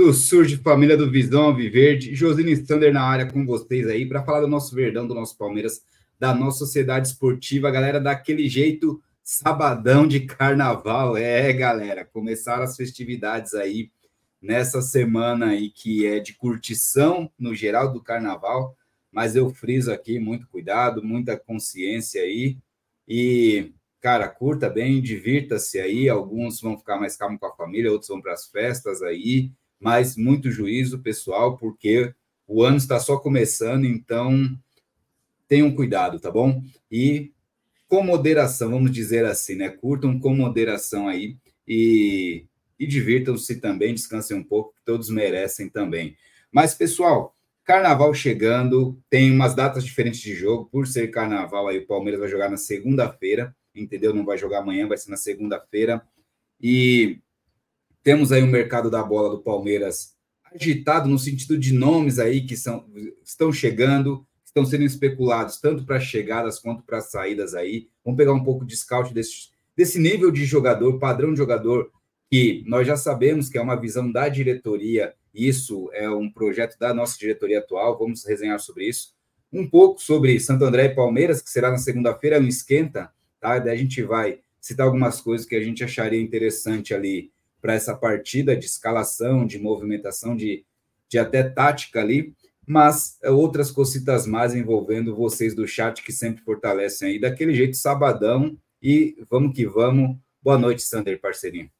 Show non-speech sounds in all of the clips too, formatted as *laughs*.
quando surge família do Visão Alviverde, Josine Sander na área com vocês aí para falar do nosso Verdão, do nosso Palmeiras, da nossa sociedade esportiva, galera, daquele jeito sabadão de carnaval. É, galera, começaram as festividades aí nessa semana aí que é de curtição no geral do carnaval, mas eu friso aqui muito cuidado, muita consciência aí e cara, curta bem, divirta-se aí. Alguns vão ficar mais calmos com a família, outros vão para as festas aí mas muito juízo, pessoal, porque o ano está só começando, então tenham cuidado, tá bom? E com moderação, vamos dizer assim, né? Curtam com moderação aí e, e divirtam-se também, descansem um pouco, todos merecem também. Mas, pessoal, carnaval chegando, tem umas datas diferentes de jogo, por ser carnaval aí o Palmeiras vai jogar na segunda-feira, entendeu? Não vai jogar amanhã, vai ser na segunda-feira. E temos aí o mercado da bola do Palmeiras agitado no sentido de nomes aí que são, estão chegando, estão sendo especulados tanto para chegadas quanto para saídas aí. Vamos pegar um pouco de scout desse, desse nível de jogador, padrão de jogador, que nós já sabemos que é uma visão da diretoria, isso é um projeto da nossa diretoria atual, vamos resenhar sobre isso. Um pouco sobre Santo André e Palmeiras, que será na segunda-feira, no Esquenta, tá? Daí a gente vai citar algumas coisas que a gente acharia interessante ali para essa partida de escalação, de movimentação, de, de até tática ali, mas é, outras cositas mais envolvendo vocês do chat que sempre fortalecem aí, daquele jeito sabadão, e vamos que vamos. Boa noite, Sander, parceirinho.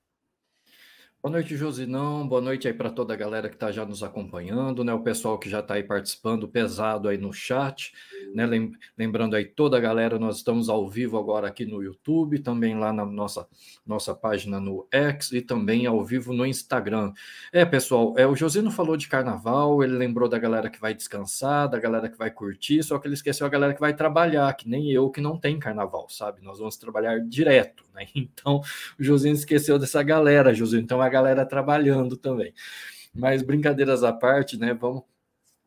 Boa noite, Josinão. Boa noite aí para toda a galera que está já nos acompanhando, né? O pessoal que já está aí participando pesado aí no chat, né? Lembrando aí toda a galera, nós estamos ao vivo agora aqui no YouTube, também lá na nossa nossa página no X e também ao vivo no Instagram. É, pessoal, é o Josino falou de carnaval, ele lembrou da galera que vai descansar, da galera que vai curtir, só que ele esqueceu a galera que vai trabalhar, que nem eu que não tem carnaval, sabe? Nós vamos trabalhar direto, né? *laughs* Então, o Josino esqueceu dessa galera, Josino. Então, a galera trabalhando também. Mas brincadeiras à parte, né? Vamos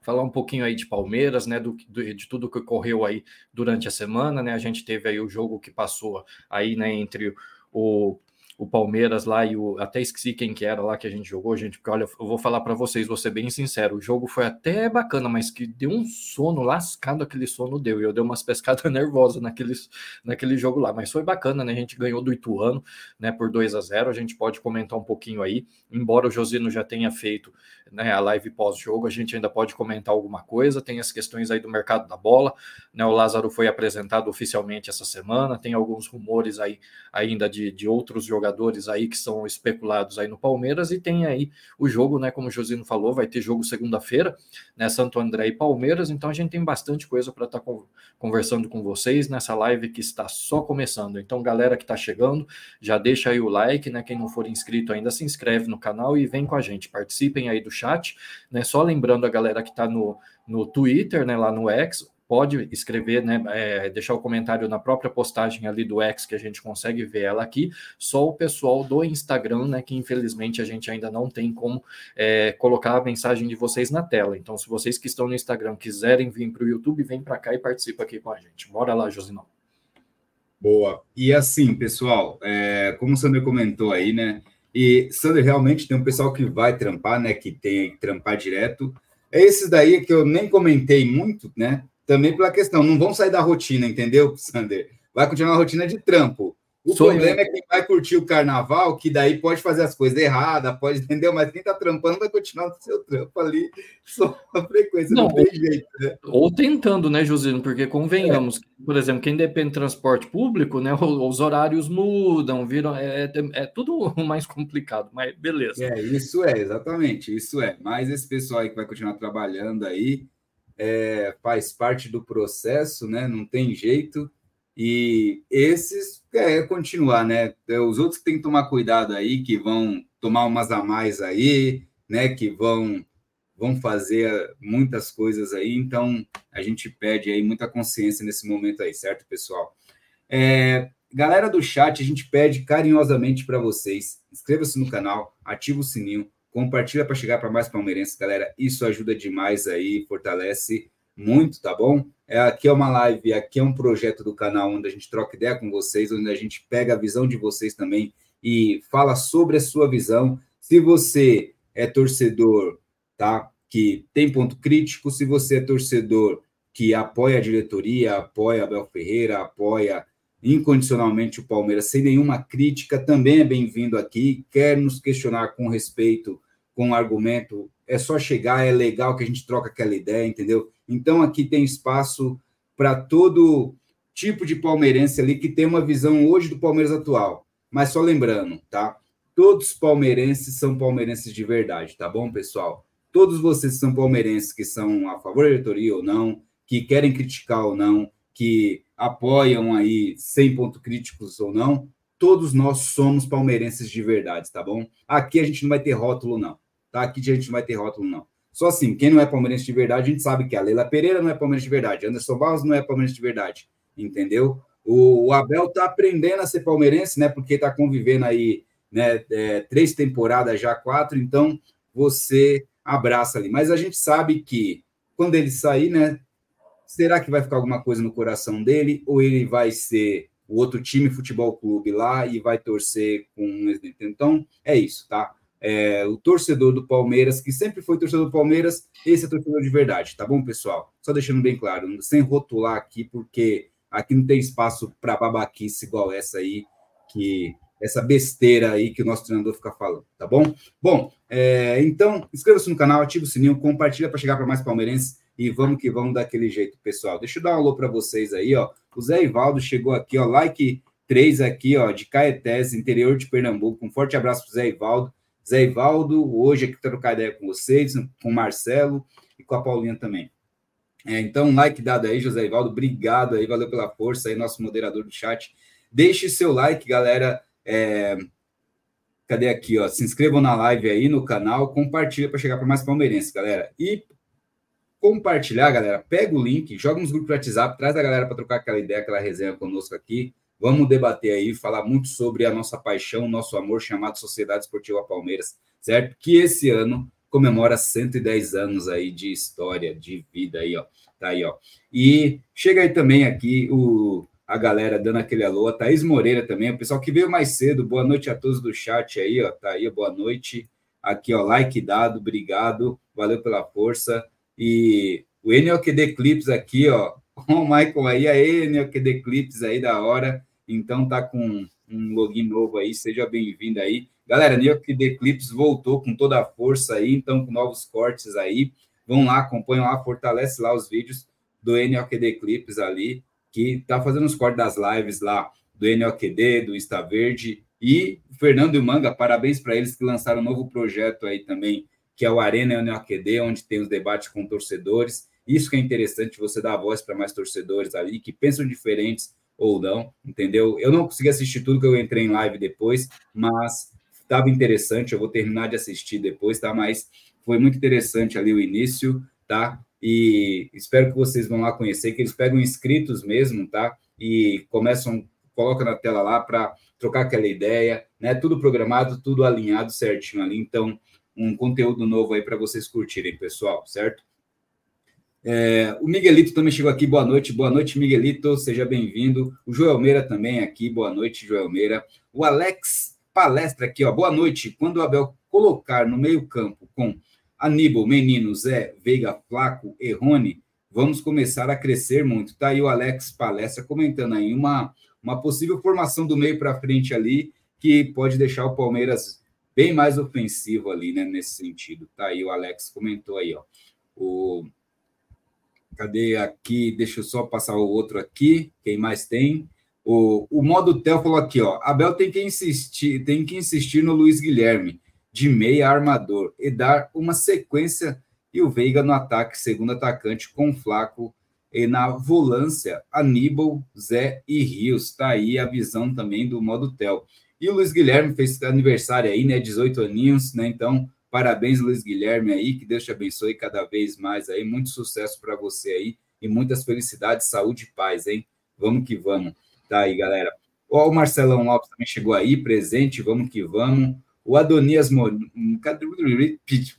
falar um pouquinho aí de Palmeiras, né, do, do, de tudo que ocorreu aí durante a semana, né, a gente teve aí o jogo que passou aí, né, entre o o Palmeiras lá e o até esqueci quem que era lá que a gente jogou, gente, porque olha, eu vou falar para vocês, vou ser bem sincero, o jogo foi até bacana, mas que deu um sono lascado aquele sono deu, e eu dei umas *laughs* pescadas nervosas naquele, naquele jogo lá, mas foi bacana, né? A gente ganhou do Ituano, né, por 2 a 0. A gente pode comentar um pouquinho aí, embora o Josino já tenha feito, né, a live pós-jogo, a gente ainda pode comentar alguma coisa, tem as questões aí do mercado da bola, né? O Lázaro foi apresentado oficialmente essa semana, tem alguns rumores aí ainda de, de outros jogadores jogadores aí que são especulados aí no Palmeiras e tem aí o jogo, né? Como o Josino falou, vai ter jogo segunda-feira, né? Santo André e Palmeiras, então a gente tem bastante coisa para estar tá conversando com vocês nessa live que está só começando. Então, galera que está chegando, já deixa aí o like, né? Quem não for inscrito ainda se inscreve no canal e vem com a gente, participem aí do chat, né? Só lembrando a galera que está no, no Twitter, né? Lá no X, pode escrever, né, é, deixar o comentário na própria postagem ali do X, que a gente consegue ver ela aqui, só o pessoal do Instagram, né, que infelizmente a gente ainda não tem como é, colocar a mensagem de vocês na tela. Então, se vocês que estão no Instagram quiserem vir para o YouTube, vem para cá e participa aqui com a gente. Bora lá, Josinão. Boa. E assim, pessoal, é, como o Sander comentou aí, né, e Sander realmente tem um pessoal que vai trampar, né, que tem que trampar direto, é esses daí que eu nem comentei muito, né? Também pela questão, não vão sair da rotina, entendeu, Sander? Vai continuar a rotina de trampo. O Sou problema eu. é quem vai curtir o carnaval, que daí pode fazer as coisas erradas, pode, *laughs* entendeu? Mas quem tá trampando vai continuar no seu trampo ali, *laughs* só a frequência, não, não tem jeito, né? Ou tentando, né, Josino? Porque convenhamos, é. por exemplo, quem depende de transporte público, né, os horários mudam, viram, é, é, é tudo *laughs* mais complicado, mas beleza. É, isso é, exatamente, isso é. Mas esse pessoal aí que vai continuar trabalhando aí, é, faz parte do processo, né? Não tem jeito. E esses é continuar, né? É, os outros que tem que tomar cuidado aí, que vão tomar umas a mais aí, né? Que vão vão fazer muitas coisas aí. Então a gente pede aí muita consciência nesse momento aí, certo, pessoal? É, galera do chat, a gente pede carinhosamente para vocês, inscreva-se no canal, ativa o sininho, Compartilha para chegar para mais palmeirenses, galera. Isso ajuda demais aí, fortalece muito, tá bom? É, aqui é uma live, aqui é um projeto do canal onde a gente troca ideia com vocês, onde a gente pega a visão de vocês também e fala sobre a sua visão. Se você é torcedor, tá? Que tem ponto crítico, se você é torcedor que apoia a diretoria, apoia Abel Ferreira, apoia incondicionalmente o Palmeiras, sem nenhuma crítica, também é bem-vindo aqui. Quer nos questionar com respeito, com argumento, é só chegar, é legal que a gente troca aquela ideia, entendeu? Então aqui tem espaço para todo tipo de palmeirense ali que tem uma visão hoje do Palmeiras atual. Mas só lembrando, tá? Todos palmeirenses são palmeirenses de verdade, tá bom, pessoal? Todos vocês são palmeirenses que são a favor da diretoria ou não, que querem criticar ou não, que apoiam aí sem ponto críticos ou não, todos nós somos palmeirenses de verdade, tá bom? Aqui a gente não vai ter rótulo, não. Tá? Aqui a gente não vai ter rótulo, não. Só assim, quem não é palmeirense de verdade, a gente sabe que a Leila Pereira não é palmeirense de verdade, Anderson Barros não é palmeirense de verdade, entendeu? O, o Abel tá aprendendo a ser palmeirense, né? Porque tá convivendo aí, né? É, três temporadas já, quatro, então você abraça ali. Mas a gente sabe que quando ele sair, né? Será que vai ficar alguma coisa no coração dele? Ou ele vai ser o outro time futebol clube lá e vai torcer com. Então, é isso, tá? É, o torcedor do Palmeiras, que sempre foi torcedor do Palmeiras, esse é torcedor de verdade, tá bom, pessoal? Só deixando bem claro, sem rotular aqui, porque aqui não tem espaço para babaquice igual essa aí, que essa besteira aí que o nosso treinador fica falando, tá bom? Bom, é, então, inscreva-se no canal, ative o sininho, compartilha para chegar para mais palmeirenses e vamos que vamos daquele jeito, pessoal. Deixa eu dar um alô para vocês aí, ó. O Zé Ivaldo chegou aqui, ó, like 3 aqui, ó, de Caetés, interior de Pernambuco. Um forte abraço para Zé Ivaldo. Zé Ivaldo, hoje aqui trocar ideia com vocês, com o Marcelo e com a Paulinha também. É, então, like dado aí, José Ivaldo, obrigado aí, valeu pela força aí, nosso moderador do chat. Deixe seu like, galera. É... Cadê aqui, ó? Se inscrevam na live aí no canal, compartilha para chegar para mais palmeirenses, galera. E compartilhar, galera, pega o link, joga nos grupos do WhatsApp, traz a galera para trocar aquela ideia, aquela resenha conosco aqui. Vamos debater aí, falar muito sobre a nossa paixão, nosso amor chamado Sociedade Esportiva Palmeiras, certo? Que esse ano comemora 110 anos aí de história, de vida aí, ó. Tá aí, ó. E chega aí também aqui o a galera dando aquele alô, a Thaís Moreira também, o pessoal que veio mais cedo. Boa noite a todos do chat aí, ó. Tá aí, boa noite. Aqui, ó, like dado, obrigado. Valeu pela força. E o NLQD Clips aqui, ó. *laughs* O Michael aí, a NLQD Clips aí da hora. Então tá com um login novo aí, seja bem-vindo aí. Galera, NLQD Clips voltou com toda a força aí, então com novos cortes aí. Vão lá, acompanham lá, fortalece lá os vídeos do NLQD Clips ali, que tá fazendo os cortes das lives lá do NLQD, do Insta Verde. E Fernando e Manga, parabéns para eles que lançaram um novo projeto aí também que é o Arena NOQD, onde tem os debates com torcedores. Isso que é interessante, você dar voz para mais torcedores ali que pensam diferentes ou não, entendeu? Eu não consegui assistir tudo que eu entrei em live depois, mas estava interessante. Eu vou terminar de assistir depois, tá? Mas foi muito interessante ali o início, tá? E espero que vocês vão lá conhecer, que eles pegam inscritos mesmo, tá? E começam, colocam na tela lá para trocar aquela ideia, né? Tudo programado, tudo alinhado certinho ali. Então, um conteúdo novo aí para vocês curtirem, pessoal, certo? É, o Miguelito também chegou aqui, boa noite, boa noite, Miguelito, seja bem-vindo. O Joel Meira também aqui, boa noite, Joel Meira. O Alex Palestra aqui, ó, boa noite. Quando o Abel colocar no meio-campo com Aníbal, Menino, Zé, Veiga, Flaco e Rony, vamos começar a crescer muito. Tá aí o Alex Palestra comentando aí uma, uma possível formação do meio para frente ali que pode deixar o Palmeiras bem mais ofensivo ali, né, nesse sentido. Tá aí, o Alex comentou aí, ó. O... Cadê aqui? Deixa eu só passar o outro aqui. Quem mais tem? O, o modo Tel falou aqui, ó. Abel tem que insistir, tem que insistir no Luiz Guilherme, de meia armador, e dar uma sequência e o Veiga no ataque, segundo atacante, com Flaco e na volância, Aníbal, Zé e Rios. Tá aí a visão também do modo Tel. E o Luiz Guilherme fez aniversário aí, né? 18 aninhos, né? Então, parabéns, Luiz Guilherme aí, que Deus te abençoe cada vez mais aí. Muito sucesso para você aí e muitas felicidades, saúde e paz, hein? Vamos que vamos. Tá aí, galera. Ó, o Marcelão Lopes também chegou aí, presente, vamos que vamos. O Adonias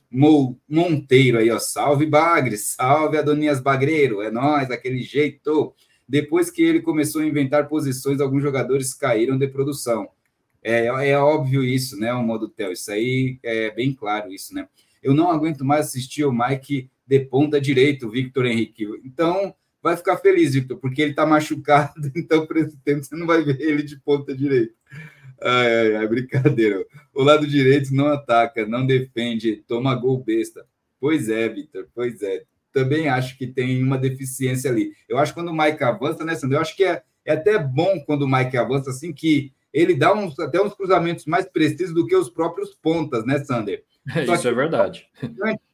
Monteiro aí, ó. Salve, Bagre, salve, Adonias Bagreiro, é nós, daquele jeito. Depois que ele começou a inventar posições, alguns jogadores caíram de produção. É, é óbvio isso, né? O modo Tel, isso aí é bem claro isso, né? Eu não aguento mais assistir o Mike de ponta direito, Victor Henrique. Então, vai ficar feliz, Victor, porque ele está machucado, *laughs* então por esse tempo você não vai ver ele de ponta direita. Ai, ai, ai, brincadeira. O lado direito não ataca, não defende, toma gol besta. Pois é, Victor, pois é. Também acho que tem uma deficiência ali. Eu acho que quando o Mike avança, né, Sandro? Eu acho que é, é até bom quando o Mike avança, assim, que ele dá uns, até uns cruzamentos mais precisos do que os próprios pontas, né, Sander? Isso é verdade.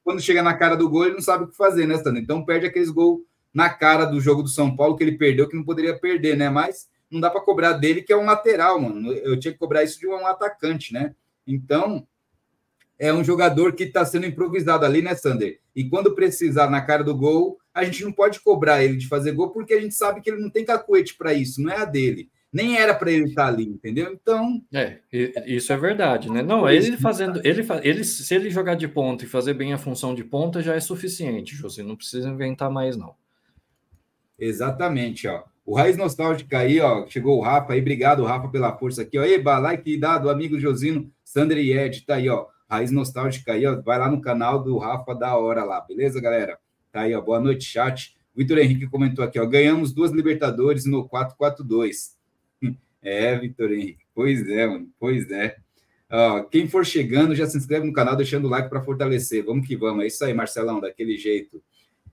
Quando chega na cara do gol, ele não sabe o que fazer, né, Sander? Então perde aqueles gols na cara do jogo do São Paulo que ele perdeu, que não poderia perder, né? Mas não dá para cobrar dele, que é um lateral, mano. Eu tinha que cobrar isso de um atacante, né? Então, é um jogador que está sendo improvisado ali, né, Sander? E quando precisar na cara do gol, a gente não pode cobrar ele de fazer gol, porque a gente sabe que ele não tem cacuete para isso, não é a dele. Nem era para ele estar ali, entendeu? Então. É, isso é verdade, né? Não, ele fazendo. Ele, ele, se ele jogar de ponta e fazer bem a função de ponta, já é suficiente, José. Não precisa inventar mais, não. Exatamente, ó. O Raiz Nostálgica aí, ó. Chegou o Rafa aí. Obrigado, Rafa, pela força aqui, ó. Eba, like dado, amigo Josino, Sandra e Ed, tá aí, ó. Raiz Nostálgica aí, ó. Vai lá no canal do Rafa da hora lá, beleza, galera? Tá aí, ó. Boa noite, chat. Vitor Henrique comentou aqui, ó. Ganhamos duas Libertadores no 4-4-2. É, Vitor Henrique. Pois é, mano. Pois é. Ó, quem for chegando, já se inscreve no canal, deixando o like para fortalecer. Vamos que vamos. É isso aí, Marcelão, daquele jeito.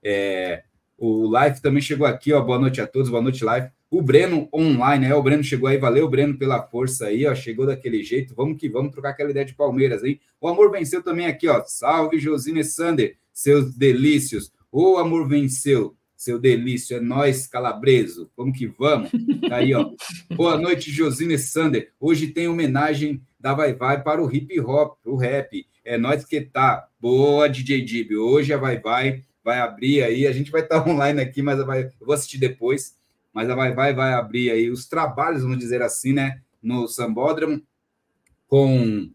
É, o Live também chegou aqui, ó. Boa noite a todos, boa noite, Live. O Breno online, né? O Breno chegou aí, valeu, Breno, pela força aí, ó. Chegou daquele jeito. Vamos que vamos trocar aquela ideia de Palmeiras, hein? O amor venceu também aqui, ó. Salve, Josine Sander, seus delícios. O amor venceu, seu delício. É nós, calabreso. Vamos que vamos. Tá aí, ó. *laughs* Boa noite, Josine Sander. Hoje tem homenagem da Vai Vai para o hip hop, o rap. É nós que tá. Boa, DJ Dib. Hoje a Vai Vai vai abrir aí. A gente vai estar *laughs* online aqui, mas vai, eu vou assistir depois. Mas a Vai Vai vai abrir aí os trabalhos, vamos dizer assim, né? No Sambódromo, com,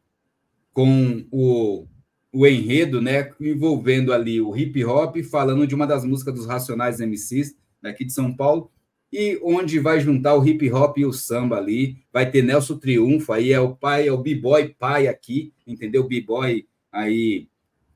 com o, o enredo, né? Envolvendo ali o hip hop, falando de uma das músicas dos Racionais MCs, daqui de São Paulo, e onde vai juntar o hip hop e o samba ali. Vai ter Nelson Triunfo, aí é o pai, é o b-boy pai aqui, entendeu? B-boy aí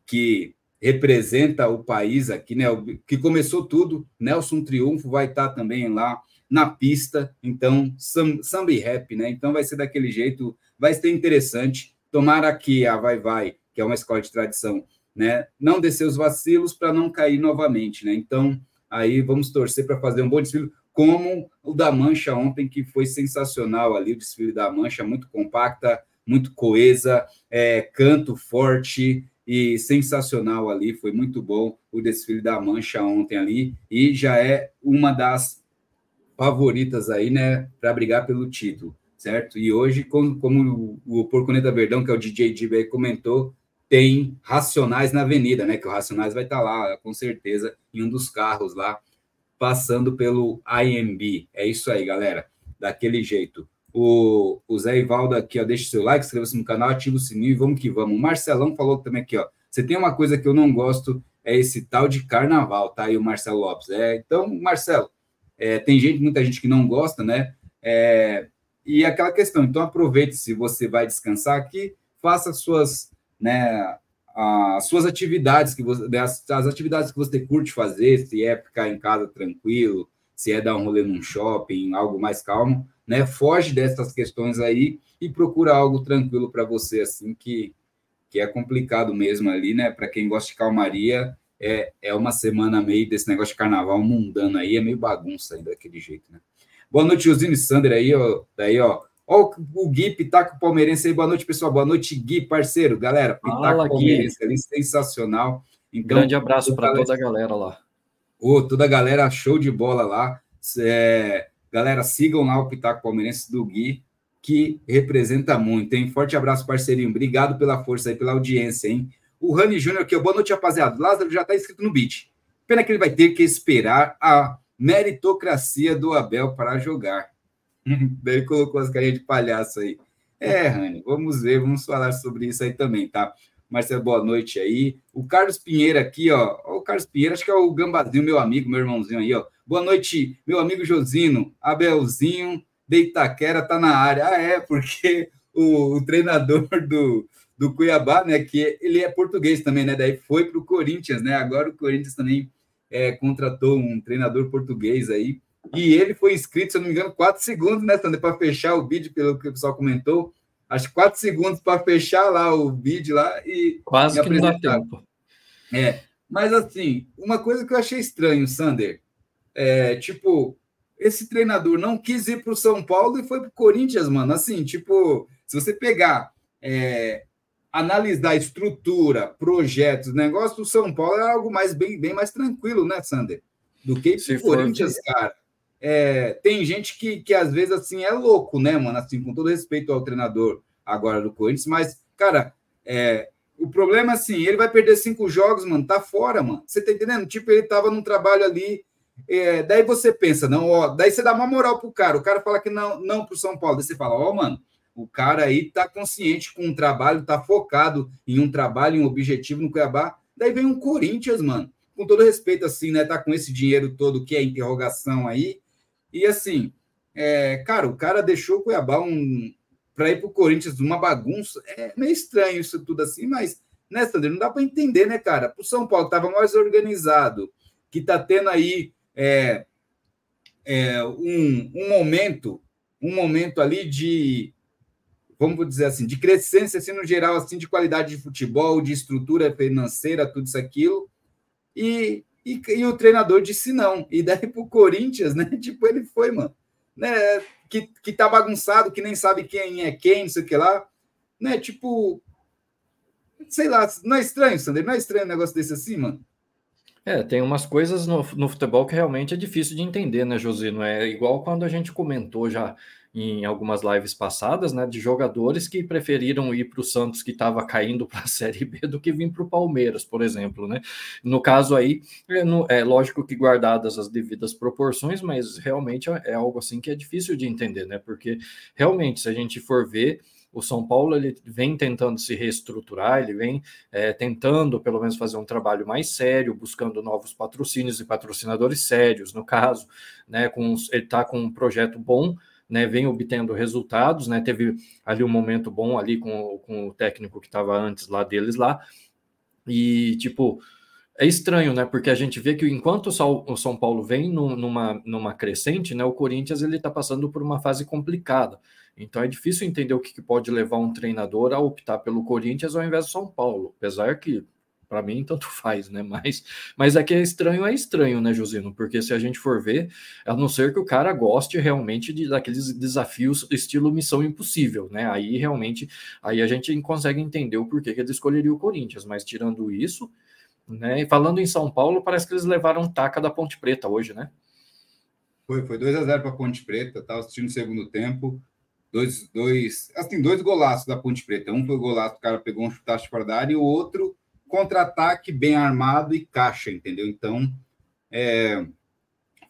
que representa o país aqui, né? Que começou tudo. Nelson Triunfo vai estar também lá na pista. Então, samba e rap, né? Então vai ser daquele jeito, vai ser interessante. Tomara que a Vai Vai, que é uma escola de tradição, né? Não descer os vacilos para não cair novamente, né? Então, aí vamos torcer para fazer um bom desfile, como o da Mancha ontem, que foi sensacional ali, o desfile da Mancha, muito compacta, muito coesa, é, canto forte, e sensacional ali, foi muito bom o desfile da Mancha ontem ali, e já é uma das favoritas aí, né, para brigar pelo título, certo? E hoje, como, como o Porconeta Verdão, que é o DJ Dibe comentou, tem Racionais na avenida, né, que o Racionais vai estar tá lá, com certeza, em um dos carros lá, passando pelo IMB. É isso aí, galera, daquele jeito. O, o Zé Ivaldo aqui, ó, deixa seu like, inscreva-se no canal, ativa o sininho e vamos que vamos. O Marcelão falou também aqui, ó. Você tem uma coisa que eu não gosto, é esse tal de carnaval, tá? E o Marcelo Lopes. É, então, Marcelo, é, tem gente, muita gente que não gosta, né? É, e aquela questão, então aproveite se você vai descansar aqui, faça suas, né, as suas atividades que você, as, as atividades que você curte fazer, se é ficar em casa tranquilo, se é dar um rolê num shopping, algo mais calmo, né? Foge dessas questões aí e procura algo tranquilo para você, assim, que, que é complicado mesmo ali, né? Para quem gosta de calmaria, é, é uma semana meio desse negócio de carnaval mundano aí, é meio bagunça aí daquele jeito, né? Boa noite, Josino Sander aí, ó. Daí, ó. Ó, o Gui Pitaco Palmeirense aí. Boa noite, pessoal. Boa noite, Gui, parceiro. Galera, Pitaco Fala, Palmeirense ali, sensacional. Então, Grande abraço para toda a galera lá. Ô, toda a galera, show de bola lá. É, Galera, sigam lá o Pitaco Palmeirense do Gui, que representa muito, hein? Forte abraço, parceirinho. Obrigado pela força aí, pela audiência, hein? O Rani Júnior aqui, boa noite, rapaziada. Lázaro já está inscrito no beat. Pena que ele vai ter que esperar a meritocracia do Abel para jogar. *laughs* Daí colocou as carinhas de palhaço aí. É, Rani, vamos ver, vamos falar sobre isso aí também, tá? Marcelo, boa noite aí. O Carlos Pinheiro aqui, ó. O Carlos Pinheiro, acho que é o Gambazinho, meu amigo, meu irmãozinho aí, ó. Boa noite, meu amigo Josino. Abelzinho de Itaquera tá na área. Ah, é, porque o, o treinador do, do Cuiabá, né? Que ele é português também, né? Daí foi para o Corinthians, né? Agora o Corinthians também é, contratou um treinador português aí. E ele foi inscrito, se eu não me engano, quatro segundos, né, Sander, para fechar o vídeo, pelo que o pessoal comentou. Acho que quatro segundos para fechar lá o vídeo lá e. Quase que não dá tempo. É. Mas assim, uma coisa que eu achei estranho, Sander, é tipo, esse treinador não quis ir para o São Paulo e foi para o Corinthians, mano. Assim, tipo, se você pegar, é, analisar estrutura, projetos, negócio do São Paulo é algo mais bem, bem mais tranquilo, né, Sander? Do que o Corinthians, for... cara. É, tem gente que, que às vezes assim é louco, né, mano? Assim, com todo respeito ao treinador agora do Corinthians, mas, cara, é, o problema assim, ele vai perder cinco jogos, mano, tá fora, mano. Você tá entendendo? Tipo, ele tava num trabalho ali é, daí você pensa, não, ó, daí você dá uma moral pro cara, o cara fala que não, não pro São Paulo, daí você fala, ó, mano, o cara aí tá consciente com um trabalho, tá focado em um trabalho, em um objetivo no Cuiabá. Daí vem um Corinthians, mano, com todo respeito, assim, né, tá com esse dinheiro todo que é interrogação aí, e assim, é, cara, o cara deixou o Cuiabá um, para ir pro Corinthians uma bagunça, é meio estranho isso tudo assim, mas, né, Sandro, não dá para entender, né, cara? Pro São Paulo, tava mais organizado, que tá tendo aí é, é, um, um momento, um momento ali de, vamos dizer assim, de crescência, assim, no geral, assim, de qualidade de futebol, de estrutura financeira, tudo isso, aquilo, e, e, e o treinador disse não, e daí pro Corinthians, né, *laughs* tipo, ele foi, mano, né, que, que tá bagunçado, que nem sabe quem é quem, não sei o que lá, né, tipo, sei lá, não é estranho, Sander, não é estranho um negócio desse assim, mano? É, tem umas coisas no, no futebol que realmente é difícil de entender, né, Josino? É igual quando a gente comentou já em algumas lives passadas, né, de jogadores que preferiram ir para o Santos que estava caindo *laughs* para a Série B do que vir para o Palmeiras, por exemplo, né? No caso aí, é, no, é, lógico que guardadas as devidas proporções, mas realmente é, é algo assim que é difícil de entender, né? Porque realmente, se a gente for ver o São Paulo ele vem tentando se reestruturar, ele vem é, tentando pelo menos fazer um trabalho mais sério, buscando novos patrocínios e patrocinadores sérios, no caso, né? Com, ele está com um projeto bom, né, vem obtendo resultados, né, teve ali um momento bom ali com, com o técnico que estava antes lá deles lá, e tipo, é estranho, né, porque a gente vê que enquanto o São Paulo vem numa, numa crescente, né, o Corinthians ele está passando por uma fase complicada, então é difícil entender o que pode levar um treinador a optar pelo Corinthians ao invés do São Paulo. Apesar que, para mim, tanto *laughs* faz, né? Mas, mas é que é estranho, é estranho, né, Josino? Porque se a gente for ver, a não ser que o cara goste realmente de, daqueles desafios estilo Missão Impossível, né? Aí realmente, aí a gente consegue entender o porquê que ele escolheria o Corinthians. Mas tirando isso, né? E falando em São Paulo, parece que eles levaram taca da Ponte Preta hoje, né? Foi, foi 2 a 0 para a Ponte Preta, estava assistindo o segundo tempo dois, dois, assim, dois golaços da Ponte Preta. Um foi o golaço, o cara pegou um chutaço para dar, e o outro contra-ataque bem armado e caixa, entendeu? Então, é,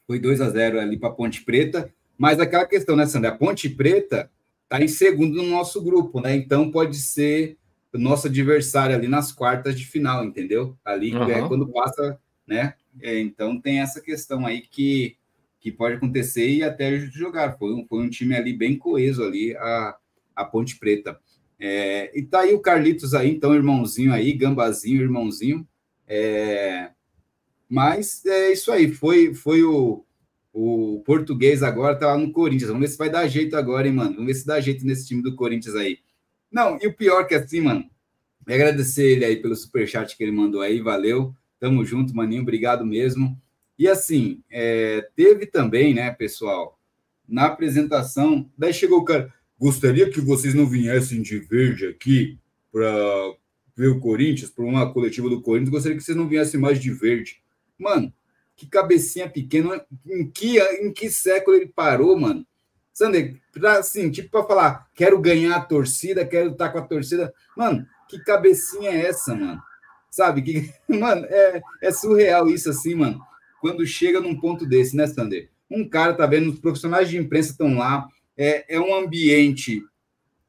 foi 2 a 0 ali para a Ponte Preta. Mas aquela questão, né, Sandra? A Ponte Preta está em segundo no nosso grupo, né? Então pode ser o nosso adversário ali nas quartas de final, entendeu? Ali uhum. é quando passa, né? É, então tem essa questão aí que que pode acontecer e até jogar. Foi um, foi um time ali bem coeso ali, a, a Ponte Preta. É, e tá aí o Carlitos aí, então, irmãozinho aí, gambazinho, irmãozinho. É, mas é isso aí, foi, foi o, o português agora, tá lá no Corinthians. Vamos ver se vai dar jeito agora, hein, mano? Vamos ver se dá jeito nesse time do Corinthians aí. Não, e o pior que é assim, mano, é agradecer ele aí pelo superchat que ele mandou aí, valeu. Tamo junto, maninho, obrigado mesmo. E assim, é, teve também, né, pessoal, na apresentação, daí chegou o cara, gostaria que vocês não viessem de verde aqui para ver o Corinthians, para uma coletiva do Corinthians, gostaria que vocês não viessem mais de verde. Mano, que cabecinha pequena, em que, em que século ele parou, mano? Sander, pra, assim, tipo para falar, quero ganhar a torcida, quero estar com a torcida. Mano, que cabecinha é essa, mano? Sabe? Que, *laughs* mano, é, é surreal isso assim, mano quando chega num ponto desse, né, Sander? Um cara tá vendo, os profissionais de imprensa estão lá, é, é um ambiente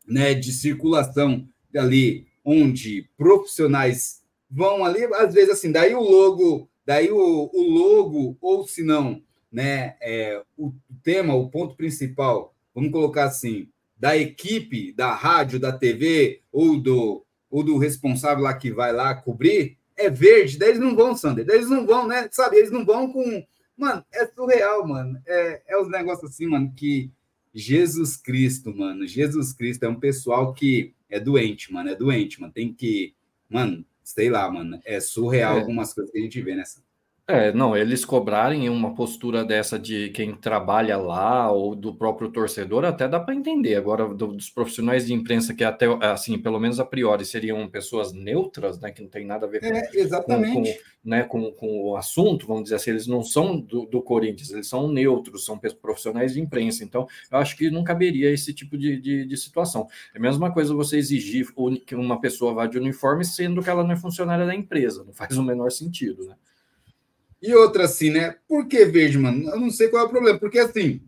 né, de circulação ali, onde profissionais vão ali, às vezes assim, daí o logo, daí o, o logo, ou se não, né, é, o tema, o ponto principal, vamos colocar assim, da equipe da rádio, da TV ou do, ou do responsável lá que vai lá cobrir é verde, daí eles não vão, Sander, daí eles não vão, né? Sabe, eles não vão com. Mano, é surreal, mano. É, é os negócios assim, mano, que Jesus Cristo, mano. Jesus Cristo é um pessoal que é doente, mano. É doente, mano. Tem que. Mano, sei lá, mano. É surreal é. algumas coisas que a gente vê nessa. É, não, eles cobrarem uma postura dessa de quem trabalha lá ou do próprio torcedor, até dá para entender. Agora, do, dos profissionais de imprensa que até, assim, pelo menos a priori seriam pessoas neutras, né, que não tem nada a ver com, é, exatamente. Com, né, com, com o assunto, vamos dizer assim, eles não são do, do Corinthians, eles são neutros, são profissionais de imprensa. Então, eu acho que não caberia esse tipo de, de, de situação. É a mesma coisa você exigir que uma pessoa vá de uniforme, sendo que ela não é funcionária da empresa, não faz o menor sentido, né? E outra assim, né? Por que verde, mano? Eu não sei qual é o problema. Porque assim,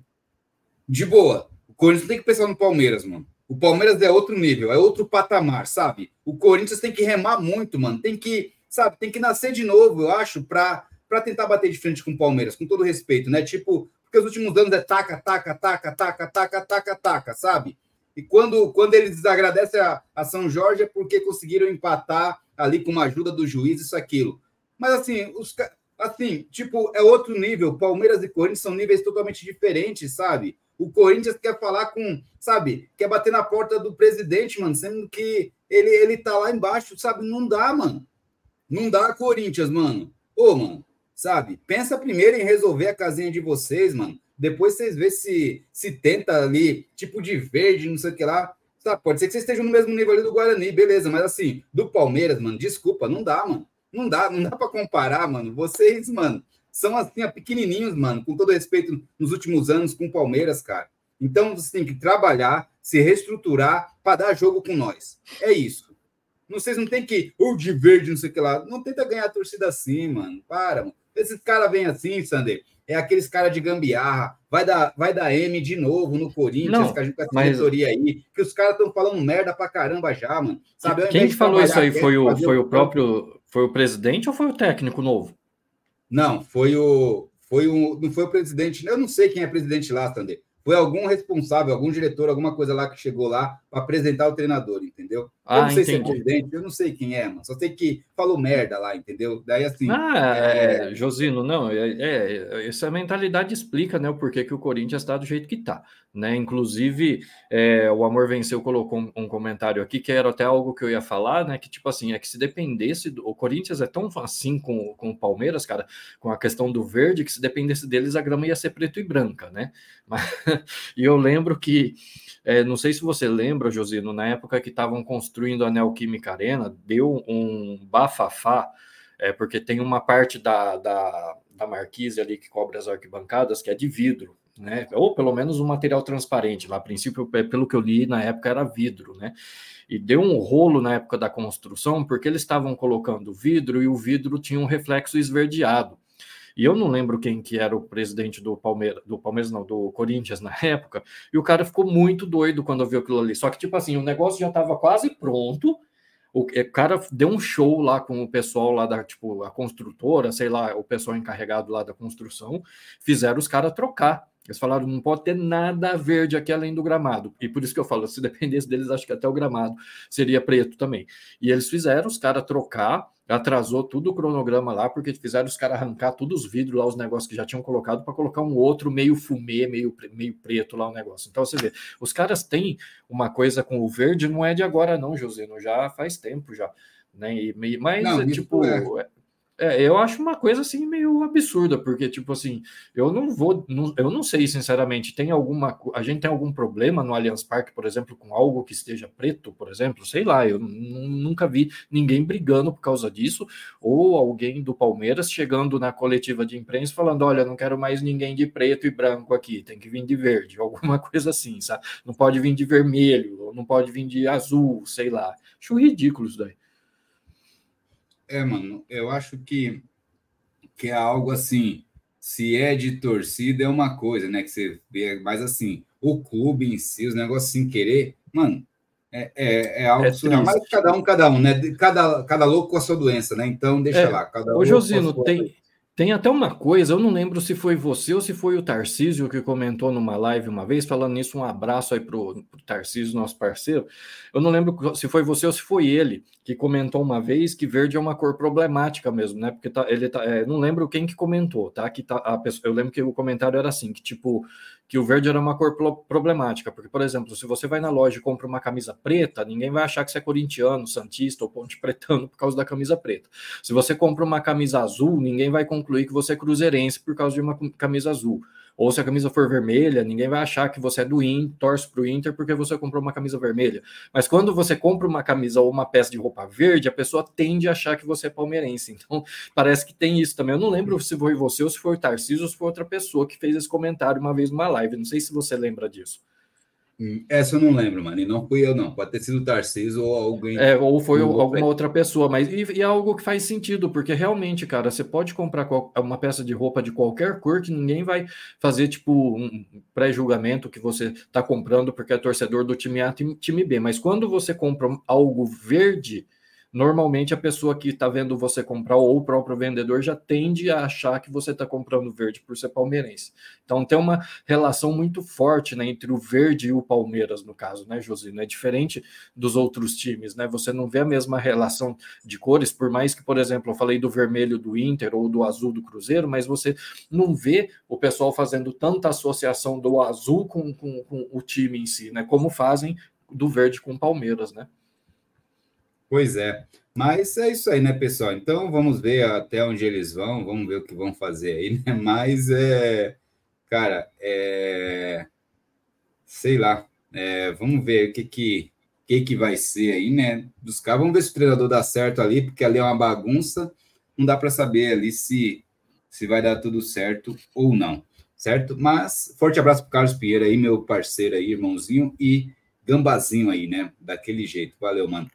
de boa, o Corinthians tem que pensar no Palmeiras, mano. O Palmeiras é outro nível, é outro patamar, sabe? O Corinthians tem que remar muito, mano. Tem que, sabe, tem que nascer de novo, eu acho, para para tentar bater de frente com o Palmeiras, com todo respeito, né? Tipo, porque os últimos anos é taca, taca, taca, taca, taca, taca, taca, sabe? E quando, quando eles desagradecem a, a São Jorge é porque conseguiram empatar ali com uma ajuda do juiz, isso, aquilo. Mas assim, os, assim, tipo, é outro nível. Palmeiras e Corinthians são níveis totalmente diferentes, sabe? O Corinthians quer falar com, sabe, quer bater na porta do presidente, mano, sendo que ele, ele tá lá embaixo, sabe? Não dá, mano. Não dá, Corinthians, mano. Ô, mano, sabe? Pensa primeiro em resolver a casinha de vocês, mano. Depois vocês vê se se tenta ali, tipo de verde, não sei o que lá. Sabe? Pode ser que vocês estejam no mesmo nível ali do Guarani, beleza, mas assim, do Palmeiras, mano, desculpa, não dá, mano. Não dá, não dá para comparar, mano. Vocês, mano, são assim, pequenininhos, mano, com todo respeito nos últimos anos com o Palmeiras, cara. Então você tem que trabalhar, se reestruturar para dar jogo com nós. É isso. Vocês não tem que, ou de verde, não sei o que lá. Não tenta ganhar a torcida assim, mano. Para, mano. Esses caras vêm assim, Sander. É aqueles caras de gambiarra. Vai dar, vai dar M de novo no Corinthians, não, com essa mas... diretoria aí. Que os caras estão falando merda pra caramba já, mano. Sabe? Quem falou isso aí foi o, foi o próprio foi o presidente ou foi o técnico novo? Não, foi o. Foi o, não foi o presidente. Eu não sei quem é presidente lá, Sander. Foi algum responsável, algum diretor, alguma coisa lá que chegou lá para apresentar o treinador, entendeu? Ah, eu não sei entendi. se é presidente, eu não sei quem é, mano. Só sei que falou merda lá, entendeu? Daí assim. Ah, é, é... Josino, não, é, é, essa mentalidade explica, né, o porquê que o Corinthians está do jeito que está, né? Inclusive, é, o Amor Venceu colocou um, um, comentário aqui que era até algo que eu ia falar, né? Que tipo assim, é que se dependesse, do, o Corinthians é tão assim com, com o Palmeiras, cara, com a questão do verde, que se dependesse deles a grama ia ser preto e branca, né? *laughs* E eu lembro que, é, não sei se você lembra, Josino, na época que estavam construindo a Neoquímica Arena, deu um bafafá, é, porque tem uma parte da, da, da marquise ali que cobre as arquibancadas que é de vidro, né? Ou pelo menos um material transparente. Lá, a princípio, pelo que eu li na época, era vidro, né? E deu um rolo na época da construção, porque eles estavam colocando vidro e o vidro tinha um reflexo esverdeado. E eu não lembro quem que era o presidente do Palmeiras, do Palmeiras não, do Corinthians na época, e o cara ficou muito doido quando viu aquilo ali. Só que, tipo assim, o negócio já estava quase pronto, o cara deu um show lá com o pessoal lá da, tipo, a construtora, sei lá, o pessoal encarregado lá da construção, fizeram os caras trocar. Eles falaram, não pode ter nada verde aqui além do gramado. E por isso que eu falo, se dependesse deles, acho que até o gramado seria preto também. E eles fizeram os caras trocar, atrasou tudo o cronograma lá, porque fizeram os caras arrancar todos os vidros lá, os negócios que já tinham colocado, para colocar um outro meio fumê, meio, meio preto lá o negócio. Então você vê, os caras têm uma coisa com o verde, não é de agora, não, Josino, já faz tempo já. Né? E, mas, não, tipo, é. É, eu acho uma coisa assim meio absurda, porque, tipo assim, eu não vou, não, eu não sei, sinceramente, tem alguma. A gente tem algum problema no Allianz Parque, por exemplo, com algo que esteja preto, por exemplo, sei lá, eu nunca vi ninguém brigando por causa disso, ou alguém do Palmeiras chegando na coletiva de imprensa falando: olha, não quero mais ninguém de preto e branco aqui, tem que vir de verde, *laughs* alguma coisa assim, sabe? Não pode vir de vermelho, não pode vir de azul, sei lá. Acho ridículo isso daí. É, mano, eu acho que, que é algo assim. Se é de torcida, é uma coisa, né? Que você vê, mas assim, o clube em si, os negócios sem querer, mano, é, é, é algo é surreal. Mas cada um, cada um, né? Cada, cada louco com a sua doença, né? Então, deixa é, lá. Cada Ô, Josino, tem, Tem até uma coisa, eu não lembro se foi você ou se foi o Tarcísio que comentou numa live uma vez, falando nisso, um abraço aí pro, pro Tarcísio, nosso parceiro. Eu não lembro se foi você ou se foi ele que comentou uma vez que verde é uma cor problemática mesmo, né? Porque tá, ele tá, é, não lembro quem que comentou, tá? Que tá a pessoa, eu lembro que o comentário era assim, que tipo que o verde era uma cor problemática, porque, por exemplo, se você vai na loja e compra uma camisa preta, ninguém vai achar que você é corintiano, santista ou ponte pretano por causa da camisa preta. Se você compra uma camisa azul, ninguém vai concluir que você é cruzeirense por causa de uma camisa azul. Ou se a camisa for vermelha, ninguém vai achar que você é do Inter, torce para o Inter porque você comprou uma camisa vermelha. Mas quando você compra uma camisa ou uma peça de roupa verde, a pessoa tende a achar que você é palmeirense. *laughs* Então, parece que tem isso também. Eu não lembro se foi você ou se foi o Tarcísio ou se foi outra pessoa que fez esse comentário uma vez numa live. Não sei se você lembra disso. Hum, essa eu não lembro, mano. E não fui eu, não. Pode ter sido o Tarcísio ou alguém. É, ou foi alguma outra pessoa. Mas e, e, é algo que faz sentido, porque realmente, cara, você pode comprar uma peça de roupa de qualquer cor que ninguém vai fazer, tipo, um pré-julgamento que você está comprando porque é torcedor do time A, time B. Mas quando você compra algo verde normalmente a pessoa que está vendo você comprar ou o próprio vendedor já tende a achar que você está comprando verde por ser palmeirense. Então tem uma relação muito forte né, entre o verde e o Palmeiras, no caso, né, Josino? É diferente dos outros times, né? Você não vê a mesma relação de cores, por mais que, por exemplo, eu falei do vermelho do Inter ou do azul do Cruzeiro, mas você não vê o pessoal fazendo tanta associação do azul com, com, com o time em si, né? Como fazem do verde com o Palmeiras, né? Pois é. Mas é isso aí, né, pessoal? Então vamos ver até onde eles vão, vamos ver o que vão fazer aí, *laughs* né? Mas é. Cara, é. Sei lá. É, vamos ver o que que, que que vai ser aí, né? Dos caras. Vamos ver se o treinador dá certo ali, porque ali é uma bagunça. Não dá para saber ali se, se vai dar tudo certo ou não, certo? Mas forte abraço para Carlos Pinheiro aí, meu parceiro aí, irmãozinho, e gambazinho aí, né? Daquele jeito. Valeu, mano.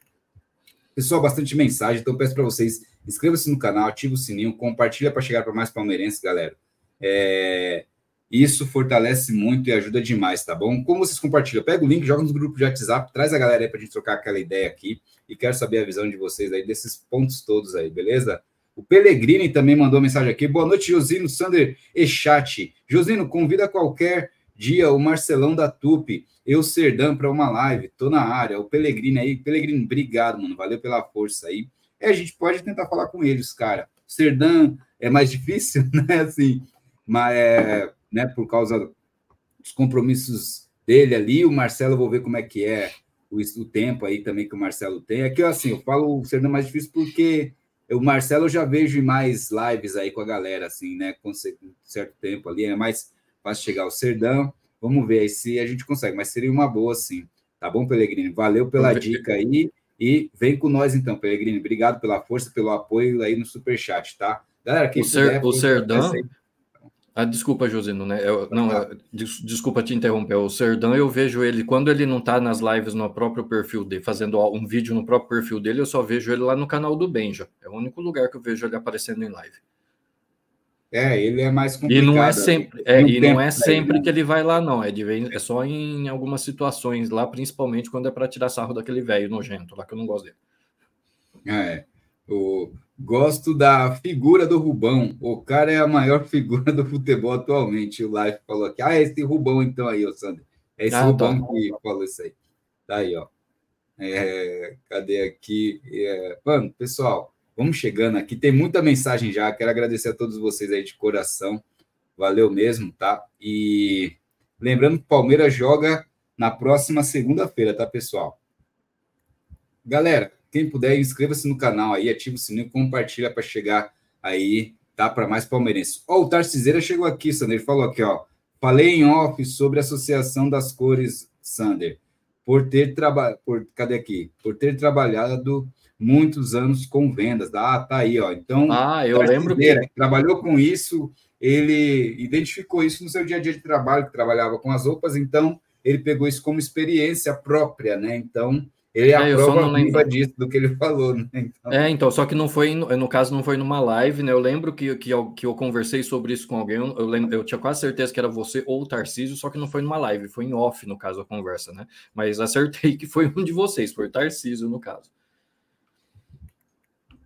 Pessoal, bastante mensagem, então peço para vocês, inscreva-se no canal, ative o sininho, compartilha para chegar para mais palmeirenses, galera. É, isso fortalece muito e ajuda demais, tá bom? Como vocês compartilham? Pega o link, joga no grupo de WhatsApp, traz a galera aí para a gente trocar aquela ideia aqui e quero saber a visão de vocês aí desses pontos todos aí, beleza? O Pellegrini também mandou mensagem aqui. Boa noite, Josino, Sander e chat. Josino, convida qualquer dia o Marcelão da Tupi eu Serdão para uma live, tô na área, o Pelegrino aí, Pelegrino, obrigado, mano, valeu pela força aí. É, a gente pode tentar falar com eles, cara. Serdão é mais *laughs* difícil, né, assim, mas é, né, por causa dos compromissos dele ali, o Marcelo, eu vou ver como é que é o, o tempo aí também que o Marcelo tem. Aqui, assim, eu falo o Serdão é mais difícil porque o Marcelo eu já vejo em mais lives aí com a galera, assim, né, com certo tempo ali, é mais fácil chegar ao Serdão. Vamos ver aí se a gente consegue, mas seria uma boa, sim. Tá bom, Pelegrino? Valeu pela dica aí e vem com nós então, Pelegrino. Obrigado pela força, pelo apoio aí no Superchat, tá? Galera, quem o, puder, o Serdão... Ah, desculpa, Josino, né? Eu, não, eu, desculpa te interromper. O Serdão, eu vejo ele, quando ele não tá nas lives no próprio perfil dele, fazendo um vídeo no próprio perfil dele, eu só vejo ele lá no canal do Benja. É o único lugar que eu vejo ele aparecendo em live. É, ele é mais complicado. E não é sempre, é, e não é sempre que ele vai lá, não. É, de é só em algumas situações lá, principalmente quando é para tirar sarro daquele velho nojento lá que eu não gosto dele. É. O, gosto da figura do Rubão. O cara é a maior *laughs* figura do futebol atualmente. O Life falou aqui. Ah, é esse Rubão, então, aí, ô Sandro. É esse ah, tá. Rubão tá. que falou isso aí. Tá aí, ó. É, cadê aqui? É, mano, pessoal, Vamos chegando aqui, tem muita mensagem já. Quero agradecer a todos vocês aí de coração. Valeu mesmo, tá? E lembrando que Palmeiras joga na próxima segunda-feira, tá, pessoal? Galera, quem puder, inscreva-se no canal aí, ativa o sininho, compartilha para chegar aí, tá? Para mais palmeirenses. Ó, o Tarciseira chegou aqui, Sander, falou aqui, ó. Falei em off sobre a Associação das Cores, Sander, por ter trabalhado, cadê aqui? Por ter trabalhado muitos anos com vendas. Ah, tá aí, ó. Então, ah, eu lembro que trabalhou com isso, ele identificou isso no seu dia a dia de trabalho, que trabalhava com as roupas, então ele pegou isso como experiência própria, né? Então, ele é, é a prova viva disso, do que ele falou, né? Então... É, então, só que não foi, no caso, não foi numa live, né? Eu lembro que, que, eu, que eu conversei sobre isso com alguém, eu, lembro, eu tinha quase certeza que era você ou o Tarcísio, só que não foi numa live, foi em off, no caso, a conversa, né? Mas acertei que foi um de vocês, foi o Tarcísio, no caso.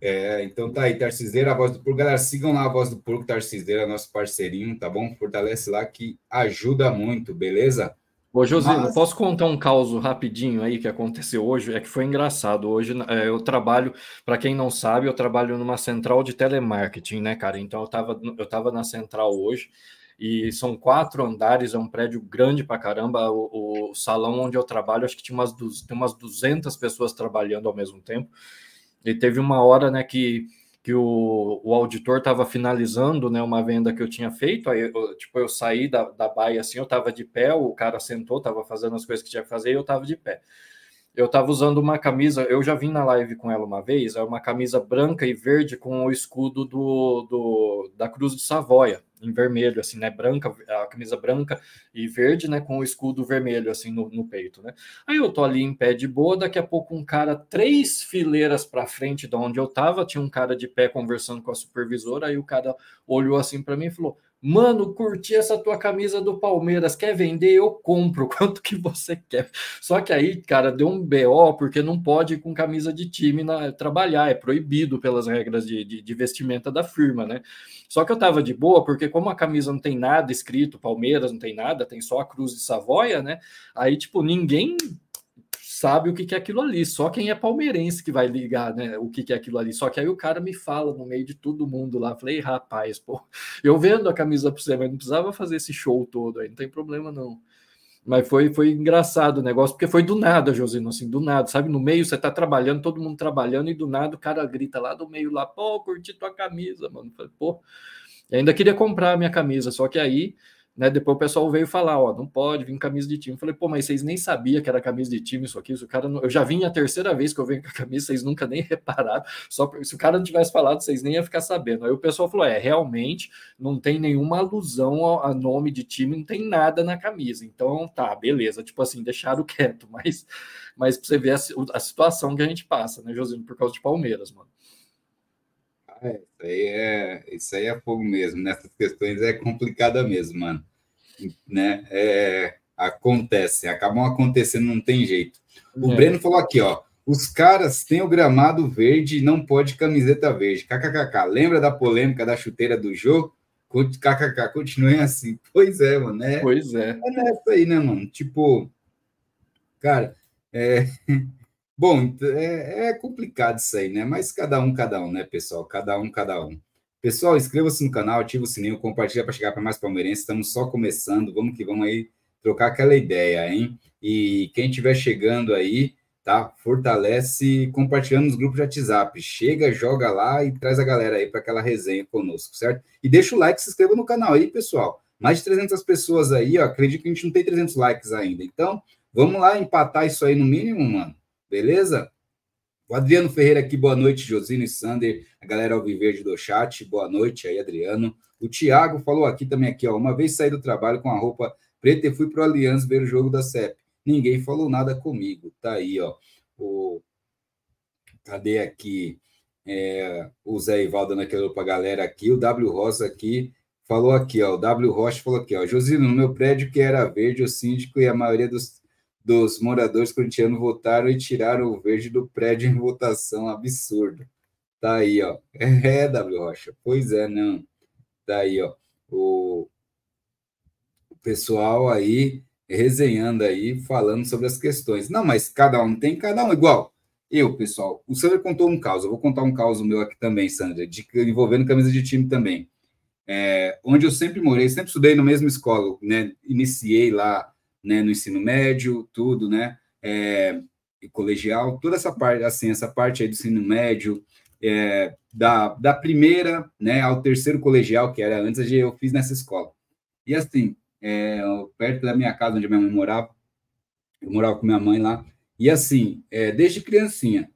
É, então tá aí, Tarciseira, a voz do Porco. Galera, sigam lá a voz do Porco, Tarciseira, nosso parceirinho, tá bom? Fortalece lá que ajuda muito, beleza? Ô, José, Mas... posso contar um caso rapidinho aí que aconteceu hoje? É que foi engraçado. Hoje é, eu trabalho, para quem não sabe, eu trabalho numa central de telemarketing, né, cara? Então eu tava, eu tava na central hoje e são quatro andares, é um prédio grande pra caramba. O, o salão onde eu trabalho, acho que tinha umas, tem umas 200 pessoas trabalhando ao mesmo tempo. E teve uma hora, né, que, que o, o auditor estava finalizando, né, uma venda que eu tinha feito, aí, eu, tipo, eu saí da, da baia assim, eu estava de pé, o cara sentou, estava fazendo as coisas que tinha que fazer e eu estava de pé. Eu estava usando uma camisa, eu já vim na live com ela uma vez, é uma camisa branca e verde com o escudo do, do da Cruz de Savoia, em vermelho, assim, né? Branca, a camisa branca e verde, né? Com o escudo vermelho, assim, no, no peito, né? Aí eu tô ali em pé de boa, daqui a pouco um cara, três fileiras para frente de onde eu tava, tinha um cara de pé conversando com a supervisora, aí o cara olhou assim para mim e falou: Mano, curti essa tua camisa do Palmeiras. Quer vender? Eu compro. *laughs* Quanto que você quer? Só que aí, cara, deu um BO, porque não pode ir com camisa de time na, trabalhar. É proibido pelas regras de, de, de, vestimenta da firma, né? Só que eu tava de boa, porque como a camisa não tem nada escrito, Palmeiras não tem nada, tem só a Cruz de Savoia, né? Aí, tipo, ninguém sabe o que, é aquilo ali. Só quem é palmeirense que vai ligar, né? O que, é aquilo ali. Só que aí o cara me fala no meio de todo mundo lá. Falei, rapaz, pô, *laughs* eu vendo a camisa para você, mas não precisava fazer esse show todo aí, não tem problema não. Mas foi, foi engraçado o negócio, porque foi do nada, Josino, assim, do nada, sabe? No meio você tá trabalhando, todo mundo trabalhando, e do nada o cara grita lá do meio lá, pô, curti tua camisa, mano. Falei, pô, e ainda queria comprar a minha camisa, só que aí né? Depois o pessoal veio falar, ó, não pode vir camisa de time. Eu falei, pô, mas vocês nem sabiam que era camisa de time isso aqui. Isso, o cara não... Eu já vim a terceira vez que eu venho com a camisa, vocês nunca nem *laughs* repararam. Só se o cara não tivesse falado, vocês nem iam ficar sabendo. Aí o pessoal falou, é, realmente não tem nenhuma alusão a nome de time, não tem nada na camisa. Então, tá, beleza. Tipo assim, deixaram *laughs* quieto, mas, mas pra você ver a, a situação que a gente passa, né, Josino, por causa de Palmeiras, mano. É, isso aí é, isso aí é fogo mesmo. Nessas questões é complicada mesmo, mano. Né? É, acontece, acabam acontecendo, não tem jeito. O é. Breno falou aqui, ó. Os caras têm o gramado verde e não pode camiseta verde. KKKK. Lembra da polêmica da chuteira do jogo? KKK, continuem assim. *laughs* Pois é, mano. Né? Pois é. É nessa aí, né, mano? Tipo, cara, é. *laughs* Bom, é, é, complicado isso aí, né? Mas cada um, cada um, né, pessoal? Cada um, cada um. Pessoal, inscreva-se no canal, ativa o sininho, compartilha para chegar para mais palmeirenses. Estamos só começando, vamos que vamos aí trocar aquela ideia, hein? E quem estiver chegando aí, tá? Fortalece compartilhando nos grupos de WhatsApp. Chega, joga lá e traz a galera aí para aquela resenha conosco, certo? E deixa o like, se inscreva no canal aí, pessoal. Mais de 300 pessoas aí, ó. Acredito que a gente não tem 300 likes ainda. Então, vamos lá empatar isso aí no mínimo, mano. Beleza? O Adriano Ferreira aqui, boa noite, Josino e Sander, a galera ao viver do chat, boa noite aí, Adriano. O Thiago falou aqui também aqui, ó, uma vez saí do trabalho com a roupa preta e fui pro Allianz ver o jogo da CEP. Ninguém falou nada comigo. Tá aí, ó. O cadê aqui? É, o Zé Ivaldo naquela para galera aqui, o W Rosa aqui falou aqui, ó, o W Rocha falou aqui, ó, Josino, no meu prédio que era verde, o síndico e a maioria dos dos moradores corintianos votaram e tiraram o verde do prédio em votação. Absurdo. Tá aí, ó. *laughs* É, W. Rocha. Pois é, não. Tá aí, ó. O, pessoal aí resenhando aí, falando sobre as questões. Não, mas cada um tem cada um igual. Eu, pessoal, o Sandra contou um caso, eu vou contar um caso meu aqui também, Sandra, de, envolvendo camisa de time também. É, onde eu sempre morei, sempre estudei na mesma escola, né? Iniciei lá né, no ensino médio, tudo, né, é, colegial, toda essa parte, assim, essa parte aí do ensino médio, é, da, da primeira, né, ao terceiro colegial, que era antes, eu fiz nessa escola. E assim, é, perto da minha casa, onde minha mãe morava, eu morava com minha mãe lá, e assim, é, desde criancinha,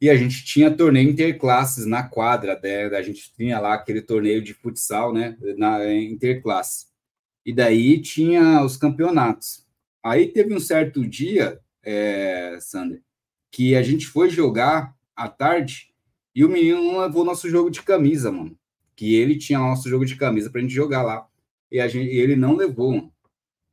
e a gente tinha torneio interclasses na quadra, né? a gente tinha lá aquele torneio de futsal, né, na interclasse. E daí tinha os campeonatos. Aí teve um certo dia, é, Sander, que a gente foi jogar à tarde e o menino não levou nosso jogo de camisa, mano. Que ele tinha nosso jogo de camisa pra gente jogar lá. E a gente, ele não levou, mano.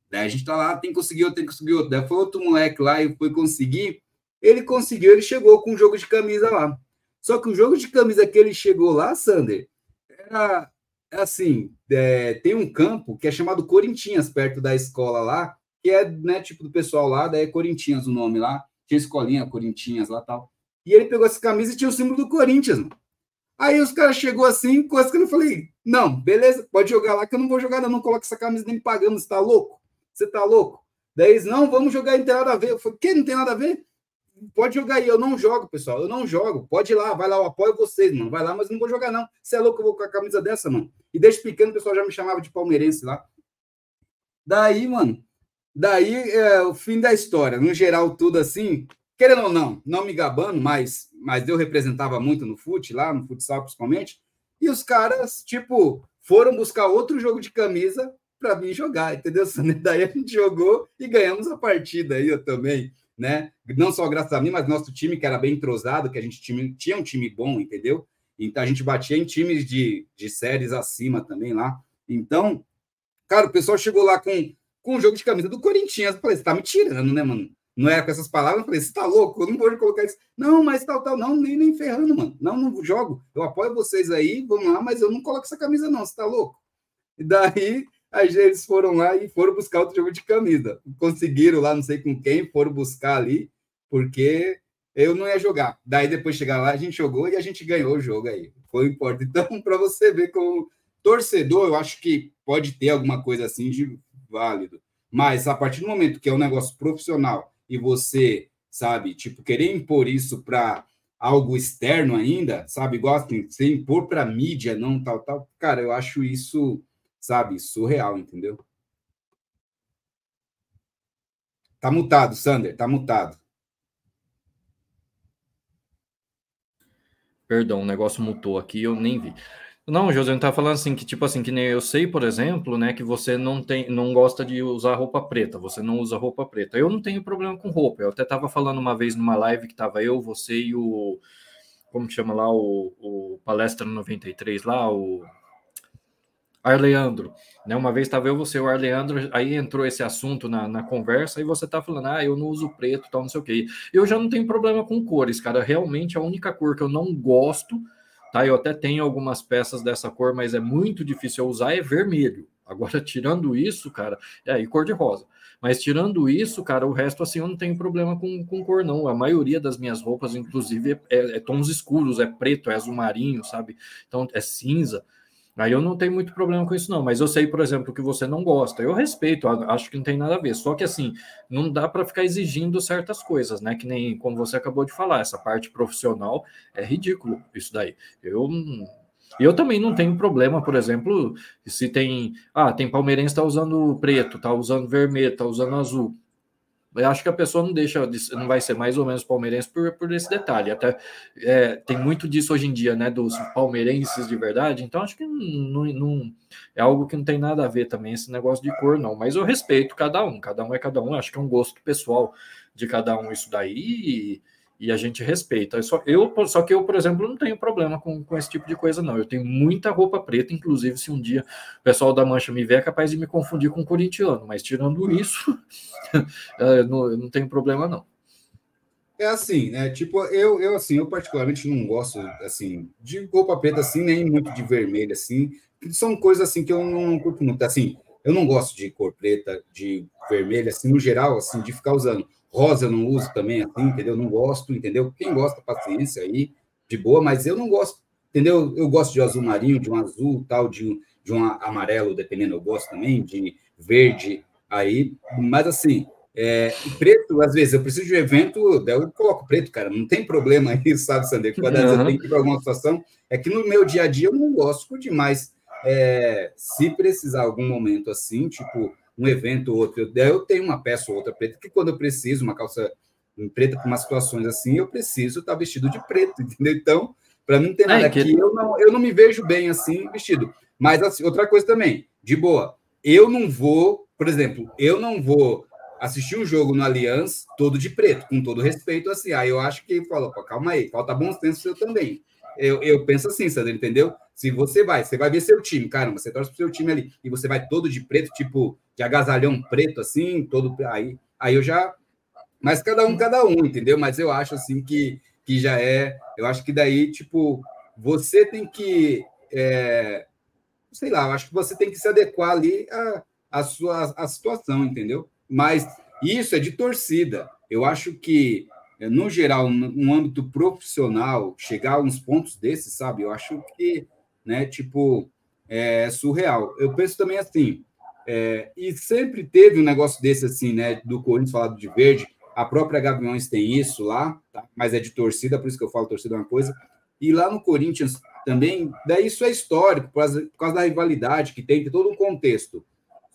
Daí a gente tá lá, tem que conseguir outro, tem que conseguir outro. Daí foi outro moleque lá e foi conseguir. Ele conseguiu, ele chegou com o jogo de camisa lá. Só que o jogo de camisa que ele chegou lá, Sander, era assim: é, tem um campo que é chamado Corintinhas, perto da escola lá, que é, né, tipo, do pessoal lá, daí é Corintinhas o nome lá, tinha escolinha Corintinhas lá tal. E ele pegou essa camisa e tinha o símbolo do Corinthians, mano. Aí os caras chegou assim, coisa que eu falei, não, beleza, pode jogar lá que eu não vou jogar, não, não coloca essa camisa nem pagando, você tá louco? Você tá louco? Daí eles, não, vamos jogar, não tem nada a ver. Eu falei, que não tem nada a ver? Pode jogar aí, eu não jogo, pessoal, eu não jogo. Pode ir lá, vai lá, eu apoio vocês, mano. Vai lá, mas não vou jogar, não. Você é louco, eu vou com a camisa dessa, mano. E desde pequeno o pessoal já me chamava de palmeirense lá. Daí, mano, daí é o fim da história. No geral, tudo assim, querendo ou não, não me gabando, mas, mas eu representava muito no fute, lá, no futsal principalmente. E os caras, tipo, foram buscar outro jogo de camisa para vir jogar, entendeu? *laughs* Daí a gente jogou e ganhamos a partida aí eu também, né? Não só graças a mim, mas nosso time que era bem entrosado, que a gente tinha um time bom, entendeu? Então a gente batia em times de, de séries acima também lá. Então, cara, o pessoal chegou lá com, com um jogo de camisa do Corinthians. Eu falei, você tá me tirando, né, mano? Não era com essas palavras, eu falei, você tá louco? Eu não vou colocar isso. Não, mas tal, tal, não, nem, nem ferrando, mano. Não, não jogo. Eu apoio vocês aí, vamos lá, mas eu não coloco essa camisa, não, você tá louco? E daí Aí eles foram lá e foram buscar outro jogo de camisa. Conseguiram lá, não sei com quem, foram buscar ali, porque eu não ia jogar. Daí depois chegar lá, a gente jogou e a gente ganhou o jogo aí. Foi importante. Então, *laughs* para você ver como torcedor, eu acho que pode ter alguma coisa assim de válido. Mas a partir do momento que é um negócio profissional e você, sabe, tipo, querer impor isso para algo externo ainda, sabe, igual assim, impor para mídia, não tal, tal, cara, eu acho isso sabe? Surreal, entendeu? Tá mutado, Sander, tá mutado. Perdão, o negócio mutou aqui, eu nem vi. Não, José, não tá falando assim que tipo assim que nem eu sei, por exemplo, né, que você não tem, não gosta de usar roupa preta, você não usa roupa preta. Eu não tenho problema com roupa. Eu até tava falando uma vez numa live que tava eu, você e o como chama lá o, o palestra 93 lá, o Arleandro, né? Uma vez estava eu, você, o Arleandro, aí entrou esse assunto na, na conversa e você tá falando, ah, eu não uso preto, tal, não sei o quê. Eu já não tenho problema com cores, cara. Realmente a única cor que eu não gosto, tá? Eu até tenho algumas peças dessa cor, mas é muito difícil eu usar, é vermelho. Agora, *laughs* tirando isso, cara, é, e cor de rosa. Mas tirando isso, cara, o resto, assim, eu não tenho problema com, com cor, não. A maioria das minhas roupas, inclusive, é, é tons escuros, é preto, é azul marinho, sabe? Então, é cinza. Aí eu não tenho muito problema com isso, não. Mas eu sei, por exemplo, que você não gosta. Eu respeito, acho que não tem nada a ver. Só que assim, não dá para ficar exigindo certas coisas, né? Que nem como você acabou de falar, essa parte profissional é ridículo isso daí. Eu eu também não tenho problema, por exemplo, se tem. Ah, tem palmeirense tá usando preto, tá usando vermelho, tá usando azul. Eu acho que a pessoa não deixa, não vai ser mais ou menos palmeirense por, por esse detalhe. Até é, tem muito disso hoje em dia, né? Dos palmeirenses de verdade. Então acho que não, não, é algo que não tem nada a ver também esse negócio de cor, não. Mas eu respeito cada um, cada um é cada um. Acho que é um gosto pessoal de cada um isso daí. E, e a gente respeita. Só, eu, só que eu, por exemplo, não tenho problema com, com esse tipo de coisa, não. Eu tenho muita roupa preta, inclusive, se um dia o pessoal da Mancha me ver, é capaz de me confundir com um corintiano, mas tirando isso, *laughs* é, não, eu não tenho problema, não. É assim, né? Tipo, eu, eu assim, eu particularmente não gosto assim de roupa preta assim, nem muito de vermelho assim. São coisas assim que eu não curto muito. Assim, eu não gosto de cor preta, de vermelho, assim, no geral, assim, de ficar usando. Rosa eu não uso também, assim, entendeu? Não gosto, entendeu? Quem gosta, paciência aí, de boa, mas eu não gosto, entendeu? Eu gosto de azul marinho, de um azul, tal, de um, de um amarelo, dependendo, eu gosto também, de verde aí, mas assim, é, preto, às vezes, eu preciso de um evento, eu coloco preto, cara, não tem problema *laughs* isso, sabe, Sander? Quando uhum. eu tenho que ir para alguma situação, é que no meu dia a dia eu não gosto demais. É, se precisar algum momento assim, tipo, um evento ou outro. Eu, tenho uma peça ou outra preta que quando eu preciso, uma calça preta para umas situações assim, eu preciso estar tá vestido de preto, *laughs* entendeu? Então, para mim não tem nada é, que... aqui, eu não, eu não me vejo bem assim vestido. Mas assim, outra coisa também, de boa, eu não vou, por exemplo, eu não vou assistir um jogo no Allianz todo de preto, com todo respeito, assim. Aí eu acho que falou, calma aí, falta bom senso seu também. Eu, eu penso assim, Sandro, entendeu? Se você vai, você vai ver seu time, caramba, você torce pro seu time ali, e você vai todo de preto, tipo, de agasalhão preto, assim, todo. Aí, aí eu já. Mas cada um, cada um, entendeu? Mas eu acho, assim, que, que já é. Eu acho que daí, tipo, você tem que. É, sei lá, eu acho que você tem que se adequar ali à, à sua à situação, entendeu? Mas isso é de torcida. Eu acho que, no geral, no âmbito profissional, chegar a uns pontos desses, sabe? Eu acho que, né, tipo, é surreal. Eu penso também assim, é, e sempre teve um negócio desse, assim, né, do Corinthians falado de verde, a própria Gaviões tem isso lá, tá? mas é de torcida, por isso que eu falo torcida é uma coisa. E lá no Corinthians também, daí isso é histórico, por causa, da rivalidade que tem, tem todo um contexto.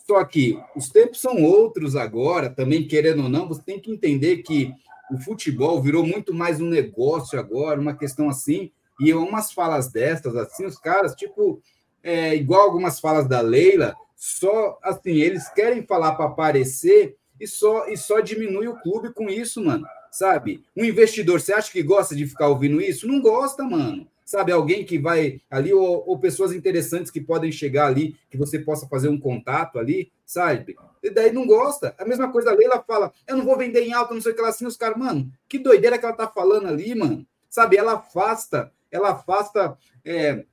Só que os tempos são outros agora, também querendo ou não, você tem que entender que o futebol virou muito mais um negócio agora, uma questão assim, e umas falas destas, assim, os caras, tipo, é, igual algumas falas da Leila, só assim, eles querem falar para aparecer e só, e só diminui o clube com isso, mano. Sabe? Um investidor, você acha que gosta de ficar ouvindo isso? Não gosta, mano. Sabe, alguém que vai ali, ou, ou pessoas interessantes que podem chegar ali, que você possa fazer um contato ali, sabe? E daí não gosta. A mesma coisa a Leila fala, eu não vou vender em alta, não sei o que lá assim, os caras, mano, que doideira que ela tá falando ali, mano. Sabe, ela afasta, ela afasta é,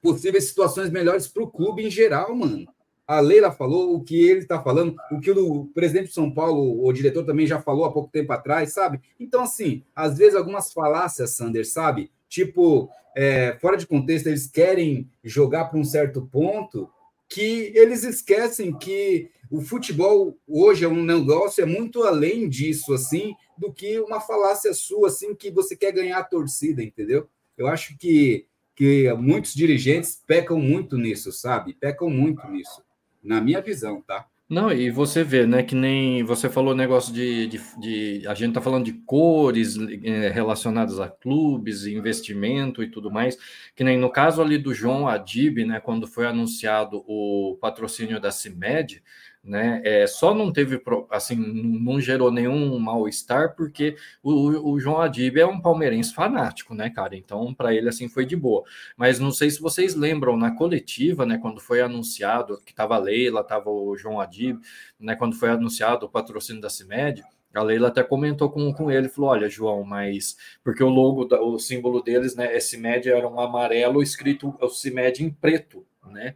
possíveis situações melhores para o clube em geral, mano a Leila falou, o que ele está falando, o que o presidente de São Paulo, o diretor também já falou há pouco tempo atrás, sabe? Então, assim, às vezes algumas falácias, Sander, sabe? Tipo, é, fora de contexto, eles querem jogar para um certo ponto que eles esquecem que o futebol hoje é um negócio, é muito além disso, assim, do que uma falácia sua, assim, que você quer ganhar a torcida, entendeu? Eu acho que, que muitos dirigentes pecam muito nisso, sabe? Pecam muito nisso na minha visão, tá? Não, e você vê, né, que nem você falou negócio de, de, de a gente tá falando de cores é, relacionadas a clubes, investimento e tudo mais, que nem no caso ali do João Adib, né, quando foi anunciado o patrocínio da CIMED, né? É, só não teve, assim, não gerou nenhum mal-estar, porque o, o, João Adib é um palmeirense fanático, né, cara? Então, para ele, assim, foi de boa. Mas não sei se vocês lembram, na coletiva, né, quando foi anunciado que tava a Leila, tava o João Adib, né, quando foi anunciado o patrocínio da CIMED, a Leila até comentou com, com ele, falou: Olha, João, mas porque o logo, o símbolo deles, né, esse CIMED era um amarelo escrito o CIMED em preto, né?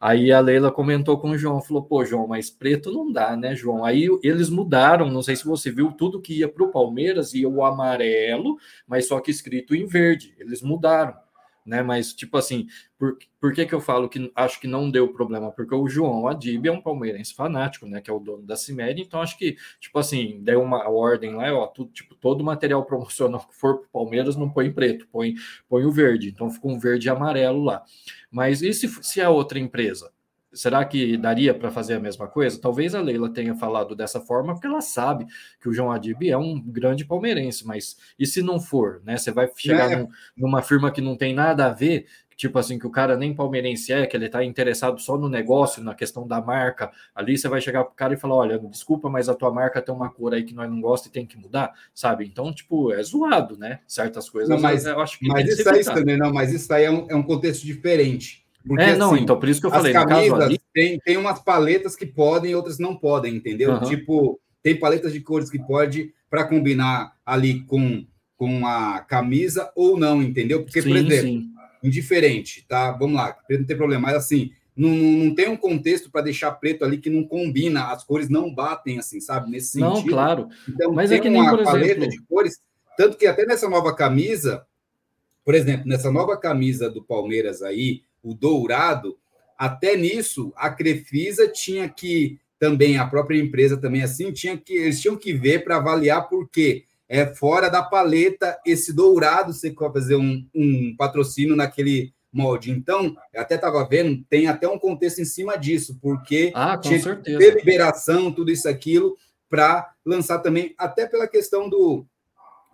Aí a Leila comentou com o João, falou: pô, João, mas preto não dá, né, João? Aí eles mudaram, não sei se você viu, tudo que ia para o Palmeiras ia o amarelo, mas só que escrito em verde. Eles mudaram né? Mas, tipo assim, por, por que, que eu falo que acho que não deu problema? Porque o João Adib é um palmeirense fanático, né? Que é o dono da CIMED, então acho que, tipo assim, deu uma ordem lá, ó, tudo, tipo, todo material *laughs* promocional que for para Palmeiras não põe preto, põe, põe o verde, então ficou um verde e amarelo lá. Mas e se, se a outra empresa? Será que daria para fazer a mesma coisa? Talvez a Leila tenha falado dessa forma porque ela sabe que o João Adib é um grande palmeirense, mas e se não for, né? Você vai chegar é. num, numa firma que não tem nada a ver, tipo assim, que o cara nem palmeirense é, que ele está interessado só no negócio, na questão da marca. Ali você vai chegar pro cara e falar: olha, desculpa, mas a tua marca tem uma cor aí que nós não gosta e tem que mudar, sabe? Então, tipo, é zoado, né? Certas coisas. Não, mas, eu acho que mas isso aí também, não, mas isso aí é um, é um contexto diferente porque, é, não, assim, então por isso que eu falei. As camisas ali... tem, tem umas paletas que podem e outras não podem, entendeu? Uhum. Tipo, tem paletas de cores que pode para combinar ali com, com a camisa ou não, entendeu? Porque, sim, por exemplo, sim. indiferente, tá? Vamos lá, não tem problema, mas assim, não, não tem um contexto para deixar preto ali que não combina, as cores não batem assim, sabe? Nesse sentido. Não, claro. Então, mas é tem é que nem, uma paleta exemplo... de cores, tanto que até nessa nova camisa, por exemplo, nessa nova camisa do Palmeiras aí, o dourado, até nisso a Crefisa tinha que também a própria empresa também assim tinha que eles tinham que ver para avaliar porque é fora da paleta esse dourado você quer fazer um, um patrocínio naquele molde. Então, eu até estava vendo, tem até um contexto em cima disso, porque ah, tinha certeza. deliberação, tudo isso, aquilo, para lançar também, até pela questão do,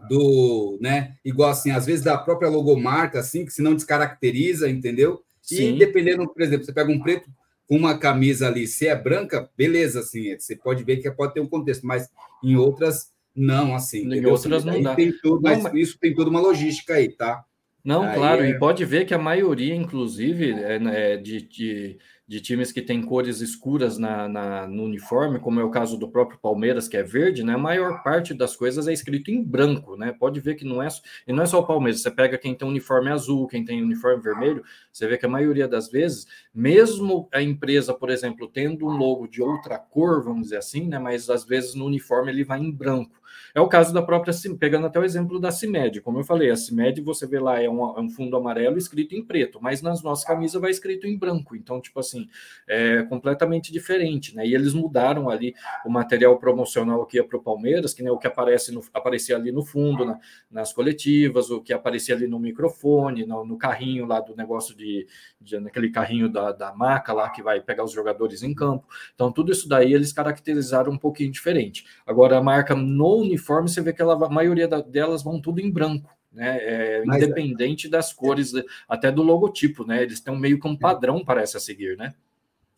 do, né, igual assim, às vezes da própria logomarca, assim, que se não descaracteriza, entendeu? Sim. E dependendo, por exemplo, você pega um preto com uma camisa ali, se é branca, beleza, assim, você pode ver que pode ter um contexto, mas em outras, não, assim. Em entendeu? outras não dá. Tem tudo, não, mas, isso tem toda uma logística aí, tá? Não, aí claro, é... e pode ver que a maioria, inclusive, é, né, é de, de, de times que têm cores escuras na, na, no uniforme, como é o caso do próprio Palmeiras, que é verde, né? A maior parte das coisas é escrito em branco, né? Pode ver que não é, e não é só o Palmeiras, você pega quem tem uniforme azul, quem tem uniforme vermelho, você vê que a maioria das vezes, mesmo a empresa, por exemplo, tendo um logo de outra cor, vamos dizer assim, né? Mas às vezes no uniforme ele vai em branco. É o caso da própria, pegando até o exemplo da CIMED, como eu falei, a CIMED você vê lá, é um, é um fundo amarelo escrito em preto, mas nas nossas camisas vai escrito em branco, então, tipo assim, é completamente diferente, né? E eles mudaram ali o material promocional que ia para o Palmeiras, que né, o que aparece no, aparecia ali no fundo, na, nas coletivas, o que aparecia ali no microfone, no, no carrinho lá do negócio de, de naquele carrinho da, da maca lá que vai pegar os jogadores em campo. Então, tudo isso daí eles caracterizaram um pouquinho diferente. Agora, a marca no uniforme, você vê que ela, a maioria delas vão tudo em branco. Né, é, Mas, independente das cores, até do logotipo, né? Eles têm meio que um padrão, parece a seguir, né?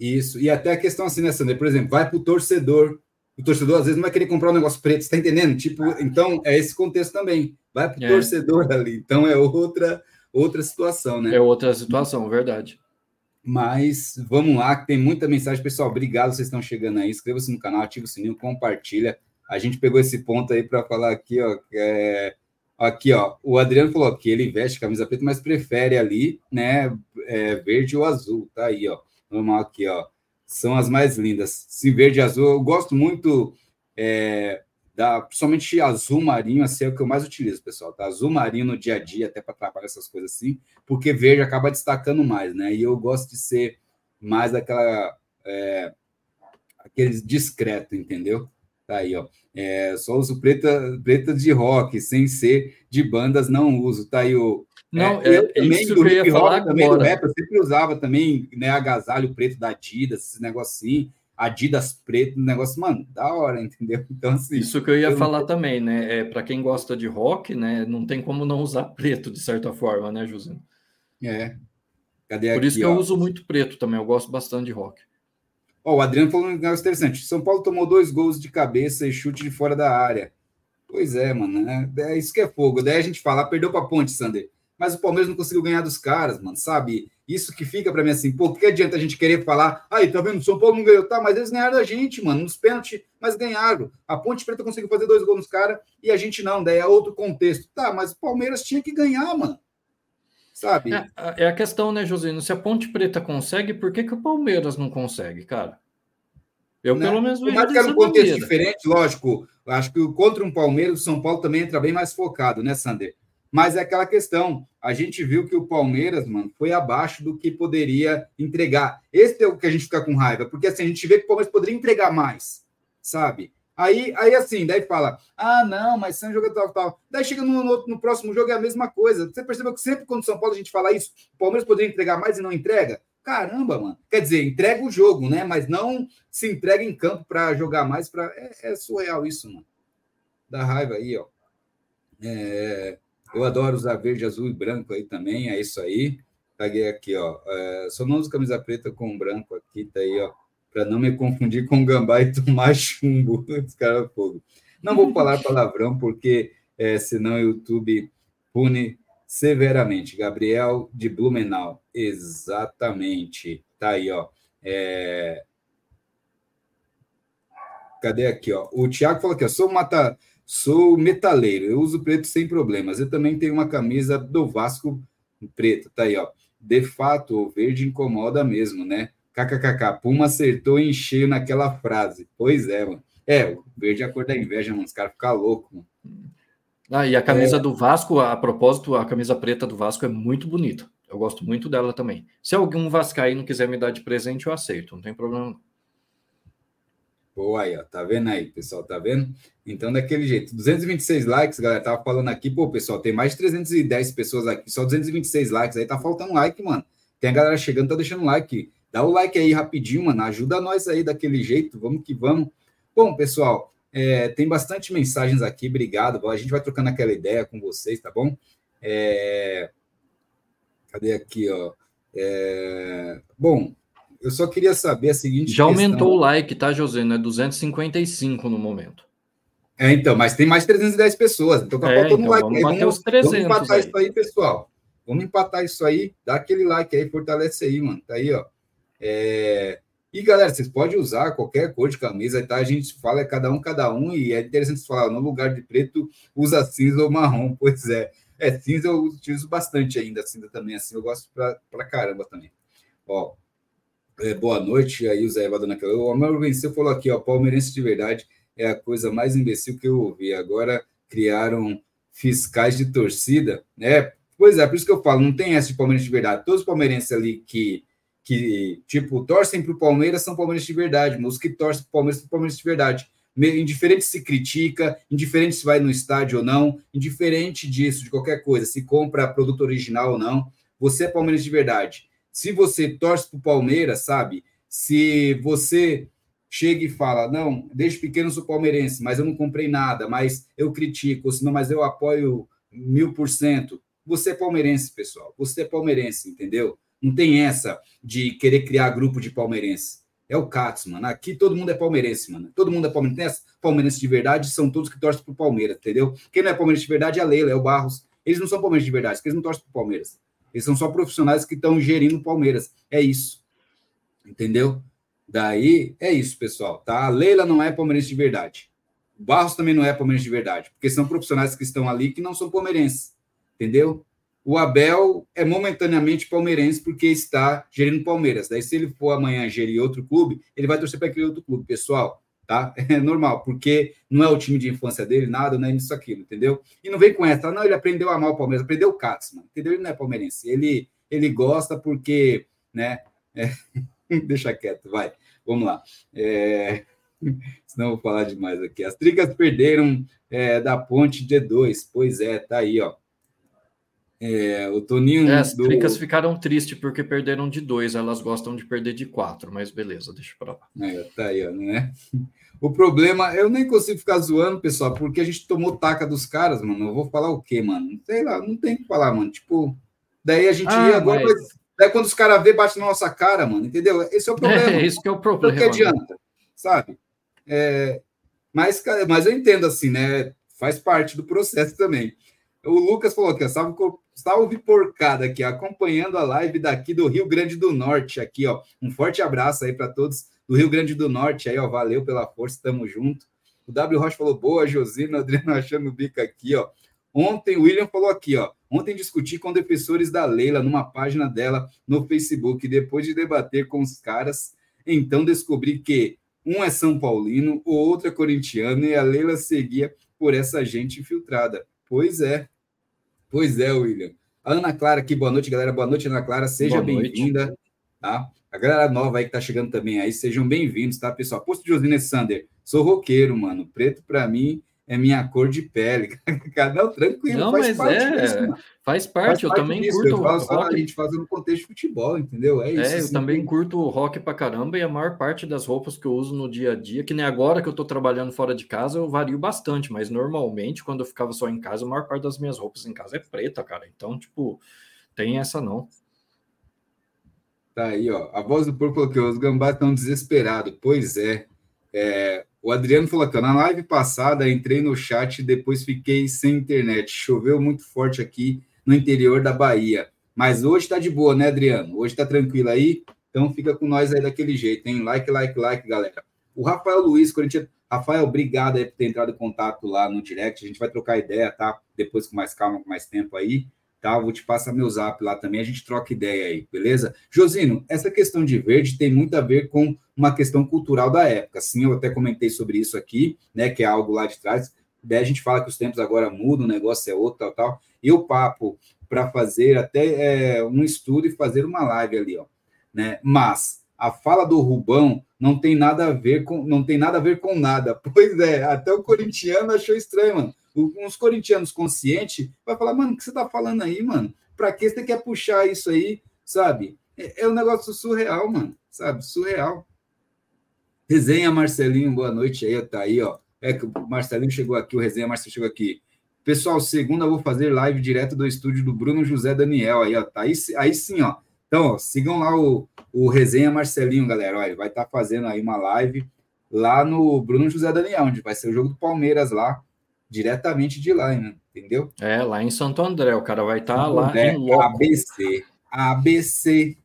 Isso, e até a questão assim, né, Sander? Por exemplo, vai para o torcedor. O torcedor às vezes não vai querer comprar um negócio preto, você tá entendendo? Tipo, então é esse contexto também. Vai para o é. torcedor ali. Então é outra, outra situação, né? É outra situação, verdade. Mas vamos lá, que tem muita mensagem, pessoal. Obrigado, vocês estão chegando aí. Inscreva-se no canal, ativa o sininho, compartilha. A gente pegou esse ponto aí para falar aqui, ó. É... Aqui, ó. O Adriano falou que ele veste camisa preta, mas prefere ali, né? É, verde ou azul. Tá aí, ó. Vamos aqui, ó. São as mais lindas. Se verde e azul, eu gosto muito é, da, principalmente azul marinho, assim é o que eu mais utilizo, pessoal. Tá? Azul marinho no dia a dia, até para trabalhar essas coisas assim, porque verde acaba destacando mais, né? E eu gosto de ser mais daquela. É, aqueles discreto, entendeu? Tá aí, ó. É, só uso preta, preta de rock, sem ser de bandas, não uso. Tá aí o. Não, é, é também do eu falar também agora. Rap, eu sempre usava também, né, agasalho preto da Adidas, esse negocinho. Adidas preto, negócio, mano, da hora, entendeu? *laughs* Então, assim. Isso que eu ia eu falar também, né? É, para quem gosta de rock, né? Não tem como não usar *laughs* preto, de certa forma, né, José? É. Cadê Por aqui, isso que ó? eu uso muito preto também, eu gosto bastante de rock. Ó, o Adriano falou um negócio interessante. São Paulo tomou dois gols de cabeça e chute de fora da área. Pois é, mano. Né? É isso que é fogo. Daí a gente fala, ah, perdeu para ponte, Sander. Mas o Palmeiras não conseguiu ganhar dos caras, mano, sabe? Isso que fica para mim assim, pô, que adianta a gente querer falar, aí, tá vendo? São Paulo não ganhou, tá? Mas eles ganharam da gente, mano, nos pênaltis, mas ganharam. A Ponte Preta conseguiu fazer dois gols nos caras e a gente não, daí é outro contexto. Tá, mas o Palmeiras tinha que ganhar, mano. Sabe? É, é a questão, né, Josino? Se a Ponte Preta consegue, por que, que o Palmeiras não consegue, cara? Eu, né? pelo menos, vejo. Mas que era um contexto maneira. diferente, lógico. Acho que contra um Palmeiras, o São Paulo também entra bem mais focado, né, Sander? Mas é aquela questão. A gente viu que o Palmeiras, mano, foi abaixo do que poderia entregar. Esse é o que a gente fica com raiva, porque assim, a gente vê que o Palmeiras poderia entregar mais, sabe? Aí, aí assim, daí fala, ah, não, mas São jogador tal, tal. Daí chega no, no, no, próximo jogo é a mesma coisa. Você percebeu que sempre quando São Paulo a gente fala isso, o Palmeiras poderia entregar mais e não entrega? Caramba, mano. Quer dizer, entrega o jogo, né? Mas não se entrega em campo para jogar mais. Pra... É, é, surreal isso, mano. Dá raiva aí, ó. É, eu adoro usar verde, azul e branco aí também. É isso aí. Peguei aqui, ó. É, só não uso camisa preta com branco aqui, tá aí, ó. Para não me confundir com gambá e tomar *laughs* chumbo. Os caras fogo. Não vou falar palavrão, porque é, senão o YouTube pune severamente. Gabriel de Blumenau, exatamente. Tá aí, ó. É... Cadê aqui, ó? O Thiago falou aqui, ó, sou mata, sou metaleiro, eu uso preto sem problemas. Eu também tenho uma camisa do Vasco preto, tá aí, ó. De fato, o verde incomoda mesmo, né? KKKK, Puma acertou em cheio naquela frase. Pois é, mano. É, o verde é a cor da inveja, mano. Os caras ficam loucos, mano. Ah, e a camisa é... do Vasco, a propósito, a camisa preta do Vasco é muito bonita. Eu gosto muito dela também. Se algum vascaíno quiser me dar de presente, eu aceito, não tem problema. Boa aí, ó. Tá vendo aí, pessoal? Tá vendo? Então, daquele jeito. 226 likes, galera. Tava falando aqui, pô, pessoal, tem mais de 310 pessoas aqui, só 226 likes. Aí tá faltando like, mano. Tem a galera chegando, tá deixando like. Dá o like aí rapidinho, mano. Ajuda nós aí daquele jeito. Vamos que vamos. Bom, pessoal, é, tem bastante mensagens aqui, obrigado. A gente vai trocando aquela ideia com vocês, tá bom? É... Cadê aqui, ó? É... Bom, eu só queria saber a seguinte. Já questão. aumentou o like, tá, José? Não é 255 no momento. É, então, mas tem mais 310 pessoas, então tá é, faltando então, like. Vamos, aí, vamos, 300 vamos empatar aí. isso aí, pessoal. Vamos empatar isso aí, dá aquele like aí, fortalece aí, mano. Tá aí, ó. É... E galera, vocês podem usar qualquer cor de camisa, tá? A gente fala é cada um, cada um, e é interessante falar, no lugar de preto, usa cinza ou marrom. *laughs* Pois é. É, cinza eu utilizo bastante ainda, cinza também, assim, eu gosto pra, pra caramba também. Ó, é, boa noite, aí o Zé naquela. O Amaro Venceu falou aqui, ó, palmeirense de verdade é a coisa mais imbecil que eu ouvi. Agora criaram fiscais de torcida, né? Pois é, por isso que eu falo, não tem essa de palmeirense de verdade. Todos os palmeirenses ali que, que tipo, torcem para o Palmeiras são palmeirenses de verdade, mas os que torcem para o Palmeiras são palmeirenses de verdade. Indiferente se critica, indiferente se vai no estádio ou não, indiferente disso, de qualquer coisa, se compra produto original ou não, você é palmeirense de verdade. Se você torce para o Palmeiras, sabe? Se você chega e fala: Não, desde pequeno sou palmeirense, mas eu não comprei nada, mas eu critico, ou senão, mas eu apoio mil por cento. Você é palmeirense, pessoal. Você é palmeirense, entendeu? Não tem essa de querer criar grupo de palmeirense. É o Katz, mano. Aqui todo mundo é palmeirense, mano. Todo mundo é palmeirense. Palmeirense de verdade são todos que torcem pro Palmeiras, entendeu? Quem não é palmeirense de verdade é a Leila, é o Barros. Eles não são palmeirenses de verdade, porque eles não torcem pro Palmeiras. Eles são só profissionais que estão gerindo o Palmeiras. É isso. Entendeu? Daí é isso, pessoal, tá? A Leila não é palmeirense de verdade. O Barros também não é palmeirense de verdade, porque são profissionais que estão ali que não são palmeirenses, entendeu? O Abel é momentaneamente palmeirense porque está gerindo Palmeiras. Daí, se ele for amanhã gerir outro clube, ele vai torcer para aquele outro clube, pessoal, tá? *laughs* É normal, porque não é o time de infância dele, nada, não é isso, aquilo, entendeu? E não vem com essa, não, ele aprendeu a amar o Palmeiras, aprendeu o Katz, mano, entendeu? Ele não é palmeirense, ele, ele gosta porque, né? É... *laughs* Deixa quieto, vai. Vamos lá. É... *laughs* Senão eu vou falar demais aqui. As tricas perderam é, da ponte D2. Pois é, tá aí, ó. É, o Toninho. É, as do... tricas ficaram tristes porque perderam de dois. Elas gostam de perder de quatro, mas beleza, deixa para lá. É, tá aí, né? O problema, eu nem consigo ficar zoando, pessoal, porque a gente tomou taca dos caras, mano. Eu vou falar o quê, mano? Sei lá, não tem o que falar, mano. Tipo, daí a gente ah, ia agora. Mas... Daí quando os caras vê, bate na nossa cara, mano, entendeu? Esse é o problema. É, isso que é o problema. O que adianta, sabe? É, mas, mas eu entendo assim, né? Faz parte do processo também. O Lucas falou aqui, salve, salve porcada aqui, acompanhando a live daqui do Rio Grande do Norte, aqui, ó. Um forte abraço aí para todos do Rio Grande do Norte, aí, ó. Valeu pela força, tamo junto. O W Rocha falou, boa, Josina, Adriano achando o bico aqui, ó. Ontem, o William falou aqui, ó. Ontem discuti com defensores da Leila numa página dela no Facebook. Depois de debater com os caras, então descobri que um é São Paulino, o outro é corintiano e a Leila seguia por essa gente infiltrada. Pois é. Pois é, William. Ana Clara aqui, boa noite, galera. Boa noite, Ana Clara. Seja bem-vinda. Tá? A galera nova aí que tá chegando também aí, sejam bem-vindos, tá, pessoal? Posto de Josine Sander. Sou roqueiro, mano. Preto para mim é minha cor de pele. *laughs* Não, tranquilo, não, faz parte é, disso, faz parte, faz eu parte também disso. curto eu falo rock. A gente faz no contexto de futebol, entendeu? É, isso. É, eu assim, também curto rock pra caramba e a maior parte das roupas que eu uso no dia a dia, que nem agora que eu tô trabalhando fora de casa, eu vario bastante, mas normalmente quando eu ficava só em casa, a maior parte das minhas roupas em casa é preta, cara. Então, tipo, tem essa não. Tá aí, ó. A voz do porco falou que os gambás estão desesperados. Pois é. é. O Adriano falou aqui, na live passada entrei no chat e depois fiquei sem internet. Choveu muito forte aqui no interior da Bahia. Mas hoje tá de boa, né, Adriano? Hoje tá tranquilo aí? Então fica com nós aí daquele jeito, hein? Like, like, like, galera. O Rafael Luiz, Corinthians. Rafael, obrigado aí por ter entrado em contato lá no direct. A gente vai trocar ideia, tá? Depois com mais calma, com mais tempo aí tá? vou te passar meu zap lá também, a gente troca ideia aí, beleza? Josino, essa questão de verde tem muito a ver com uma questão cultural da época. Sim, eu até comentei sobre isso aqui, né? Que é algo lá de trás. Daí a gente fala que os tempos agora mudam, o negócio é outro, tal, tal. E o papo para fazer até é, um estudo e fazer uma live ali, ó. Né? Mas a fala do Rubão não tem nada a ver com não tem nada a ver com nada. *laughs* Pois é, até o corintiano achou estranho, mano uns corintianos conscientes vai falar, mano, o que você tá falando aí, mano? Pra que você quer puxar isso aí, sabe? É, é um negócio surreal, mano, sabe? Surreal. Resenha Marcelinho, boa noite aí, tá aí, ó. É que o Marcelinho chegou aqui, o Resenha Marcelinho chegou aqui. Pessoal, segunda eu vou fazer live direto do estúdio do Bruno José Daniel aí, ó. Tá aí, aí sim, ó. Então, ó, sigam lá o, o Resenha Marcelinho, galera. Ó, ele vai estar tá fazendo aí uma live lá no Bruno José Daniel, onde vai ser o jogo do Palmeiras lá diretamente de lá, né? entendeu? É, lá em Santo André, o cara vai estar tá lá André, em loco. ABC, ABC,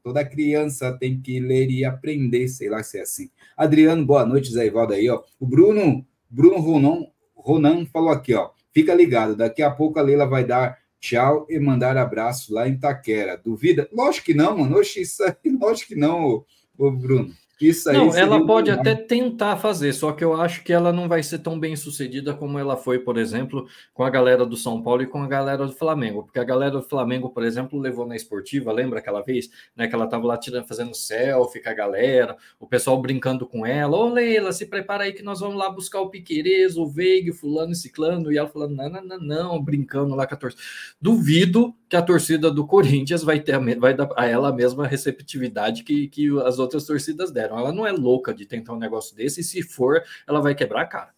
Toda criança tem que ler e aprender, sei lá se é assim. Adriano, boa noite, Zé Ivaldo aí, ó. O Bruno, Bruno Ronan, Ronan falou aqui, ó. Fica ligado, daqui a pouco a Leila vai dar tchau e mandar abraço lá em Taquera. Duvida? Lógico que não, mano. Oxe, isso aí, *laughs* lógico que não, ô, Bruno. Isso aí não, ela pode até tentar fazer, só que eu acho que ela não vai ser tão bem sucedida como ela foi, por exemplo, com a galera do São Paulo e com a galera do Flamengo. Porque a galera do Flamengo, por exemplo, levou na esportiva, lembra aquela vez, né? Que ela tava lá tirando, fazendo selfie com a galera, o pessoal brincando com ela. Ô, Leila, se prepara aí que nós vamos lá buscar o Piqueires, o Veiga, fulano e ciclano. E ela falando, não, não, não, não, brincando lá com a torcida. Duvido que a torcida do Corinthians vai ter a, vai dar a ela a mesma receptividade que, que as outras torcidas deram. Ela não é louca de tentar um negócio desse, e se for, ela vai quebrar a cara.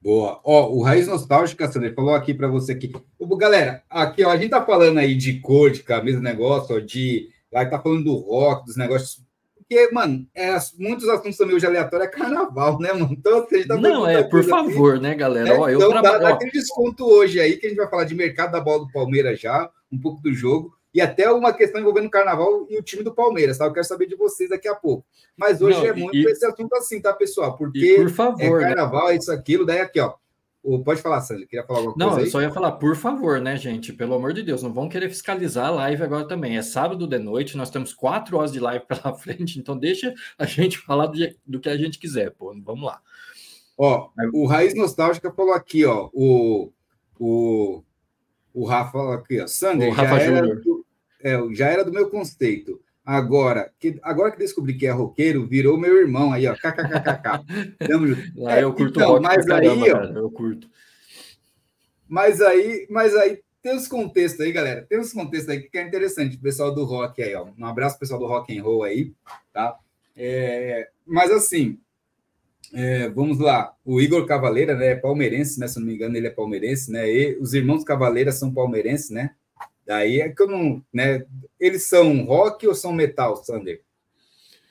Boa. Ó, o Raiz Nostálgica, Sandra, falou aqui para você aqui. Galera, aqui, ó, a gente tá falando aí de cor, de camisa, negócio, ó, de. Aí tá falando do rock, dos negócios porque, mano, é, muitos assuntos também hoje aleatório é carnaval, né, mano? Então, você tá Não, é, por favor, né, galera? Né? Ó, então, eu dá, dá aquele desconto hoje aí, que a gente vai falar de mercado da bola do Palmeiras já, um pouco do jogo, e até uma questão envolvendo o carnaval e o time do Palmeiras, tá? Eu quero saber de vocês daqui a pouco. Mas hoje Não, é muito e, esse assunto assim, tá, pessoal? Porque por favor, é carnaval, né? é isso, aquilo, daí aqui, ó. Pode falar, Sandra. Queria falar alguma não, coisa? Não, eu só ia falar, por favor, né, gente? Pelo amor de Deus, não vão querer fiscalizar a live agora também. É sábado de noite, nós temos quatro horas de live pela *laughs* frente, então deixa a gente falar do, do que a gente quiser, pô. Vamos lá. Ó, o Raiz Nostálgica falou aqui, ó. O, o, o Rafa falou aqui, ó. Sandra, já, era do, é, já era do meu conceito. Agora que, agora que descobri que é roqueiro, virou meu irmão aí, ó. KKKKK. *laughs* Lá é, eu curto então, rock mas caramba, aí, ó, cara, eu curto. Mas aí, mas aí tem os contextos aí, galera. Tem os contextos aí que é interessante, o pessoal do rock aí, ó. Um abraço pessoal do rock and roll aí, tá? É, mas assim, é, vamos lá. O Igor Cavaleira, né, é palmeirense, né? Se não me engano, ele é palmeirense, né? E os irmãos Cavaleira são palmeirenses, né? Daí é que eu não. Né, eles são rock ou são metal, Sander?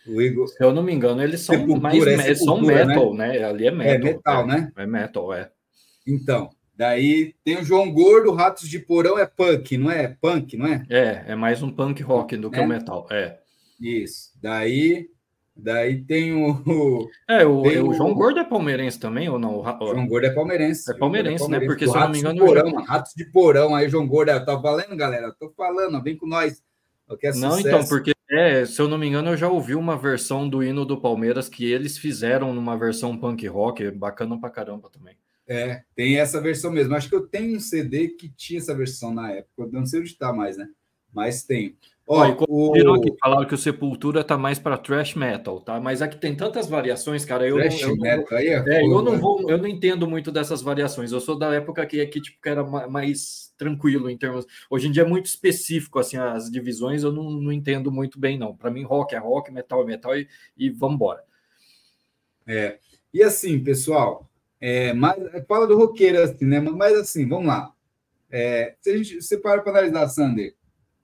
O Igor... Se eu não me engano, eles são mais é são metal, né? né? Ali é metal. É metal, é, né? É metal, é. Então, daí tem o João Gordo, Ratos de Porão é punk, não é? Punk, não é? É, é mais um punk rock do que o é? metal, é. Isso. Daí Daí tem o. É, o, o, o João Gordo é palmeirense também, ou não? O João Gordo é palmeirense. É palmeirense, é palmeirense né? Porque se eu não me engano. De porão, mano, ratos de porão, aí, João Gordo, tá valendo, galera? Tô falando, vem com nós. É não, então, porque é, se eu não me engano, eu já ouvi uma versão do hino do Palmeiras que eles fizeram numa versão punk rock, bacana pra caramba também. É, tem essa versão mesmo. Acho que eu tenho um CD que tinha essa versão na época. Eu não sei onde tá mais, né? Mas tem. Ó, o... aqui, falaram que o Sepultura tá mais para thrash metal, tá? Mas aqui tem tantas variações, cara. Eu thrash não, eu metal não, aí é, é eu não vou, eu não entendo muito dessas variações. Eu sou da época que aqui tipo que era mais tranquilo em termos. Hoje em dia é muito específico assim as divisões. Eu não, não entendo muito bem não. Para mim rock é rock, metal é metal e, e vamos embora. É. E assim, pessoal, é, mas fala do roqueiro assim, né? Mas assim, vamos lá. É, se a gente você para para analisar, Sander,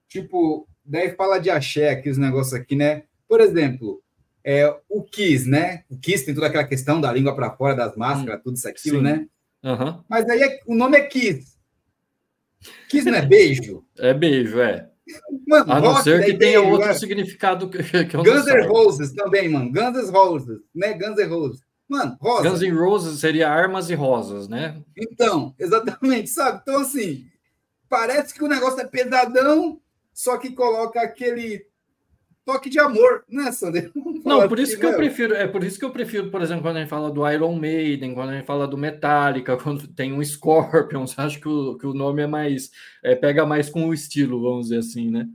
tipo daí fala de axé, aqui os negócios aqui, né? Por exemplo, é, o Kiss, né? O Kiss tem toda aquela questão da língua para fora, das máscaras, hum, tudo isso aquilo, sim. né? Uhum. Mas aí é, o nome é Kiss. Kiss não é beijo? É beijo, é. Mano, a não rock, ser que tenha beijo, outro é. significado que, *laughs* que eu Guns N' Roses também, mano. Guns N' Roses, né? Guns N' Roses. Mano, rosa. Guns N' Roses seria armas e rosas, né? Então, *laughs* exatamente, sabe? Então, assim, parece que o negócio é pesadão, só que coloca aquele toque de amor, né, Sander? *laughs* Não, por isso que, que eu prefiro, é por isso que eu prefiro, por exemplo, quando a gente fala do Iron Maiden, quando a gente fala do Metallica, quando tem um Scorpions, *laughs* acho que o, que o nome é mais, é, pega mais com o estilo, vamos dizer assim, né?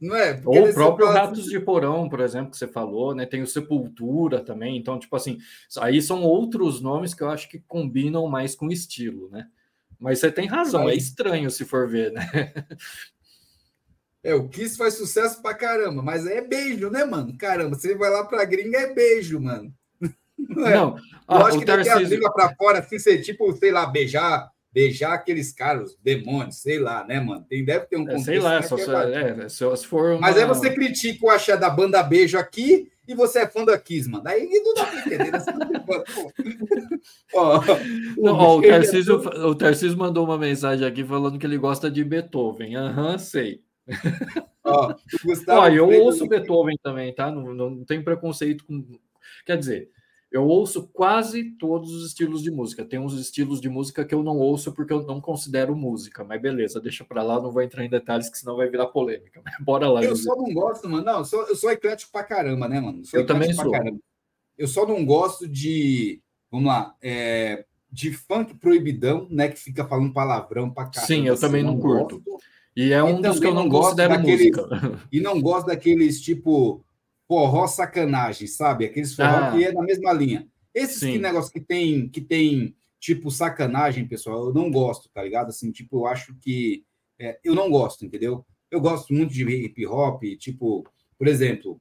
Não é? Ou o próprio Ratos de Porão, por exemplo, que você falou, né? Tem o Sepultura também, então, tipo assim, aí são outros nomes que eu acho que combinam mais com o estilo, né? Mas você tem razão, é estranho se for ver, né? *laughs* É, o Kiss faz sucesso pra caramba, mas é beijo, né, mano? Caramba, você vai lá pra gringa, é beijo, mano. *laughs* Não, é? não. Ah, eu acho que Tarcísio... tem a língua pra fora, assim, ser tipo, sei lá, beijar, beijar aqueles caras, demônios, sei lá, né, mano? Tem, deve ter um contexto. É, sei lá, só, é, se, se for uma... Mas aí você critica o axé da banda Beijo aqui e você é fã da Kiss, mano. Aí não dá pra entender. Né? *laughs* ó, não, ó, o, Tarcísio, o Tarcísio mandou uma mensagem aqui falando que ele gosta de Beethoven. Aham, uhum, sei. *laughs* Ó, Ó, eu ouço Beethoven também, tá? Não, não, tem preconceito com. Quer dizer, eu ouço quase todos os estilos de música. Tem uns estilos de música que eu não ouço porque eu não considero música, mas beleza, deixa para lá, não vou entrar em detalhes que senão vai virar polêmica. Bora lá. Eu só não gosto, mano. Não, eu sou, eu sou eclético pra caramba, né, mano? Sou eu também sou. Eu só não gosto de, vamos lá, é, de funk proibidão, né, que fica falando palavrão pra caramba. Sim, eu também não, não curto. Gosto. E é um e dos que eu não, não considero daqueles, música. E não gosto daqueles tipo forró sacanagem, sabe? Aqueles forró ah, que é na mesma linha. Esses que negócio que tem, que tem tipo sacanagem, pessoal, eu não gosto, tá ligado? Assim, tipo, eu acho que é, eu não gosto, entendeu? Eu gosto muito de hip hop, tipo, por exemplo,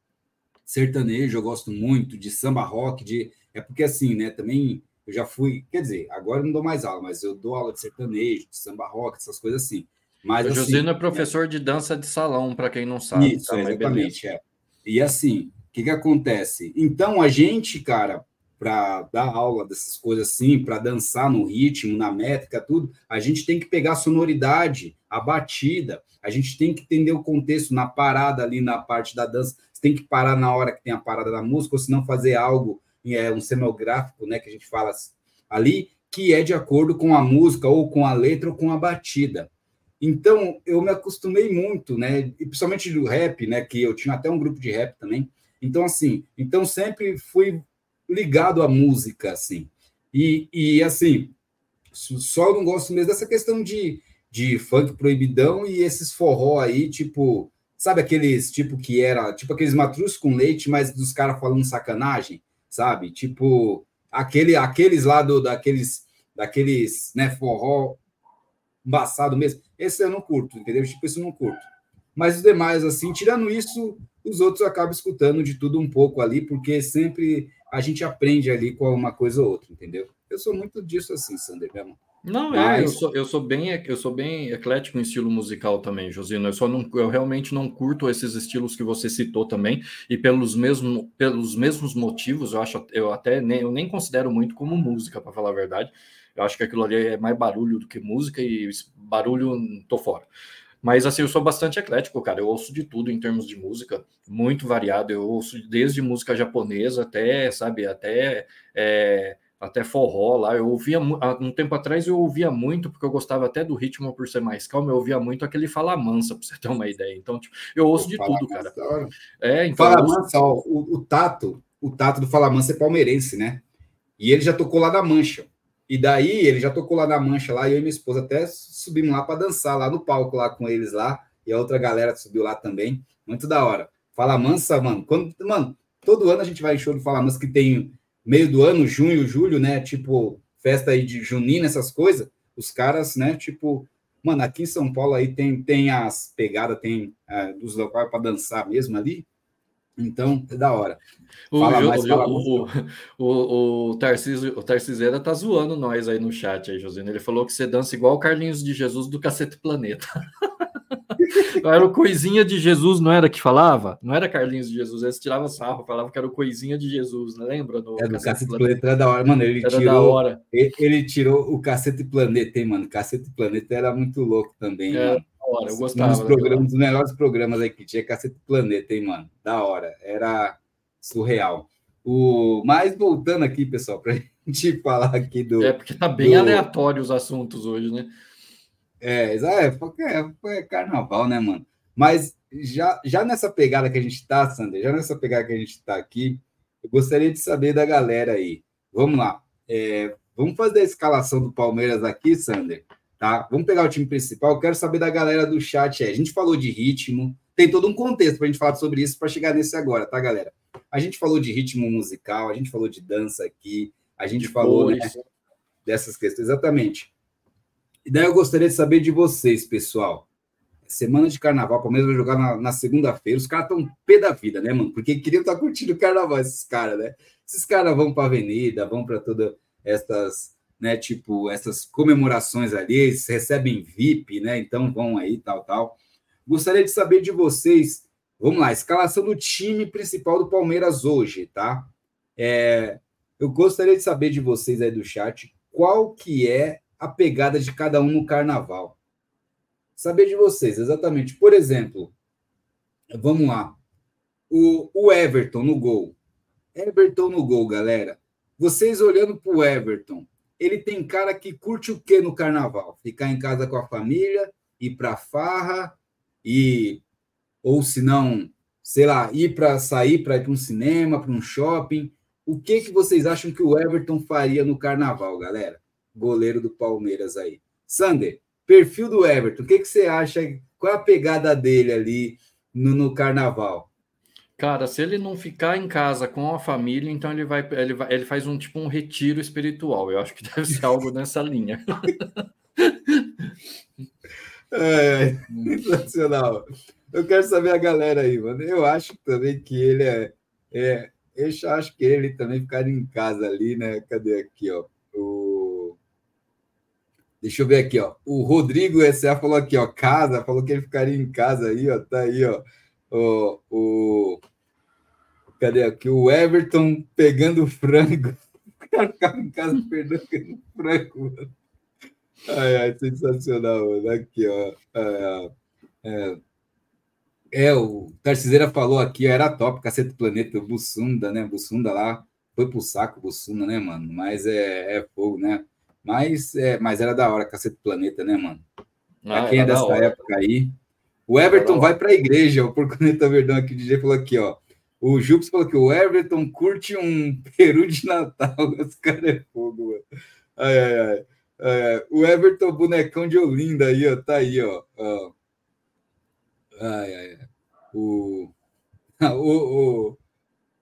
sertanejo, eu gosto muito de samba rock, de é porque assim, né? Também eu já fui, quer dizer, agora eu não dou mais aula, mas eu dou aula de sertanejo, de samba rock, essas coisas assim. Mas, o assim, Josino é professor é... de dança de salão, para quem não sabe. Isso, tá, exatamente. É. E assim, o que, que acontece? Então, a gente, cara, para dar aula dessas coisas assim, para dançar no ritmo, na métrica, tudo, a gente tem que pegar a sonoridade, a batida, a gente tem que entender o contexto na parada ali na parte da dança. Você tem que parar na hora que tem a parada da música, ou se não fazer algo, é, um cenográfico, né, que a gente fala ali, que é de acordo com a música, ou com a letra, ou com a batida. Então, eu me acostumei muito, né? E principalmente do rap, né? Que eu tinha até um grupo de rap também. Então, assim, então sempre fui ligado à música, assim. E, e assim, só não gosto mesmo dessa questão de, de funk proibidão e esses forró aí, tipo, sabe aqueles tipo que era, tipo aqueles matrus com leite, mas dos caras falando sacanagem, sabe? Tipo, aquele, aqueles lá do, daqueles, daqueles, né, forró embaçado mesmo. Esse eu não curto, entendeu? Tipo, isso eu não curto. Mas os demais, assim, tirando isso, os outros acabam escutando de tudo um pouco ali, porque sempre a gente aprende ali com uma coisa ou outra, entendeu? Eu sou muito disso assim, Sander, mesmo. Não, Mas... é, eu sou, eu sou bem eu sou bem eclético em estilo musical também, Josino. Eu só não eu realmente não curto esses estilos que você citou também e pelos mesmos pelos mesmos motivos, eu acho eu até nem eu nem considero muito como música, para falar a verdade. Eu acho que aquilo ali é mais barulho do que música e barulho tô fora. Mas assim, eu sou bastante eclético, cara. Eu ouço de tudo em termos de música, muito variado. Eu ouço desde música japonesa até, sabe, até é, até forró lá. Eu ouvia um tempo atrás eu ouvia muito, porque eu gostava até do ritmo por ser mais calmo, eu ouvia muito aquele Fala Mansa, para você ter uma ideia. Então, tipo, eu ouço de tudo, cara. É, então, Fala Mansa, ó, o, o, Tato, o Tato do Fala Mansa é palmeirense, né? E ele já tocou lá da Mancha. E daí ele já tocou lá na Mancha lá, e eu e minha esposa até subimos lá para dançar lá no palco lá com eles lá, e a outra galera subiu lá também. Muito da hora. Fala Mansa, mano. Quando, mano, todo ano a gente vai em show do Fala Mansa que tem meio do ano, junho, julho, né? Tipo, festa aí de junina, essas coisas. Os caras, né, tipo, mano, aqui em São Paulo aí tem, tem as pegadas, tem é, dos locais para dançar mesmo ali. Então, é da hora. Fala o, mais, o, o, o, o, Tarcísio, o Tarciseira tá zoando nós aí no chat aí, Josino. Ele falou que você dança igual o Carlinhos de Jesus do Cacete Planeta. *laughs* era o Coisinha de Jesus, não era que falava? Não era Carlinhos de Jesus, eles tiravam sarro, falava que era o Coisinha de Jesus, não lembra? No é, do Cacete, Planeta. Planeta era da hora, mano. Ele era tirou, hora. Ele, ele, tirou o Cacete Planeta, hein, mano? Cacete Planeta era muito louco também, é. mano hora, eu gostava. Um dos, programas, dos melhores programas aí que tinha Cacete Planeta, hein, mano? Da hora. Era surreal. O... Mas voltando aqui, pessoal, para a *laughs* gente falar aqui do. É, porque tá bem do... aleatório os assuntos hoje, né? É, é, porque é, é carnaval, né, mano? Mas já, já nessa pegada que a gente tá, Sander, já nessa pegada que a gente tá aqui, eu gostaria de saber da galera aí. Vamos lá. É, vamos fazer a escalação do Palmeiras aqui, Sander. Tá? Vamos pegar o time principal. Eu quero saber da galera do chat. A gente falou de ritmo, tem todo um contexto para a gente falar sobre isso para chegar nesse agora, tá, galera? A gente falou de ritmo musical, a gente falou de dança aqui, a gente de falou né, dessas questões, exatamente. E daí eu gostaria de saber de vocês, pessoal. Semana de carnaval, o Palmeiras vai jogar na, na segunda-feira. Os caras estão pé da vida, né, mano? Porque queriam estar tá curtindo o carnaval, esses caras, né? Esses caras vão para a avenida, vão para todas essas né? Tipo, essas comemorações ali, eles recebem VIP, né? Então vão aí, tal, tal. Gostaria de saber de vocês, vamos lá, escalação do time principal do Palmeiras hoje, tá? É, eu gostaria de saber de vocês aí do chat qual que é a pegada de cada um no carnaval. Saber de vocês, exatamente. Por exemplo, vamos lá. O, o Everton no gol. Everton no gol, galera. Vocês olhando para o Everton, ele tem cara que curte o que no carnaval? Ficar em casa com a família, ir para farra e ou se não, sei lá, ir para sair para um cinema, para um shopping. O que que vocês acham que o Everton faria no carnaval, galera? Goleiro do Palmeiras aí. Sander, perfil do Everton, o que que você acha? Qual é a pegada dele ali no, no carnaval? Cara, se ele não ficar em casa com a família, então ele vai, ele vai, ele faz um tipo um retiro espiritual. Eu acho que deve ser algo nessa linha. *laughs* É, sensacional. Eu quero saber a galera aí, mano. Eu acho também que ele é, é eu acho que ele também ficaria em casa ali, né? Cadê aqui, ó? O Deixa eu ver aqui, ó. O Rodrigo S.A. falou aqui, ó, casa, falou que ele ficaria em casa aí, ó, tá aí, ó. O, o Cadê aqui? O Everton pegando frango. *laughs* O cara ficava em casa perdendo frango, mano. Ai, ai, sensacional, mano. Aqui, ó. É, é, é, o Tarciseira falou aqui, era top, Cacete Planeta, o Bussunda, né? Bussunda lá, foi pro saco Bussunda, né, mano? Mas é, é fogo, né? Mas, é, mas era da hora, Cacete Planeta, né, mano? Pra ah, quem é dessa época aí. O Everton vai para a igreja, o Porconeta Verdão aqui, o DJ falou aqui, ó. O Jupes falou que o Everton curte um *laughs* peru de Natal. Esse cara é fogo, mano. Ai, ai, ai. É, o Everton, bonecão de Olinda aí, ó. Tá aí, ó. ó. Ai, ai, ai. O, *laughs* o, o.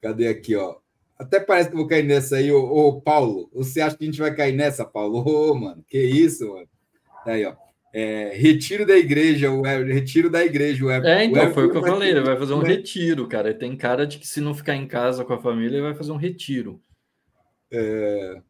Cadê aqui, ó? Até parece que vou cair nessa aí, ô, ô Paulo. Você acha que a gente vai cair nessa, Paulo? Ô, mano, que isso, mano. Tá aí, ó. É, retiro da igreja, o retiro da igreja. O é, então, o foi o que eu falei, ele vai fazer um retiro, cara. Ele tem cara de que se não ficar em casa com a família, ele vai fazer um retiro. É,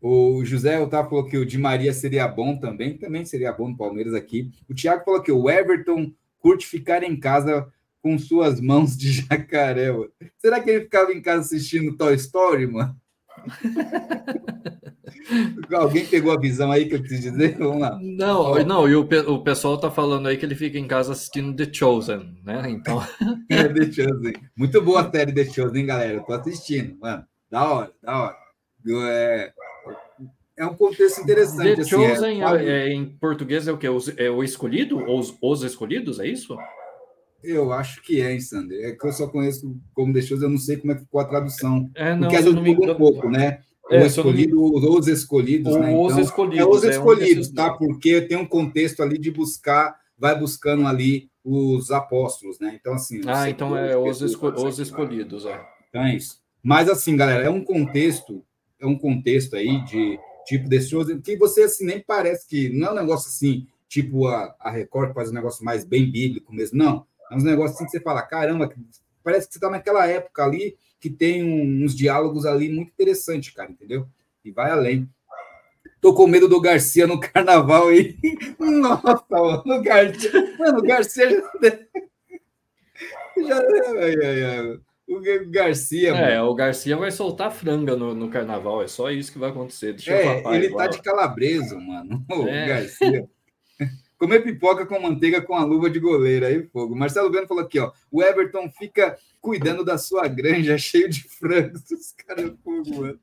o José Otávio falou que o Di Maria seria bom também, também seria bom no Palmeiras aqui. O Thiago falou que o Everton curte ficar em casa com suas mãos de *laughs* jacaré. Mano. Será que ele ficava em casa assistindo Toy Story, mano? *laughs* Alguém pegou a visão aí que eu quis dizer? Vamos lá. Não, não, e o, o pessoal tá falando aí que ele fica em casa assistindo The Chosen, né? Então. *laughs* é, The Chosen. Muito boa a série The Chosen, galera. Eu tô assistindo, mano. Da hora, da hora. É, é um contexto interessante. The assim, Chosen é, é, em português é o que? É o escolhido? Ou os, os escolhidos? É isso? Eu acho que é, hein, Sander? É que eu só conheço como The Chosen, eu não sei como é que ficou a tradução. É, não, Porque às vezes muda um pouco, né? É, o escolhido, me... os escolhidos, né? Os então, escolhidos. É os escolhidos, é um tá? Porque tem um contexto ali de buscar, vai buscando ali os apóstolos, né? Então, assim. Ah, então é os, esco os escolhidos, é. Então é isso. Mas, assim, galera, é um contexto, é um contexto aí de tipo shows que você, assim, nem parece que. Não é um negócio assim, tipo a, a Record, que faz um negócio mais bem bíblico mesmo, não. É um negócio assim que você fala, caramba, parece que você está naquela época ali que tem uns diálogos ali muito interessantes, cara, entendeu? E vai além. Tô com medo do Garcia no *laughs* carnaval aí. *laughs* Nossa, mano, o Garcia. Mano, o Garcia já. *laughs* já... O Garcia. É, mano. o Garcia vai soltar franga no, no carnaval. É só isso que vai acontecer. Deixa é, ele igual. tá de calabreso, mano. O é. Garcia. Comer pipoca com manteiga com a luva de goleiro, aí fogo. Marcelo Beno falou aqui, ó. O Everton fica cuidando da sua granja *laughs* cheio de frangos. Os caras é fogo, mano.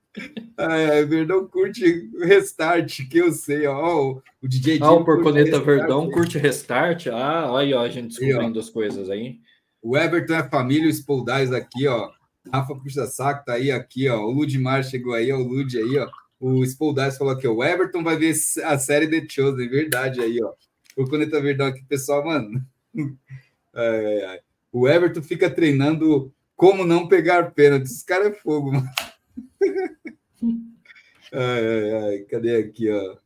Ai, ai, Verdão curte restart, que eu sei, ó. O, o DJ Ah, o Porconeta Verdão curte restart. Ah, olha aí, ó, a gente descobrindo as coisas aí. O Everton é família, o Spoldais aqui, ó. Rafa Puxa Saco tá aí, aqui, ó. O Ludmar chegou aí, ó. O Lud aí, ó. O Spoldais falou aqui, ó. O Everton vai ver a série The Chosen, verdade aí, ó o Planeta Verdão aqui, pessoal, mano. *laughs* Ai, ai. O Everton fica treinando como não pegar pênalti. Esse cara é fogo, mano. *laughs* Ai, ai, ai. Cadê aqui, ó?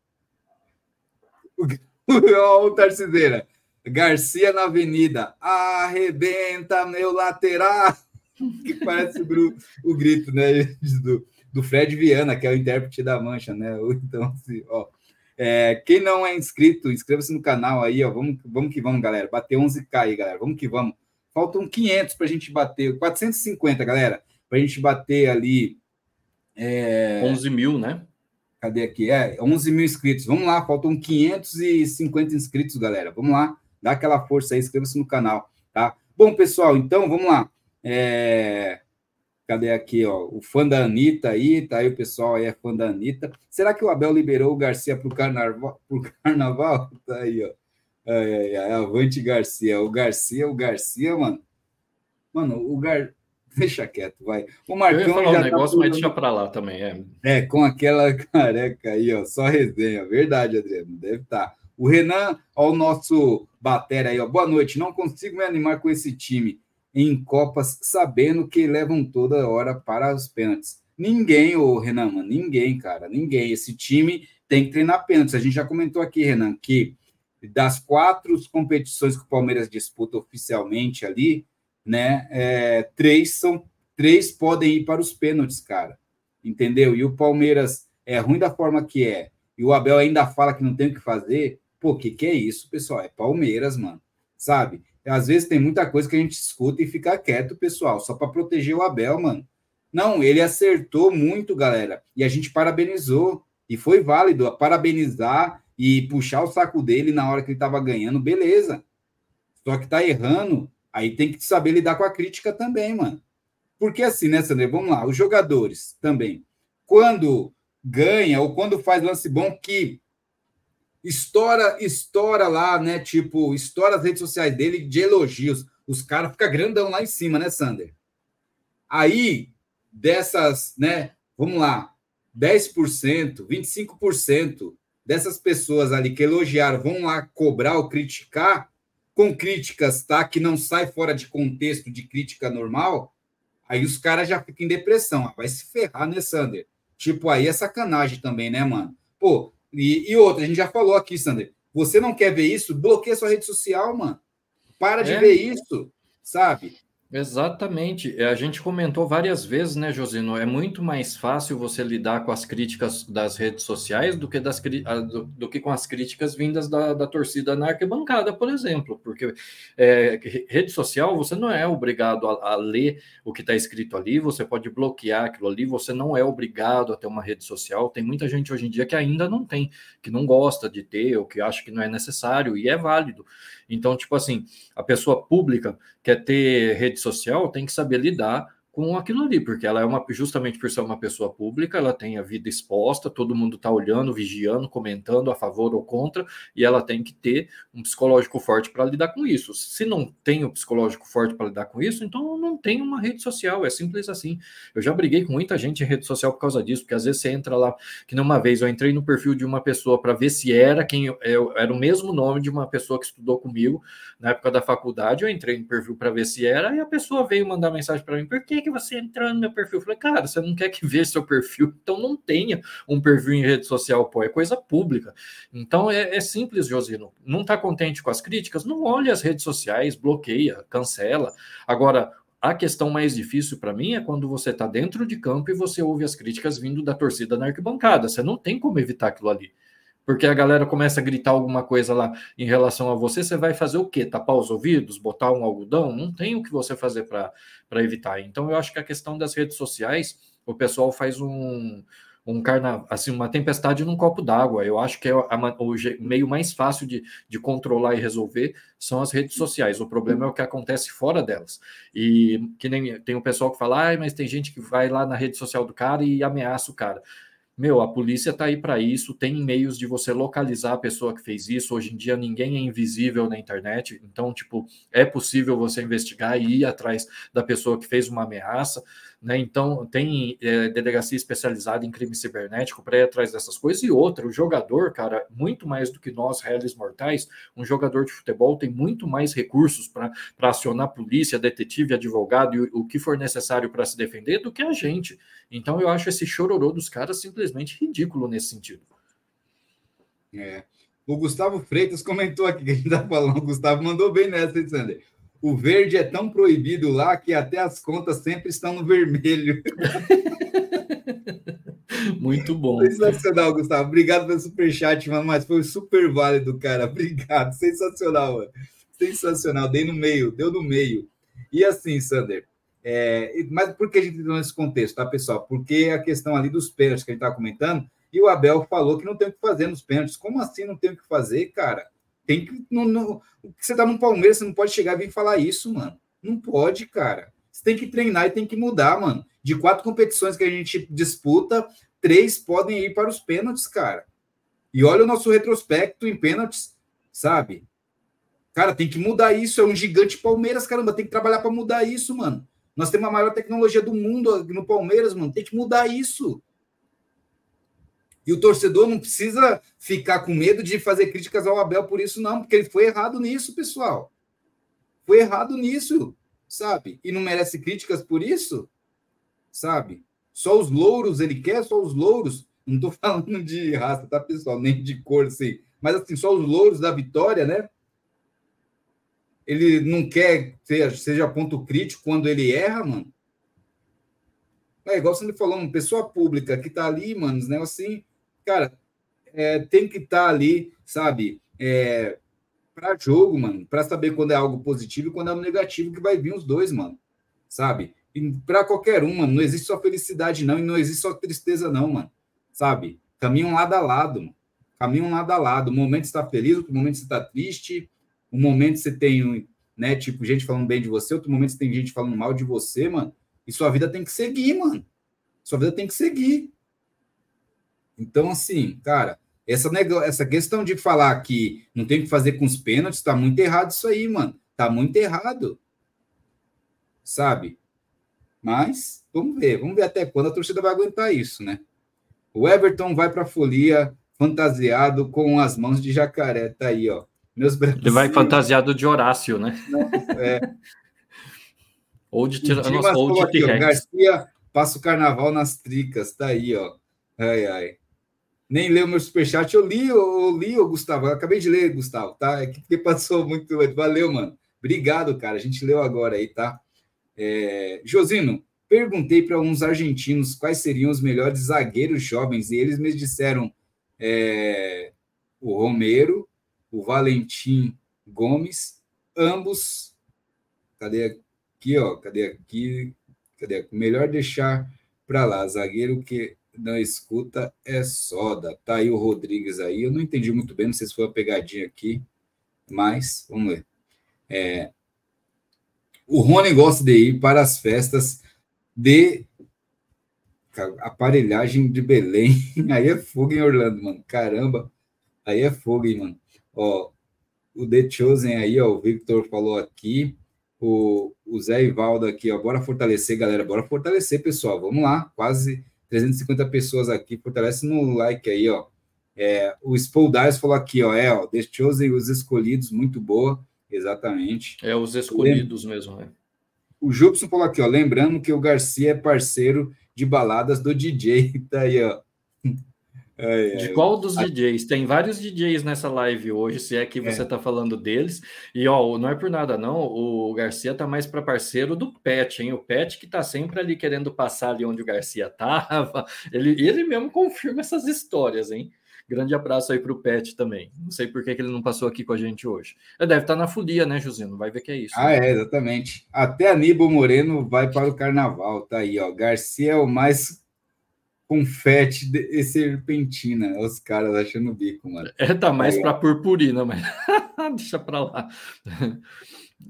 O, *laughs* o Tarcideira. Garcia na Avenida. Arrebenta meu lateral. Que parece o, o grito, né? Do, do Fred Viana, que é o intérprete da Mancha, né? Então, assim, ó. É, quem não é inscrito, inscreva-se no canal aí, ó. Vamos, vamos que vamos, galera. Bater 11k aí, galera. Vamos que vamos. Faltam 500 para a gente bater, 450, galera, para a gente bater ali. É... 11 mil, né? Cadê aqui? É, 11 mil inscritos. Vamos lá, faltam 550 inscritos, galera. Vamos lá, dá aquela força aí, inscreva-se no canal, tá? Bom, pessoal, então vamos lá. É... Cadê aqui, ó? O fã da Anitta aí, tá aí o pessoal aí é fã da Anitta. Será que o Abel liberou o Garcia para o carnaval? *laughs* Pro carnaval? Tá aí, ó. Ai, ai, ai, avante Garcia. O Garcia, o Garcia, mano. Mano, o Gar. Deixa quieto, vai. O Marcão. Eu ia falar um tá negócio, tá mas deixa para lá também. É. é, com aquela *laughs* careca aí, ó. Só resenha. Verdade, Adriano. Deve estar. Tá. O Renan, ó, o nosso batera aí, ó. Boa noite. Não consigo me animar com esse time em Copas, sabendo que levam toda hora para os pênaltis. Ninguém, ô Renan, mano, ninguém, cara, ninguém. Esse time tem que treinar pênaltis. A gente já comentou aqui, Renan, que das quatro competições que o Palmeiras disputa oficialmente ali, né, é, três são três podem ir para os pênaltis, cara. Entendeu? E o Palmeiras é ruim da forma que é. E o Abel ainda fala que não tem o que fazer. Pô, que que é isso, pessoal? É Palmeiras, mano. Sabe? Às vezes tem muita coisa que a gente escuta e fica quieto, pessoal, só para proteger o Abel, mano. Não, ele acertou muito, galera. E a gente parabenizou. E foi válido parabenizar e puxar o saco dele na hora que ele estava ganhando, beleza. Só que tá errando, aí tem que saber lidar com a crítica também, mano. Porque assim, né, Sandra? Vamos lá, os jogadores também. Quando ganha ou quando faz lance bom que estoura, estoura lá, né? Tipo, estoura as redes sociais dele de elogios. Os caras ficam grandão lá em cima, né, Sander? Aí, dessas, né? Vamos lá, 10%, 25% dessas pessoas ali que elogiaram vão lá cobrar ou criticar, com críticas, tá? Que não sai fora de contexto de crítica normal, aí os caras já ficam em depressão. Ah, vai se ferrar, né, Sander? Tipo, aí é sacanagem também, né, mano? Pô, e, e outra, a gente já falou aqui, Sander. Você não quer ver isso? Bloqueia sua rede social, mano. Para de é. ver isso, sabe? Exatamente. É, a gente comentou várias vezes, né, Josino? É muito mais fácil você lidar com as críticas das redes sociais do que, das, do, do que com as críticas vindas da, da torcida na arquibancada, por exemplo. Porque é, rede social, você não é obrigado a, a ler o que está escrito ali, você pode bloquear aquilo ali, você não é obrigado a ter uma rede social. Tem muita gente hoje em dia que ainda não tem, que não gosta de ter, ou que acha que não é necessário, e é válido. Então, tipo assim, a pessoa pública quer ter rede social, tem que saber lidar com aquilo ali, porque ela é uma, justamente por ser uma pessoa pública, ela tem a vida exposta, todo mundo está olhando, vigiando, comentando a favor ou contra, e ela tem que ter um psicológico forte para lidar com isso. Se não tem o psicológico forte para lidar com isso, então não tem uma rede social, é simples assim. Eu já briguei com muita gente em rede social por causa disso, porque às vezes você entra lá, que numa vez eu entrei no perfil de uma pessoa para ver se era quem eu, era o mesmo nome de uma pessoa que estudou comigo na época da faculdade, eu entrei no perfil para ver se era, e a pessoa veio mandar mensagem para mim, por que você entrou no meu perfil? Eu falei, cara, você não quer que veja seu perfil, então não tenha um perfil em rede social, pô, é coisa pública. Então é, é simples, Josino. Não está contente com as críticas? Não olhe as redes sociais, bloqueia, cancela. Agora, a questão mais difícil para mim é quando você está dentro de campo e você ouve as críticas vindo da torcida na arquibancada. Você não tem como evitar aquilo ali porque a galera começa a gritar alguma coisa lá em relação a você, você vai fazer o quê? Tapar os ouvidos, botar um algodão? Não tem o que você fazer para evitar. Então, eu acho que a questão das redes sociais, o pessoal faz um, um carnaval, assim, uma tempestade num copo d'água. Eu acho que é a, o meio mais fácil de, de controlar e resolver são as redes sociais. O problema é o que acontece fora delas. E que nem tem o pessoal que fala, ah, mas tem gente que vai lá na rede social do cara e ameaça o cara. Meu, a polícia está aí para isso, tem meios de você localizar a pessoa que fez isso. Hoje em dia ninguém é invisível na internet, então, tipo, é possível você investigar e ir atrás da pessoa que fez uma ameaça. Né? Então, tem é, delegacia especializada em crime cibernético para ir atrás dessas coisas. E outra, o jogador, cara, muito mais do que nós, réis mortais, um jogador de futebol tem muito mais recursos para acionar polícia, detetive, advogado e o, o que for necessário para se defender do que a gente. Então, eu acho esse chororô dos caras simplesmente ridículo nesse sentido. É. O Gustavo Freitas comentou aqui que a gente está falando. O Gustavo mandou bem nessa, Sander. O verde é tão proibido lá que até as contas sempre estão no vermelho. *laughs* Muito bom. Sensacional, Gustavo. Obrigado pelo superchat, mano, mas foi super válido, cara. Obrigado. Sensacional, mano. Sensacional. Dei no meio, deu no meio. E assim, Sander, é... mas por que a gente entrou nesse contexto, tá, pessoal? Porque a questão ali dos pênaltis que a gente estava comentando, e o Abel falou que não tem o que fazer nos pênaltis. Como assim não tem o que fazer, cara? Tem que. No, no, você tá no Palmeiras, você não pode chegar e vir falar isso, mano. Não pode, cara. Você tem que treinar e tem que mudar, mano. De quatro competições que a gente disputa, três podem ir para os pênaltis, cara. E olha o nosso retrospecto em pênaltis, sabe? Cara, tem que mudar isso. É um gigante Palmeiras, caramba. Tem que trabalhar para mudar isso, mano. Nós temos a maior tecnologia do mundo no Palmeiras, mano. Tem que mudar isso. E o torcedor não precisa ficar com medo de fazer críticas ao Abel por isso, não, porque ele foi errado nisso, pessoal. Foi errado nisso, sabe? E não merece críticas por isso, sabe? Só os louros ele quer, só os louros. Não estou *laughs* falando de raça, tá, pessoal? Nem de cor, assim. Mas, assim, só os louros da vitória, né? Ele não quer que seja ponto crítico quando ele erra, mano. É igual você me falou, uma pessoa pública que tá ali, mano, né? Assim, cara, é, tem que estar tá ali, sabe? É, para jogo, mano, para saber quando é algo positivo e quando é algo negativo, que vai vir os dois, mano, sabe? Para qualquer um, mano, não existe só felicidade, não, e não existe só tristeza, não, mano, sabe? Caminham lado a lado, mano. caminham lado a lado. O momento está feliz, outro momento você está triste, um momento você tem, né, tipo, gente falando bem de você, outro momento você tem gente falando mal de você, mano, e sua vida tem que seguir, mano. Sua vida tem que seguir. Então, assim, cara, essa, essa questão de falar que não tem que fazer com os pênaltis, tá muito errado isso aí, mano. Tá muito errado. Sabe? Mas, vamos ver. Vamos ver até quando a torcida vai aguentar isso, né? O Everton vai para a folia fantasiado com as mãos de jacaré. Tá aí, ó. Meus Ele vai fantasiado de Horácio, né? É. *laughs* ou de Tiranossauro. Ou de Garcia passa o carnaval nas tricas. Tá aí, ó. Ai, ai nem leu meu superchat. Eu li, eu li, ô, Gustavo. Eu acabei de ler, Gustavo, tá? É que *laughs* passou muito. Valeu, mano. Obrigado, cara. A gente leu agora aí, tá? É... Josino, perguntei para uns argentinos quais seriam os melhores zagueiros jovens e eles me disseram é... o Romero, o Valentim Gomes, ambos. Cadê aqui, ó? Cadê aqui? Cadê? Melhor deixar para lá, zagueiro que não escuta é soda. Tá aí o Rodrigues aí. Eu não entendi muito bem, não sei se foi uma pegadinha aqui, mas vamos ver. É, o Rony gosta de ir para as festas de aparelhagem de Belém. *laughs* Aí é fogo em Orlando, mano. Caramba. Aí é fogo, hein, mano. Ó, o The Chosen aí, ó, o Victor falou aqui. O, o Zé Ivaldo aqui, ó. Bora fortalecer, galera. Bora fortalecer, pessoal. Vamos lá. Quase 350 pessoas aqui, fortalece no like aí, ó. É, o Spoldais falou aqui, ó, é, ó, The Chosen, os escolhidos, muito boa, exatamente. É, os escolhidos mesmo, né? O Júpiter falou aqui, ó, lembrando que o Garcia é parceiro de baladas do DJ, *laughs* tá aí, ó. É, de qual dos. DJs? Tem vários DJs nessa live hoje, se é que você está é. falando deles. E ó, não é por nada, não. O Garcia tá mais para parceiro do Pet, hein? O Pet que tá sempre ali querendo passar ali onde o Garcia *laughs* tava. Ele, ele mesmo confirma essas histórias, hein? Grande abraço aí para o Pet também. Não sei por que, que ele não passou aqui com a gente hoje. Ele deve estar tá na folia, né, Josino? Vai ver que é isso. Ah, é, exatamente. Até Aníbal Moreno vai para o carnaval. Tá aí, ó. Garcia é o mais confete e serpentina. Os caras achando o bico, mano. É, tá mais para purpurina, mas *laughs* deixa para lá.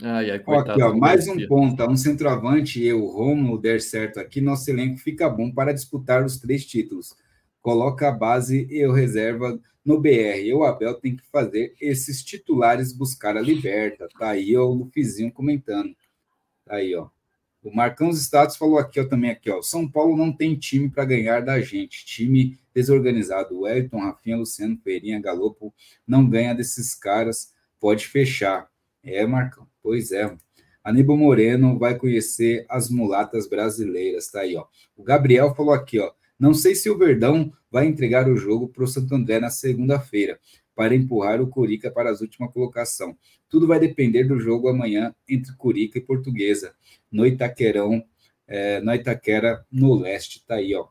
Ai, ai, coitado, aqui, ó, mais um ponta, um centroavante e o Romulo der certo aqui, nosso elenco fica bom para disputar os três títulos. Coloca a base e o reserva no BR. E o Abel tem que fazer esses titulares buscar a liberta. Tá aí ó, o Lufizinho comentando. Tá aí, ó. O Marcão dos Status falou aqui ó, também aqui, ó. São Paulo não tem time para ganhar da gente. Time desorganizado. O Elton, Rafinha, Luciano, Feirinha, Galopo não ganha desses caras. Pode fechar. É, Marcão. Pois é. Aníbal Moreno vai conhecer as mulatas brasileiras. Tá aí, ó. O Gabriel falou aqui, ó. Não sei se o Verdão vai entregar o jogo para o Santo André na segunda-feira para empurrar o Curica para as última colocação. Tudo vai depender do jogo amanhã entre Curica e Portuguesa no Itaquerão, é, no Itaquera, no leste. Tá aí, ó.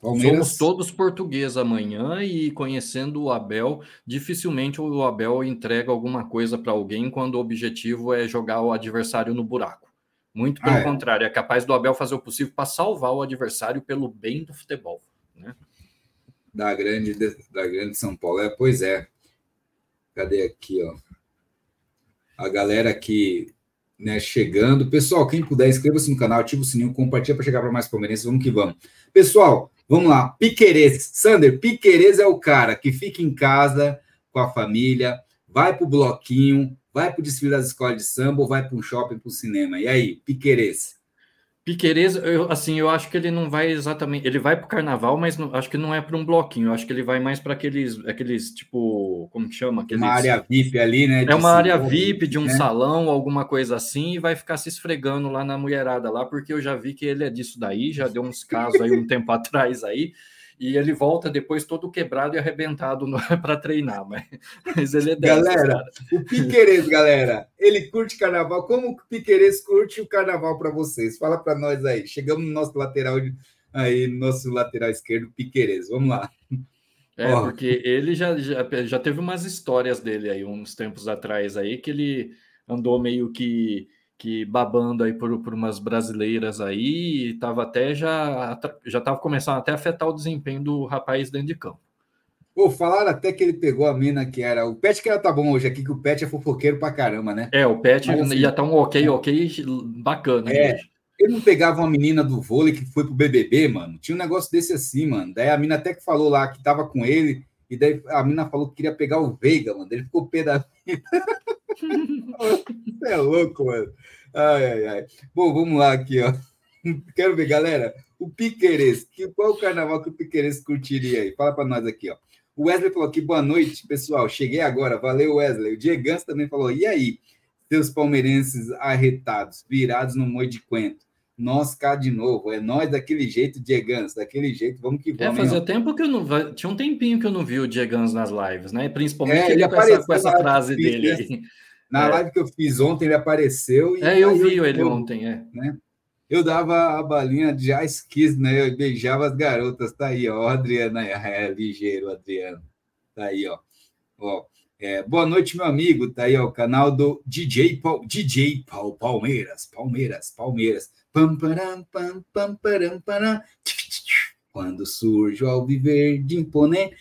Palmeiras... Somos todos portugueses amanhã e conhecendo o Abel, dificilmente o Abel entrega alguma coisa para alguém quando o objetivo é jogar o adversário no buraco. Muito pelo ah, é. contrário, é capaz do Abel fazer o possível para salvar o adversário pelo bem do futebol. Né? Da grande da grande São Paulo, é, pois é. Cadê aqui, ó? A galera que né, chegando. Pessoal, quem puder, inscreva-se no canal, ativa o sininho, compartilha para chegar para mais palmeirenses. Vamos que vamos. Pessoal, vamos lá. Piquerez. Sander, Piquerez é o cara que fica em casa com a família, vai para o bloquinho, vai para o desfile das escolas de samba ou vai para um shopping, para o cinema. E aí, Piquerez? Piquerez, eu, assim, eu acho que ele não vai exatamente. Ele vai para o carnaval, mas não, acho que não é para um bloquinho. Acho que ele vai mais para aqueles, aqueles, tipo, como que chama? Aqueles, uma área VIP ali, né? É uma área VIP de um né? salão, alguma coisa assim, e vai ficar se esfregando lá na mulherada lá, porque eu já vi que ele é disso daí, já deu uns casos aí um tempo *laughs* atrás aí e ele volta depois todo quebrado e arrebentado *laughs* para treinar, mas, mas, ele é dessa, Galera, cara. o Piqueires, galera, ele curte carnaval. Como o Piqueires curte o carnaval para vocês? Fala para nós aí. Chegamos no nosso lateral aí, nosso lateral esquerdo, Piqueires. Vamos lá. É, porque ele já, já, já teve umas histórias dele aí, uns tempos atrás aí, que ele andou meio que que babando aí por, por umas brasileiras aí, e tava até já já tava começando até a afetar o desempenho do rapaz dentro de campo. Pô, falaram até que ele pegou a mina que era. O Pet que ela tá bom hoje aqui, que o Pet é fofoqueiro pra caramba, né? É, o Pet Mas, assim, ia tá um ok, ok, bacana. É, hoje. ele não pegava uma menina do vôlei que foi pro BBB, mano. Tinha um negócio desse assim, mano. Daí a mina até que falou lá que tava com ele, e daí a mina falou que queria pegar o Veiga, mano. Ele ficou pé da é louco, mano. Ai, ai, ai. Bom, vamos lá aqui, ó. Quero ver, galera. O Piqueires, que, qual o carnaval que o Piqueires curtiria aí? Fala para nós aqui, ó. O Wesley falou aqui, boa noite, pessoal. Cheguei agora, valeu, Wesley. O Diego Gans também falou, e aí, seus palmeirenses arretados, virados no moio de quento? Nós cá de novo, é nós daquele jeito, Diegans, daquele jeito, vamos que é, vamos. É, fazia tempo que eu não. Tinha um tempinho que eu não vi o Diegans nas lives, né? Principalmente é, ele, com, essa, com essa frase dele aí. Na é. live que eu fiz ontem, ele apareceu. E é, eu vi eu, ele ontem, é. Né? Eu dava a balinha de Ice Kiss, né? Eu beijava as garotas. Tá aí, ó. Adriana, *laughs* é, ligeiro, Adriano. Tá aí, ó. ó é, boa noite, meu amigo. Tá aí, ó, o canal do DJ Paul, DJ Paul, Palmeiras, Palmeiras, Palmeiras. Pam, param, pam, pam, param, param. Quando surge o alviverde imponente,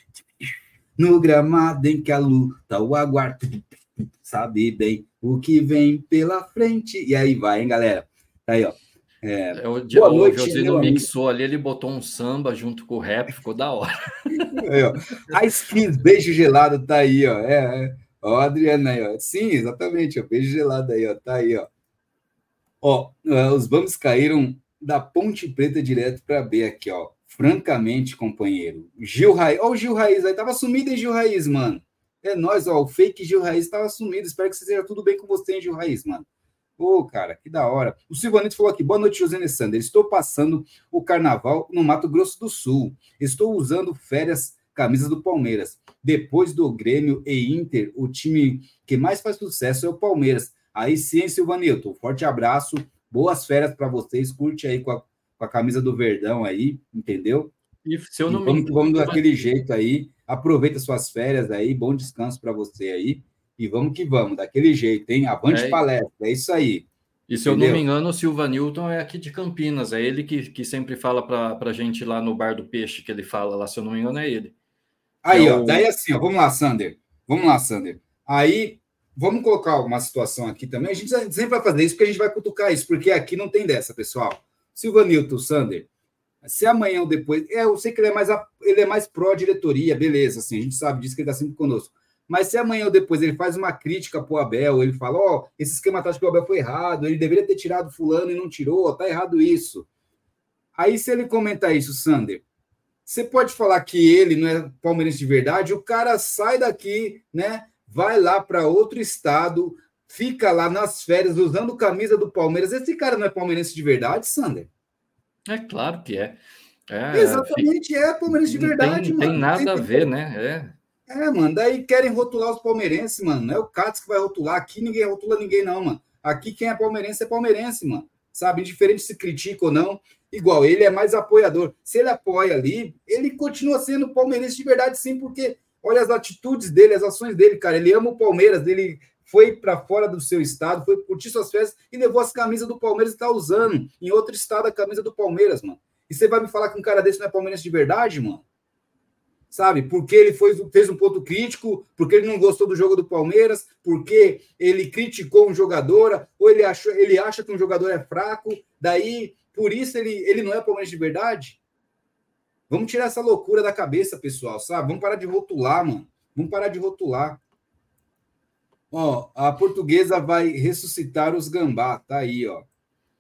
no gramado em que a luta o aguarda sabe bem o que vem pela frente. E aí vai, hein, galera? Tá aí, ó. É, é o, boa o noite, Josino mixou ali, ele botou um samba junto com o rap, ficou da hora. É, ó. Beijo gelado, tá aí, ó. É, é. Ó, Adriana aí, ó. Sim, exatamente, ó. Beijo gelado aí, ó. Tá aí, ó. Ó, uh, os vamos caíram da Ponte Preta direto para B aqui, ó. Francamente, companheiro. Gil Raiz. Ó, o Gil Raiz aí. Tava sumido, hein, Gil Raiz, mano. É nós, ó, o fake Gil Raiz estava sumido. Espero que seja tudo bem com você, hein, Gil Raiz, mano. Ô, oh, cara, que da hora. O Silvanito falou aqui: boa noite, José Sander. Estou passando o carnaval no Mato Grosso do Sul. Estou usando férias, camisas do Palmeiras. Depois do Grêmio e Inter, o time que mais faz sucesso é o Palmeiras. Aí sim, Silvanito. Forte abraço, boas férias para vocês. Curte aí com a, com a camisa do Verdão aí, entendeu? E se eu não vamos, me... vamos daquele jeito aí. Aproveita suas férias aí, bom descanso para você aí. E vamos que vamos, daquele jeito, hein? Avante é, palestra, é isso aí. E se Entendeu? eu não me engano, o Silva Newton é aqui de Campinas, é ele que, que sempre fala para a gente lá no Bar do Peixe, que ele fala lá, se eu não me engano, é ele. Aí, é ó, o... daí assim, ó, vamos lá, Sander. Vamos lá, Sander. Aí, vamos colocar uma situação aqui também. A gente sempre vai fazer isso porque a gente vai cutucar isso, porque aqui não tem dessa, pessoal. Silva Newton, Sander, se amanhã ou depois. É, eu sei que ele é mais, ele é mais pró-diretoria, beleza, assim, a gente sabe disso que ele está sempre conosco. Mas se amanhã ou depois ele faz uma crítica para o Abel, ele fala: Ó, oh, esse esquema tático do Abel foi errado, ele deveria ter tirado Fulano e não tirou, tá errado isso. Aí, se ele comentar isso, Sander, você pode falar que ele não é palmeirense de verdade, o cara sai daqui, né? Vai lá para outro estado, fica lá nas férias usando camisa do Palmeiras. Esse cara não é palmeirense de verdade, Sander? É claro que é. é Exatamente, é Palmeirense de verdade, tem, mano. Tem nada tem, a ver, né? É. é, mano. Daí querem rotular os palmeirenses, mano. Não é o Cats que vai rotular. Aqui ninguém rotula ninguém, não, mano. Aqui quem é palmeirense é palmeirense, mano. Sabe? Indiferente se critica ou não. Igual, ele é mais apoiador. Se ele apoia ali, ele continua sendo palmeirense de verdade, sim, porque olha as atitudes dele, as ações dele, cara. Ele ama o Palmeiras, ele foi para fora do seu estado, foi curtir suas festas e levou as camisas do Palmeiras e está usando em outro estado a camisa do Palmeiras, mano. E você vai me falar que um cara desse não é palmeirense de verdade, mano? sabe? Porque ele foi, fez um ponto crítico, porque ele não gostou do jogo do Palmeiras, porque ele criticou um jogador, ou ele, achou, ele acha que um jogador é fraco, daí por isso ele, ele não é Palmeiras de verdade? Vamos tirar essa loucura da cabeça, pessoal, sabe? Vamos parar de rotular, mano. Vamos parar de rotular. Ó, a portuguesa vai ressuscitar os gambá, tá aí, ó.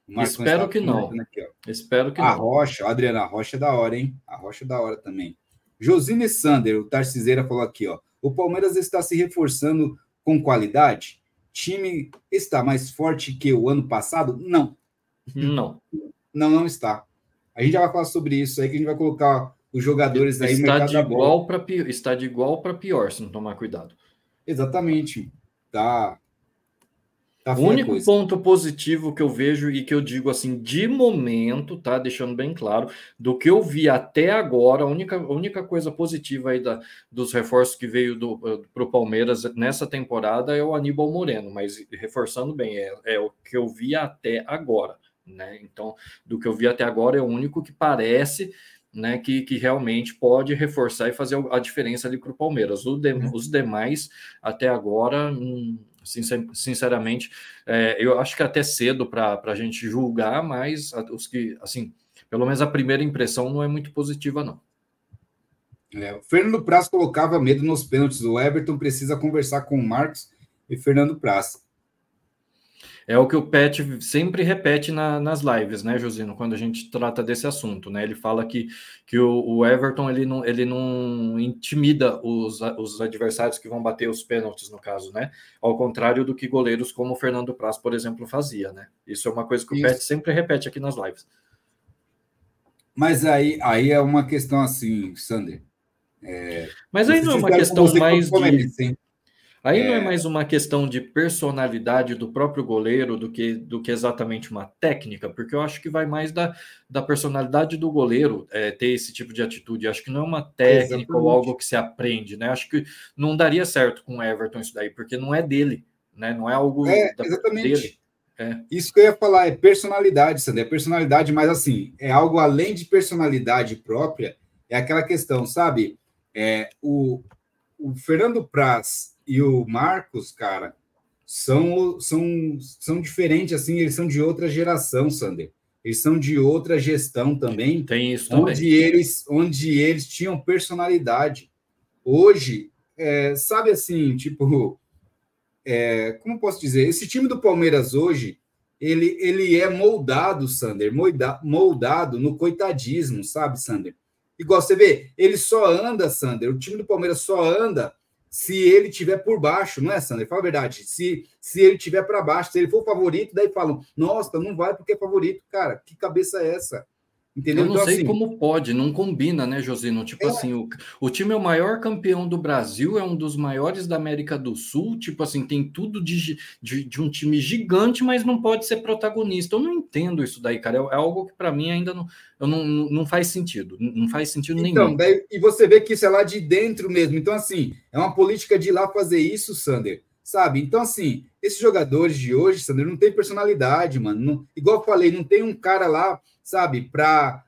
Espero que não. Aqui, Espero que a não. Rocha, Adriana, a Rocha é da hora, hein? A Rocha é da hora também. Josine Sander, o Tarciseira falou aqui, ó. O Palmeiras está se reforçando com qualidade? Time está mais forte que o ano passado? Não. Não. Não, não está. A gente já vai falar sobre isso aí, que a gente vai colocar os jogadores aí está de igual para pior, está de igual para pior se não tomar cuidado. Exatamente. Tá Tá o único coisa. ponto positivo que eu vejo e que eu digo assim, de momento, tá? Deixando bem claro, do que eu vi até agora, a única, a única coisa positiva aí da, dos reforços que veio para o Palmeiras nessa temporada é o Aníbal Moreno, mas reforçando bem, é, é o que eu vi até agora, né? Então, do que eu vi até agora é o único que parece né, que, que realmente pode reforçar e fazer a diferença ali para o Palmeiras. De, uhum. Os demais, até agora, hum, sinceramente, é, eu acho que é até cedo para a gente julgar, mas os que, assim, pelo menos a primeira impressão não é muito positiva, não. É, o Fernando Praz colocava medo nos pênaltis. O Everton precisa conversar com o Marcos e Fernando Praz. É o que o Pet sempre repete na, nas lives, né, Josino, quando a gente trata desse assunto, né? Ele fala que, que o, o Everton ele não, ele não intimida os, os adversários que vão bater os pênaltis, no caso, né? Ao contrário do que goleiros como o Fernando Praz, por exemplo, fazia, né? Isso é uma coisa que o Isso. Pet sempre repete aqui nas lives. Mas aí, aí é uma questão assim, Sander. É, Mas aí não é uma questão mais de... Aí é... não é mais uma questão de personalidade do próprio goleiro do que, do que exatamente uma técnica, porque eu acho que vai mais da, da personalidade do goleiro é, ter esse tipo de atitude. Acho que não é uma técnica exatamente. ou algo que se aprende, né? Acho que não daria certo com o Everton isso daí, porque não é dele, né? Não é algo é, exatamente. dele. É. Isso que eu ia falar é personalidade, Sandra, é personalidade, mas assim, é algo além de personalidade própria, é aquela questão, sabe? É, o, o Fernando Praz e o Marcos, cara, são, são, são diferentes, assim, eles são de outra geração, Sander. Eles são de outra gestão também. Tem isso também. Onde eles, onde eles tinham personalidade. Hoje, é, sabe assim, tipo, é, como posso dizer? Esse time do Palmeiras hoje, ele, ele é moldado, Sander, moldado no coitadismo, sabe, Sander? Igual você vê, ele só anda, Sander, o time do Palmeiras só anda se ele tiver por baixo, não é, Sandra? Fala a verdade. Se, se ele tiver para baixo, se ele for favorito, daí falam, nossa, não vai porque é favorito. Cara, que cabeça é essa? Entendeu? Eu não então, sei assim, como pode, não combina, né, Josino? Tipo é... assim, o, o time é o maior campeão do Brasil, é um dos maiores da América do Sul, tipo assim, tem tudo de, de, de um time gigante, mas não pode ser protagonista. Eu não entendo isso daí, cara. É, é algo que para mim ainda não, eu não, não faz sentido. Não faz sentido então, nenhum. Daí, e você vê que isso é lá de dentro mesmo. Então, assim, é uma política de ir lá fazer isso, Sander. Sabe? Então, assim, esses jogadores de hoje, Sander, não tem personalidade, mano. Não, igual eu falei, não tem um cara lá sabe, para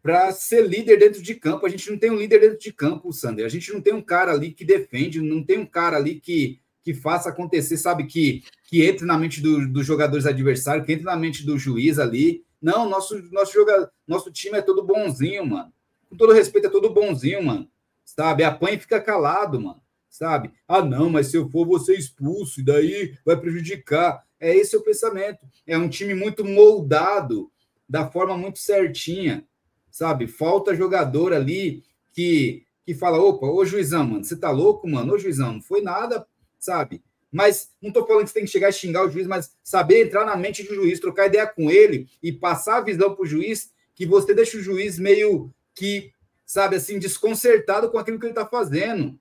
para ser líder dentro de campo. A gente não tem um líder dentro de campo, Sander. A gente não tem um cara ali que defende, não tem um cara ali que, que faça acontecer, sabe, que, que entre na mente do, dos jogadores adversários, que entre na mente do juiz ali. Não, nosso, nosso, joga, nosso time é todo bonzinho, mano. Com todo respeito, é todo bonzinho, mano. Sabe? Apanha e fica calado, mano. Sabe? Ah, não, mas se eu for, ser expulso, e daí vai prejudicar. É esse o pensamento. É um time muito moldado da forma muito certinha, sabe? Falta jogador ali que, que fala: opa, ô juizão, mano, você tá louco, mano? Ô juizão, não foi nada, sabe? Mas não tô falando que você tem que chegar a xingar o juiz, mas saber entrar na mente do juiz, trocar ideia com ele e passar a visão pro juiz que você deixa o juiz meio que, sabe, assim, desconcertado com aquilo que ele tá fazendo.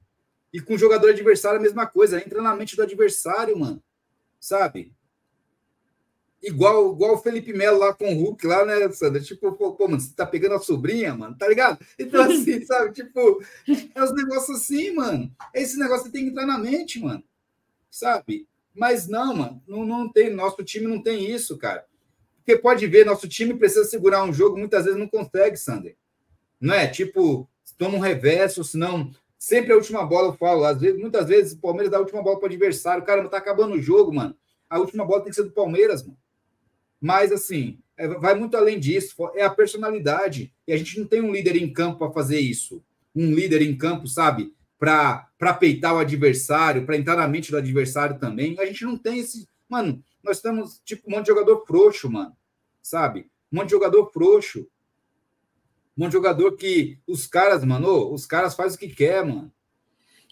E com o jogador adversário a mesma coisa, entra na mente do adversário, mano. Sabe? Igual, igual o Felipe Melo lá com o Hulk, lá, né, Sandra? Tipo, pô, pô, mano, você tá pegando a sobrinha, mano, tá ligado? Então, *laughs* assim, sabe? Tipo, é os negócios assim, mano. Esse negócio tem que entrar na mente, mano. Sabe? Mas não, mano, não, não tem. Nosso time não tem isso, cara. Porque pode ver, nosso time precisa segurar um jogo, muitas vezes não consegue, Sander. Não é? Tipo, toma um reverso, senão sempre a última bola eu falo, às vezes, muitas vezes o Palmeiras dá a última bola para o adversário, cara, não tá acabando o jogo, mano. A última bola tem que ser do Palmeiras, mano. Mas assim, é, vai muito além disso, é a personalidade. E a gente não tem um líder em campo para fazer isso. Um líder em campo, sabe? Para peitar o adversário, para entrar na mente do adversário também. A gente não tem esse. Mano, nós estamos tipo um monte de jogador frouxo, mano. Sabe? Um monte de jogador frouxo. Um monte de jogador que os caras, mano, os caras fazem o que quer, mano.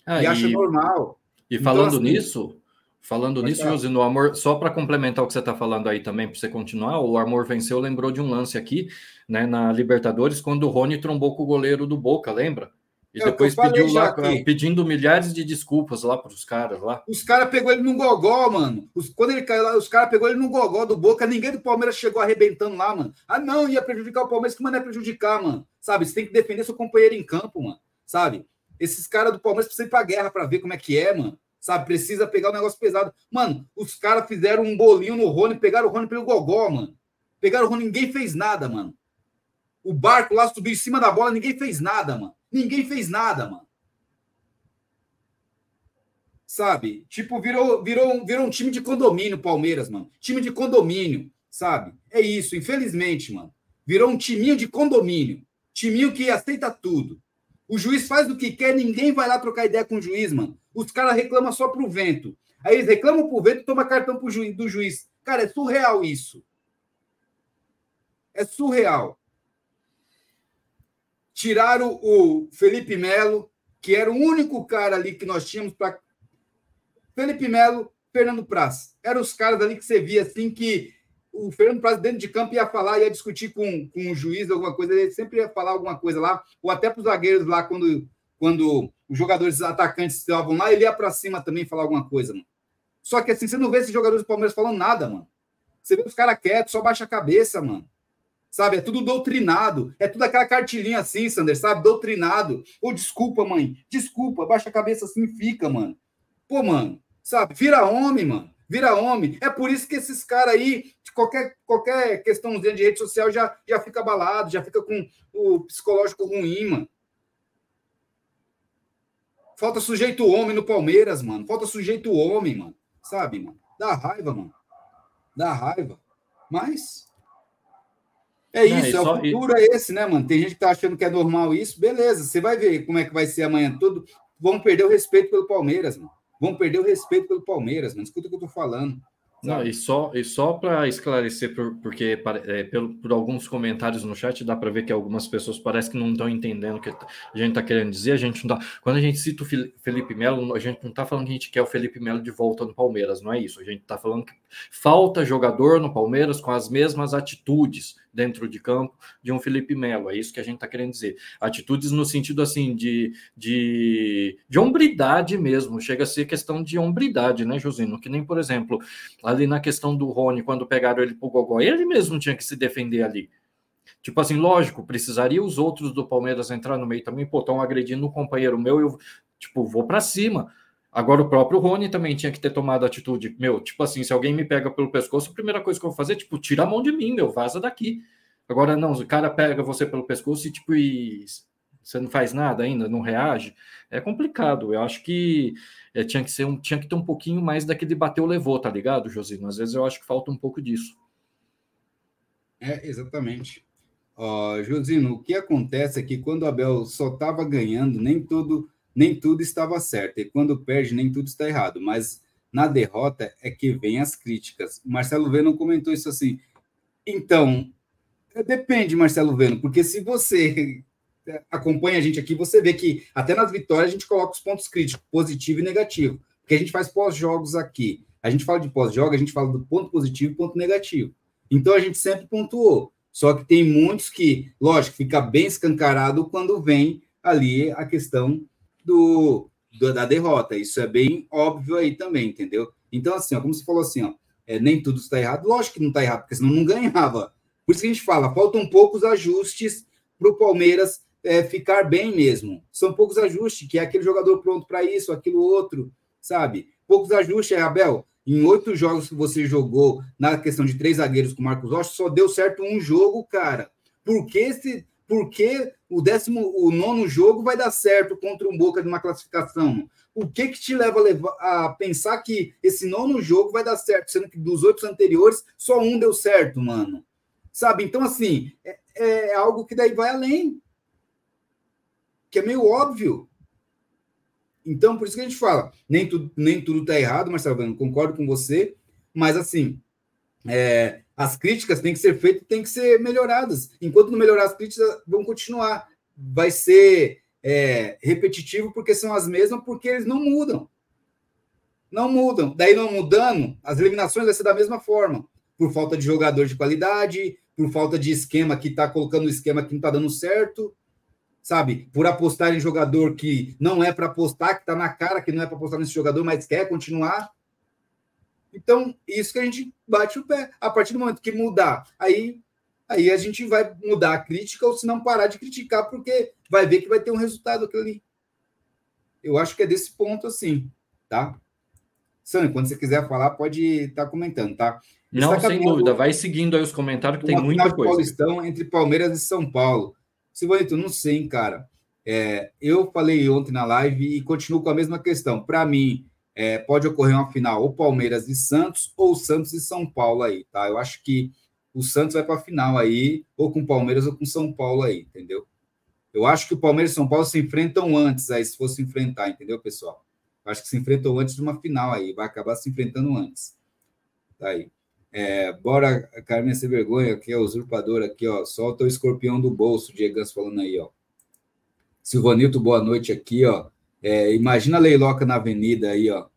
Ah, e, e acha normal. E falando então, assim, nisso, Falando nisso, Josi, no Amor, só para complementar o que você está falando aí também, para você continuar, o Amor venceu, lembrou de um lance aqui, né, na Libertadores, quando o Rony trombou com o goleiro do Boca, lembra? E é, depois pediu lá, aqui. pedindo milhares de desculpas lá para os caras lá. Os caras pegou ele no gogó, mano. Os, quando ele caiu lá, os caras pegou ele no gogó do Boca, ninguém do Palmeiras chegou arrebentando lá, mano. Ah, não, ia prejudicar o Palmeiras, que mano é prejudicar, mano. Sabe? Você tem que defender seu companheiro em campo, mano. Sabe? Esses caras do Palmeiras precisam ir pra guerra para ver como é que é, mano sabe? Precisa pegar o um negócio pesado. Mano, os caras fizeram um bolinho no Rony, pegaram o Rony pelo gogó, mano. Pegaram o Rony, ninguém fez nada, mano. O barco lá subiu em cima da bola, ninguém fez nada, mano. Ninguém fez nada, mano. Sabe? Tipo, virou, virou, virou um time de condomínio, Palmeiras, mano. Time de condomínio, sabe? É isso, infelizmente, mano. Virou um timinho de condomínio. Timinho que aceita tudo. O juiz faz o que quer, ninguém vai lá trocar ideia com o juiz, mano. Os caras reclamam só pro vento. Aí eles reclamam pro vento toma cartão pro juiz, do juiz. Cara, é surreal isso. É surreal. Tiraram o Felipe Melo, que era o único cara ali que nós tínhamos para. Felipe Melo, Fernando Praz. Eram os caras ali que você via assim que o Fernando Praz dentro de campo ia falar, ia discutir com, com o juiz alguma coisa, ele sempre ia falar alguma coisa lá, ou até para os zagueiros lá, quando, quando os jogadores atacantes estavam lá, ele ia para cima também falar alguma coisa, mano. Só que assim, você não vê esses jogadores do Palmeiras falando nada, mano. Você vê os caras quietos, só baixa a cabeça, mano. Sabe? É tudo doutrinado. É tudo aquela cartilhinha assim, Sander, sabe? Doutrinado. Ou desculpa, mãe. Desculpa, baixa a cabeça assim fica, mano. Pô, mano. Sabe? Vira homem, mano vira homem. É por isso que esses caras aí, qualquer, qualquer questãozinha de rede social já, já fica abalado, já fica com o psicológico ruim, mano. Falta sujeito homem no Palmeiras, mano. Falta sujeito homem, mano. Sabe, mano? Dá raiva, mano. Dá raiva. Mas. É isso, Não, é, o futuro é esse, né, mano? Tem gente que tá achando que é normal isso. Beleza, você vai ver como é que vai ser amanhã. Tudo. Vamos perder o respeito pelo Palmeiras, mano vão perder o respeito pelo Palmeiras, mano. Escuta o que eu tô falando. Não, e só, e só para esclarecer, por, porque é, pelo, por alguns comentários no chat dá para ver que algumas pessoas parece que não estão entendendo o que a gente está querendo dizer. A gente não tá, quando a gente cita o Felipe Melo, a gente não está falando que a gente quer o Felipe Melo de volta no Palmeiras, não é isso. A gente está falando que falta jogador no Palmeiras com as mesmas atitudes dentro de campo de um Felipe Melo. É isso que a gente está querendo dizer. Atitudes no sentido assim de, de, de hombridade mesmo. Chega a ser questão de hombridade, né, Josino? Que nem, por exemplo, ali na questão do Rony, quando pegaram ele pro Gogó, ele mesmo tinha que se defender ali. Tipo assim, lógico, precisaria os outros do Palmeiras entrar no meio também, pô, estão agredindo um companheiro meu, eu, tipo, vou para cima. Agora, o próprio Rony também tinha que ter tomado atitude. Meu, tipo assim, se alguém me pega pelo pescoço, a primeira coisa que eu vou fazer é, tipo, tira a mão de mim, meu, vaza daqui. Agora, não, o cara pega você pelo pescoço e, tipo, e você não faz nada ainda, não reage. É complicado. Eu acho que é, tinha que ser um, tinha que ter um pouquinho mais daquele bateu, levou, tá ligado, Josino? Às vezes eu acho que falta um pouco disso. É, exatamente. Uh, Josino, o que acontece é que quando o Abel só estava ganhando, nem tudo nem tudo estava certo, e quando perde, nem tudo está errado, mas na derrota é que vem as críticas. Marcelo Veno comentou isso assim. Então, depende, Marcelo Veno, porque se você acompanha a gente aqui, você vê que até nas vitórias a gente coloca os pontos críticos, positivo e negativo, porque a gente faz pós-jogos aqui. A gente fala de pós-jogo, a gente fala do ponto positivo e ponto negativo. Então a gente sempre pontuou. Só que tem muitos que, lógico, fica bem escancarado quando vem ali a questão do, do, da derrota. Isso é bem óbvio aí também, entendeu? Então, assim, ó, como você falou assim, ó, é, nem tudo está errado. Lógico que não está errado, porque senão não ganhava. Por isso que a gente fala, faltam poucos ajustes para o Palmeiras é, ficar bem mesmo. São poucos ajustes, que é aquele jogador pronto para isso, aquilo outro, sabe? Poucos ajustes, é, Abel. Em oito jogos que você jogou na questão de três zagueiros com o Marcos Rocha, só deu certo um jogo, cara. Por que, esse, porque o décimo, o nono jogo vai dar certo contra um Boca de uma classificação. O que que te leva a, levar, a pensar que esse nono jogo vai dar certo, sendo que dos oito anteriores só um deu certo, mano? Sabe? Então, assim, é, é algo que daí vai além. Que é meio óbvio. Então, por isso que a gente fala, nem tudo, nem tudo tá errado, Marcelo, concordo com você, mas assim, é, as críticas têm que ser feitas, têm que ser melhoradas. Enquanto não melhorar as críticas, vão continuar. Vai ser é, repetitivo porque são as mesmas, porque eles não mudam. Não mudam. Daí, não mudando, as eliminações vai ser da mesma forma. Por falta de jogador de qualidade, por falta de esquema que está colocando um esquema que não está dando certo, sabe? Por apostar em jogador que não é para apostar, que está na cara que não é para apostar nesse jogador, mas quer continuar. Então, isso que a gente bate o pé. A partir do momento que mudar, aí, aí a gente vai mudar a crítica ou se não parar de criticar, porque vai ver que vai ter um resultado aquilo ali. Eu acho que é desse ponto assim, tá? Sandra, quando você quiser falar, pode estar tá comentando, tá? Não, sem dúvida. Vai seguindo aí os comentários, que tem muita coisa. Paulistão entre Palmeiras e São Paulo. Silvanito, não sei, cara. É, eu falei ontem na live e continuo com a mesma questão. Para mim, é, pode ocorrer uma final ou Palmeiras e Santos ou Santos e São Paulo aí, tá? Eu acho que o Santos vai para a final aí, ou com Palmeiras ou com São Paulo aí, entendeu? Eu acho que o Palmeiras e São Paulo se enfrentam antes aí, se fosse enfrentar, entendeu, pessoal? Eu acho que se enfrentam antes de uma final aí, vai acabar se enfrentando antes. Tá aí. É, bora, Carmen, sem vergonha, aqui é usurpador aqui, ó. Solta o escorpião do bolso, Diego falando aí, ó. Silvanito, boa noite aqui, ó. É, imagina a Leiloca na avenida aí, ó.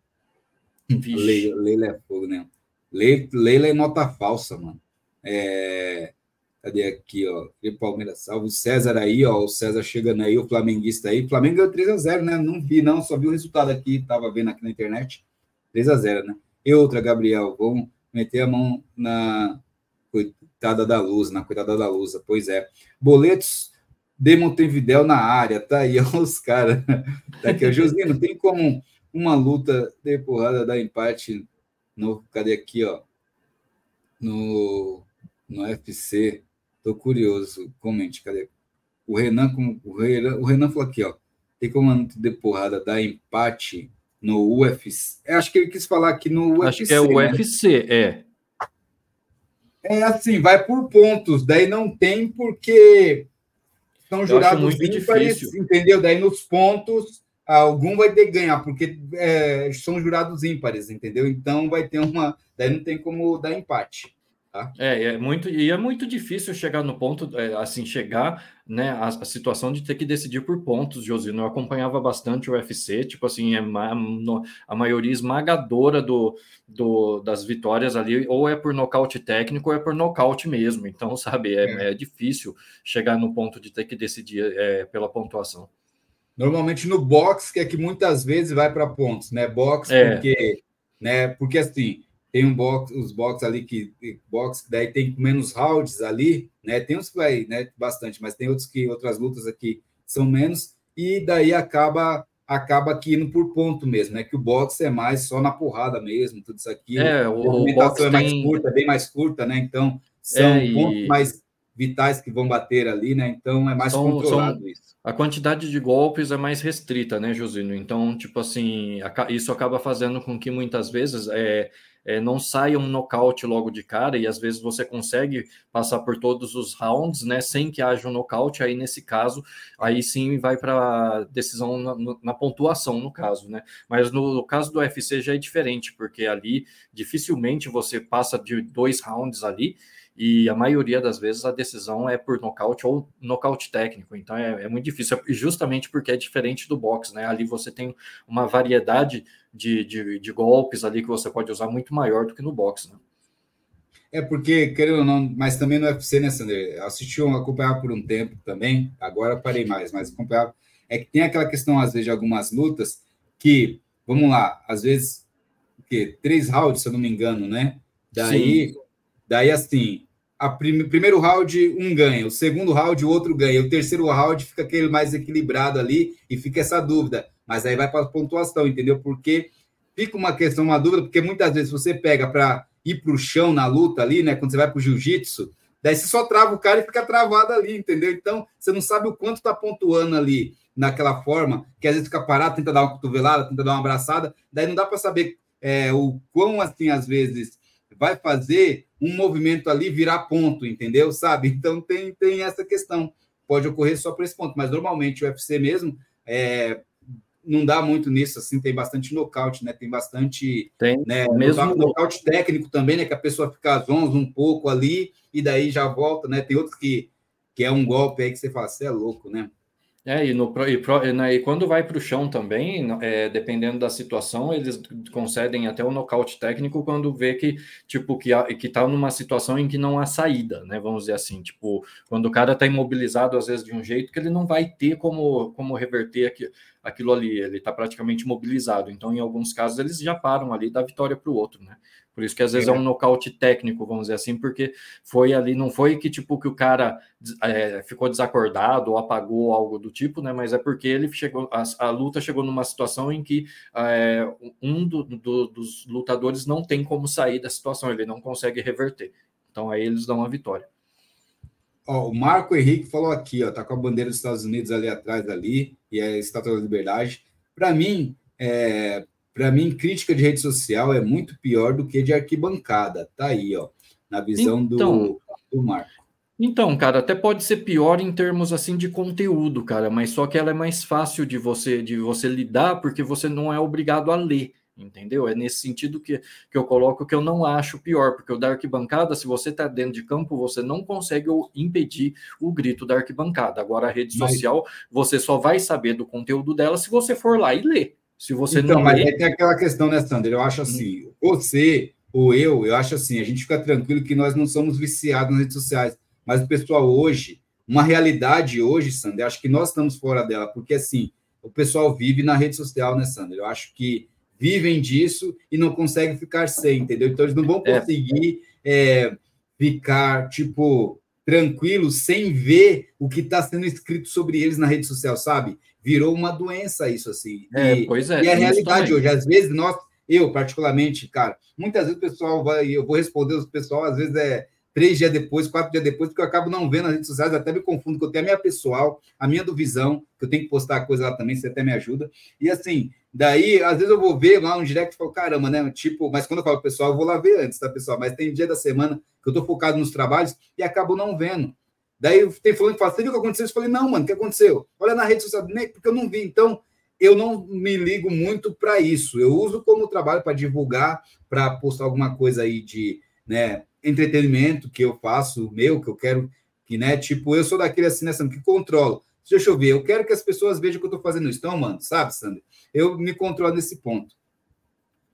Leila, Leila é fogo, né? Leila, é nota falsa, mano. É, cadê aqui, ó? Palmeiras salve. César aí, ó. O César chegando aí, o flamenguista aí. O Flamengo ganhou 3x0, né? Não vi, não, só vi o resultado aqui, tava vendo aqui na internet. 3x0, né? E outra, Gabriel, vamos meter a mão na coitada da luz, na coitada da luz. Pois é. Boletos de Montevidéu na área, tá aí os caras. Tá aqui, *laughs* Josinho, não tem como uma luta de porrada dar empate no. Cadê aqui, ó? No, no UFC. Tô curioso. Comente, cadê? O Renan, o Renan, o Renan falou aqui, ó. Tem como uma luta de porrada dar empate no UFC? Acho que ele quis falar aqui no UFC. Acho que é o né? UFC, é. É assim, vai por pontos. Daí não tem porque são jurados ímpares, entendeu? Daí nos pontos, algum vai ter que ganhar, porque é, são jurados ímpares, entendeu? Então vai ter uma. Daí não tem como dar empate. Tá? É, é muito, e é muito difícil chegar no ponto, é, assim, chegar, né, a, a, situação de ter que decidir por pontos, Josino. Eu acompanhava bastante o UFC, tipo assim, é a, a maioria esmagadora do, do, das vitórias ali, ou é por nocaute técnico, ou é por nocaute mesmo. Então, sabe, é, é. é difícil chegar no ponto de ter que decidir é, pela pontuação. Normalmente no boxe, que é que muitas vezes vai para pontos, né? Boxe, é. porque, né? Porque assim tem um box, os box ali que box daí tem menos rounds ali, né? Tem uns que vai, né, bastante, mas tem outros que outras lutas aqui são menos e daí acaba acaba aqui indo por ponto mesmo, né? Que o box é mais só na porrada mesmo, tudo isso aqui. É, o, a movimentação é mais tem... curta, bem mais curta, né? Então são é, e... pontos mais vitais que vão bater ali, né? Então é mais são, controlado são... isso. A quantidade de golpes é mais restrita, né, Josino? Então, tipo assim, isso acaba fazendo com que muitas vezes é, é, não saia um nocaute logo de cara, e às vezes você consegue passar por todos os rounds, né, sem que haja um nocaute, aí nesse caso, aí sim vai para decisão na, na, pontuação, no caso, né, mas no, no, caso do UFC já é diferente, porque ali dificilmente você passa de dois rounds ali, e a maioria das vezes a decisão é por nocaute ou nocaute técnico, então é, é muito difícil, justamente porque é diferente do boxe, né? Ali você tem uma variedade de, de, de, golpes ali que você pode usar muito maior do que no boxe, né? É porque, querendo ou não, mas também no UFC, né, Sander? Assisti, um, acompanhava por um tempo também, agora parei mais, mas acompanhava. É que tem aquela questão, às vezes, de algumas lutas que, vamos lá, às vezes, que três rounds, se eu não me engano, né? Daí, Sim. daí assim, a prim primeiro round um ganha, o segundo round o outro ganha, o terceiro round fica aquele mais equilibrado ali e fica essa dúvida. Mas aí vai para a pontuação, entendeu? Porque fica uma questão, uma dúvida, porque muitas vezes você pega para ir para o chão na luta ali, né? Quando você vai para o jiu-jitsu, Daí você só trava o cara e fica travado ali, entendeu? Então, você não sabe o quanto está pontuando ali naquela forma, que às vezes fica parado, tenta dar uma cotovelada, tenta dar uma abraçada, daí não dá para saber é, o quão, assim, às vezes, vai fazer um movimento ali virar ponto, entendeu? Sabe? Então, tem, tem essa questão. Pode ocorrer só por esse ponto, mas normalmente o UFC mesmo é, não dá muito nisso, assim, tem bastante nocaute, né? Tem bastante. Tem, né, mesmo nocaute técnico também, né? Que a pessoa fica zonza um pouco ali e daí já volta, né? Tem outros que, que é um golpe aí que você fala, você é louco, né? É, e, no, e, né, e quando vai para o chão também, é, dependendo da situação, eles concedem até o nocaute técnico quando vê que, tipo, que, que tá numa situação em que não há saída, né? Vamos dizer assim, tipo, quando o cara está imobilizado, às vezes, de um jeito que ele não vai ter como, como reverter aqui, aquilo ali, ele está praticamente mobilizado. Então, em alguns casos, eles já param ali da vitória para o outro, né? Por isso que às vezes é, é um nocaute técnico, vamos dizer assim, porque foi ali, não foi que tipo que o cara é, ficou desacordado ou apagou algo do tipo, né? Mas é porque ele chegou, a, a luta chegou numa situação em que é, um do, do, dos lutadores não tem como sair da situação, ele não consegue reverter. Então aí eles dão a vitória. Ó, o Marco Henrique falou aqui, ó, tá com a bandeira dos Estados Unidos ali atrás ali e a Estátua da Liberdade. Para mim, é, para mim, crítica de rede social é muito pior do que de arquibancada. Tá aí, ó, na visão então, do, do Marco. Então, cara, até pode ser pior em termos assim de conteúdo, cara, mas só que ela é mais fácil de você de você lidar porque você não é obrigado a ler, entendeu? É nesse sentido que, que eu coloco que eu não acho pior, porque o da arquibancada, se você está dentro de campo, você não consegue impedir o grito da arquibancada. Agora, a rede social, você só vai saber do conteúdo dela se você for lá e ler. Se você então, não mas lê... tem aquela questão, né, Sander? Eu acho assim, hum. você ou eu, eu acho assim, a gente fica tranquilo que nós não somos viciados nas redes sociais, mas o pessoal hoje, uma realidade hoje, Sander, acho que nós estamos fora dela, porque assim, o pessoal vive na rede social, né, Sander? Eu acho que vivem disso e não conseguem ficar sem, entendeu? Então eles não vão é. conseguir é. É, ficar, tipo, tranquilos sem ver o que está sendo escrito sobre eles na rede social, sabe? Virou uma doença isso assim. É, e, pois é. E a realidade também. hoje, às vezes nós, eu particularmente, cara, muitas vezes o pessoal vai, eu vou responder o pessoal, às vezes é três dias depois, quatro dias depois, porque eu acabo não vendo nas redes sociais, até me confundo, que eu tenho a minha pessoal, a minha do Visão, que eu tenho que postar coisa lá também, você até me ajuda. E assim, daí, às vezes eu vou ver lá um direct e falo, caramba, né? Tipo, mas quando eu falo pessoal, eu vou lá ver antes, tá, pessoal? Mas tem dia da semana que eu tô focado nos trabalhos e acabo não vendo. Daí tem falando que fala, você viu o que aconteceu? Eu falei, não, mano, o que aconteceu? Olha na rede social, nem porque eu não vi. Então, eu não me ligo muito para isso. Eu uso como trabalho para divulgar, para postar alguma coisa aí de né, entretenimento que eu faço, meu, que eu quero, que, né, tipo, eu sou daquele assim, né, que controlo. Deixa eu ver, eu quero que as pessoas vejam que eu estou fazendo isso. Então, mano, sabe, Sander? Eu me controlo nesse ponto.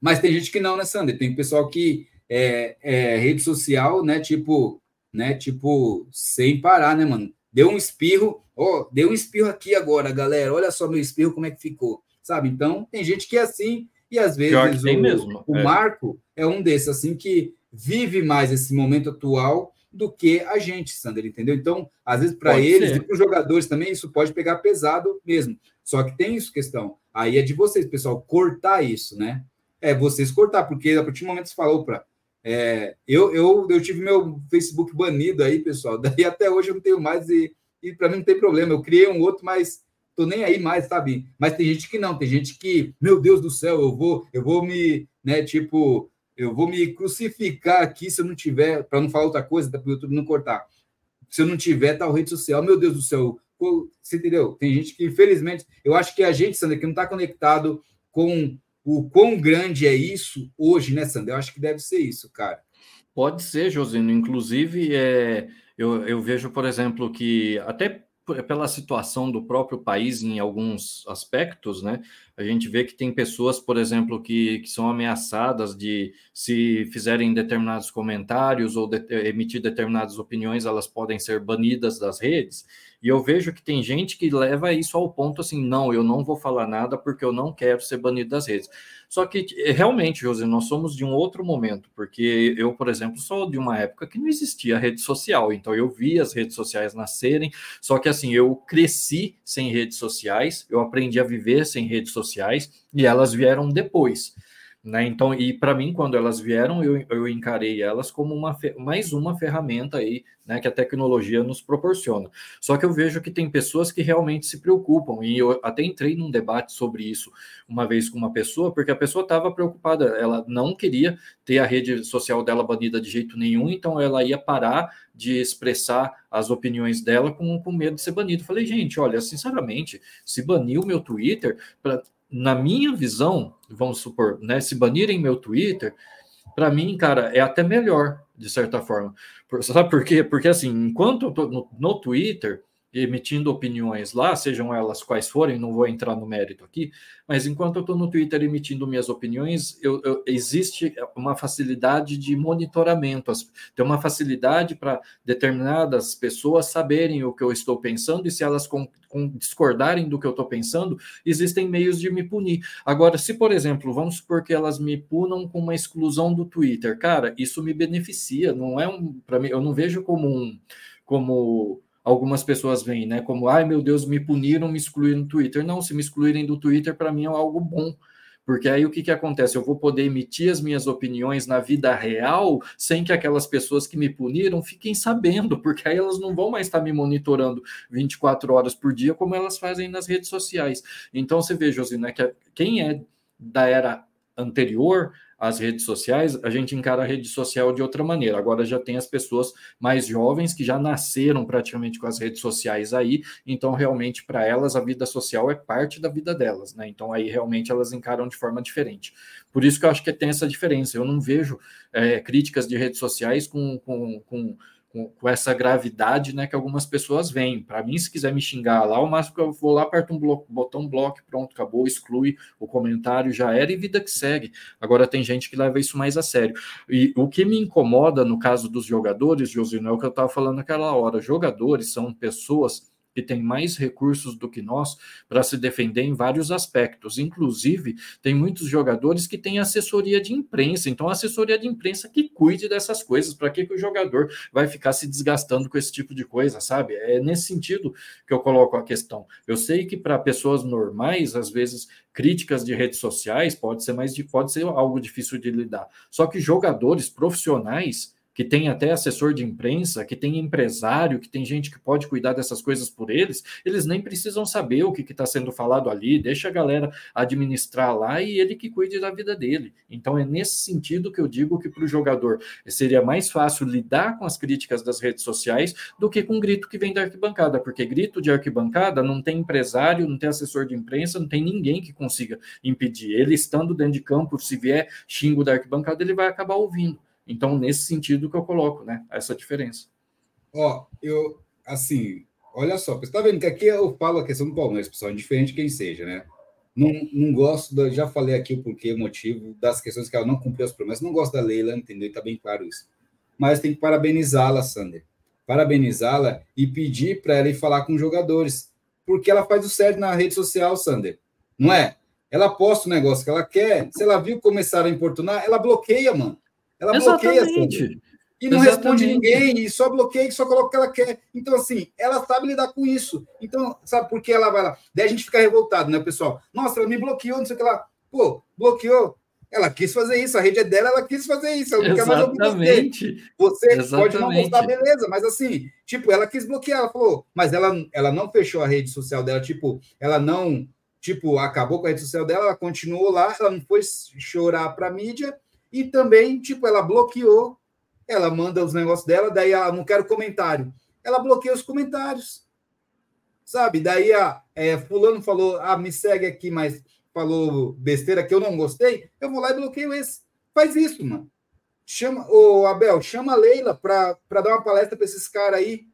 Mas tem gente que não, né, Sander? Tem pessoal que é, é rede social, né, tipo, né? Tipo, sem parar, né, mano? Deu um espirro, ó, deu um espirro aqui agora, galera. Olha só meu espirro, como é que ficou, sabe? Então, tem gente que é assim, e às vezes o, mesmo. o é. Marco é um desses, assim, que vive mais esse momento atual do que a gente, Sander, entendeu? Então, às vezes, para eles ser. e para os jogadores também, isso pode pegar pesado mesmo. Só que tem isso questão. Aí é de vocês, pessoal, cortar isso, né? É vocês cortar, porque a partir do momento que você falou para é, eu, eu, eu tive meu Facebook banido aí, pessoal. *laughs* Daí até hoje eu não tenho mais e, e para mim não tem problema. Eu criei um outro, mas tô nem aí mais, sabe? Mas tem gente que não, tem gente que, meu Deus do céu, eu vou, eu vou me, né, tipo, eu vou me crucificar aqui se eu não tiver, para não falar outra coisa, para o YouTube não cortar. Se eu não tiver tal rede social, meu Deus do céu, você entendeu? Tem gente que, infelizmente, eu acho que a gente, Sandra, que não está conectado com o quão grande é isso hoje, né, Sandra? Eu acho que deve ser isso, cara. Pode ser, Josino. Inclusive, é, eu, eu vejo, por exemplo, que até pela situação do próprio país em alguns aspectos, né? A gente vê que tem pessoas, por exemplo, que, que são ameaçadas de se fizerem determinados comentários ou de, emitir determinadas opiniões, elas podem ser banidas das redes. E eu vejo que tem gente que leva isso ao ponto assim, não, eu não vou falar nada porque eu não quero ser banido das redes. Só que eh, realmente, José, nós somos de um outro momento, porque eu, por exemplo, sou de uma época que não existia rede social, então eu vi as redes sociais nascerem, só que assim, eu cresci sem redes sociais, eu aprendi a viver sem redes sociais e elas vieram depois. Né? Então, e para mim, quando elas vieram, eu, eu encarei elas como uma, mais uma ferramenta aí, né, que a tecnologia nos proporciona. Só que eu vejo que tem pessoas que realmente se preocupam, e eu até entrei num debate sobre isso uma vez com uma pessoa, porque a pessoa estava preocupada, ela não queria ter a rede social dela banida de jeito nenhum, então ela ia parar de expressar as opiniões dela com, com medo de ser banido. Falei, gente, olha, sinceramente, se banir o meu Twitter, na minha visão, vamos supor, né, se banirem meu Twitter, para mim, cara, é até melhor, de certa forma. Sabe por quê? Porque assim, enquanto eu tô no, no Twitter, emitindo opiniões lá, sejam elas quais forem, não vou entrar no mérito aqui, mas enquanto eu estou no Twitter emitindo minhas opiniões, eu, eu, existe uma facilidade de monitoramento, tem uma facilidade para determinadas pessoas saberem o que eu estou pensando e se elas com, com, discordarem do que eu estou pensando, existem meios de me punir. Agora, se, por exemplo, vamos supor que elas me punam com uma exclusão do Twitter, cara, isso me beneficia, não é um, para mim, eu não vejo como um, como algumas pessoas veem, né? Como, ai meu Deus, me puniram, me excluíram do Twitter. Não, se me excluírem do Twitter, para mim é algo bom. Porque aí o que, que acontece? Eu vou poder emitir as minhas opiniões na vida real sem que aquelas pessoas que me puniram fiquem sabendo, porque aí elas não vão mais estar me monitorando 24 horas por dia como elas fazem nas redes sociais. Então você vê, Josina, que quem é da era anterior as redes sociais, a gente encara a rede social de outra maneira. Agora já tem as pessoas mais jovens que já nasceram praticamente com as redes sociais aí, então realmente para elas a vida social é parte da vida delas, né? Então aí realmente elas encaram de forma diferente. Por isso que eu acho que tem essa diferença. Eu não vejo é, críticas de redes sociais com, com, com com, com, essa gravidade né, que algumas pessoas veem. Para mim, se quiser me xingar lá, o máximo que eu vou lá, aperto um bloco, botão bloco, pronto, acabou, exclui o comentário, já era e vida que segue. Agora tem gente que leva isso mais a sério. E o que me incomoda no caso dos jogadores, Josino, é o que eu estava falando naquela hora. Jogadores são pessoas que tem mais recursos do que nós para se defender em vários aspectos. Inclusive, tem muitos jogadores que têm assessoria de imprensa. Então, assessoria de imprensa que cuide dessas coisas. Para que, que o jogador vai ficar se desgastando com esse tipo de coisa, sabe? É nesse sentido que eu coloco a questão. Eu sei que para pessoas normais, às vezes, críticas de redes sociais pode ser mais pode ser algo difícil de lidar. Só que jogadores profissionais que tem até assessor de imprensa, que tem empresário, que tem gente que pode cuidar dessas coisas por eles, eles nem precisam saber o que está sendo falado ali, deixa a galera administrar lá e ele que cuide da vida dele. Então é nesse sentido que eu digo que para o jogador seria mais fácil lidar com as críticas das redes sociais do que com grito que vem da arquibancada, porque grito de arquibancada não tem empresário, não tem assessor de imprensa, não tem ninguém que consiga impedir. Ele estando dentro de campo, se vier xingo da arquibancada, ele vai acabar ouvindo. Então, nesse sentido que eu coloco, né? Essa diferença. Ó, eu, assim, olha só, você está vendo que aqui eu falo a questão do Palmeiras, pessoal, indiferente quem seja, né? Não, não gosto, da, já falei aqui o porquê, o motivo das questões que ela não cumpriu as promessas, não gosto da Leila, entendeu? Está bem claro isso. Mas tem que parabenizá-la, Sander. Parabenizá-la e pedir para ela ir falar com os jogadores, porque ela faz o certo na rede social, Sander. Não é? Ela posta o negócio que ela quer, se ela viu começar a importunar, ela bloqueia, mano. Ela Exatamente. bloqueia E não Exatamente. responde ninguém, e só bloqueia e só coloca o que ela quer. Então, assim, ela sabe lidar com isso. Então, sabe por que ela vai lá? Daí a gente fica revoltado, né, pessoal? Nossa, ela me bloqueou, não sei o que lá. Pô, bloqueou. Ela quis fazer isso, a rede é dela, ela quis fazer isso. Ela não quer mais ouvir você. Você pode não gostar, beleza, mas assim, tipo, ela quis bloquear, ela falou, mas ela, ela não fechou a rede social dela, tipo, ela não, tipo, acabou com a rede social dela, ela continuou lá, ela não foi chorar para a mídia, e também, tipo, ela bloqueou, ela manda os negócios dela, daí ela não quero comentário. Ela bloqueia os comentários. Sabe? Daí a é, fulano falou, ah, me segue aqui, mas falou besteira que eu não gostei, eu vou lá e bloqueio esse. Faz isso, mano. Chama, o Abel, chama a Leila para dar uma palestra para esses caras aí.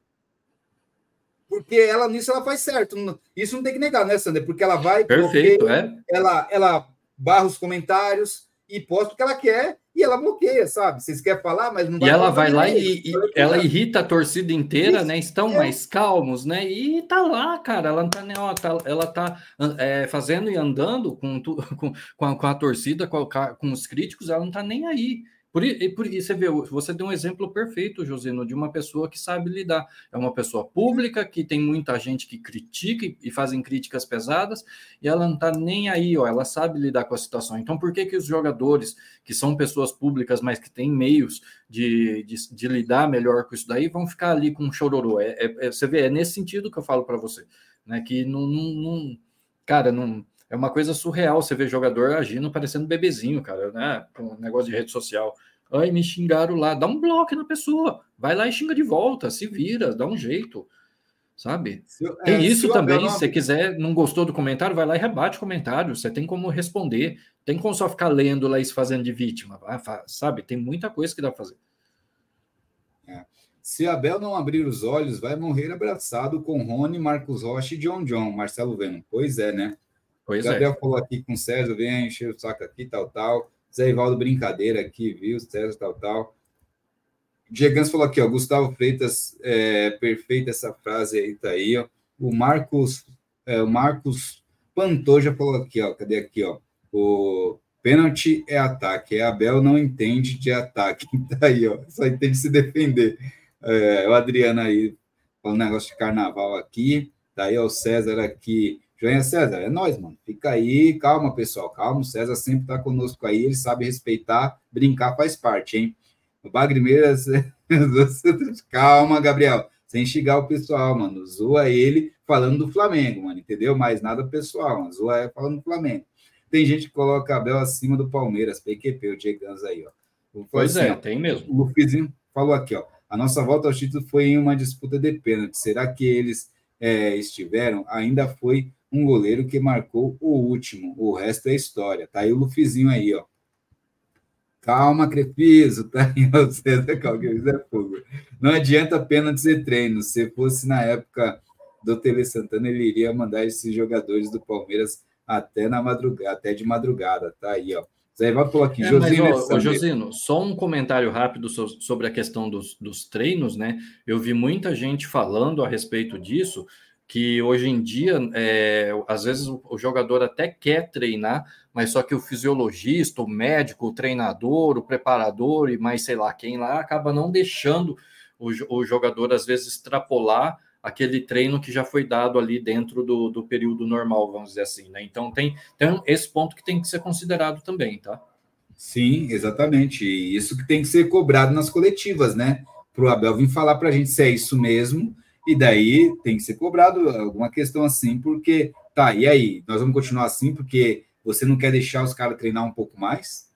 Porque ela nisso ela faz certo. Isso não tem que negar, né, Sander? Porque ela vai, Perfeito, bloqueia, é? ela, ela barra os comentários, e posta o que ela quer e ela bloqueia, sabe? Vocês querem falar, mas não vai. E ela vai lá e, e ela irrita a torcida inteira, Isso, né? Estão é. mais calmos, né? E tá lá, cara. Ela não tá nem, tá, ela tá é, fazendo e andando com, *laughs* com, com, a, com a torcida, com, com os críticos, ela não tá nem aí Por, e por isso você vê, você deu um exemplo perfeito, Josino, de uma pessoa que sabe lidar. É uma pessoa pública que tem muita gente que critica e, e fazem críticas pesadas, e ela não está nem aí, ó, ela sabe lidar com a situação. Então, por que, que os jogadores, que são pessoas públicas, mas que têm meios de, de, de lidar melhor com isso daí, vão ficar ali com um chororô? É, é, é, você vê, é nesse sentido que eu falo para você, né? Que não, não, não cara, não é uma coisa surreal você ver jogador agindo parecendo bebezinho, cara, né? Um negócio de rede social. Ai, me xingaram lá. Dá um bloco na pessoa. Vai lá e xinga de volta. Se vira, dá um jeito. Sabe? Eu, tem é, isso também. Se você quiser, não gostou do comentário, vai lá e rebate o comentário. Você tem como responder. Tem como só ficar lendo lá e se fazendo de vítima. Sabe? Tem muita coisa que dá pra fazer. É. Se Abel não abrir os olhos, vai morrer abraçado com Rony, Marcos Rocha e John John, Marcelo Venom. Pois é, né? Pois Gabriel é. falou aqui com o César, vem encher o saco aqui, tal, tal. Zé Ivaldo, brincadeira aqui, viu? César, tal, tal. Diegans falou aqui, ó, Gustavo Freitas, é, perfeita essa frase aí, tá aí, ó. O Marcos, é, o Marcos Pantoja falou aqui, ó, cadê aqui, ó? O pênalti é ataque, é Abel não entende de ataque, *laughs* tá aí, ó, só entende se defender. É, o Adriano aí, falando negócio de carnaval aqui, tá aí, ó, o César aqui, Joinha César, é nós, mano. Fica aí, calma, pessoal, calma. O César sempre está conosco aí, ele sabe respeitar, brincar faz parte, hein? O Bagrimeiras, *laughs* calma, Gabriel, sem xingar o pessoal, mano. Zoa ele falando do Flamengo, mano, entendeu? Mas nada pessoal, mano. Zoa é falando do Flamengo. Tem gente que coloca Abel acima do Palmeiras, PQP, o Diego aí, ó. Pois assim, é, ó, tem mesmo. O Lufizinho falou aqui, ó. A nossa volta ao título foi em uma disputa de pênalti. Será que eles é, estiveram? Ainda foi um goleiro que marcou o último. O resto é história. Tá aí o Lufizinho aí, ó. Calma, Crepiso, tá aí o *laughs* César Calgueiros é fogo. Não adianta apenas dizer treino. Se fosse na época do Tele Santana, ele iria mandar esses jogadores do Palmeiras até na madrugada, até de madrugada, tá aí, ó. Zé Ivaldo falou aqui, é, Josino, mas, ó, Josino, só um comentário rápido sobre a questão dos, dos treinos, né? Eu vi muita gente falando a respeito disso, que hoje em dia, é, às vezes o, jogador até quer treinar, mas só que o fisiologista, o médico, o treinador, o preparador e mais sei lá quem lá acaba não deixando o, o jogador às vezes extrapolar aquele treino que já foi dado ali dentro do, do período normal, vamos dizer assim, né? Então tem, tem esse ponto que tem que ser considerado também, tá? Sim, exatamente. E isso que tem que ser cobrado nas coletivas, né? Para o Abel vir falar para a gente se é isso mesmo e daí tem que ser cobrado alguma questão assim, porque tá, e aí? Nós vamos continuar assim porque você não quer deixar os caras treinar um pouco mais?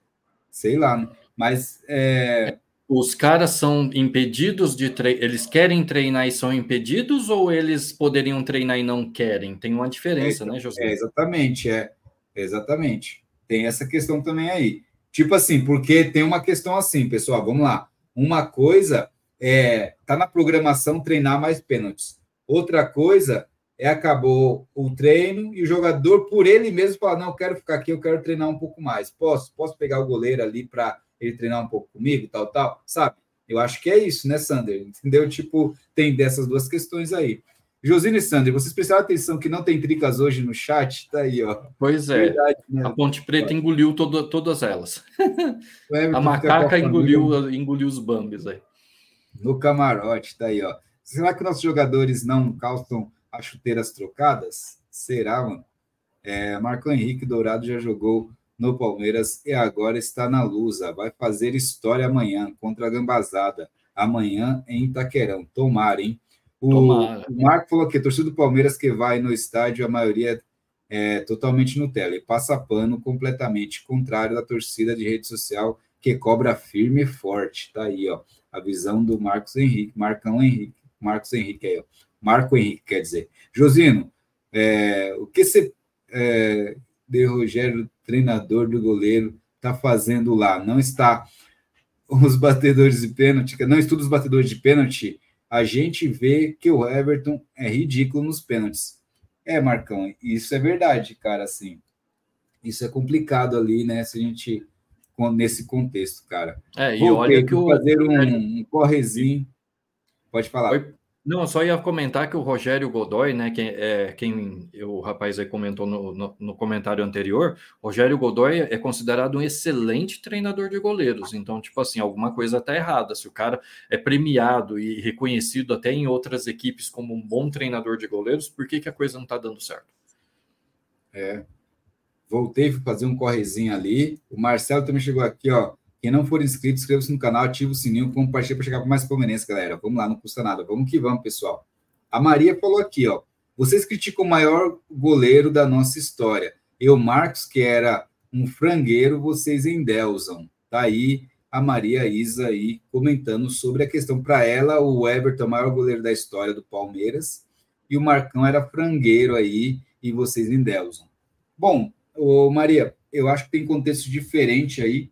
Sei lá, né? mas é... os caras são impedidos de treinar, eles querem treinar e são impedidos ou eles poderiam treinar e não querem? Tem uma diferença, é, né, José? É, exatamente, é. Exatamente. Tem essa questão também aí. Tipo assim, porque tem uma questão assim, pessoal, vamos lá. Uma coisa é, tá na programação treinar mais pênaltis. Outra coisa é acabou o treino e o jogador por ele mesmo fala não, eu quero ficar aqui, eu quero treinar um pouco mais. Posso, posso pegar o goleiro ali para ele treinar um pouco comigo, tal, tal, sabe? Eu acho que é isso, né, Sander? Entendeu? Tipo, tem dessas duas questões aí. Josino e Sander, vocês prestaram atenção que não tem tricas hoje no chat? Tá aí, ó. Pois é. Verdade, né? A Ponte Preta engoliu todo, todas elas. a macaca engoliu, engoliu os bambis aí no camarote, tá aí, ó. Será que nossos jogadores não calçam as chuteiras trocadas? Será, mano? É, Marco Henrique Dourado já jogou no Palmeiras e agora está na Lusa. Vai fazer história amanhã contra a Gambazada. Amanhã em Itaquerão. Tomara, hein? O, Tomara. o Marco falou que torcida do Palmeiras que vai no estádio, a maioria é totalmente Nutella e passa pano completamente, contrário da torcida de rede social que cobra firme e forte. Tá aí, ó a visão do Marcos Henrique, Marcão Henrique, Marcos Henrique aí, ó. Marco Henrique, quer dizer. Josino, é, o que você, é, de Rogério, treinador do goleiro, está fazendo lá? Não está os batedores de pênalti, não estuda os batedores de pênalti, a gente vê que o Everton é ridículo nos pênaltis. É, Marcão, isso é verdade, cara, assim. Isso é complicado ali, né? Se a gente nesse contexto, cara. É, e olha que o fazer um, um correzinho. Pode falar. Oi? Não, só ia comentar que o Rogério Godoy, né, quem, é, quem o rapaz aí comentou no, no, no, comentário anterior, Rogério Godoy é considerado um excelente treinador de goleiros. Então, tipo assim, alguma coisa está errada. Se o cara é premiado e reconhecido até em outras equipes como um bom treinador de goleiros, por que, que a coisa não está dando certo? É. Voltei para fazer um correzinho ali. O Marcelo também chegou aqui, ó. Quem não for inscrito, inscreva-se no canal, ativa o sininho, compartilha para chegar para mais palmeirense, galera. Vamos lá, não custa nada. Vamos que vamos, pessoal. A Maria falou aqui, ó. Vocês criticam o maior goleiro da nossa história. Eu, Marcos, que era um frangueiro, vocês endeusam. Tá aí a Maria Isa aí comentando sobre a questão. Para ela, o Everton é o maior goleiro da história do Palmeiras e o Marcão era frangueiro aí e vocês endeusam. Bom, ô Maria, eu acho que tem contexto diferente aí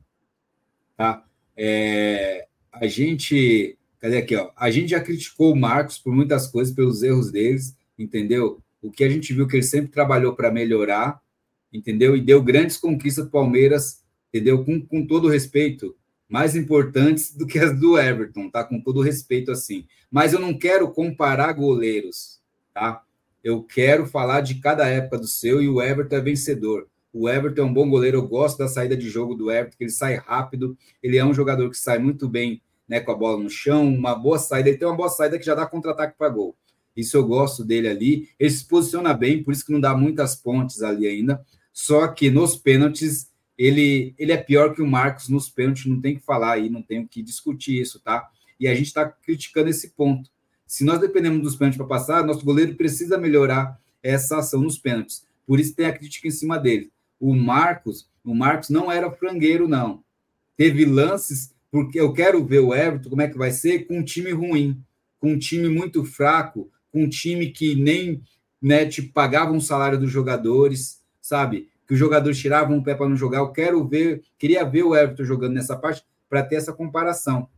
Tá? É, a gente. Cadê aqui? Ó? A gente já criticou o Marcos por muitas coisas, pelos erros deles, entendeu? O que a gente viu que ele sempre trabalhou para melhorar, entendeu? E deu grandes conquistas para Palmeiras, entendeu? Com, com todo respeito, mais importantes do que as do Everton, tá? Com todo respeito, assim. Mas eu não quero comparar goleiros, tá? Eu quero falar de cada época do seu e o Everton é vencedor. O Everton é um bom goleiro, eu gosto da saída de jogo do Everton, que ele sai rápido, ele é um jogador que sai muito bem né, com a bola no chão, uma boa saída, ele tem uma boa saída que já dá contra-ataque para gol. Isso eu gosto dele ali. Ele se posiciona bem, por isso que não dá muitas pontes ali ainda. Só que nos pênaltis, ele, ele é pior que o Marcos nos pênaltis, não tem que falar aí, não tem que discutir isso, tá? E a gente está criticando esse ponto. Se nós dependemos dos pênaltis para passar, nosso goleiro precisa melhorar essa ação nos pênaltis. Por isso tem a crítica em cima dele o Marcos, o Marcos não era frangueiro, não. Teve lances, porque eu quero ver o Everton, como é que vai ser, com um time ruim, com um time muito fraco, com um time que nem né, tipo, pagava um salário dos jogadores, sabe? Que os jogadores tiravam o pé para não jogar. Eu quero ver, queria ver o Everton jogando nessa parte para ter essa comparação.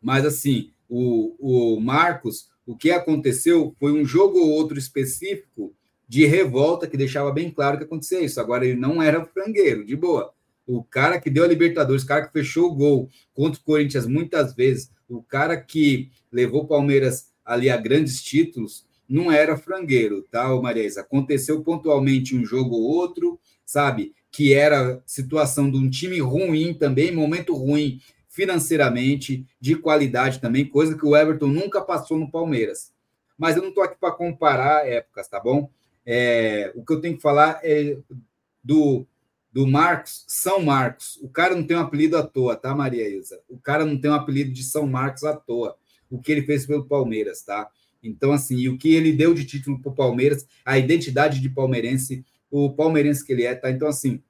Mas assim, o, o Marcos, o que aconteceu foi um jogo ou outro específico de revolta que deixava bem claro que acontecia isso. Agora ele não era frangueiro, de boa. O cara que deu a Libertadores, o cara que fechou o gol contra o Corinthians muitas vezes, o cara que levou o Palmeiras ali a grandes títulos, não era frangueiro, tá, Maria Aconteceu pontualmente um jogo ou outro, sabe? Que era situação de um time ruim também, momento ruim financeiramente, de qualidade também, coisa que o Everton nunca passou no Palmeiras. Mas eu não estou aqui para comparar épocas, tá bom? É, o que eu tenho que falar é do, do Marcos, São Marcos. O cara não tem um apelido à toa, tá, Maria Isa? O cara não tem um apelido de São Marcos à toa. O que ele fez pelo Palmeiras, tá? Então, assim, e o que ele deu de título para o Palmeiras, a identidade de palmeirense, o palmeirense que ele é, tá? Então, assim,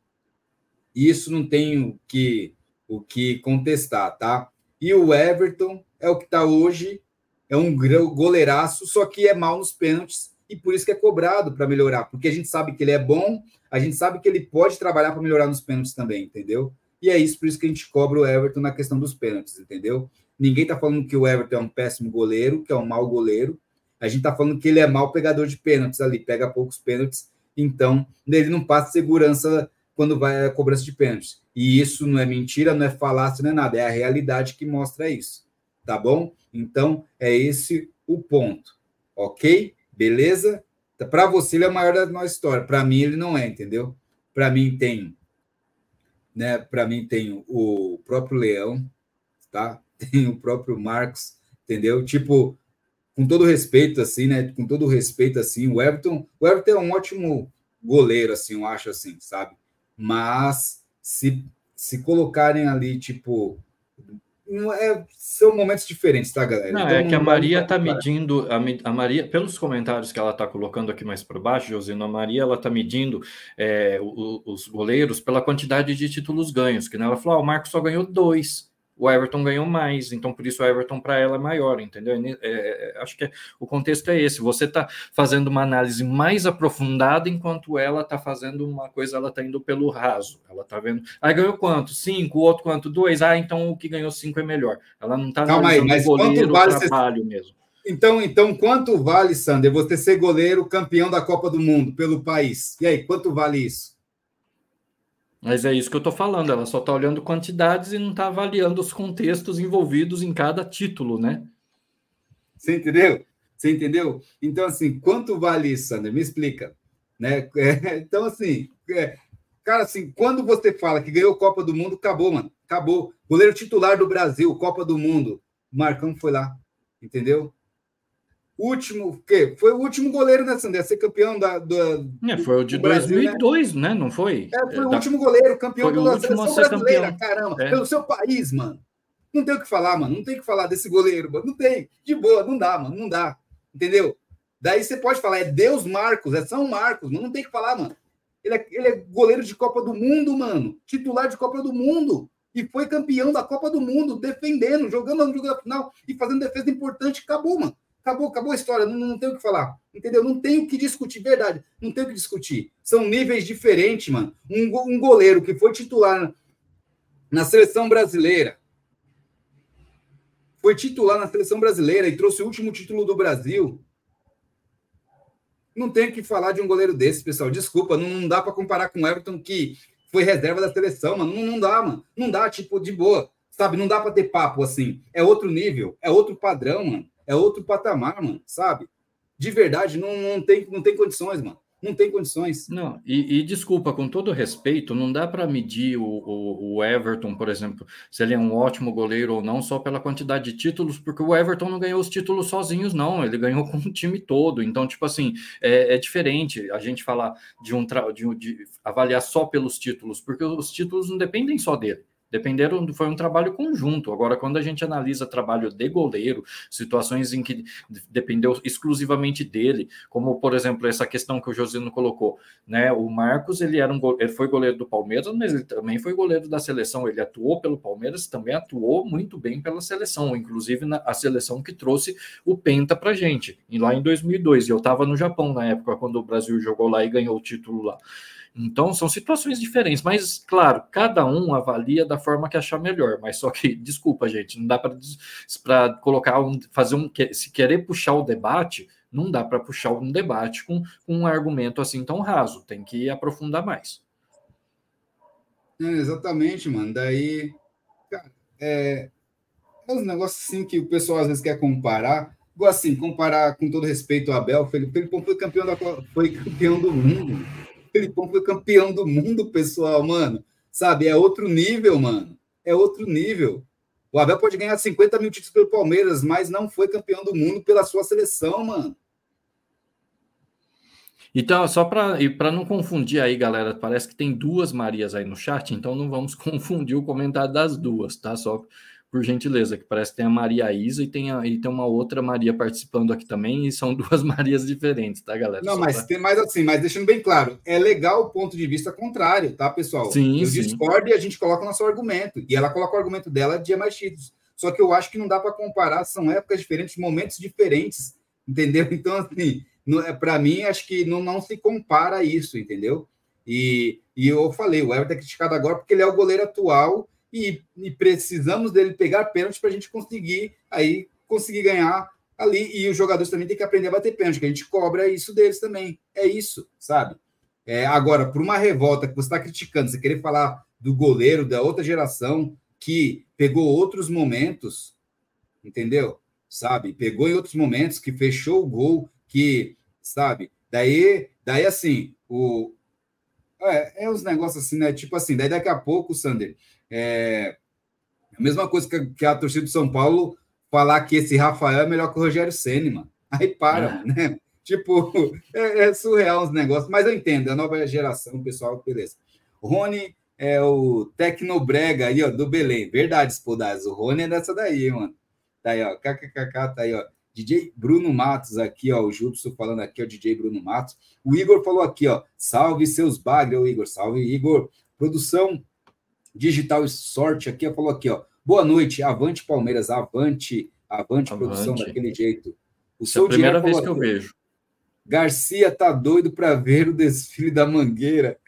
isso não tem o que, o que contestar, tá? E o Everton é o que está hoje, é um goleiraço, só que é mal nos pênaltis e por isso que é cobrado para melhorar, porque a gente sabe que ele é bom, a gente sabe que ele pode trabalhar para melhorar nos pênaltis também, entendeu? E é isso, por isso que a gente cobra o Everton na questão dos pênaltis, entendeu? Ninguém está falando que o Everton é um péssimo goleiro, que é um mau goleiro. A gente está falando que ele é mau pegador de pênaltis ali, pega poucos pênaltis, então ele não passa segurança quando vai a cobrança de pênaltis. E isso não é mentira, não é falácia, não é nada, é a realidade que mostra isso, tá bom? Então é esse o ponto, ok? Beleza? Para você, ele é o maior da nossa história. Para mim, ele não é, entendeu? Para mim, tem. Né, para mim, tem o próprio Leão, tá? *laughs* Tem o próprio Marcos, entendeu? Tipo, com todo respeito, assim, né? Com todo respeito, assim, o Everton, o Everton é um ótimo goleiro, assim, eu acho assim, sabe? Mas se, se colocarem ali, tipo, é, são momentos diferentes, tá, galera? Não, então, é que a Maria está medindo, a, a, Maria, pelos comentários que ela está colocando aqui mais por baixo, Josino, a Maria ela está medindo é, os, os goleiros pela quantidade de títulos ganhos, que né, ela falou, ah, o Marcos só ganhou dois o Everton ganhou mais, então por isso o Everton para ela é maior, entendeu? É, é, acho que é, o contexto é esse. Você está fazendo uma análise mais aprofundada, enquanto ela está fazendo uma coisa, ela está indo pelo raso. Ela está vendo, ah, ganhou quanto? Cinco, o outro quanto? Dois. Ah, então o que ganhou cinco é melhor. Ela não está aí, mas quanto vale trabalho mesmo. Então, então, quanto vale, Sander, você ser goleiro campeão da Copa do Mundo pelo país? E aí, quanto vale isso? Mas é isso que eu estou falando, ela só está olhando quantidades e não está avaliando os contextos envolvidos em cada título, né? Você entendeu? Você entendeu? Então, assim, quanto vale isso, Sander? Me explica. Né? *laughs* É, então, assim, é, cara, assim, quando você fala que ganhou Copa do Mundo, acabou, mano. Acabou. Goleiro titular do Brasil, Copa do Mundo. Marcão foi lá, entendeu? Último, que foi o último goleiro, né, Sander? Ser campeão da. do é, foi o de 2002, né? né? Não foi? É, foi o da... último goleiro, campeão da seleção brasileira, campeão. caramba. É. Pelo seu país, mano. Não tem o que falar, mano. Não tem o que falar desse goleiro, mano. Não tem. De boa, não dá, mano. Não dá. Entendeu? Daí você pode falar, é Deus Marcos, é São Marcos, mas não tem que falar, mano. Ele é, ele é goleiro de Copa do Mundo, mano. Titular de Copa do Mundo. E foi campeão da Copa do Mundo, defendendo, jogando no jogo da final e fazendo defesa importante. Acabou, mano. Acabou, acabou a história. Não, não tem o que falar. Entendeu? Não tem o que discutir, verdade. Não tem o que discutir. São níveis diferentes, mano. Um, um goleiro que foi titular na seleção brasileira, foi titular na seleção brasileira e trouxe o último título do Brasil. Não tem que falar de um goleiro desse, pessoal. Desculpa, não, não dá para comparar com o Everton, que foi reserva da seleção, mano. Não, não dá, mano. Não dá, tipo, de boa. Sabe? Não dá para ter papo assim. É outro nível, é outro padrão, mano. É outro patamar, mano. Sabe? De verdade, não, não, tem, não tem condições, mano não tem condições. Não, e, e desculpa, com todo respeito, não dá para medir o, o, o, Everton, por exemplo, se ele é um ótimo goleiro ou não, só pela quantidade de títulos, porque o Everton não ganhou os títulos sozinhos, não, ele ganhou *laughs* com o time todo. Então, tipo assim, é, é diferente a gente falar de um de, de avaliar só pelos títulos, porque os títulos não dependem só dele. Dependeram, foi um trabalho conjunto. Agora, quando a gente analisa trabalho de goleiro, situações em que dependeu exclusivamente dele, como por exemplo essa questão que o Josino colocou, né? O Marcos ele era um ele foi goleiro do Palmeiras, mas ele também foi goleiro da seleção. Ele atuou pelo Palmeiras, também atuou muito bem pela seleção, inclusive na a seleção que trouxe o Penta para gente, lá em 2002. E eu estava no Japão na época quando o Brasil jogou lá e ganhou o título lá. Então, são situações diferentes, mas, claro, cada um avalia da forma que achar melhor. Mas só que, *laughs* desculpa, gente, não dá para colocar um, fazer um. Se querer puxar o debate, não dá para puxar um debate com, com, um argumento assim tão raso. Tem que aprofundar mais. É, exatamente, mano. Daí, é, é uns negócios assim que o pessoal às vezes quer comparar. Igual assim, comparar com todo respeito ao Abel, Felipe foi campeão, da, foi campeão do mundo. Felipão foi campeão do mundo, pessoal, mano. Sabe? É outro nível, mano. É outro nível. O Abel pode ganhar 50 mil títulos pelo Palmeiras, mas não foi campeão do mundo pela sua seleção, mano. Então, só para não confundir aí, galera, parece que tem duas Marias aí no chat, então não vamos *laughs* confundir o comentário das duas, tá? Só por gentileza, que parece que tem a Maria Isa e tem, a, e tem uma outra Maria participando aqui também, e são *laughs* duas Marias diferentes, tá, galera? Não, Só mas pra... tem mais assim, mas deixando bem claro, é legal o ponto de vista contrário, tá, pessoal? Sim, Eu sim. discordo e a gente coloca o nosso argumento, e ela coloca o argumento dela de mais títulos. Só que eu acho que não dá para comparar, são épocas diferentes, momentos diferentes, entendeu? *laughs* Então, assim, é, para mim, acho que não, não se compara isso, entendeu? E, e eu falei, o Everton é criticado agora porque ele é o goleiro atual e, e precisamos dele pegar pênalti para a gente conseguir aí conseguir ganhar ali. E os jogadores também têm que aprender a bater pênalti, que a gente cobra isso deles também. É isso, sabe? É, agora, por uma revolta que você está criticando, você querer falar do goleiro da outra geração que pegou outros momentos, entendeu? Sabe? Pegou em outros momentos, que fechou o gol, que, sabe? Daí, daí assim, o. É, é uns negócios assim, né? Tipo assim, daí daqui a pouco, Sander, é a mesma coisa que, que a torcida do São Paulo falar que esse Rafael é melhor que o Rogério mano. *laughs* Aí para, é. né? Tipo, *laughs* é, é, surreal os negócios, mas eu entendo, é a nova geração, pessoal, beleza. Rony é o Tecnobrega aí, ó, do Belém. Verdade, Spodaz. O Rony é dessa daí, mano. Tá aí, ó. KKKK, tá aí, ó. DJ Bruno Matos aqui, ó. O Júpiter falando aqui, ó. DJ Bruno Matos. O Igor falou aqui, ó. Salve seus bagre, Igor. Salve, Igor. Produção Digital Sorte aqui, falou aqui, ó. Boa noite, avante Palmeiras, avante, avante, avante. produção daquele jeito. O Essa é a primeira vez que eu vejo. Garcia tá doido para ver o desfile da Mangueira.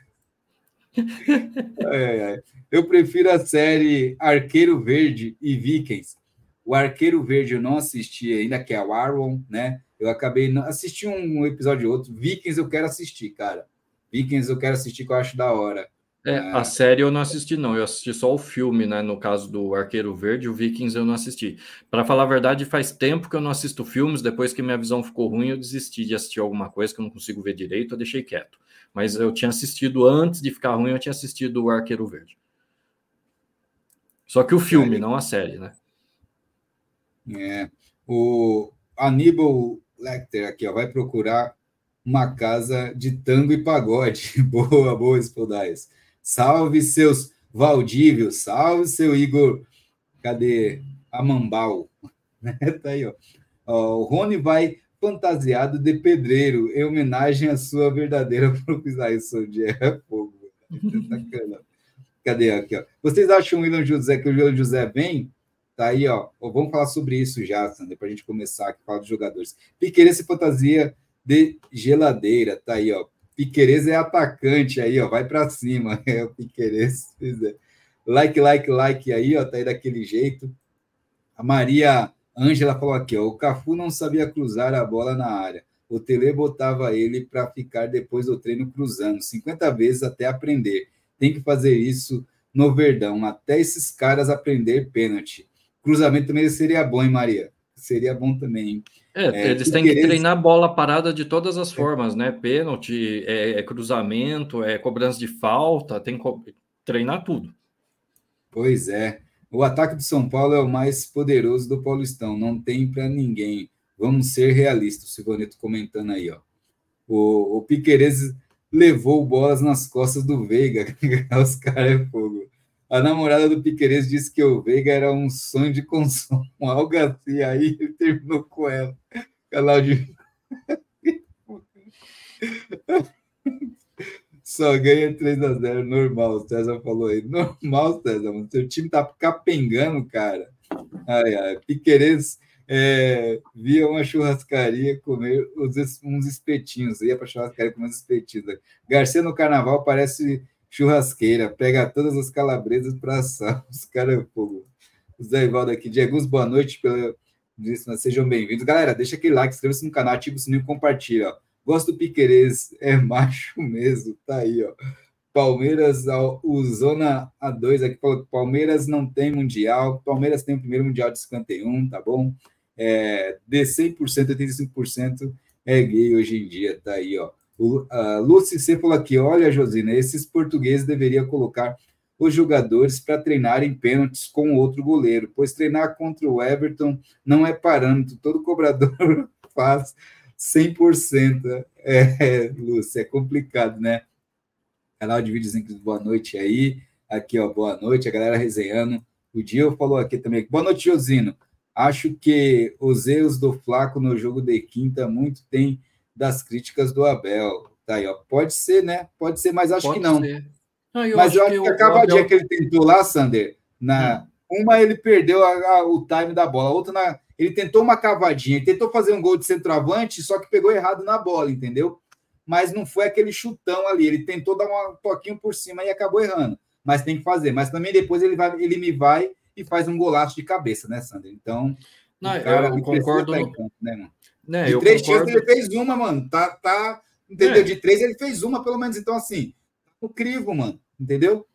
*laughs* é, é. Eu prefiro a série Arqueiro Verde e Vikings. O Arqueiro Verde eu não assisti ainda, que é o Arron, né? Eu acabei não assisti um episódio ou outro. Vikings eu quero assistir, cara. Vikings eu quero assistir que eu acho da hora. É, a é. série eu não assisti, não. Eu assisti só o filme, né? No caso do Arqueiro Verde, o Vikings eu não assisti. Para falar a verdade, faz tempo que eu não assisto filmes. Depois que minha visão ficou ruim, eu desisti de assistir alguma coisa que eu não consigo ver direito, eu deixei quieto. Mas eu tinha assistido antes de ficar ruim, eu tinha assistido o Arqueiro Verde. Só que o filme, é. não a série, né? É. O Aníbal Lecter aqui, ó, vai procurar uma casa de tango e pagode. *laughs* boa, boa, Espodais. Salve seus Valdívio, salve seu Igor. Cadê? Amambal. *laughs* tá aí, ó. ó. O Rony vai fantasiado de pedreiro, em homenagem à sua verdadeira *laughs* profissão. Isso de é fogo. Cadê aqui, ó? Vocês acham o William José que o William José vem? Tá aí, ó. Vamos falar sobre isso já, Sander, para a gente começar aqui a falar dos jogadores. Piqueires e fantasia de geladeira, tá aí, ó. Piqueires é atacante aí, ó. Vai para cima. *laughs* É o Piqueires. Like, like, like aí, ó. Tá aí daquele jeito. A Maria Ângela falou aqui, ó. O Cafu não sabia cruzar a bola na área. O Tele botava ele para ficar depois do treino cruzando 50 vezes até aprender. Tem que fazer isso no Verdão, até esses caras aprender pênalti. Cruzamento também seria bom, hein, Maria? Seria bom também. É, é, eles têm que treinar bola parada de todas as formas, né? Pênalti, é, é cruzamento, é cobrança de falta, tem que treinar tudo. Pois é. O ataque do São Paulo é o mais poderoso do Paulistão, não tem para ninguém. Vamos ser realistas, o Silvanito comentando aí, ó. O, o Piqueires levou bolas nas costas do Veiga. *laughs* Os caras é fogo. A namorada do Piqueires disse que o Veiga era um sonho de consumo, *laughs* algo assim, aí ele terminou com ela. Canal de. *laughs* Só ganha 3 a 0 normal, o César falou aí. Normal, César, o seu time tá capengando, cara. Ai, ai. Piqueires é, via uma churrascaria comer uns espetinhos, ia para churrascaria comer uns espetinhos. Garcia no carnaval parece churrasqueira, pega todas as calabresas para assar. *laughs* Os caras é fogo. Zé Ivaldo aqui. Diego, boa noite. Pela... Sejam bem-vindos. Galera, deixa aquele like, inscreva-se no canal, ativa o sininho e compartilha. Gosto do Piquerez, é *laughs* macho mesmo. Tá aí, ó. Palmeiras, o Zona A2 aqui falou que Palmeiras não tem Mundial. Palmeiras tem o primeiro Mundial de 51, tá bom? É, de 100%, 85% é gay hoje em dia, tá aí, ó. Uh, Lúcio falou aqui: olha, Josina, esses portugueses deveriam colocar os jogadores para treinarem pênaltis com outro goleiro, pois treinar contra o Everton não é parâmetro, todo cobrador *laughs* faz 100%. É, Lúcio, é complicado, né? Canal de vídeos boa noite aí. Aqui, ó, boa noite, a galera resenhando. O Dio falou aqui também. Boa noite, Josino. Acho que os erros do Flaco no jogo de quinta muito tem das críticas do Abel. Tá aí, ó. Pode ser, né? Pode ser, mas acho Pode que não. não eu mas acho eu acho que, que a cavadinha Abel... que ele tentou lá, Sander, na hum. uma ele perdeu a, a, o time da bola, a outra na, ele tentou uma cavadinha, ele tentou fazer um gol de centroavante, só que pegou errado na bola, entendeu? Mas não foi aquele chutão ali, ele tentou dar um toquinho por cima e acabou errando. Mas tem que fazer. Mas também depois ele vai, ele me vai e faz um golaço de cabeça, né, Sander? Então, não, cara, eu concordo. No... Campo, né, mano? Né, de três concordo... ele fez uma, mano. Tá, tá, entendeu? É. De três ele fez uma, pelo menos. Então, assim, tá o crivo, mano. Entendeu?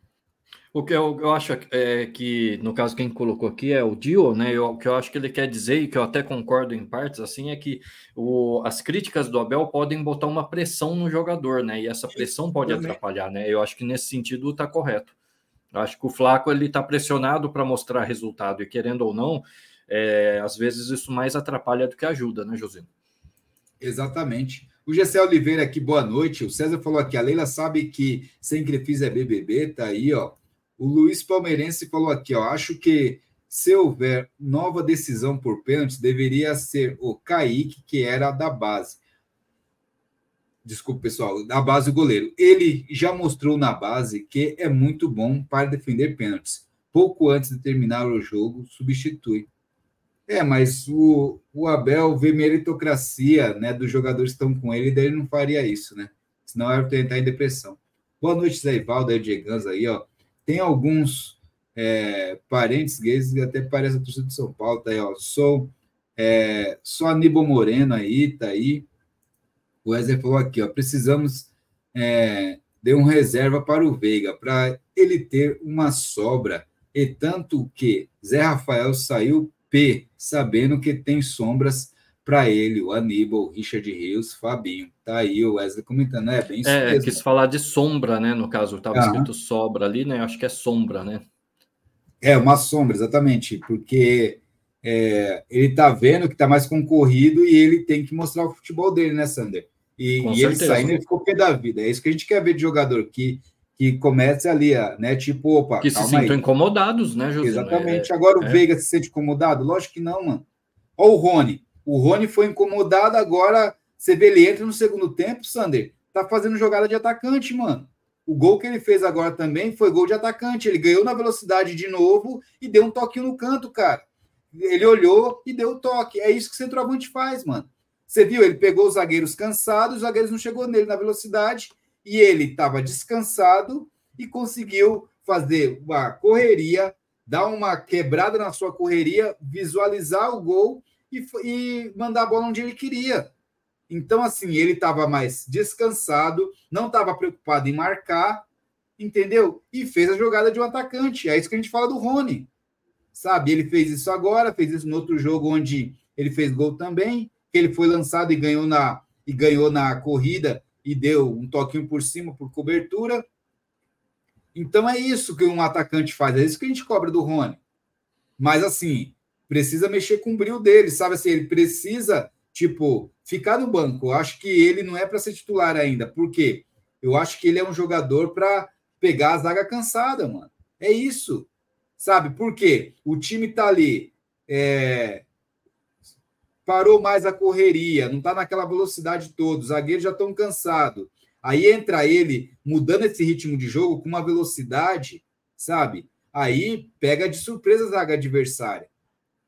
O que eu, eu acho é que, no caso, quem colocou aqui é o Dio, né? Eu, o que eu acho que ele quer dizer, e que eu até concordo em partes, assim, é que o, as críticas do Abel podem botar uma pressão no jogador, né? E essa pressão pode atrapalhar, né? Eu acho que nesse sentido tá correto. Eu acho que o Flaco ele tá pressionado para mostrar resultado, e querendo ou não, é, às vezes isso mais atrapalha do que ajuda, né, José? Exatamente. O Gessé Oliveira aqui, boa noite. O César falou aqui, a Leila sabe que sem Crefis é BBB, tá aí, ó. O Luiz Palmeirense falou aqui, ó, acho que se houver nova decisão por pênaltis, deveria ser o Kaique, que era da base. Desculpa, pessoal, da base o goleiro. Ele já mostrou na base que é muito bom para defender pênaltis. Pouco antes de terminar o jogo, substitui. É, mas o, o Abel vê meritocracia né, dos jogadores que estão com ele, daí ele não faria isso, né? Senão era tentar em depressão. Boa noite, Zé Ivaldo, aí, Diegans aí, ó. Tem alguns é, parentes gays que até parece a torcida de São Paulo, tá aí, ó. Sou, é, sou Aníbal Moreno aí, tá aí. O Wesley falou aqui, ó. Precisamos é, deu um reserva para o Veiga, para ele ter uma sobra. E tanto que Zé Rafael saiu P, sabendo que tem sombras para ele, o Aníbal, o Richard Rios, Fabinho. Tá aí o Wesley comentando, é bem isso É, mesmo. quis falar de sombra, né? No caso, estava escrito sobra ali, né? Acho que é sombra, né? É, uma sombra, exatamente, porque é, ele tá vendo que tá mais concorrido e ele tem que mostrar o futebol dele, né, Sander? E, e ele saindo, ele ficou pé da vida. É isso que a gente quer ver de jogador, que, que comece ali, né? Tipo, opa. Que se sintam incomodados, né, José? Exatamente. É, Agora o é. Veiga se sente incomodado? Lógico que não, mano. Olha o Rony. O Rony foi incomodado, agora você vê ele entra no segundo tempo, Sander. Tá fazendo jogada de atacante, mano. O gol que ele fez agora também foi gol de atacante. Ele ganhou na velocidade de novo e deu um toque no canto, cara. Ele olhou e deu o toque. É isso que o centroavante faz, mano. Você viu? Ele pegou os zagueiros cansados, os zagueiros não chegou nele na velocidade e ele estava descansado e conseguiu fazer uma correria, dar uma quebrada na sua correria, visualizar o gol e, e mandar a bola onde ele queria. Então, assim, ele estava mais descansado, não estava preocupado em marcar, entendeu? E fez a jogada de um atacante. É isso que a gente fala do Rony. Sabe? Ele fez isso agora, fez isso no outro jogo onde ele fez gol também que ele foi lançado e ganhou na e ganhou na corrida e deu um toquinho por cima por cobertura. Então é isso que um atacante faz, é isso que a gente cobra do Rony. Mas assim, precisa mexer com o brilho dele, sabe assim, ele precisa, tipo, ficar no banco. Eu acho que ele não é para ser titular ainda, porque eu acho que ele é um jogador para pegar a zaga cansada, mano. É isso. Sabe? Por quê? O time tá ali é, parou mais a correria, não está naquela velocidade toda, os zagueiros já estão cansados. Aí entra ele mudando esse ritmo de jogo com uma velocidade, sabe? Aí pega de surpresa a zaga adversária.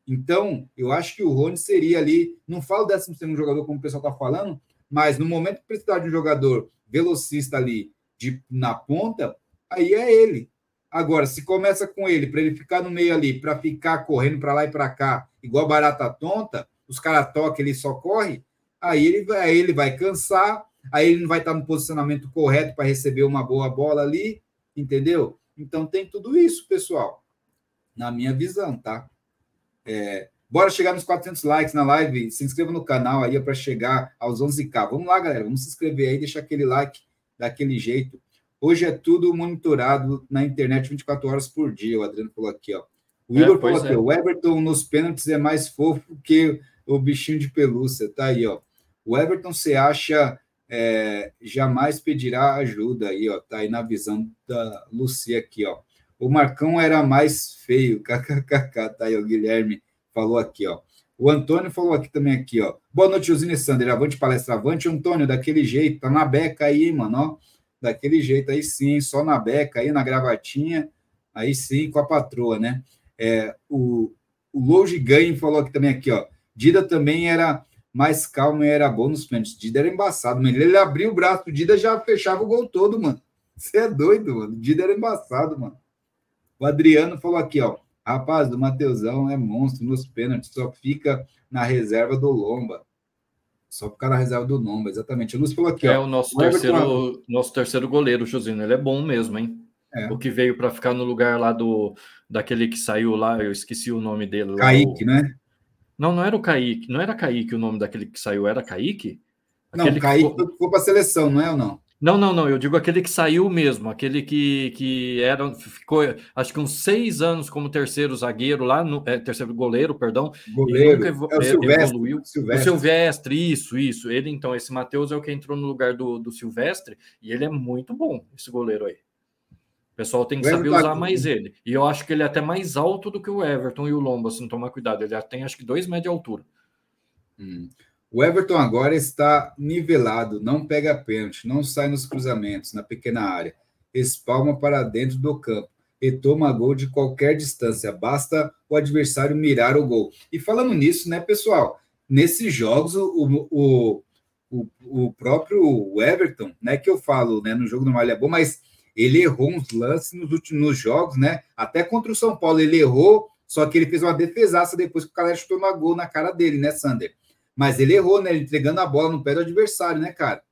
Então, eu acho que o Rony seria ali, não falo décimo segundo jogador como o pessoal está falando, mas no momento que precisar de um jogador velocista ali de, na ponta, aí é ele. Agora, se começa com ele para ele ficar no meio ali, para ficar correndo para lá e para cá, igual barata tonta, os caras tocam, ele só corre, aí ele, vai, aí ele vai cansar, aí ele não vai estar no posicionamento correto para receber uma boa bola ali, entendeu? Então tem tudo isso, pessoal, na minha visão, tá? É, bora chegar nos 400 likes na live, se inscreva no canal aí para chegar aos 11k. Vamos lá, galera, vamos se inscrever aí, deixar aquele like daquele jeito. Hoje é tudo monitorado na internet 24 horas por dia, o Adriano falou aqui, ó. O Igor é, falou aqui, é. o Everton nos pênaltis é mais fofo que o bichinho de pelúcia, tá aí, ó. O Everton se acha é, jamais pedirá ajuda aí, ó. Tá aí na visão da Lucia aqui, ó. O Marcão era mais feio, *laughs* kkkk, tá aí, o Guilherme falou aqui, ó. O Antônio falou aqui também aqui, ó. Boa noite, Josine Sander. Avante palestra, avante, Antônio, daquele jeito, tá na beca aí, mano, ó. Daquele jeito aí sim, só na beca aí, na gravatinha, aí sim, com a patroa, né? É, o, o Loge Ganho falou aqui também aqui, ó. Dida também era mais calmo e era bom nos pênaltis. Dida era embaçado, mano. Ele abriu o braço, o Dida já fechava o gol todo, mano. *laughs* Você é doido, mano. O Dida era embaçado, mano. O Adriano falou aqui, ó. Rapaz, o Mateusão é monstro nos pênaltis, só fica na reserva do Lomba. Só ficar na reserva do Lomba, exatamente. O Lúcio falou aqui, é ó. É o nosso, o terceiro, Everton... nosso terceiro goleiro, Josino. Ele é bom mesmo, hein? É. O que veio para ficar no lugar lá do daquele que saiu lá, eu esqueci o nome dele. Kaique, o... né? Não, não era o Kaique. Não era Kaique o nome daquele que saiu, era Kaique? Aquele não, Kaique ficou, ficou para a seleção, não é ou não? Não, não, não. Eu digo aquele que saiu mesmo, aquele que, que era, ficou, acho que uns seis anos como terceiro zagueiro lá, no, é, terceiro goleiro, perdão. Goleiro. Evo, é o Silvestre, evoluiu. Silvestre. O Silvestre, isso, isso. Ele, então, esse Matheus é o que entrou no lugar do, do Silvestre, e ele é muito bom, esse goleiro aí. O pessoal tem que saber usar mais ele. E eu acho que ele é até mais alto do que o Everton e o Lomba, se não tomar cuidado. Ele já tem acho que dois metros de altura. Hum. O Everton agora está nivelado, não pega pênalti, não sai nos cruzamentos, na pequena área, espalma para dentro do campo e toma gol de qualquer distância, basta o adversário mirar o gol. E falando nisso, né, pessoal, nesses jogos, o, o, o, o próprio Everton, né, que eu falo, né, no jogo normal ele é bom, mas ele errou uns lances nos últimos jogos, né? Até contra o São Paulo ele errou, só que ele fez uma defesaça depois que o cara chutou uma gol na cara dele, né, Sander? Mas ele errou, né? Ele entregando a bola no pé do adversário, né, cara?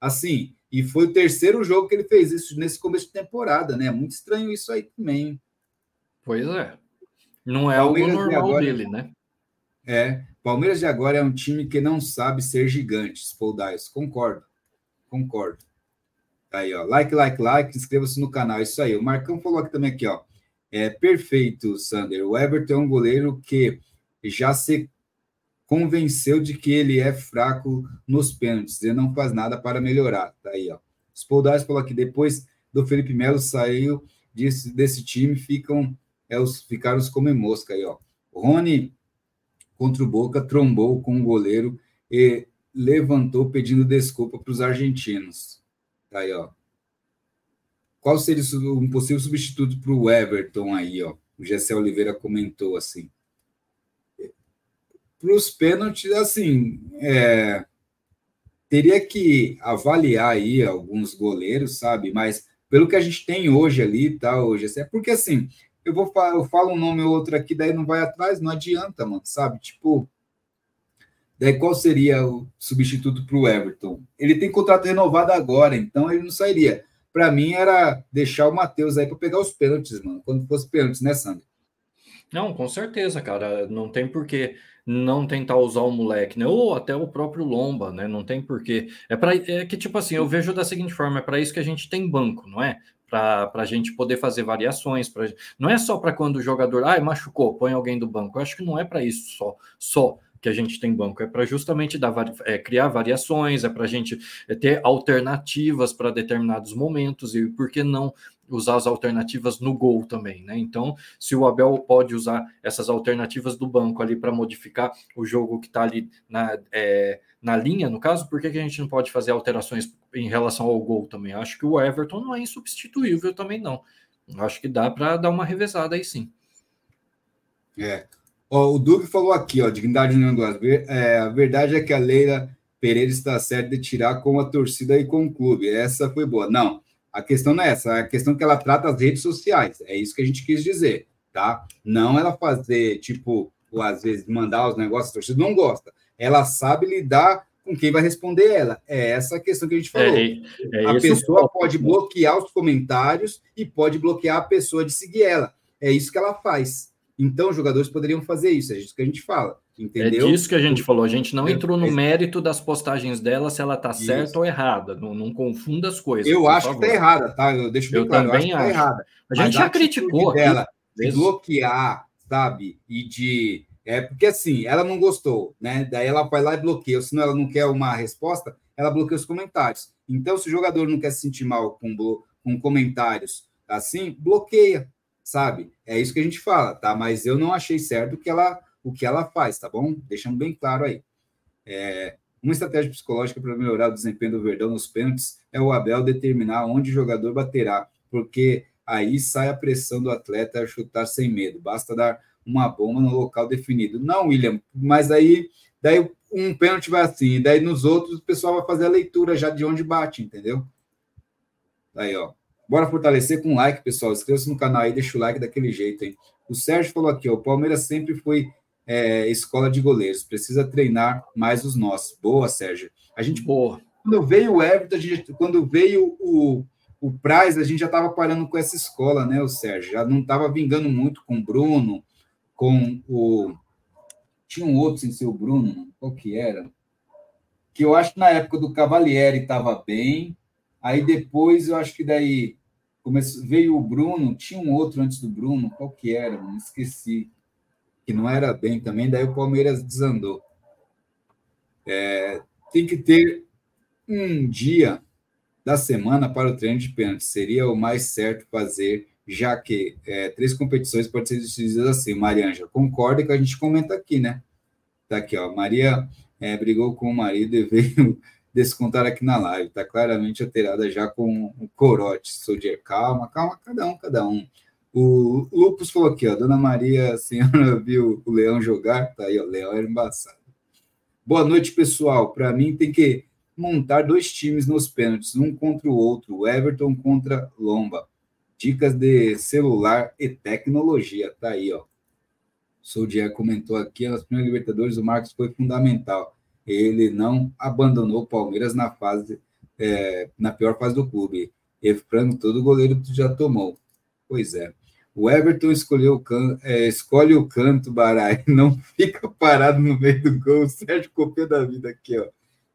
Assim, E foi o terceiro jogo que ele fez isso nesse começo de temporada, né? Muito estranho isso aí também. Pois é. Não é Palmeiras algo normal agora, dele, né? É. Palmeiras de agora é um time que não sabe ser gigante, Paul Dias. Concordo. Concordo. Aí, ó. Like, like, like. Inscreva-se no canal. Isso aí. O Marcão falou aqui também aqui, ó. É perfeito, Sander. O Everton é um goleiro que já se convenceu de que ele é fraco nos pênaltis e não faz nada para melhorar. Tá aí, ó. Os Poldais falou aqui, depois do Felipe Melo saiu desse, desse time, ficam é, os, ficaram os come mosca aí, ó. Rony contra o Boca trombou com o goleiro e levantou pedindo desculpa para os argentinos. Tá aí, ó. Qual seria um possível substituto para o Everton aí, ó? O Gessé Oliveira comentou assim. Para os pênaltis, assim, é, teria que avaliar aí alguns goleiros, sabe? Mas pelo que a gente tem hoje ali, tá, hoje, é porque assim, eu vou eu falo um nome ou outro aqui, daí não vai atrás, não adianta, mano, sabe? Tipo, daí qual seria o substituto para o Everton? Ele tem contrato renovado agora, então ele não sairia para mim era deixar o Matheus aí para pegar os pênaltis, mano. Quando fosse pênaltis, né, Sandro? Não, com certeza, cara. Não tem porquê não tentar usar o moleque, né? Ou até o próprio Lomba, né? Não tem porquê. É para é que tipo assim, eu vejo da seguinte forma, é para isso que a gente tem banco, não é? Para a gente poder fazer variações, pra... não é só para quando o jogador, ai, machucou, põe alguém do banco. Eu acho que não é para isso só, só que a gente tem banco, é para justamente dar, é, criar variações, é para a gente é, ter alternativas para determinados momentos, e por que não usar as alternativas no gol também, né? Então, se o Abel pode usar essas alternativas do banco ali para modificar o jogo que está ali na, é, na linha, no caso, por que, que a gente não pode fazer alterações em relação ao gol também? Acho que o Everton não é insubstituível também, não. Acho que dá para dar uma revezada aí sim. É, Ó, o Duque falou aqui, ó, dignidade não duas. É, a verdade é que a Leila Pereira está certa de tirar com a torcida e com o clube. Essa foi boa. Não, a questão não é essa. A questão é que ela trata as redes sociais. É isso que a gente quis dizer, tá? Não ela fazer, tipo, ou às vezes mandar os negócios, a torcida não gosta. Ela sabe lidar com quem vai responder ela. É essa a questão que a gente falou. É, é a pessoa pode bloquear os comentários e pode bloquear a pessoa de seguir ela. É isso que ela faz. Então, os jogadores poderiam fazer isso, é isso que a gente fala, entendeu? É disso que a gente falou, a gente não é, entrou no é, mérito das postagens dela, se ela está certa ou errada, não, não, confunda as coisas. Eu acho favor. que está errada, tá? Eu deixo bem eu claro, também eu acho, tá acho. Tá errada. A gente Mas já a criticou dela de bloquear, sabe? E de. É porque assim, ela não gostou, né? Daí ela vai lá e bloqueia, senão ela não quer uma resposta, ela bloqueia os comentários. Então, se o jogador não quer se sentir mal com, com comentários assim, bloqueia, sabe? É isso que a gente fala, tá? Mas eu não achei certo o que ela, o que ela faz, tá bom? Deixando bem claro aí. É, uma estratégia psicológica para melhorar o desempenho do Verdão nos pênaltis é o Abel determinar onde o jogador baterá, porque aí sai a pressão do atleta a chutar sem medo. Basta dar uma bomba no local definido. Não, William, mas aí daí um pênalti vai assim, daí nos outros o pessoal vai fazer a leitura já de onde bate, entendeu? Aí, ó. Bora fortalecer com like, pessoal. Inscreva-se no canal aí, deixa o like daquele jeito, hein? O Sérgio falou aqui, ó, o Palmeiras sempre foi é, escola de goleiros, precisa treinar mais os nossos. Boa, Sérgio. A gente, Boa. quando veio o Everton, gente, quando veio o, o Praz, a gente já estava parando com essa escola, né, o Sérgio? Já não estava vingando muito com o Bruno, com o. Tinha um outro sem ser o Bruno, qual que era? Que eu acho que na época do Cavalieri estava bem, aí depois eu acho que daí Começou, veio o Bruno, tinha um outro antes do Bruno, qual que era? Não esqueci. Que não era bem também, daí o Palmeiras desandou. É, tem que ter um dia da semana para o treino de pênalti. Seria o mais certo fazer, já que é, três competições podem ser decididas assim. Maria Ângela, concorda que a gente comenta aqui, né? Tá aqui, ó. Maria é, brigou com o marido e veio descontar aqui na live. Está claramente alterada já com o corote. Soldier, calma, calma, cada um, cada um. O Lupus falou aqui, ó, Dona Maria, a senhora *laughs* viu o Leão jogar? Tá aí, ó, Leão era embaçado. Boa noite, pessoal. Para mim tem que montar dois times nos pênaltis, um contra o outro, o Everton contra Lomba. Dicas de celular e tecnologia, tá aí, ó. Soldier comentou aqui, nas primeiras Libertadores o Marcos foi fundamental ele não abandonou o Palmeiras na fase é, na pior fase do clube. E frango, todo goleiro já tomou. Pois é. O Everton escolheu o can... É, escolhe o canto, Barai, *laughs* não fica parado no meio do gol. O Sérgio copia da vida aqui, ó.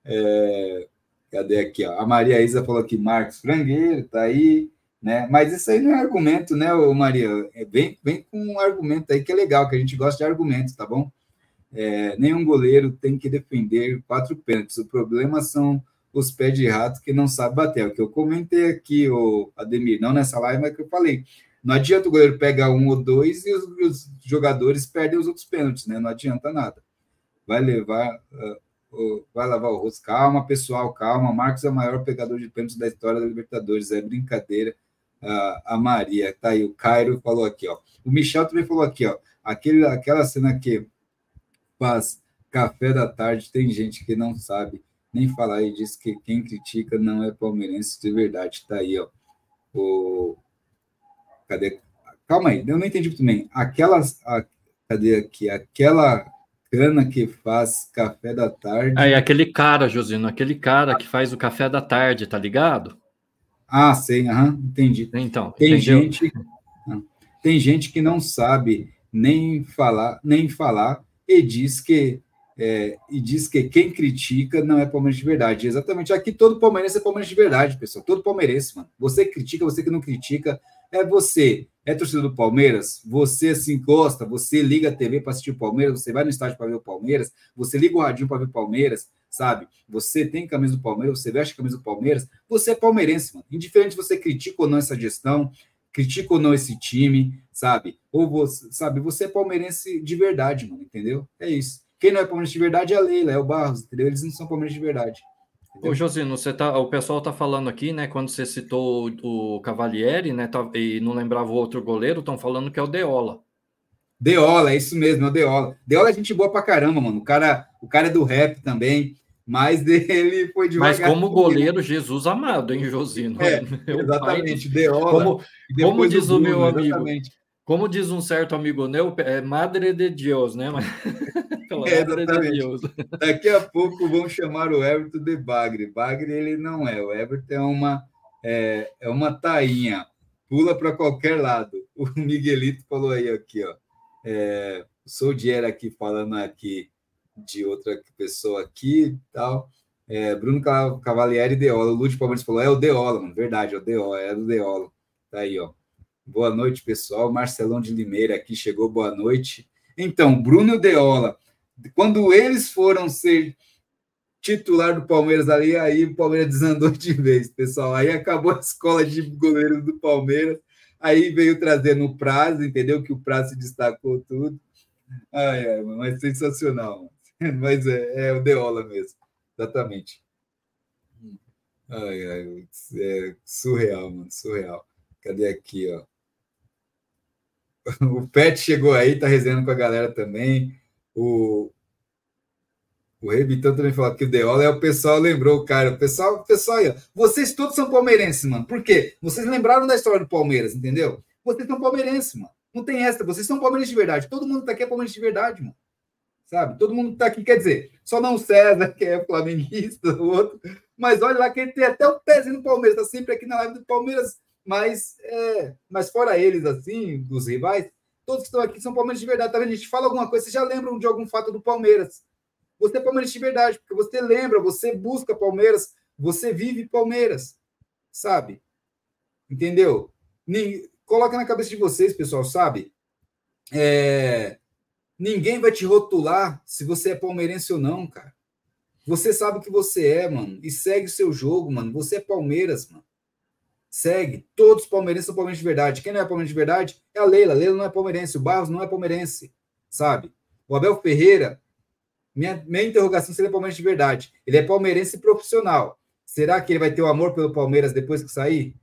É... Cadê aqui, ó? A Maria Isa falou que Marcos Frangueiro tá aí, né? Mas isso aí não é argumento, né, Maria? É, vem, vem com um argumento aí que é legal, que a gente gosta de argumentos, tá bom? É, nenhum goleiro tem que defender quatro pênaltis. O problema são os pés de rato que não sabe bater. É o que eu comentei aqui, o Ademir, não nessa live, mas que eu falei. Não adianta o goleiro pegar um ou dois e os, os jogadores perdem os outros pênaltis, né? Não adianta nada. Vai levar, uh, uh, vai lavar o rosto. Calma, pessoal, calma. Marcos é o maior pegador de pênaltis da história da Libertadores. É brincadeira. Uh, a Maria, tá aí. O Cairo falou aqui, ó. O Michel também falou aqui, ó. Aquele, aquela cena que faz café da tarde, tem gente que não sabe nem falar e diz que quem critica não é palmeirense de verdade. Tá aí, ó. O, Cadê? Calma aí, eu não entendi muito bem. Aquelas. A, cadê aqui? Aquela cana que faz café da tarde. Aí, aquele cara, Josino, aquele cara que faz o café da tarde, tá ligado? Ah, sei, aham, entendi. Então, tem entendeu? gente. Tem gente que não sabe nem falar, nem falar, e diz que é, e diz que quem critica não é palmeirense de verdade. Exatamente. Aqui todo palmeirense é palmeirense de verdade, pessoal. Todo palmeirense, mano. Você critica, você que não critica, é você. É torcedor do Palmeiras? Você se encosta, você liga a TV para assistir o Palmeiras, você vai no estádio para ver o Palmeiras, você liga o radinho para ver o Palmeiras, sabe? Você tem camisa do Palmeiras, você veste camisa do Palmeiras, você é palmeirense, mano. Indiferente se você critica ou não essa gestão, critica ou não esse time, sabe? Ou você, sabe, você é palmeirense de verdade, mano, entendeu? É isso. Quem não é palmeirense de verdade é a Leila, é o Barros, entendeu? Eles não são palmeirenses de verdade. Ô, Josino, você tá, o pessoal tá falando aqui, né? Quando você citou o, o Cavalieri, né? Tá, e não lembrava o outro goleiro, estão falando que é o Deola. Deola, é isso mesmo, é o Deola. Deola é gente boa pra caramba, mano. O cara, o cara é do rap também, mas *laughs* dele foi devagar. Mas como goleiro, Jesus amado, hein, Josino? É, *laughs* exatamente, Deola. Como, como diz o meu amigo, exatamente. como diz um certo amigo meu, é Madre de Deus, né? Pelo *laughs* é, exatamente. De Deus. Daqui a pouco vão chamar o Everton de Bagre. Bagre ele não é. O Everton é uma, é, é uma tainha. Pula para qualquer lado. O Miguelito falou aí aqui, ó. É, sou de era aqui falando aqui de outra pessoa aqui tal. É, Bruno Cavalieri Deola. O Lúcio Palmeiras falou: é o Deola, mano. Verdade, é o Deola, é do Deola. Tá aí, ó. Boa noite, pessoal. Marcelão de Limeira aqui chegou, boa noite. Então, Bruno Deola, quando eles foram ser titular do Palmeiras ali, aí o Palmeiras desandou de vez, pessoal. Aí acabou a escola de goleiros do Palmeiras. Aí veio trazendo o prazo, entendeu? Que o prazo se destacou tudo. Ai, ai, mas sensacional. *laughs* Mas é, é o Deola mesmo, exatamente. Ai, ai, é surreal, mano, surreal. Cadê aqui, ó? *laughs* O Pet chegou aí, tá resenhando com a galera também. O, o Rebitão também falou que o Deola é o pessoal, lembrou cara. O pessoal, o pessoal aí, ó, vocês todos são palmeirenses, mano. Por quê? Vocês lembraram da história do Palmeiras, entendeu? Vocês são palmeirenses, mano. Não tem essa, vocês são palmeirenses de verdade. Todo mundo tá aqui é palmeirense de verdade, mano. Sabe? Todo mundo tá aqui, quer dizer, só não o César, que é flamenguista, o outro. Mas olha lá que ele tem até o pezinho do Palmeiras, tá sempre aqui na live do Palmeiras. Mas, é, mas fora eles, assim, dos rivais, Todos que estão aqui são palmeirenses de verdade. Tá vendo? A gente fala alguma coisa, vocês já lembram de algum fato do Palmeiras. Você é palmeirense de verdade, porque você lembra, você busca Palmeiras, você vive Palmeiras, sabe? Entendeu? Coloca na cabeça de vocês, pessoal, sabe? É... Ninguém vai te rotular se você é palmeirense ou não, cara. Você sabe o que você é, mano. E segue o seu jogo, mano. Você é Palmeiras, mano. Segue. Todos os palmeirenses são palmeirenses de verdade. Quem não é palmeirense de verdade é a Leila. A Leila não é palmeirense. O Barros não é palmeirense. Sabe? O Abel Ferreira, minha, minha interrogação se ele é palmeirense de verdade. Ele é palmeirense profissional. Será que ele vai ter o amor pelo Palmeiras depois que sair?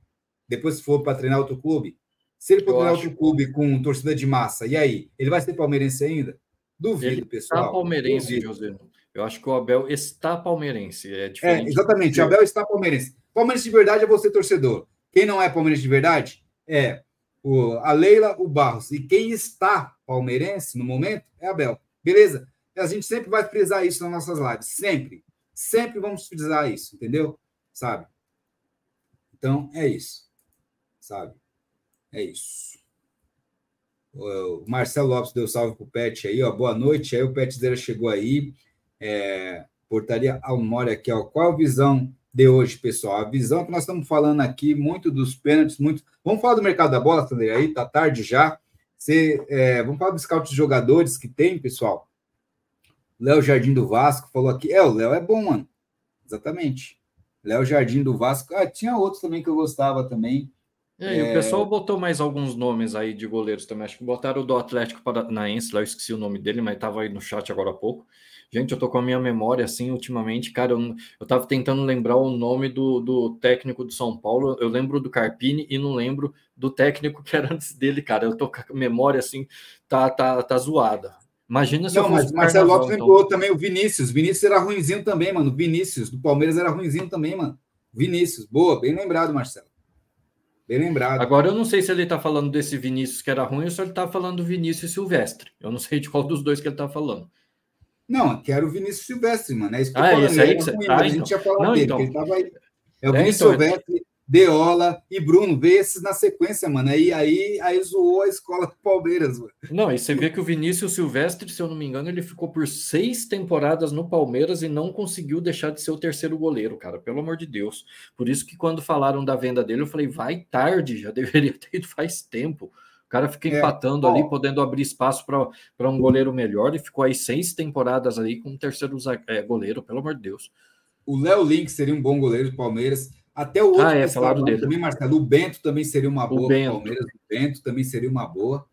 Depois que for para treinar outro clube? Se ele for treinar outro clube com torcida de massa, e aí? Ele vai ser palmeirense ainda? Duvido, ele pessoal. Está palmeirense, José. Eu acho que o Abel está palmeirense. É, é exatamente. O Abel está palmeirense. Palmeirense de verdade é você, torcedor. Quem não é palmeirense de verdade é o, a Leila, o Barros. E quem está palmeirense no momento é a Bel. Beleza? A gente sempre vai frisar isso nas nossas lives. Sempre. Sempre vamos frisar isso, entendeu? Sabe? Então, é isso. Sabe? É isso. O Marcelo Lopes deu salve pro Pet aí, ó. Boa noite. Aí o Petzeira chegou aí. É, portaria Almore aqui, ó. Qual a visão de hoje, pessoal? A visão que nós estamos falando aqui, muito dos pênaltis, muito. Vamos falar do mercado da bola, Sandrei, aí, tá tarde já. É, vamos falar dos scouts de jogadores que tem, pessoal. Léo Jardim do Vasco falou aqui. É, o Léo é bom, mano. Exatamente. Léo Jardim do Vasco. Ah, tinha outros também que eu gostava também. É, é... o pessoal botou mais alguns nomes aí de goleiros também. Acho que botaram o do Atlético Paranaense, lá eu esqueci o nome dele, mas estava aí no chat agora há pouco. Gente, eu tô com a minha memória assim ultimamente, cara. Eu, eu tava tentando lembrar o nome do, do técnico do São Paulo. Eu lembro do Carpini e não lembro do técnico que era *laughs* antes dele, cara. Eu tô com a memória assim, tá, tá, tá zoada. Imagina se não, eu mas Marcelo Lopes então. lembrou também o Vinícius. Vinícius era ruimzinho também, mano. Vinícius do Palmeiras era ruimzinho também, mano. Vinícius, boa, bem lembrado, Marcelo. Bem lembrado. Agora eu não sei se ele tá falando desse Vinícius que era ruim ou se ele tá falando do Vinícius Silvestre. Eu não sei de qual dos dois que ele tá falando. Não, quero o Vinícius Silvestre, mano. É isso que ah, eu esse aí que você... ah, a gente então. tinha falado não, dele, então... ele tava aí. É o é, Vinícius então... Silvestre, Deola e Bruno. Vê esses na sequência, mano. Aí, aí, aí zoou a escola do Palmeiras, mano. Não, e você vê que o Vinícius Silvestre, se eu não me engano, ele ficou por seis temporadas no Palmeiras e não conseguiu deixar de ser o terceiro goleiro, cara. Pelo amor de Deus. Por isso que quando falaram da venda dele, eu falei, vai tarde, já *laughs* deveria ter ido faz tempo cara fica é, empatando ali, podendo abrir espaço para um goleiro melhor e ficou aí seis temporadas aí com um terceiro é, goleiro, pelo amor de Deus. O Léo Link seria um bom goleiro do Palmeiras. Até o outro ah, é, também, Marcelo. O Bento também seria uma boa o Palmeiras. O Bento também seria uma boa,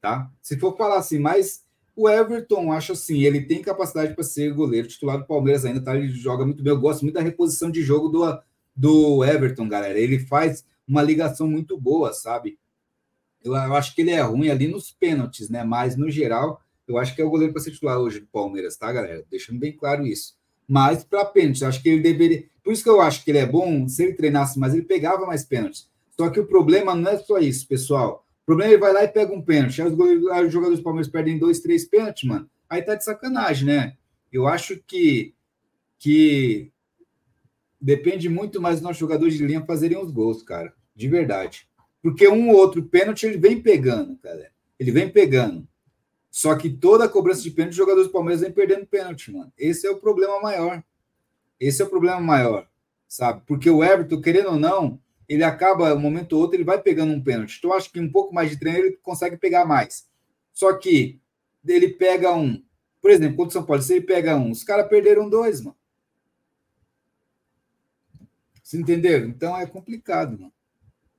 tá? Se for falar assim, mas o Everton, acho assim, ele tem capacidade para ser goleiro titular do Palmeiras ainda, tá? Ele joga muito bem. Eu gosto muito da reposição de jogo do, do Everton, galera. Ele faz uma ligação muito boa, sabe? Eu, eu acho que ele é ruim ali nos pênaltis, né? Mas, no geral, eu acho que é o goleiro para ser titular hoje do Palmeiras, tá, galera? Deixando bem claro isso. Mas, para pênaltis, acho que ele deveria. Por isso que eu acho que ele é bom, se ele treinasse mais, ele pegava mais pênaltis. Só que o problema não é só isso, pessoal. O problema é ele vai lá e pega um pênalti. Aí os, jogadores do Palmeiras perdem dois, três pênaltis, mano. Aí tá de sacanagem, né? Eu acho que, que depende muito mais dos nossos jogadores de linha fazerem os gols, cara. De verdade. Porque um ou outro pênalti ele vem pegando, cara. Ele vem pegando. Só que toda a cobrança de pênalti, os jogadores do Palmeiras vem perdendo pênalti, mano. Esse é o problema maior. Esse é o problema maior, sabe? Porque o Everton, querendo ou não, ele acaba, um momento ou outro, ele vai pegando um pênalti. Então, acho que um pouco mais de treino ele consegue pegar mais. Só que ele pega um. Por exemplo, contra o São Paulo, se ele pega um, os caras perderam dois, mano. Você entendeu? Então é complicado, mano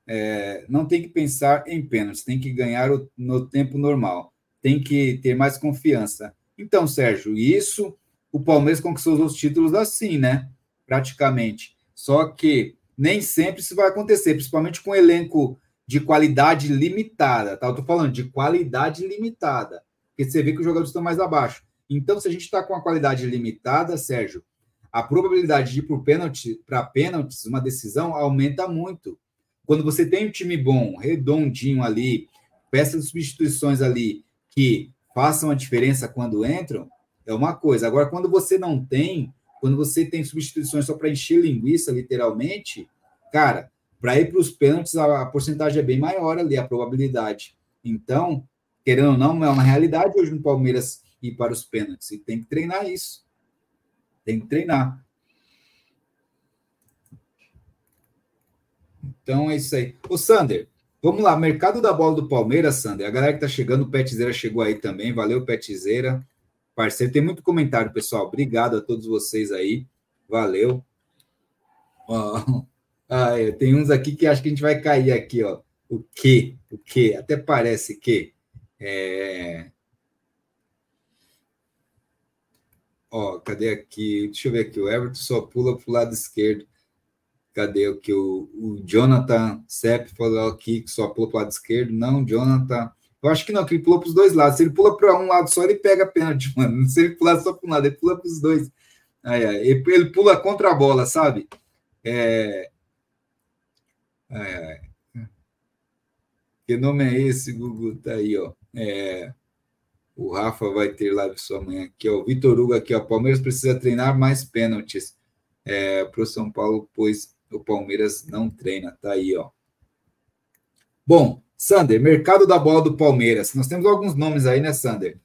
é, não tem que pensar em pênaltis, tem que ganhar o, no tempo normal, tem que ter mais confiança. Então, Sérgio, isso o Palmeiras conquistou os títulos assim, né? Praticamente. Só que nem sempre isso vai acontecer, principalmente com um elenco de qualidade limitada, tá? Eu tô falando de qualidade limitada, porque você vê que os jogadores estão mais abaixo. Então, se a gente está com a qualidade limitada, Sérgio, a probabilidade de ir para pênalti, pênaltis, uma decisão, aumenta muito. Quando você tem um time bom, redondinho ali, peças de substituições ali que façam a diferença quando entram, é uma coisa. Agora, quando você não tem, quando você tem substituições só para encher linguiça, literalmente, cara, para ir para os pênaltis, a, porcentagem é bem maior ali, a probabilidade. Então, querendo ou não, é uma realidade hoje no Palmeiras ir para os pênaltis. E tem que treinar isso. Tem que treinar. Então é isso aí. Ô, Sander, vamos lá. Mercado da bola do Palmeiras, Sander. A galera que tá chegando, o Petzeira chegou aí também. Valeu, Petzeira. Parceiro, tem muito comentário, pessoal. Obrigado a todos vocês aí. Valeu. Ó, *laughs* ah, é, tem uns aqui que acho que a gente vai cair aqui, ó. O que? O que? Até parece que. É... Ó, cadê aqui? Deixa eu ver aqui. O Everton só pula para o lado esquerdo. Cadê o que o, o Jonathan Sepp falou aqui que só pula para o lado esquerdo? Não, Jonathan. Eu acho que não, que ele pula para os dois lados. Se ele pula para um lado só, ele pega a pênalti, *laughs* mano. Se ele pular só para um lado, ele pula para os dois. Aí, aí, ele, pula contra a bola, sabe? É... É... Que nome é esse, Gugu? Tá aí, ó. É... O Rafa vai ter live sua manhã aqui, ó. O Vitor Hugo aqui, ó. Palmeiras precisa treinar mais pênaltis é, para o São Paulo, pois o Palmeiras não treina. Tá aí, ó. Bom, Sander, mercado da bola do Palmeiras. Nós temos alguns nomes aí, né, Sander?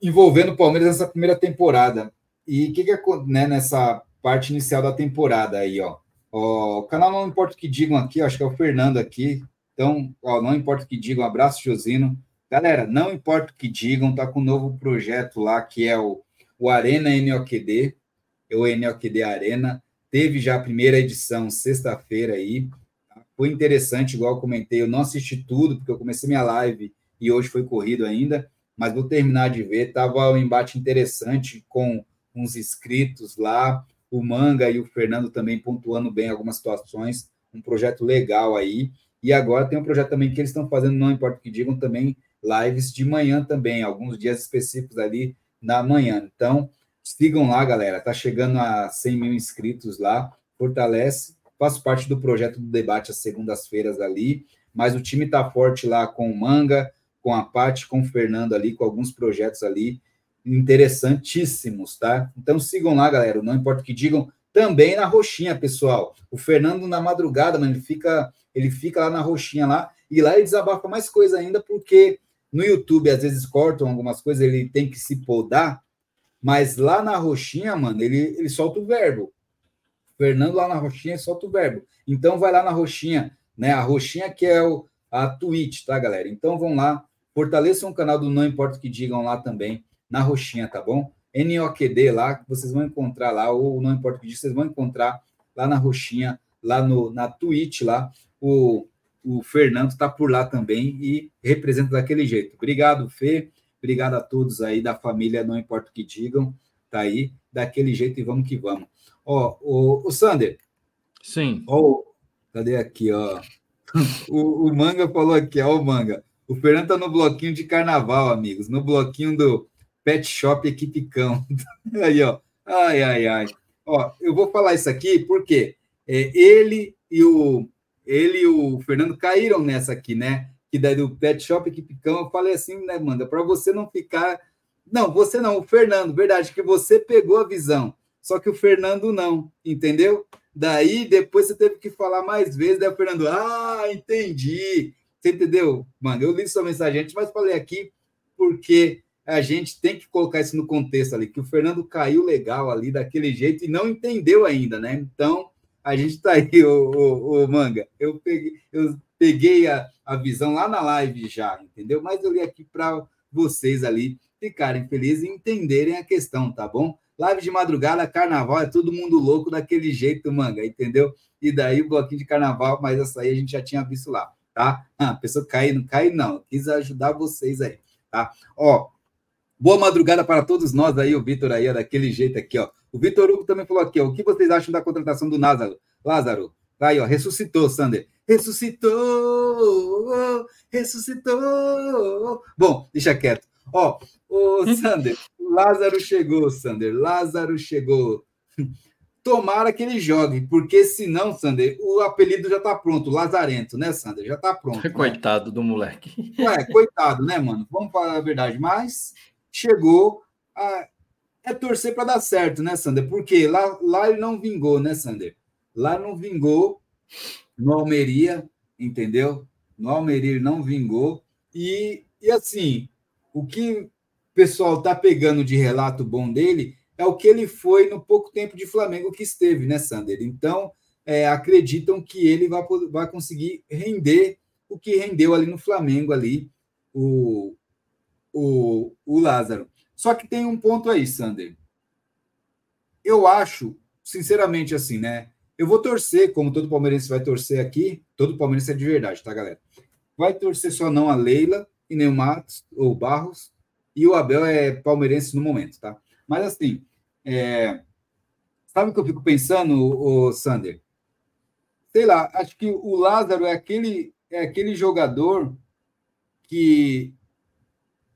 Envolvendo o Palmeiras nessa primeira temporada. E o que, que é né, nessa parte inicial da temporada aí, ó? ó? O canal Não Importa o que digam aqui, acho que é o Fernando aqui. Então, ó, não importa o que digam, abraço, Josino. Galera, não importa o que digam, tá com um novo projeto lá que é o, o Arena NOQD, o NOQD Arena. Teve já a primeira edição sexta-feira aí. Foi interessante, igual eu comentei. Eu não assisti tudo, porque eu comecei minha live e hoje foi corrido ainda, mas vou terminar de ver. Tava um embate interessante com uns inscritos lá, o Manga e o Fernando também pontuando bem algumas situações. Um projeto legal aí. E agora tem um projeto também que eles estão fazendo, não importa o que digam, também lives de manhã também, alguns dias específicos ali na manhã. Então, sigam lá, galera. Tá chegando a 100 mil inscritos lá. Fortalece. Faço parte do projeto do debate às segundas-feiras ali. Mas o time tá forte lá com o Manga, com a Paty, com o Fernando ali, com alguns projetos ali interessantíssimos, tá? Então sigam lá, galera. Não importa o que digam. Também na roxinha, pessoal. O Fernando na madrugada, mano, ele fica, ele fica lá na roxinha lá e lá ele desabafa mais coisa ainda porque no YouTube, às vezes cortam algumas coisas, ele tem que se podar, mas lá na roxinha, mano, ele, ele solta o verbo. Fernando lá na roxinha solta o verbo. Então vai lá na roxinha, né? A roxinha que é o, a Twitch, tá, galera? Então vão lá, fortaleçam o canal do Não Importa o que digam lá também, na roxinha, tá bom? NOQD lá, vocês vão encontrar lá, ou Não Importa o que digam, vocês vão encontrar lá na roxinha, lá no, na Twitch, lá, o, o Fernando está por lá também e representa daquele jeito. Obrigado, Fê. Obrigado a todos aí da família, não importa o que digam, tá aí, daquele jeito e vamos que vamos. Ó, o, o Sander. Sim. Ó, cadê aqui, ó? *laughs* O, o Manga falou aqui, ó, o Manga. O Fernando tá no bloquinho de carnaval, amigos, no bloquinho do Pet Shop Equipe Cão. *laughs* aí, ó. Ai, ai, ai. Ó, eu vou falar isso aqui porque é, ele e o ele e o Fernando caíram nessa aqui, né? Que daí do Pet Shop Equipe Cão, eu falei assim, né, Manda, para você não ficar. Não, você não, o Fernando, verdade, que você pegou a visão, só que o Fernando não, entendeu? Daí depois você teve que falar mais vezes, daí o Fernando, ah, entendi. Você entendeu? Mano, eu li sua mensagem antes, mas falei aqui porque a gente tem que colocar isso no contexto ali, que o Fernando caiu legal ali daquele jeito e não entendeu ainda, né? Então, a gente está aí, o, o, o, Manga. Eu peguei, eu peguei a, a visão lá na live já, entendeu? Mas eu li aqui para vocês ali ficarem felizes e entenderem a questão, tá bom? Live de madrugada, carnaval, é todo mundo louco daquele jeito, Manga, entendeu? E daí o bloquinho de carnaval, mas essa aí a gente já tinha visto lá, tá? Ah, a pessoa cai, não cai, não. Quis ajudar vocês aí, tá? Ó, boa madrugada para todos nós aí, o Vitor aí, daquele jeito aqui, ó. O Vitor Hugo também falou aqui, ó, o que vocês acham da contratação do Lázaro? Lázaro, tá aí, ó, ressuscitou, Sander. Ressuscitou, ressuscitou. Bom, deixa quieto. Ó, o *laughs* Sander, Lázaro chegou, Sander, Lázaro chegou. Tomara que ele jogue, porque senão, Sander, o apelido já tá pronto, Lazarento, né, Sander? Já tá pronto. Né? Coitado né? do moleque. Ué, coitado, né, mano? Vamos falar a verdade, mas chegou a é torcer para dar certo, né, Sander? Porque lá, lá ele não vingou, né, Sander? Lá não vingou no Almeria, entendeu? No Almeria ele não vingou. E, e assim, o que pessoal tá pegando de relato bom dele é o que ele foi no pouco tempo de Flamengo que esteve, né, Sander? Então, é, acreditam que ele vai, vai conseguir render o que rendeu ali no Flamengo, ali, o, o, o Lázaro. Só que tem um ponto aí, Sander. Eu acho, sinceramente, assim, né? Eu vou torcer, como todo palmeirense vai torcer aqui, todo palmeirense é de verdade, tá, galera? Vai torcer só não a Leila e nem o Matos ou Barros, e o Abel é palmeirense no momento, tá? Mas assim, é... sabe o que eu fico pensando, o Sander? Sei lá, acho que o Lázaro é aquele, é aquele jogador que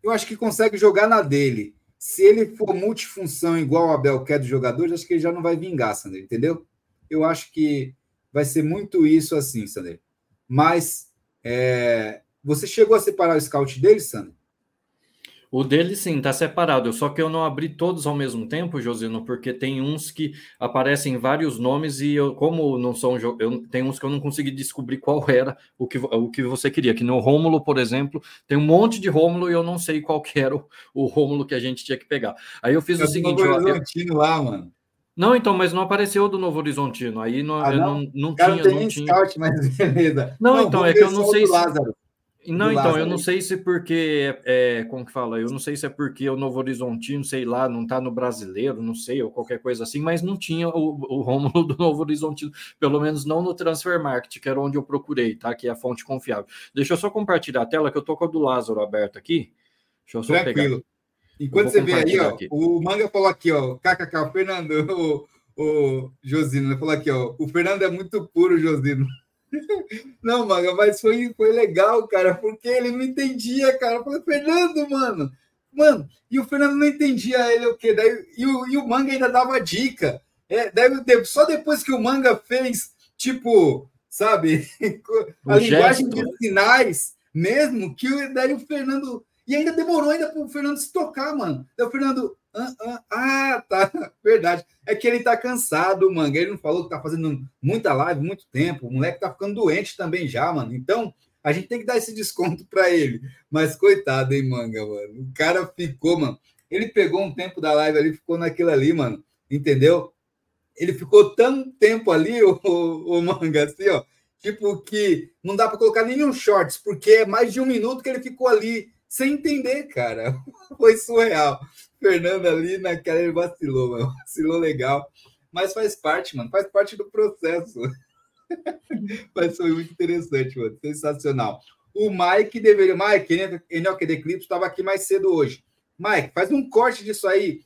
eu acho que consegue jogar na dele. Se ele for multifunção igual o Abel quer dos jogadores, acho que ele já não vai vingar, Sander, entendeu? Eu acho que vai ser muito isso assim, Sander. Mas é... você chegou a separar o scout dele, Sander? O dele sim, tá separado. Só que eu não abri todos ao mesmo tempo, Josino, porque tem uns que aparecem vários nomes e eu, como não são, eu tem uns que eu não consegui descobrir qual *laughs* era o que, o que você queria. Que no Rômulo, por exemplo, tem um monte de Rômulo e eu não sei qual que era o, o Rômulo que a gente tinha que pegar. Aí eu fiz eu o seguinte, Novo Horizontino lá, mano. Não, então, mas não apareceu do Novo Horizontino. Aí não, ah, não? não, não tinha. Não tinha... scout, mas *laughs* beleza. Não, não então, é que eu não sei se. Lázaro. Não, então, Lázaro. eu não sei se porque, é, é, como que fala, eu não sei se é porque o Novo Horizontino, sei lá, não tá no brasileiro, não sei, ou qualquer coisa assim, mas não tinha o, o Rômulo do Novo Horizontino, pelo menos não no Transfer Market, que era onde eu procurei, tá? Que é a fonte confiável. Deixa eu só compartilhar a tela, que eu tô com a do Lázaro aberto aqui. Deixa eu só Tranquilo. Pegar. Enquanto você vê aí, ó, aqui. o Manga falou aqui, ó, kkk, o Fernando, *laughs* o, o Josino, ele falou aqui, ó, o Fernando é muito puro, Josino. Não, Manga, mas foi, foi legal, cara, porque ele não entendia, cara. Eu falei, Fernando, mano, mano, e o Fernando não entendia ele o quê? Daí, e, o, e o Manga ainda dava dica. É, daí, só depois que o Manga fez, tipo, sabe, *laughs* a linguagem de sinais mesmo, que daí o Fernando. E ainda demorou ainda para o Fernando se tocar, mano. Daí o Fernando, ah, ah, ah, tá, *laughs* verdade. É que ele tá cansado, manga. Ele não falou que tá fazendo muita live, muito tempo. O moleque tá ficando doente também já, mano. Então, a gente tem que dar esse desconto para ele. Mas coitado, hein, manga, mano. O cara ficou, mano. Ele pegou um tempo da live ali, ficou naquilo ali, mano. Entendeu? Ele ficou tanto tempo ali, o, *laughs* o, o manga, assim, ó. Tipo que não dá para colocar nenhum shorts, porque é mais de um minuto que ele ficou ali sem entender, cara. *laughs* Foi surreal. Fernando ali naquela ele vacilou, mano. *laughs* Vacilou legal. Mas faz parte, mano. Faz parte do processo. *laughs* Mas foi muito interessante, mano. Sensacional. O Mike deveria. Mike, Enoch The Clips estava aqui mais cedo hoje. Mike, faz um corte disso aí.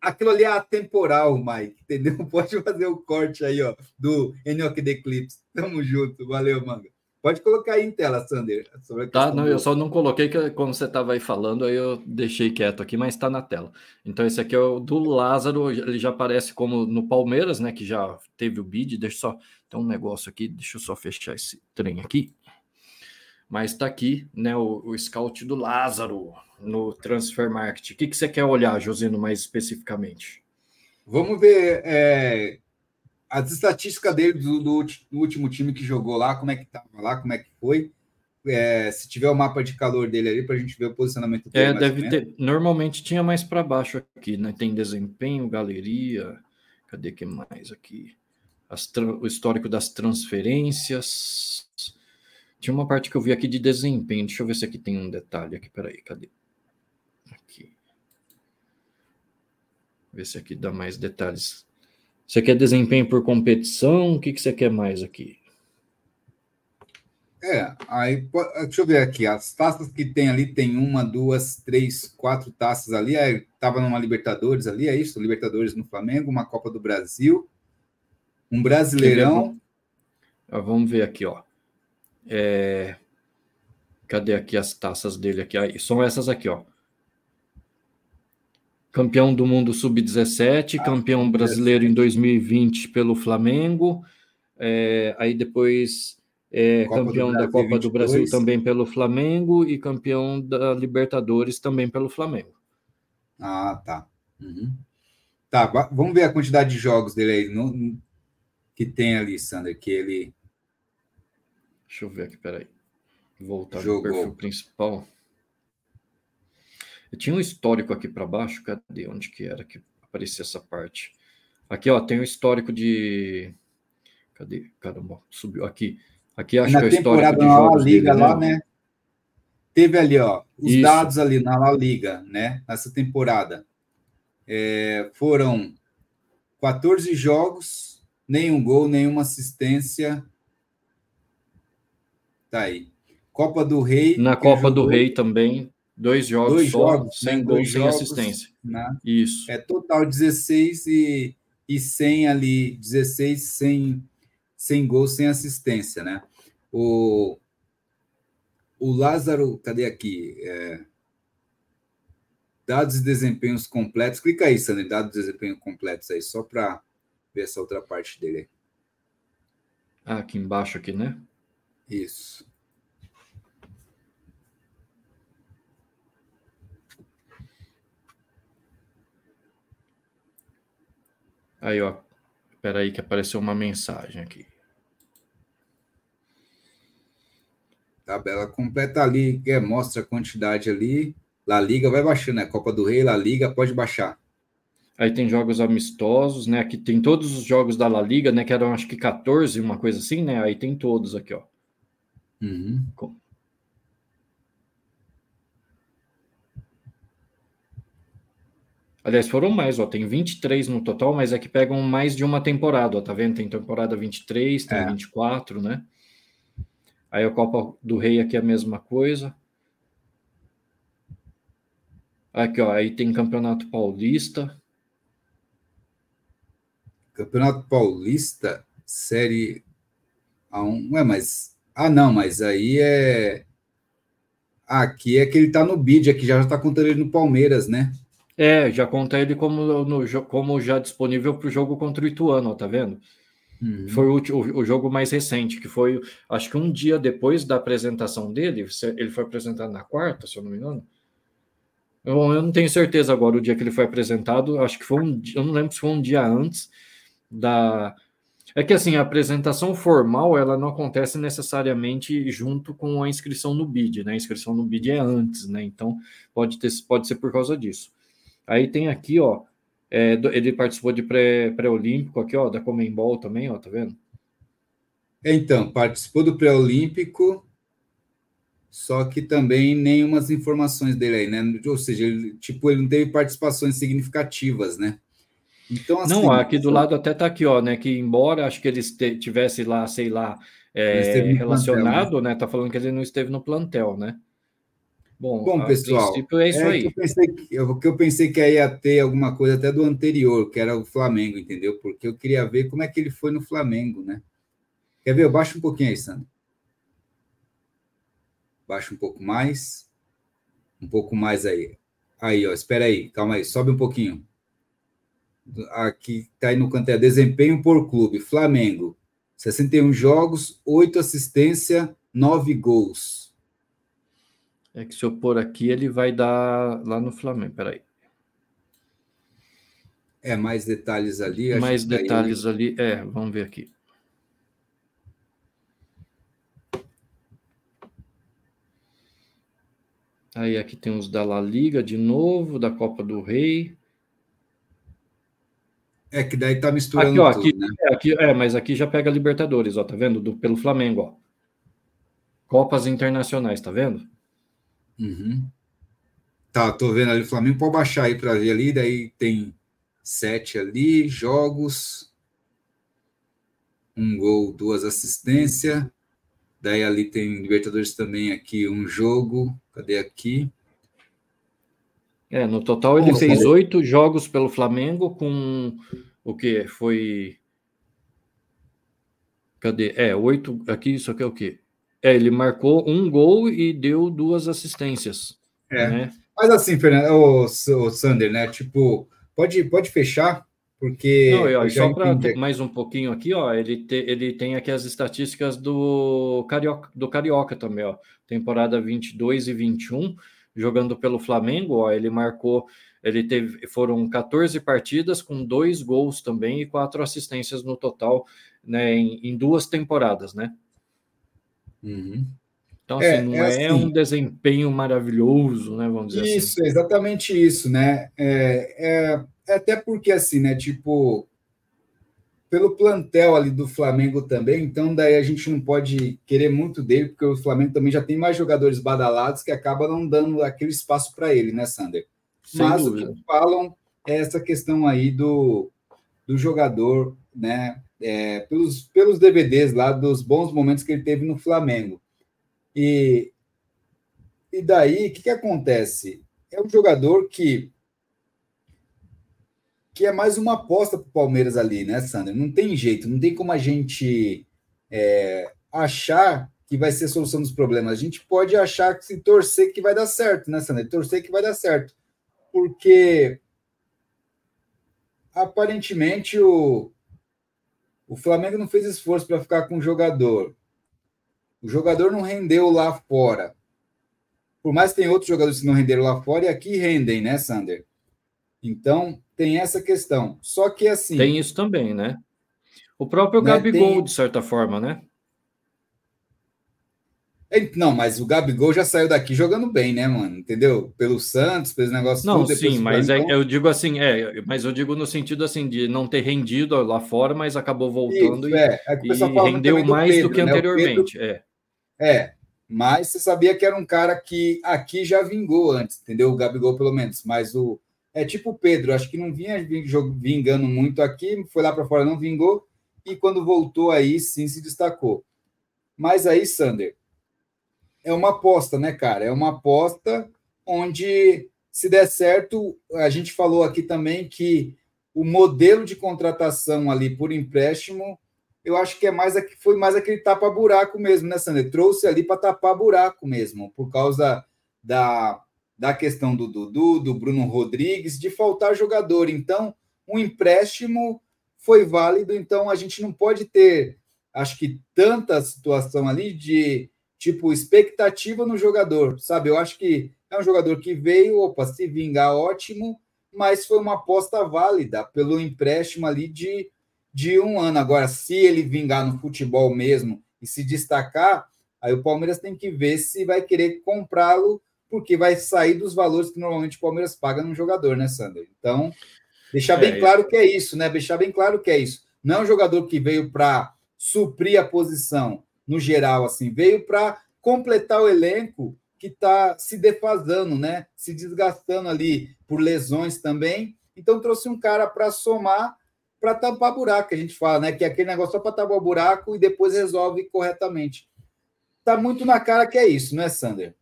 Aquilo ali é atemporal, Mike, entendeu? *laughs* Pode fazer o corte aí, ó, do Enoch The Clips. Tamo junto. Valeu, manga. Pode colocar aí em tela, Sander. Tá, não, do... eu só não coloquei que quando você estava aí falando, aí eu deixei quieto aqui, mas está na tela. Então, esse aqui é o do Lázaro, ele já aparece como no Palmeiras, né? Que já teve o bid. Deixa só. Tem um negócio aqui, deixa eu só fechar esse trem aqui. Mas está aqui, né? O, o scout do Lázaro no Transfer Market. O que, que você quer olhar, Josino, mais especificamente? Vamos ver é, as estatísticas dele do, do, último time que jogou lá, como é que estava lá, como é que foi. É, se tiver o mapa de calor dele ali para a gente ver o posicionamento dele. É, deve ter. Normalmente tinha mais para baixo aqui, né? Tem desempenho, galeria. Cadê que mais aqui? As, o histórico das transferências. Tinha uma parte que eu vi aqui de desempenho. Deixa eu ver se aqui tem um detalhe aqui. Peraí, cadê? Aqui. Ver se aqui dá mais detalhes. Você quer desempenho por competição? O que, que você quer mais aqui? É, aí deixa eu ver aqui. As taças que tem ali tem uma, duas, três, quatro taças ali. Estava numa Libertadores ali, é isso? Libertadores no Flamengo, uma Copa do Brasil, um Brasileirão. Vamos ver aqui, ó. É... Cadê aqui as taças dele aqui? Aí, são essas aqui, ó campeão do mundo sub-17, ah, campeão brasileiro em 2020 pelo Flamengo, é, aí depois é, campeão da Copa do Brasil também pelo Flamengo e campeão da Libertadores também pelo Flamengo. Ah, tá. Uhum. Tá, vamos ver a quantidade de jogos dele aí no, que tem ali, Sander, que ele. Deixa eu ver aqui, peraí. Voltar Jogou. no perfil principal. Eu tinha um histórico aqui para baixo, cadê? Onde que era que aparecia essa parte? Aqui, ó, tem o um histórico de. Cadê? Caramba, subiu aqui. Aqui acho na que é o histórico de jogos Liga dele, lá, né? né? Teve ali, ó, os Isso. dados ali na La Liga, né? Nessa temporada. É, foram 14 jogos, nenhum gol, nenhuma assistência. Tá aí. Copa do Rei. Na Copa jogou... do Rei também, Dois jogos dois só, jogos, sem né? gol, sem jogos, assistência. Né? Isso. É total 16 e, e 100 ali, 16 sem, sem gol, sem assistência, né? O, o Lázaro, cadê aqui? É, dados e desempenhos completos. Clica aí, Sandra, dados e desempenhos completos aí, só para ver essa outra parte dele. Ah, aqui embaixo, aqui, né? Isso. Aí, ó. Espera aí que apareceu uma mensagem aqui. Tabela completa ali, que mostra a quantidade ali. La Liga vai baixando, né? Copa do Rei, La Liga pode baixar. Aí tem jogos amistosos, né? Aqui tem todos os jogos da La Liga, né? Que eram acho que 14, uma coisa assim, né? Aí tem todos aqui, ó. Uhum. Aliás, foram mais, ó. Tem 23 no total, mas é que pegam mais de uma temporada, ó. Tá vendo? Tem temporada 23, tem é. 24, né? Aí a Copa do Rei aqui é a mesma coisa. Aqui, ó. Aí tem Campeonato Paulista. Campeonato Paulista, Série A1. Ué, mas. Ah, não, mas aí é. Aqui é que ele tá no bid, aqui já está contando ele no Palmeiras, né? É, já conta ele como, no, como já disponível para o jogo contra o Ituano, tá vendo? Uhum. Foi o, o, o, jogo mais recente, que foi, acho que um dia depois da apresentação dele, ele foi apresentado na quarta, se eu não me engano. Eu, eu não tenho certeza agora o dia que ele foi apresentado, acho que foi um eu não lembro se foi um dia antes, da. É que assim, a apresentação formal ela não acontece necessariamente junto com a inscrição no BID, né? A inscrição no BID é antes, né? Então pode, ter, pode ser por causa disso. Aí tem aqui, ó, é, ele participou de pré-olímpico pré aqui, ó, da Comembol também, ó, tá vendo? Então, participou do pré-olímpico, só que também nenhumas informações dele aí, né? Ou seja, ele, tipo, ele não teve participações significativas, né? Então, assim, não, aqui do lado até tá aqui, ó, né? Que embora acho que ele tivesse lá, sei lá, é, relacionado, plantel, né? né? Tá falando que ele não esteve no plantel, né? Bom, Bom pessoal, é isso é aí. Que eu, pensei que, eu, que eu pensei que ia ter alguma coisa até do anterior, que era o Flamengo, entendeu? Porque eu queria ver como é que ele foi no Flamengo, né? Quer ver? Baixa um pouquinho aí, Sandro. Baixa um pouco mais. Um pouco mais aí. Aí, ó, espera aí, calma aí, sobe um pouquinho aqui está aí no canto é desempenho por clube. Flamengo, 61 jogos, 8 assistência, 9 gols. É que se eu pôr aqui, ele vai dar lá no Flamengo. Peraí. É, mais detalhes ali. Mais detalhes ali. É, vamos ver aqui. Aí aqui tem os da La Liga de novo, da Copa do Rei. É que daí tá misturando aqui, ó, tudo, aqui, né? É, aqui, é, mas aqui já pega Libertadores, ó, tá vendo? Do, pelo Flamengo, ó. Copas internacionais, tá vendo? Uhum. Tá, tô vendo ali o Flamengo. Pode baixar aí para ver ali. Daí tem sete ali, jogos. Um gol, duas assistências. Daí ali tem Libertadores também aqui, um jogo. Cadê aqui? É, no total ele fez oito jogos pelo Flamengo com o que foi. Cadê? É, oito. Aqui, isso aqui é o quê? É, ele marcou um gol e deu duas assistências. É. Né? Mas assim, Fernando, o, o Sander, né? Tipo, pode, pode fechar, porque. Não, eu, só para mais um pouquinho aqui, ó, ele, te, ele tem aqui as estatísticas do Carioca, do Carioca também, ó. Temporada 22 e 21 jogando pelo Flamengo, ó, ele marcou, ele teve, foram 14 partidas com dois gols também e quatro assistências no total, né, em, em duas temporadas, né? Uhum. Então, assim, é, não é, é assim, um desempenho maravilhoso, né? Vamos dizer isso, assim. exatamente isso, né? É, é, é, até porque, assim, né? Tipo, pelo plantel ali do Flamengo também, então daí a gente não pode querer muito dele, porque o Flamengo também já tem mais jogadores badalados que acabam não dando aquele espaço para ele, né, Sander? Sem Mas dúvida. o que falam é essa questão aí do, do jogador, né? É, pelos, pelos DVDs lá dos bons momentos que ele teve no Flamengo. E, e daí, o que, que acontece? É um jogador que que é mais uma aposta para o Palmeiras ali, né, Sandra? Não tem jeito, não tem como a gente é, achar que vai ser a solução dos problemas. A gente pode achar que se torcer que vai dar certo, né, Sandra? Torcer que vai dar certo. Porque aparentemente o, o Flamengo não fez esforço para ficar com o jogador. O jogador não rendeu lá fora. Por mais que tem outros jogadores que não renderam lá fora, e aqui rendem, né, Sander? Então, tem essa questão. Só que assim. Tem isso também, né? O próprio né, Gabigol, tem... de certa forma, né? Não, mas o Gabigol já saiu daqui jogando bem, né, mano? Entendeu? Pelo Santos, pelos negócios. Não, tudo, sim, mas é, eu digo assim, é, mas eu digo no sentido assim de não ter rendido lá fora, mas acabou voltando Isso, e, é. É e rendeu mais do, Pedro, do que né? anteriormente. Pedro, é. é, mas você sabia que era um cara que aqui já vingou antes, entendeu? O Gabigol, pelo menos. Mas o. É tipo o Pedro, acho que não vinha vingando muito aqui, foi lá para fora, não vingou, e quando voltou aí, sim se destacou. Mas aí, Sander, é uma aposta, né, cara? É uma aposta onde, se der certo, a gente falou aqui também que o modelo de contratação ali por empréstimo, eu acho que é mais foi mais aquele tapa-buraco mesmo, né, Sander? Trouxe ali para tapar buraco mesmo, por causa da, da questão do Dudu, do Bruno Rodrigues, de faltar jogador. Então, um empréstimo foi válido, então a gente não pode ter, acho que, tanta situação ali de tipo, expectativa no jogador, sabe? Eu acho que é um jogador que veio, opa, se vingar, ótimo, mas foi uma aposta válida pelo empréstimo ali de, de um ano. Agora, se ele vingar no futebol mesmo e se destacar, aí o Palmeiras tem que ver se vai querer comprá-lo, porque vai sair dos valores que normalmente o Palmeiras paga no jogador, né, Sander? Então, deixar bem é, claro que é isso, né? Deixar bem claro que é isso. Não é um jogador que veio para suprir a posição no geral, assim, veio para completar o elenco que está se defasando, né? Se desgastando ali por lesões também. Então trouxe um cara para somar, para tampar buraco, que a gente fala, né? Que é aquele negócio só para tapar buraco e depois resolve corretamente. Tá muito na cara que é isso, né, Sander?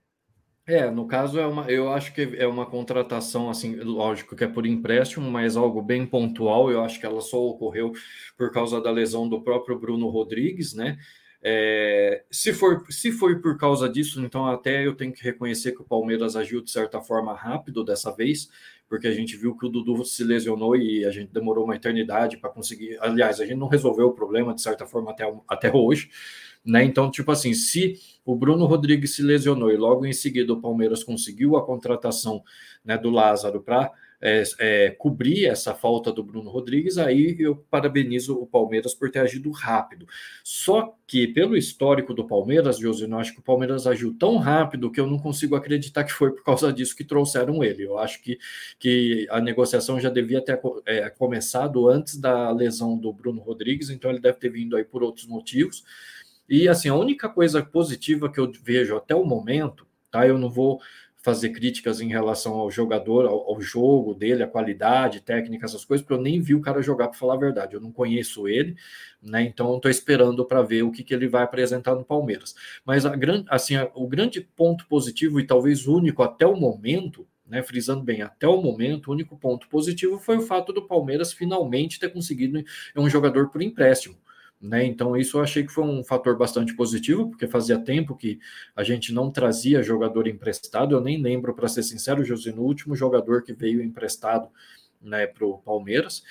É, no caso é uma, eu acho que é uma contratação assim, lógico que é por empréstimo, mas algo bem pontual. Eu acho que ela só ocorreu por causa da lesão do próprio Bruno Rodrigues, né? É, se, for, se foi por causa disso, então até eu tenho que reconhecer que o Palmeiras agiu de certa forma rápido dessa vez, porque a gente viu que o Dudu se lesionou e a gente demorou uma eternidade para conseguir. Aliás, a gente não resolveu o problema de certa forma até, até hoje. Né? Então, tipo assim, se o Bruno Rodrigues se lesionou e logo em seguida o Palmeiras conseguiu a contratação né, do Lázaro para é, é, cobrir essa falta do Bruno Rodrigues, aí eu parabenizo o Palmeiras por ter agido rápido. Só que, pelo histórico do Palmeiras, Josino, acho que o Palmeiras agiu tão rápido que eu não consigo acreditar que foi por causa disso que trouxeram ele. Eu acho que, que a negociação já devia ter é, começado antes da lesão do Bruno Rodrigues, então ele deve ter vindo aí por outros motivos. E assim, a única coisa positiva que eu vejo até o momento, tá? Eu não vou fazer críticas em relação ao jogador, ao, ao, jogo dele, a qualidade, técnica, essas coisas, porque eu nem vi o cara jogar, para falar a verdade. Eu não conheço ele, né? Então estou esperando para ver o que, que ele vai apresentar no Palmeiras. Mas a grande, assim, a, o grande ponto positivo e talvez único até o momento, né, frisando bem, até o momento, o único ponto positivo foi o fato do Palmeiras finalmente ter conseguido um jogador por empréstimo. Né? Então, isso eu achei que foi um fator bastante positivo, porque fazia tempo que a gente não trazia jogador emprestado. Eu nem lembro, para ser sincero, José, no último jogador que veio emprestado né, para o Palmeiras.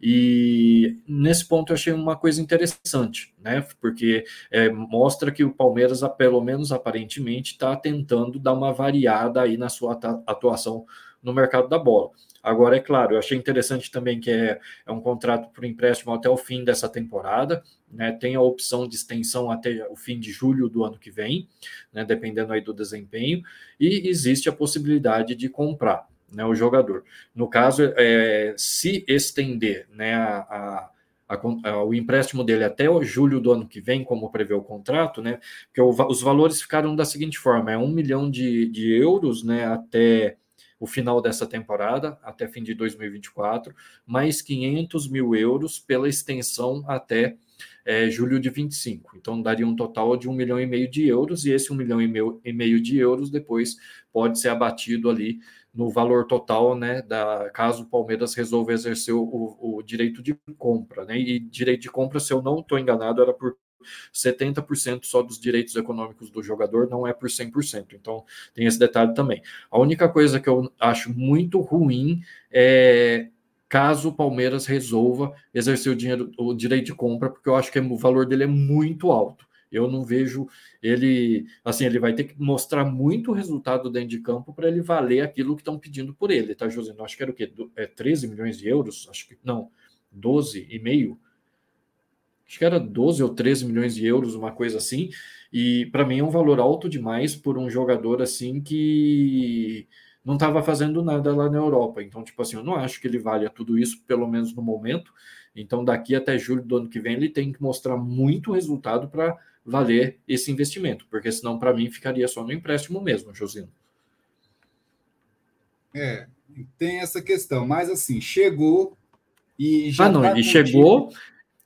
E nesse ponto eu achei uma coisa interessante, né? Porque é, mostra que o Palmeiras, pelo menos aparentemente, está tentando dar uma variada aí na sua atuação no mercado da bola. Agora, é claro, eu achei interessante também que é, é um contrato por empréstimo até o fim dessa temporada, né? Tem a opção de extensão até o fim de julho do ano que vem, né? Dependendo aí do desempenho, e existe a possibilidade de comprar né, o jogador. No caso, é, se estender né, a, a, a, o empréstimo dele até o julho do ano que vem, como prevê o contrato, né? Porque o, os valores ficaram da seguinte forma: é um milhão de, de euros né, até o final dessa temporada, até fim de 2024, mais 500 mil euros pela extensão até é, julho de 25. Então, daria um total de um milhão e meio de euros, e esse um milhão e meio, e meio de euros depois pode ser abatido ali no valor total, né, da, caso o Palmeiras resolva exercer o, o direito de compra, né, e direito de compra, se eu não estou enganado, era por 70% só dos direitos econômicos do jogador, não é por 100%. Então, tem esse detalhe também. A única coisa que eu acho muito ruim é caso o Palmeiras resolva exercer o, dinheiro, o direito de compra, porque eu acho que o valor dele é muito alto. Eu não vejo ele, assim, ele vai ter que mostrar muito resultado dentro de campo para ele valer aquilo que estão pedindo por ele, tá, José? Acho que era o quê? É 13 milhões de euros? Acho que não, 12 e meio. Acho que era 12 ou 13 milhões de euros, uma coisa assim. E para mim é um valor alto demais por um jogador assim que não estava fazendo nada lá na Europa. Então, tipo assim, eu não acho que ele valha tudo isso, pelo menos no momento. Então, daqui até julho do ano que vem, ele tem que mostrar muito resultado para valer esse investimento, porque senão, para mim, ficaria só no empréstimo mesmo, Josino. É, tem essa questão, mas assim, chegou e já. Ah, não, tá ele chegou.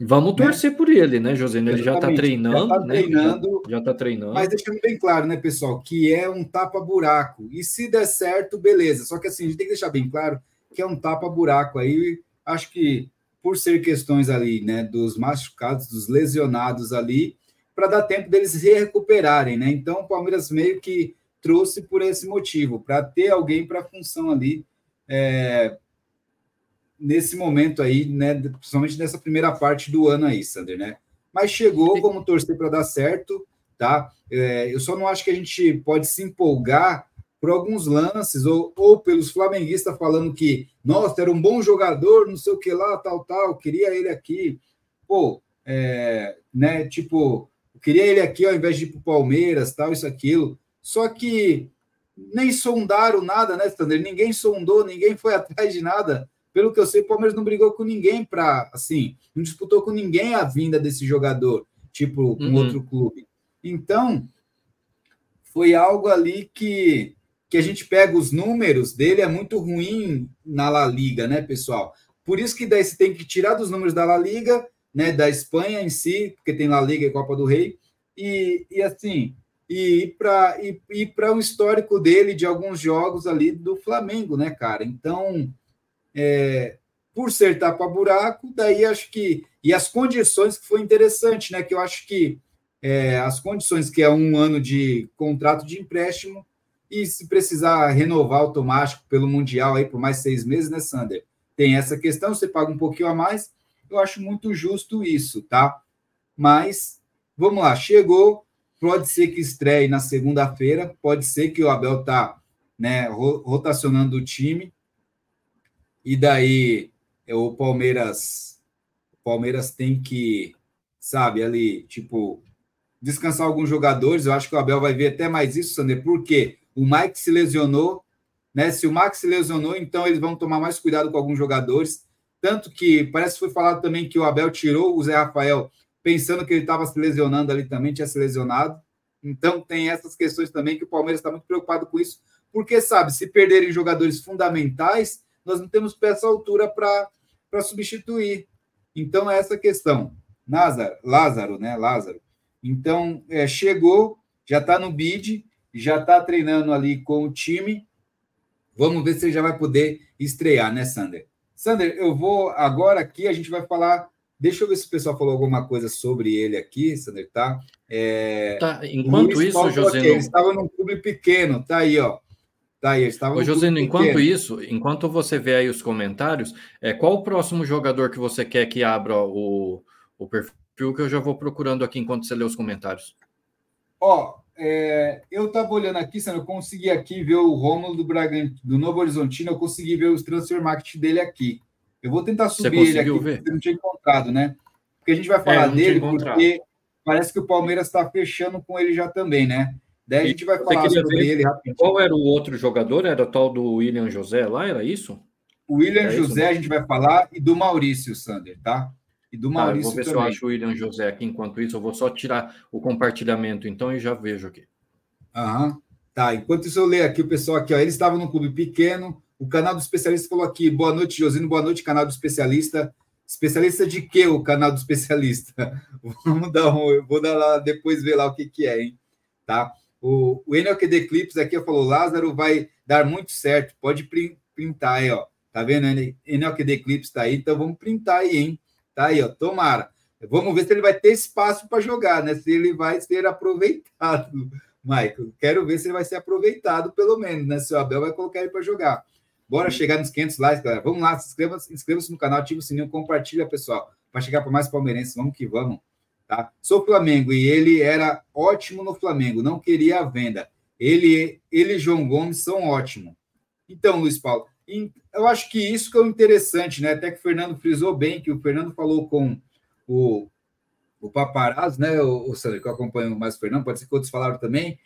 Vamos né? torcer né? por ele, né, Josino? Ele já está treinando, já tá treinando, né? Já está treinando. Mas deixando bem claro, né, pessoal, que é um tapa-buraco. E se der certo, beleza. Só que assim, a gente tem que deixar bem claro que é um tapa-buraco aí. Acho que por ser questões ali, né, dos machucados, dos lesionados ali, para dar tempo deles se recuperarem, né? Então o Palmeiras meio que trouxe por esse motivo, para ter alguém para a função ali é, nesse momento aí, né? Principalmente nessa primeira parte do ano aí, Sander, né? Mas chegou, vamos torcer para dar certo, tá? É, eu só não acho que a gente pode se empolgar por alguns lances, ou, ou pelos flamenguistas falando que, nossa, era um bom jogador, não sei o que lá, tal, tal, queria ele aqui. Pô, é, né, tipo, queria ele aqui ao invés de ir para o Palmeiras, tal, isso, aquilo. Só que nem sondaram nada, né, Sander? Ninguém sondou, ninguém foi *laughs* atrás de nada. Pelo que eu sei, o Palmeiras não brigou com ninguém para, assim, não disputou com ninguém a vinda desse jogador, tipo, com uhum. outro clube. Então, foi algo ali que que a gente pega os números dele é muito ruim na La Liga, né, pessoal? Por isso que daí você tem que tirar dos números da La Liga, né, da Espanha em si, porque tem La Liga e Copa do Rei, e, e assim, e ir para e, para um histórico dele de alguns jogos ali do Flamengo, né, cara? Então, é, por ser tapa-buraco, daí acho que. E as condições que foi interessante, né? Que eu acho que é, as condições que é um ano de contrato de empréstimo e se precisar renovar automático pelo Mundial aí por mais seis meses, né, Sander? Tem essa questão, você paga um pouquinho a mais. Eu acho muito justo isso, tá? Mas, vamos lá, chegou. Pode ser que estreie na segunda-feira, pode ser que o Abel tá né, rotacionando o time. E daí o Palmeiras, o Palmeiras tem que, sabe, ali, tipo, descansar alguns jogadores. Eu acho que o Abel vai ver até mais isso, Sander, porque o Mike se lesionou, né? Se o Max se lesionou, então eles vão tomar mais cuidado com alguns jogadores. Tanto que parece que foi falado também que o Abel tirou o Zé Rafael, pensando que ele estava se lesionando ali também, tinha se lesionado. Então tem essas questões também que o Palmeiras está muito preocupado com isso, porque sabe, se perderem jogadores fundamentais, nós não temos peça altura para substituir. Então é essa questão. Lázaro, Lázaro, né? Lázaro. Então é, chegou, já está no bid, já está treinando ali com o time. Vamos ver se ele já vai poder estrear, né, Sander? Sander, eu vou agora aqui, a gente vai falar. Deixa eu ver se o pessoal falou alguma coisa sobre ele aqui, Sander, tá? É... tá enquanto Luiz isso, José. Ele estava num clube pequeno, tá aí, ó. Tá aí, estava Ô, Josino, enquanto isso, enquanto você vê aí os comentários, é, qual o próximo jogador que você quer que abra o, o perfil que eu já vou procurando aqui enquanto você lê os comentários? Ó, é, eu estava olhando aqui, Sandro, eu consegui aqui ver o Rômulo do Bragantino, do Novo Horizontino, eu consegui ver os transfer market dele aqui. Eu vou tentar subir ele aqui, ver? porque eu não tinha encontrado, né? Porque a gente vai falar é, dele, porque parece que o Palmeiras está fechando com ele já também, né? Daí a gente vai falar sobre ver, ele rapidinho. Qual era o outro jogador? Era o tal do William José lá? Era isso? O William é José isso, a gente vai falar e do Maurício Sander, tá? E do Maurício tá, vou ver também. se eu acho o William José aqui. Enquanto isso, eu vou só tirar o compartilhamento, então, e já vejo aqui. Aham. Tá, enquanto isso eu leio aqui o pessoal aqui, ó, eles estavam num clube pequeno, o canal do especialista falou aqui, boa noite, Josino, boa noite, canal do especialista. Especialista de quê o canal do especialista? *laughs* Vamos dar um, eu vou dar lá, depois ver lá o que que é, hein? Tá? O, o NLQD Clips aqui falou, Lázaro vai dar muito certo, pode printar aí, ó. Tá vendo? NLQD Clips tá aí, então vamos printar aí, hein? Tá aí, ó, tomara. Vamos ver se ele vai ter espaço para jogar, né? Se ele vai ser aproveitado, *laughs* Michael. Quero ver se ele vai ser aproveitado, pelo menos, né? Se o Abel vai colocar ele para jogar. Bora chegar nos 500 likes, galera. Vamos lá, se inscreva-se inscreva no canal, ativa o sininho, compartilha, pessoal, para chegar para mais palmeirenses. Vamos que vamos. Tá? Sou Flamengo e ele era ótimo no Flamengo, não queria a venda. Ele, ele e João Gomes são ótimos. Então, Luiz Paulo, eu acho que isso que é o interessante, né? Até que o Fernando frisou bem, que o Fernando falou com o, o paparazzo, né? O, o Sandro, que eu acompanho mais o Fernando, pode ser que outros falaram também.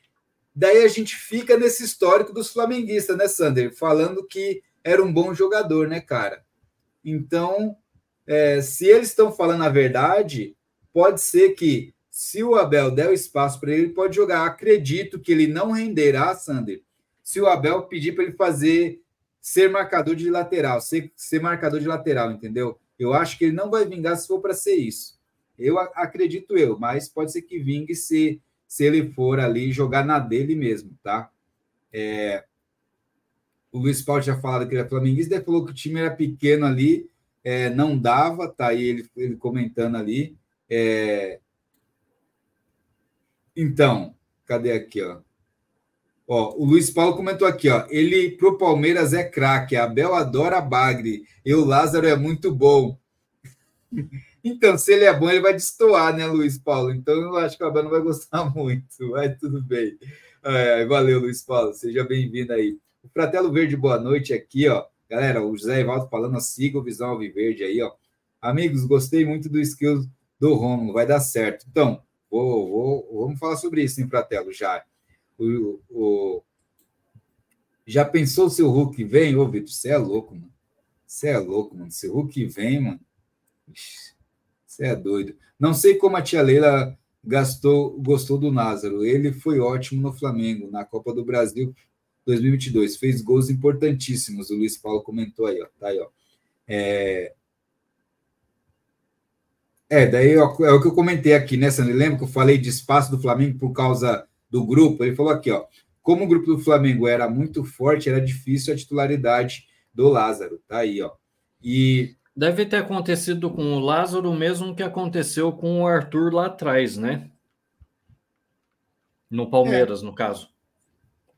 Daí a gente fica nesse histórico dos flamenguistas, né, Sander? Falando que era um bom jogador, né, cara? Então, é, se eles estão falando a verdade, pode ser que, se o Abel der o espaço para ele, ele pode jogar. Acredito que ele não renderá, Sander, se o Abel pedir para ele fazer ser marcador de lateral, ser, ser marcador de lateral, entendeu? Eu acho que ele não vai vingar se for para ser isso. Eu acredito eu, mas pode ser que vingue se, se ele for ali jogar na dele mesmo, tá? É, o Luiz Paulo já falado que ele é flamenguista, ele falou que o time era pequeno ali, é, não dava, tá aí ele, ele comentando ali. É... Então, cadê aqui, ó? Ó, o Luiz Paulo comentou aqui, ó. Ele pro Palmeiras é craque. Abel adora Bagre. E o Lázaro é muito bom. *laughs* então, se ele é bom, ele vai destoar, né, Luiz Paulo? Então, eu acho que o Abel não vai gostar *laughs* muito. Mas tudo bem. É, valeu, Luiz Paulo. Seja bem-vindo aí. O Fratelo Verde, boa noite aqui, ó. Galera, o José Evaldo falando, siga o Visão Alviverde aí, ó. Amigos, gostei muito do skill do Romulo, vai dar certo. Então, vou, vou, vamos falar sobre isso, em Fratelo, já. O, o... Já pensou se o Hulk vem? Ô, Vitor, você é louco, mano. Você é louco, mano. Se o Hulk vem, mano. Você é doido. Não sei como a tia Leila gastou, gostou do Názaro. Ele foi ótimo no Flamengo, na Copa do Brasil 2022. Fez gols importantíssimos. O Luiz Paulo comentou aí, ó. Tá aí, ó. É, é daí ó, é o que eu comentei aqui, né, Sandro? Lembra que eu falei de espaço do Flamengo por causa do grupo, ele falou aqui, ó, como o grupo do Flamengo era muito forte, era difícil a titularidade do Lázaro, tá aí, ó. E deve ter acontecido com o Lázaro o mesmo que aconteceu com o Arthur lá atrás, né? No Palmeiras, é. no caso.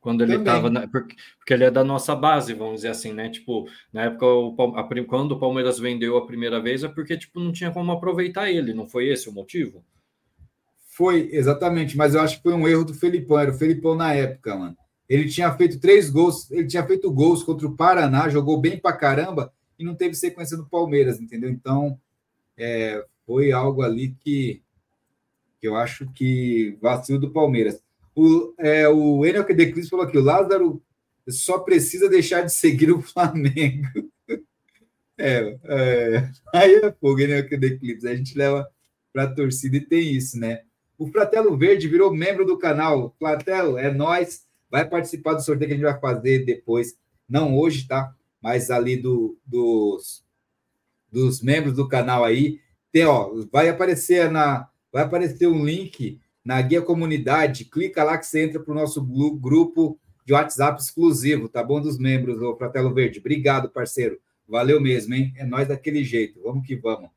Quando ele estava. Porque, porque, ele é da nossa base, vamos dizer assim, né? Tipo, na época, o, a, quando o Palmeiras vendeu a primeira vez, é porque tipo, não tinha como aproveitar ele, não foi esse o motivo? Foi, exatamente, mas eu acho que foi um erro do Felipão, era o Felipão na época, mano. Ele tinha feito três gols, ele tinha feito gols contra o Paraná, jogou bem pra caramba e não teve sequência no Palmeiras, entendeu? Então, é, foi algo ali que, que eu acho que vacilo do Palmeiras. O, é, o Enel Declis falou aqui: o Lázaro só precisa deixar de seguir o Flamengo. *laughs* é, é, aí é fogo, Enel Declis. A gente leva para a torcida e tem isso, né? O Fratelo Verde virou membro do canal. Fratelo, é nós. Vai participar do sorteio que a gente vai fazer depois. Não hoje, tá? Mas ali do, dos, dos membros do canal aí. Tem, ó, vai aparecer na. Vai aparecer um link na guia comunidade. Clica lá que você entra para o nosso grupo de WhatsApp exclusivo, tá bom? Dos membros do Fratelo Verde. Obrigado, parceiro. Valeu mesmo, hein? É nós daquele jeito. Vamos que vamos.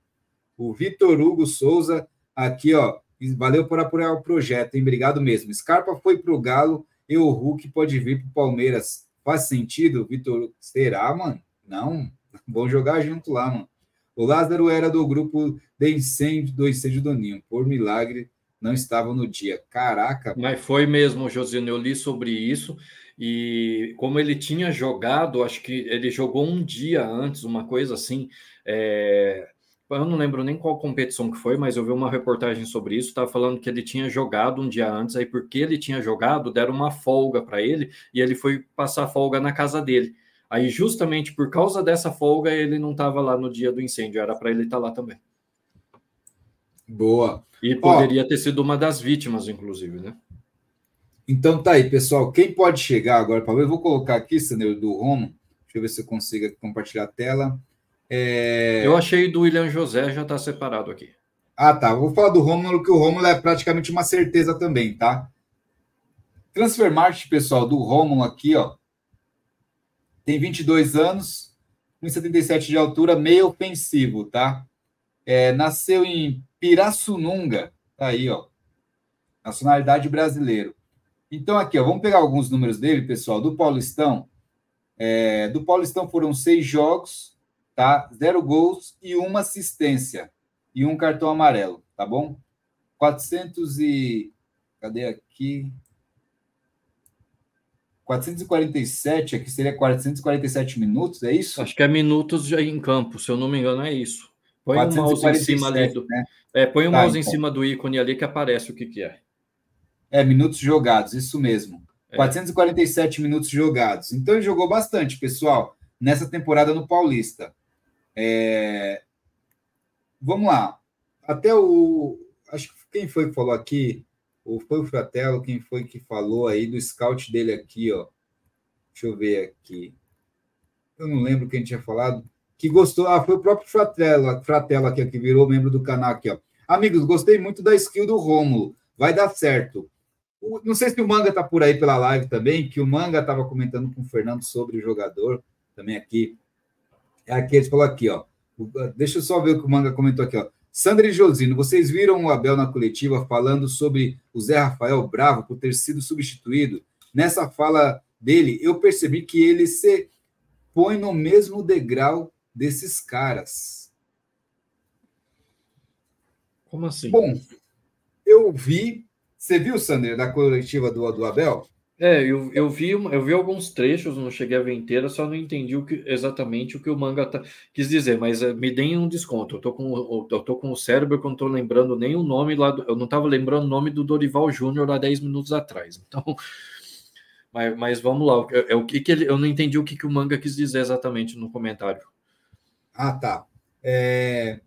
O Vitor Hugo Souza, aqui, ó. Valeu por apoiar o projeto, hein? Obrigado mesmo. Scarpa foi para o Galo e o Hulk pode vir para o Palmeiras. Faz sentido, Vitor? Será, mano? Não. Vão jogar junto lá, mano. O Lázaro era do grupo de incêndio, do incêndio do Ninho. Por milagre, não estava no dia. Caraca. Mas foi mesmo, Josino. Eu li sobre isso. E como ele tinha jogado, acho que ele jogou um dia antes, uma coisa assim. É, eu não lembro nem qual competição que foi, mas eu vi uma reportagem sobre isso, estava falando que ele tinha jogado um dia antes, aí porque ele tinha jogado, deram uma folga para ele, e ele foi passar folga na casa dele. Aí justamente por causa dessa folga, ele não estava lá no dia do incêndio, era para ele estar tá lá também. Boa. E poderia Ó, ter sido uma das vítimas, inclusive, né? Então tá aí, pessoal. Quem pode chegar agora para ver? Eu vou colocar aqui, Senhor, do Romo. Deixa eu ver se eu consigo compartilhar a tela. É... Eu achei do William José, já está separado aqui. Ah, tá. Vou falar do Romulo, que o Romulo é praticamente uma certeza também, tá? Transfer Market, pessoal, do Romulo aqui, ó. Tem 22 anos, 1,77 de altura, meio ofensivo, tá? É, nasceu em Pirassununga, tá aí, ó. Nacionalidade brasileiro. Então, aqui, ó, vamos pegar alguns números dele, pessoal, do Paulistão. É, do Paulistão foram seis jogos, tá? Zero gols e uma assistência e um cartão amarelo, tá bom? 400 e cadê aqui? 447, aqui seria 447 minutos, é isso? Acho que é minutos em campo, se eu não me engano, é isso. Põe o mouse em cima ali do. Né? É, põe o tá, mouse então. em cima do ícone ali que aparece o que, que é. É, minutos jogados, isso mesmo. É. 447 minutos jogados. Então ele jogou bastante, pessoal, nessa temporada no Paulista. É... Vamos lá. Até o. Acho que quem foi que falou aqui? Ou foi o Fratello quem foi que falou aí do scout dele aqui, ó. Deixa eu ver aqui. Eu não lembro quem tinha falado. Que gostou. Ah, foi o próprio Fratello, Fratello aqui, que virou membro do canal aqui, ó. Amigos, gostei muito da skill do Rômulo. Vai dar certo. Não sei se o Manga tá por aí pela live também, que o Manga estava comentando com o Fernando sobre o jogador, também aqui. É aqui, ele falou aqui, ó. Deixa eu só ver o que o Manga comentou aqui, ó. Sandra e Josino, vocês viram o Abel na coletiva falando sobre o Zé Rafael Bravo por ter sido substituído? Nessa fala dele, eu percebi que ele se põe no mesmo degrau desses caras. Como assim? Bom, eu vi. Você viu, Sander, da coletiva do, do Abel? É, eu, eu, vi, eu vi alguns trechos, não cheguei a ver inteira, só não entendi o que, exatamente o que o manga tá, quis dizer, mas é, me deem um desconto. Eu tô com, eu tô com o cérebro que eu não tô lembrando nem o nome lá, do, eu não estava lembrando o nome do Dorival Júnior há 10 minutos atrás. Então, *laughs* mas, mas vamos lá, é, é o que, que ele, eu não entendi o que, que o manga quis dizer exatamente no comentário. Ah, tá. É...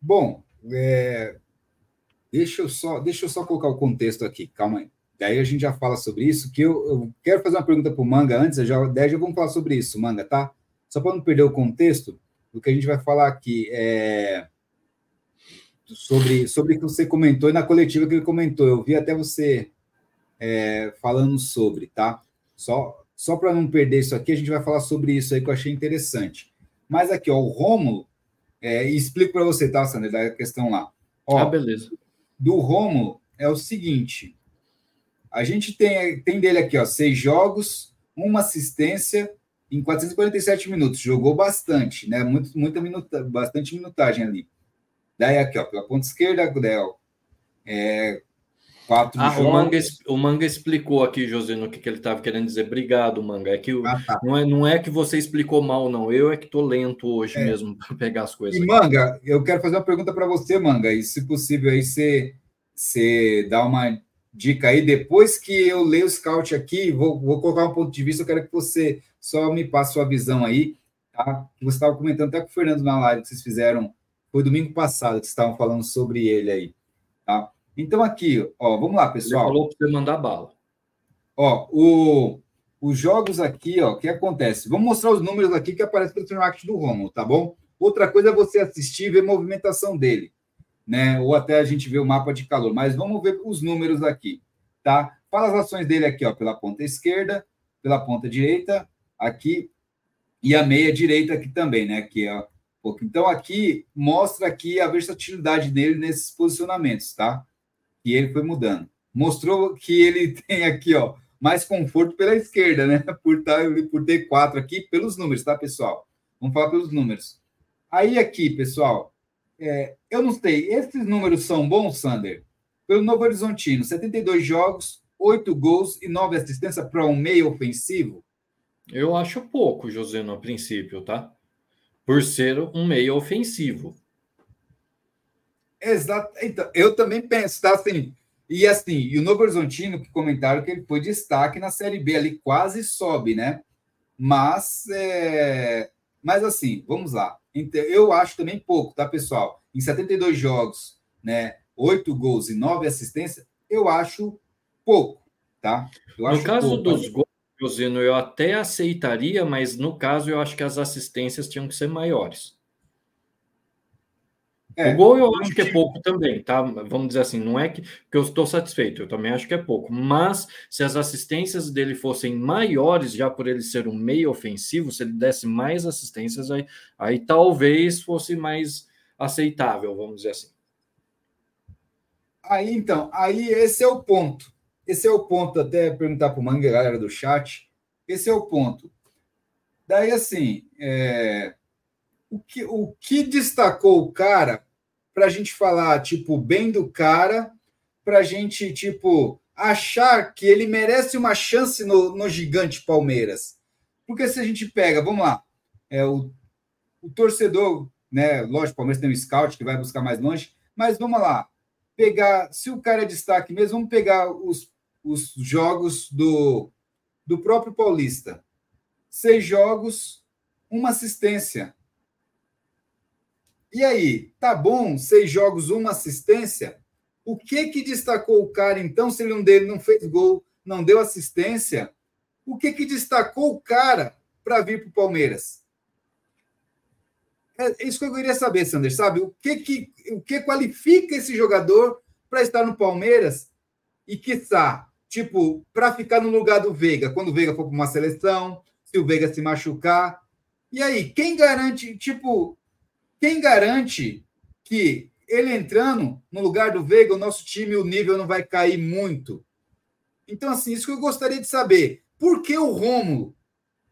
Bom, é... deixa, eu só, deixa eu só colocar o contexto aqui, calma aí. Daí a gente já fala sobre isso, que eu, eu quero fazer uma pergunta para o Manga antes, já, daí já vamos falar sobre isso, Manga, tá? Só para não perder o contexto, o que a gente vai falar aqui é sobre, sobre o que você comentou e na coletiva que ele comentou. Eu vi até você é, falando sobre, tá? Só, só para não perder isso aqui, a gente vai falar sobre isso aí que eu achei interessante. Mas aqui, ó, o Rômulo, é, e explico para você, tá, Sandra, da questão lá. Ó, ah, beleza. Do Rômulo é o seguinte: a gente tem, tem dele aqui, ó, seis jogos, uma assistência em 447 minutos. Jogou bastante, né? Muito, muita minuta, bastante minutagem ali. Daí aqui, ó, pela ponta esquerda, Gudel. É, quatro ah, o manga, o manga explicou aqui, José, no que, que ele estava querendo dizer. Obrigado, Manga. É que o, ah, tá. não, é, não é que você explicou mal, não. Eu é que estou lento hoje é. mesmo para pegar as coisas. E, aqui. Manga, eu quero fazer uma pergunta para você, Manga. E se possível, aí você, você dá uma dica aí. Depois que eu ler o scout aqui, vou, vou colocar um ponto de vista, eu quero que você só me passe sua visão aí. Tá? Você estava comentando até com o Fernando na live que vocês fizeram, foi domingo passado que vocês estavam falando sobre ele aí. Tá? Então, aqui, ó, vamos lá, pessoal. Ele falou para você mandar bala. Ó, o, os jogos aqui, ó, o que acontece? Vamos mostrar os números aqui que aparecem pelo Interact do Romulo, tá bom? Outra coisa é você assistir e ver a movimentação dele né? Ou até a gente vê o mapa de calor. Mas vamos ver os números aqui, tá? Fala as ações dele aqui, ó, pela ponta esquerda, pela ponta direita, aqui e a meia direita aqui também, né? Aqui, ó. Então aqui mostra aqui a versatilidade dele nesses posicionamentos, tá? E ele foi mudando. Mostrou que ele *laughs* tem aqui, ó, mais conforto pela esquerda, né? *laughs* Por, tá, por ter quatro aqui, pelos números, tá, pessoal? Vamos falar pelos números. Aí aqui, pessoal, é, eu não sei, esses números são bons, Sander? Pelo Novo Horizontino, 72 jogos, 8 gols e 9 assistências para um meio ofensivo? Eu acho pouco, José, no princípio, tá? Por ser um meio ofensivo. Exato. Então, eu também penso, tá? Assim, e assim, e o Novo Horizontino, que comentaram que ele foi destaque na Série B, ali quase sobe, né? Mas, é... mas assim, vamos lá. Então, eu acho também pouco, tá, pessoal? Em 72 jogos, né, 8 gols e 9 assistências, eu acho pouco, tá? no caso pouco, dos gols, Josino, eu até aceitaria, mas no caso eu acho que as assistências tinham que ser maiores. É, o gol eu acho que é pouco também, tá? Vamos dizer assim, não é que, que eu estou satisfeito, eu também acho que é pouco. Mas se as assistências dele fossem maiores, já por ele ser um meio ofensivo, se ele desse mais assistências, aí, aí talvez fosse mais aceitável, vamos dizer assim. Aí então, aí esse é o ponto. Esse é o ponto, até perguntar para o Manga, galera do chat. Esse é o ponto. Daí, assim, é, o, que, o que destacou o cara para a gente falar, tipo, bem do cara, para a gente, tipo, achar que ele merece uma chance no, no gigante Palmeiras. Porque se a gente pega, vamos lá, é o, o torcedor, né? Lógico, o Palmeiras tem um scout que vai buscar mais longe, mas vamos lá, pegar, se o cara é destaque mesmo, vamos pegar os, os jogos do, do próprio Paulista. Seis jogos, uma assistência. E aí, tá bom, seis jogos, uma assistência? O que que destacou o cara, então, se ele não, dele não fez gol, não deu assistência? O que que destacou o cara para vir para o Palmeiras? É isso que eu queria saber, Sander, sabe? O que, que, o que qualifica esse jogador para estar no Palmeiras e, quiçá, tipo, para ficar no lugar do Veiga, quando o Veiga for para uma seleção, se o Veiga se machucar. E aí, quem garante, tipo, quem garante que ele entrando no lugar do Veiga, o nosso time, o nível não vai cair muito? Então, assim, isso que eu gostaria de saber. Por que o Romulo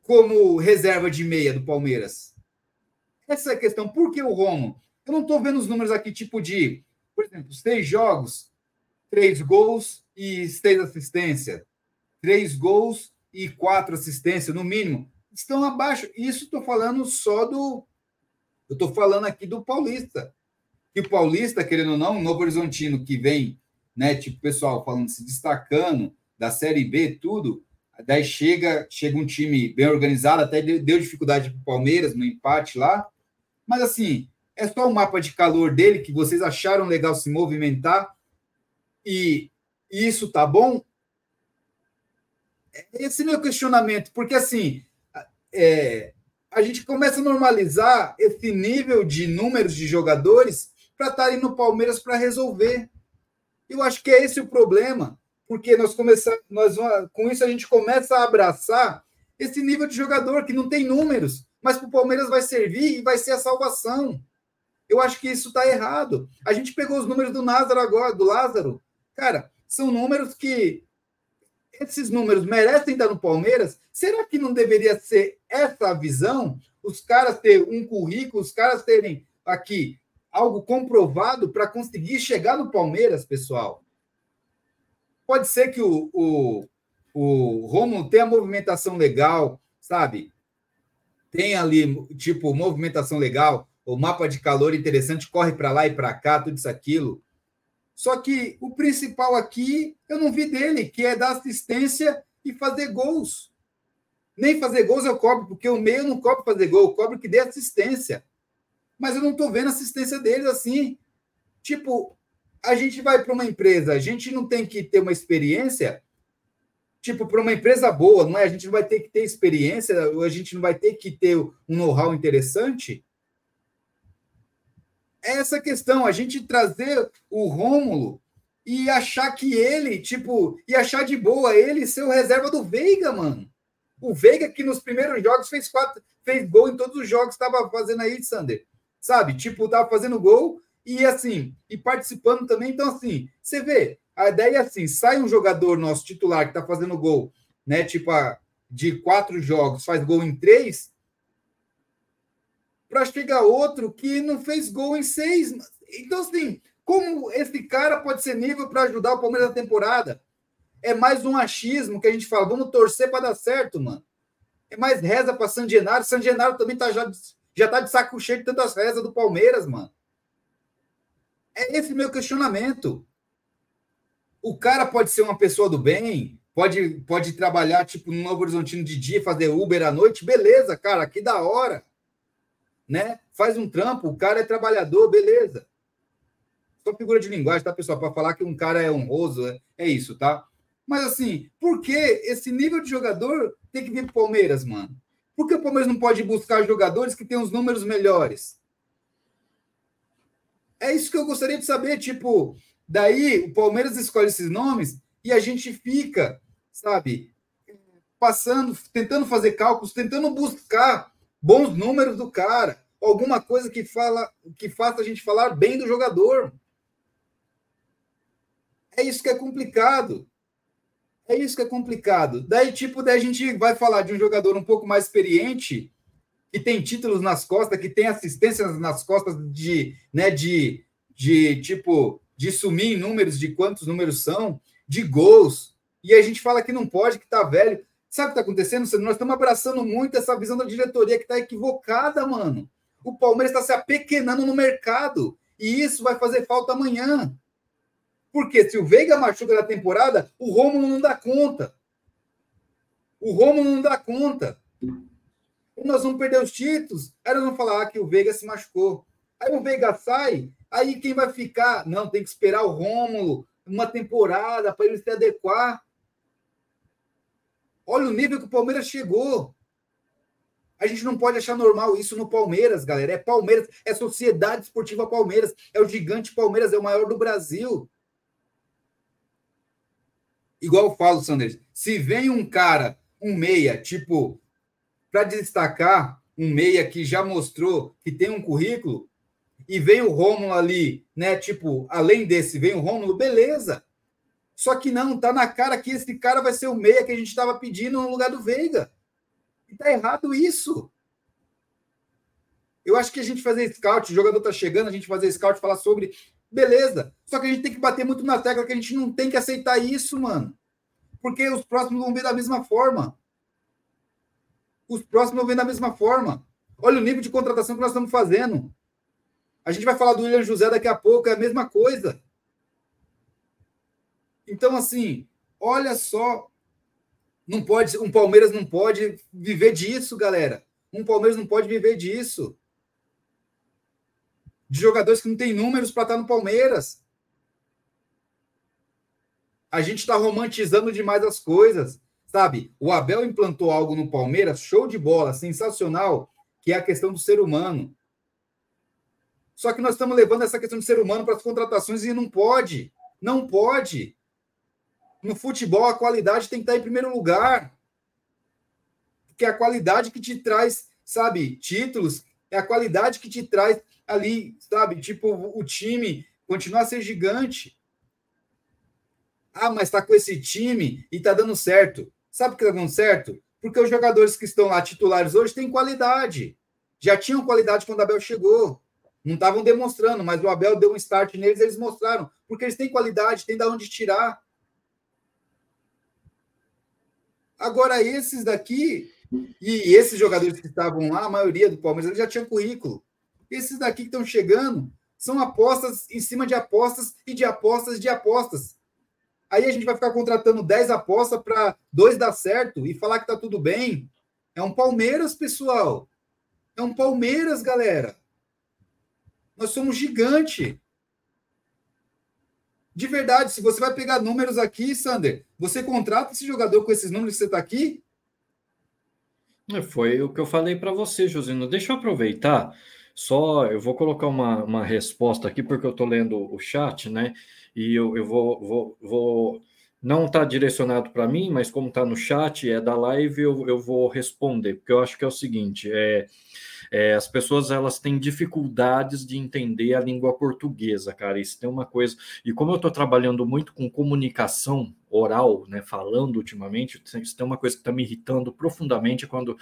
como reserva de meia do Palmeiras? Essa é a questão. Por que o Romulo? Eu não estou vendo os números aqui, tipo de, por exemplo, seis jogos, três gols e seis assistências. Três gols e quatro assistências, no mínimo. Estão abaixo. Isso estou falando só do, eu estou falando aqui do Paulista. Que o Paulista, querendo ou não, o Novo Horizontino que vem, né, tipo, pessoal falando, se destacando da Série B, tudo, daí chega, chega um time bem organizado, até deu dificuldade para o Palmeiras no empate lá, mas assim, é só o mapa de calor dele que vocês acharam legal se movimentar e isso tá bom? Esse é meu questionamento, porque assim, é, a gente começa a normalizar esse nível de números de jogadores para estarem no Palmeiras para resolver. Eu acho que é esse o problema, porque nós começamos, nós com isso a gente começa a abraçar esse nível de jogador que não tem números, mas para o Palmeiras vai servir e vai ser a salvação. Eu acho que isso está errado. A gente pegou os números do Lázaro agora, do Lázaro. Cara, são números que esses números merecem estar no Palmeiras? Será que não deveria ser essa a visão? Os caras terem um currículo, os caras terem aqui algo comprovado para conseguir chegar no Palmeiras, pessoal? Pode ser que o, o, o Romulo tenha movimentação legal, sabe? Tem ali, tipo, movimentação legal, o mapa de calor interessante, corre para lá e para cá, tudo isso, aquilo. Só que o principal aqui eu não vi dele, que é dar assistência e fazer gols. Nem fazer gols eu cobro, porque o meio não cobro fazer gol, eu cobro que dê assistência. Mas eu não estou vendo assistência deles assim. Tipo, a gente vai para uma empresa, a gente não tem que ter uma experiência, tipo, para uma empresa boa, não é? A gente não vai ter que ter experiência, a gente não vai ter que ter um know-how interessante essa questão, a gente trazer o Rômulo e achar que ele, tipo, e achar de boa ele ser o reserva do Veiga, mano. O Veiga que nos primeiros jogos fez quatro, fez gol em todos os jogos estava fazendo aí, Sander. Sabe? Tipo, tava fazendo gol e assim, e participando também. Então, assim, você vê, a ideia é assim: sai um jogador nosso titular que tá fazendo gol, né? Tipo, a, de quatro jogos, faz gol em três, para chegar outro que não fez gol em seis. Então, assim, como esse cara pode ser nível para ajudar o Palmeiras na temporada? É mais um achismo que a gente fala, vamos torcer para dar certo, mano. É mais reza para San Genaro. San Genaro também tá já, já tá de saco cheio de tantas rezas do Palmeiras, mano. É esse meu questionamento. O cara pode ser uma pessoa do bem, pode, pode trabalhar tipo no Novo Horizontino de dia, fazer Uber à noite, beleza, cara, que da hora né? Faz um trampo, o cara é trabalhador, beleza. Só figura de linguagem, tá, pessoal? Para falar que um cara é honroso, é, é isso, tá? Mas assim, por que esse nível de jogador tem que vir para o Palmeiras, mano? Por que o Palmeiras não pode buscar jogadores que têm os números melhores? É isso que eu gostaria de saber. Tipo, daí o Palmeiras escolhe esses nomes e a gente fica, sabe, passando, tentando fazer cálculos, tentando buscar bons números do cara, alguma coisa que fala que faça a gente falar bem do jogador. É isso que é complicado. É isso que é complicado. Daí, tipo, daí a gente vai falar de um jogador um pouco mais experiente, que tem títulos nas costas, que tem assistências nas costas de, né, de, de tipo de sumir em números de quantos números são, de gols. E a gente fala que não pode, que tá velho. Sabe o que tá acontecendo? Nós estamos abraçando muito essa visão da diretoria que tá equivocada, mano. O Palmeiras está se apequenando no mercado. E isso vai fazer falta amanhã. Porque se o Veiga machuca na temporada, o Romulo não dá conta. O Romulo não dá conta. E nós vamos perder os títulos. Aí nós vamos falar que o Veiga se machucou. Aí o Veiga sai, aí quem vai ficar? Não, tem que esperar o Rômulo uma temporada para ele se adequar. Olha o nível que o Palmeiras chegou. A gente não pode achar normal isso no Palmeiras, galera. É Palmeiras, é Sociedade Esportiva Palmeiras, é o gigante Palmeiras, é o maior do Brasil. Igual eu falo, Sanders, se vem um cara, um meia, tipo, para destacar, um meia que já mostrou que tem um currículo, e vem o Rômulo ali, né? Tipo, além desse, vem o Rômulo, beleza. Só que não, tá na cara que esse cara vai ser o meia que a gente estava pedindo no lugar do Veiga. E tá errado isso. Eu acho que a gente fazer scout, o jogador tá chegando, a gente fazer scout, falar sobre, beleza. Só que a gente tem que bater muito na tecla que a gente não tem que aceitar isso, mano. Porque os próximos vão vir da mesma forma. Os próximos vão vir da mesma forma. Olha o nível de contratação que nós estamos fazendo. A gente vai falar do William José daqui a pouco, é a mesma coisa. Então, assim, olha só. Não pode, um Palmeiras não pode viver disso, galera. Um Palmeiras não pode viver disso. De jogadores que não têm números para estar no Palmeiras. A gente está romantizando demais as coisas, sabe? O Abel implantou algo no Palmeiras, show de bola, sensacional, que é a questão do ser humano. Só que nós estamos levando essa questão de ser humano para as contratações e não pode. Não pode. No futebol, a qualidade tem que estar em primeiro lugar. Porque é a qualidade que te traz, sabe, títulos, é a qualidade que te traz ali, sabe, tipo, o time continuar a ser gigante. Ah, mas está com esse time e está dando certo. Sabe por que está dando certo? Porque os jogadores que estão lá titulares hoje têm qualidade. Já tinham qualidade quando a Abel chegou. Não estavam demonstrando, mas o Abel deu um start neles, eles mostraram. Porque eles têm qualidade, têm da onde tirar. Agora, esses daqui, e esses jogadores que estavam lá, a maioria do Palmeiras, já tinham currículo. Esses daqui que estão chegando são apostas em cima de apostas e de apostas de apostas. Aí a gente vai ficar contratando 10 apostas para dois dar certo e falar que tá tudo bem. É um Palmeiras, pessoal. É um Palmeiras, galera. Nós somos gigante. De verdade, se você vai pegar números aqui, Sander, você contrata esse jogador com esses números que você está aqui? É, foi o que eu falei para você, Josino. Deixa eu aproveitar. Só eu vou colocar uma, uma resposta aqui, porque eu estou lendo o chat, né? E eu, eu vou, vou, vou não está direcionado para mim, mas como está no chat, é da live, eu, eu vou responder, porque eu acho que é o seguinte: é, é, as pessoas elas têm dificuldades de entender a língua portuguesa, cara. Isso tem uma coisa. E como eu estou trabalhando muito com comunicação oral, né, falando ultimamente, isso tem uma coisa que está me irritando profundamente quando.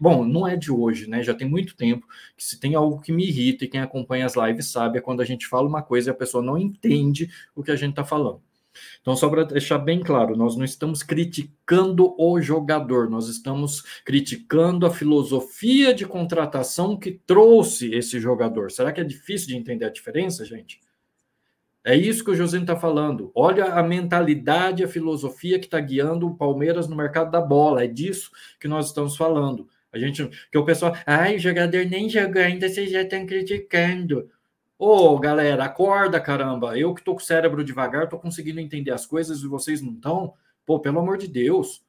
Bom, não é de hoje, né? Já tem muito tempo que se tem algo que me irrita e quem acompanha as lives sabe é quando a gente fala uma coisa e a pessoa não entende o que a gente está falando. Então, só para deixar bem claro, nós não estamos criticando o jogador, nós estamos criticando a filosofia de contratação que trouxe esse jogador. Será que é difícil de entender a diferença, gente? É isso que o José está falando. Olha a mentalidade, a filosofia que está guiando o Palmeiras no mercado da bola. É disso que nós estamos falando. A gente, que o pessoal, ai, o jogador nem jogou ainda, vocês já estão criticando. Ô, galera, acorda, caramba. Eu que tô com o cérebro devagar, tô conseguindo entender as coisas e vocês não estão. Pô, pelo amor de Deus.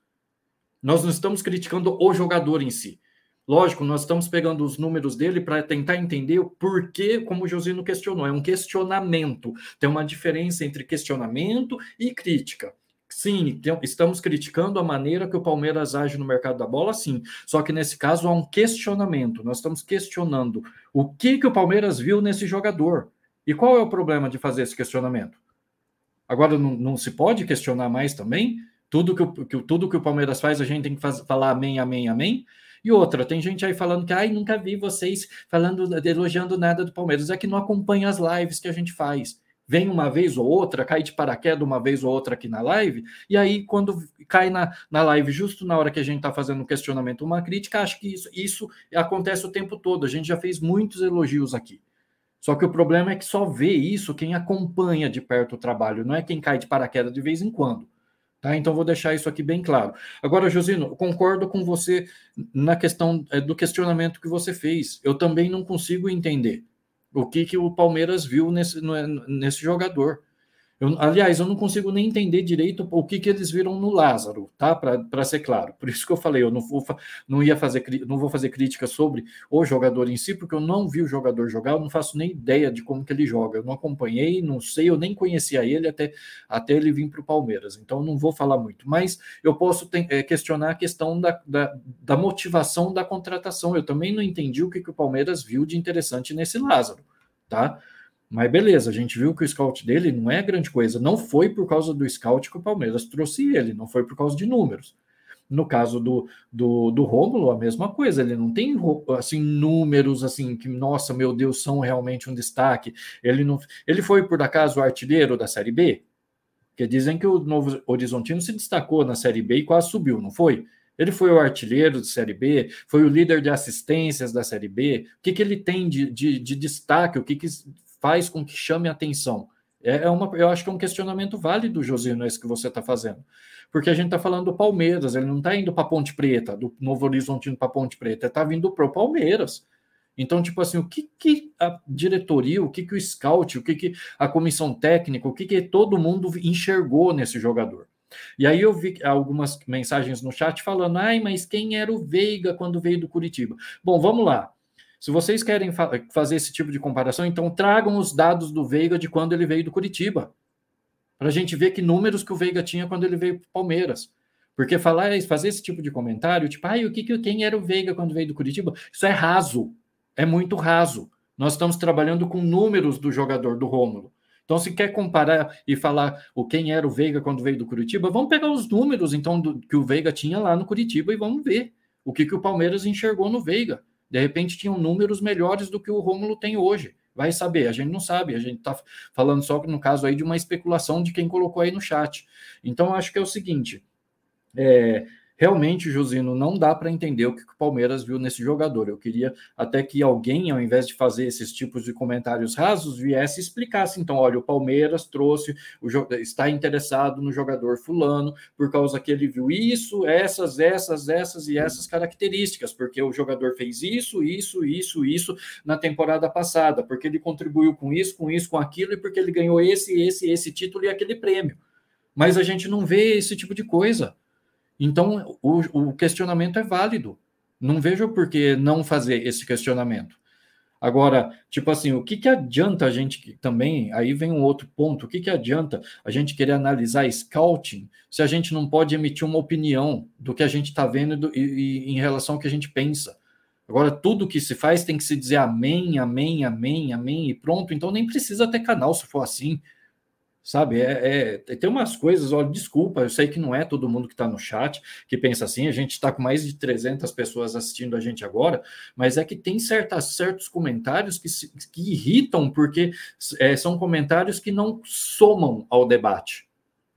Nós não estamos criticando o jogador em si. Lógico, nós estamos pegando os números dele para tentar entender o porquê, como o Josino questionou. É um questionamento. Tem uma diferença entre questionamento e crítica. Sim, estamos criticando a maneira que o Palmeiras age no mercado da bola, sim. Só que nesse caso há um questionamento. Nós estamos questionando o que, que o Palmeiras viu nesse jogador. E qual é o problema de fazer esse questionamento? Agora não, não se pode questionar mais também? Tudo que, o, que, tudo que o Palmeiras faz, a gente tem que faz, falar amém, amém, amém. E outra, tem gente aí falando que ai, nunca vi vocês falando, elogiando nada do Palmeiras. É que não acompanha as lives que a gente faz. Vem uma vez ou outra, cai de paraquedas uma vez ou outra aqui na live, e aí, quando cai na, na live, justo na hora que a gente está fazendo um questionamento, uma crítica, acho que isso, isso acontece o tempo todo. A gente já fez muitos elogios aqui. Só que o problema é que só vê isso quem acompanha de perto o trabalho, não é quem cai de paraquedas de vez em quando. Tá? Então, vou deixar isso aqui bem claro. Agora, Josino, concordo com você na questão é, do questionamento que você fez. Eu também não consigo entender o que, que o Palmeiras viu nesse, nesse jogador. Eu, aliás, eu não consigo nem entender direito o que, que eles viram no Lázaro, tá? Para ser claro. Por isso que eu falei, eu não vou, não ia fazer, não vou fazer crítica sobre o jogador em si, porque eu não vi o jogador jogar, eu não faço nem ideia de como que ele joga. Eu não acompanhei, não sei, eu nem conhecia ele até, até ele vir para o Palmeiras. Então não vou falar muito. Mas eu posso é, questionar a questão da, da, da, motivação da contratação. Eu também não entendi o que, que o Palmeiras viu de interessante nesse Lázaro, tá? Mas beleza, a gente viu que o scout dele não é grande coisa. Não foi por causa do scout que o Palmeiras trouxe ele, não foi por causa de números. No caso do, do, do Rômulo, a mesma coisa. Ele não tem assim números assim que, nossa, meu Deus, são realmente um destaque. Ele não, ele foi por acaso o artilheiro da Série B, que dizem que o Novo Horizontino se destacou na Série B e quase subiu, não foi? Ele foi o artilheiro de Série B, foi o líder de assistências da Série B. O que, que ele tem de, de, de destaque? O que, que faz com que chame atenção? É, é uma, eu acho que é um questionamento válido, Josino, esse que você está fazendo. Porque a gente está falando do Palmeiras, ele não está indo para Ponte Preta, do Novo Horizontino para Ponte Preta, ele está vindo para o Palmeiras. Então, tipo assim, o que, que a diretoria, o que, que o scout, o que, que a comissão técnica, o que, que todo mundo enxergou nesse jogador? E aí eu vi algumas mensagens no chat falando, ai, mas quem era o Veiga quando veio do Curitiba? Bom, vamos lá. Se vocês querem fa fazer esse tipo de comparação, então tragam os dados do Veiga de quando ele veio do Curitiba. Para a gente ver que números que o Veiga tinha quando ele veio para Palmeiras. Porque falar, fazer esse tipo de comentário, tipo, ai, o que, quem era o Veiga quando veio do Curitiba? Isso é raso. É muito raso. Nós estamos trabalhando com números do jogador, do Rômulo. Então, se quer comparar e falar o quem era o Veiga quando veio do Curitiba, vamos pegar os números então do, que o Veiga tinha lá no Curitiba e vamos ver o que, que o Palmeiras enxergou no Veiga. De repente tinham números melhores do que o Rômulo tem hoje. Vai saber, a gente não sabe, a gente está falando só no caso aí de uma especulação de quem colocou aí no chat. Então, acho que é o seguinte: é, realmente, Josino, não dá para entender o que o Palmeiras viu nesse jogador. Eu queria até que alguém, ao invés de fazer esses tipos de comentários rasos, viesse e explicasse. Então, olha, o Palmeiras trouxe, o, está interessado no jogador fulano, por causa que ele viu isso, essas, essas, essas e essas características, porque o jogador fez isso, isso, isso, isso na temporada passada, porque ele contribuiu com isso, com isso, com aquilo, e porque ele ganhou esse, esse, esse título e aquele prêmio. Mas a gente não vê esse tipo de coisa. Então, o, o questionamento é válido. Não vejo por que não fazer esse questionamento. Agora, tipo assim, o que, que adianta a gente também? Aí vem um outro ponto. O que, que adianta a gente querer analisar scouting se a gente não pode emitir uma opinião do que a gente está vendo do, e, e, em relação ao que a gente pensa? Agora, tudo que se faz tem que se dizer amém, amém, amém, amém e pronto. Então, nem precisa ter canal se for assim. Sabe, é, é, tem umas coisas, olha, desculpa, eu sei que não é todo mundo que está no chat que pensa assim, a gente está com mais de 300 pessoas assistindo a gente agora, mas é que tem certas, certos comentários que, se, que irritam, porque é, são comentários que não somam ao debate.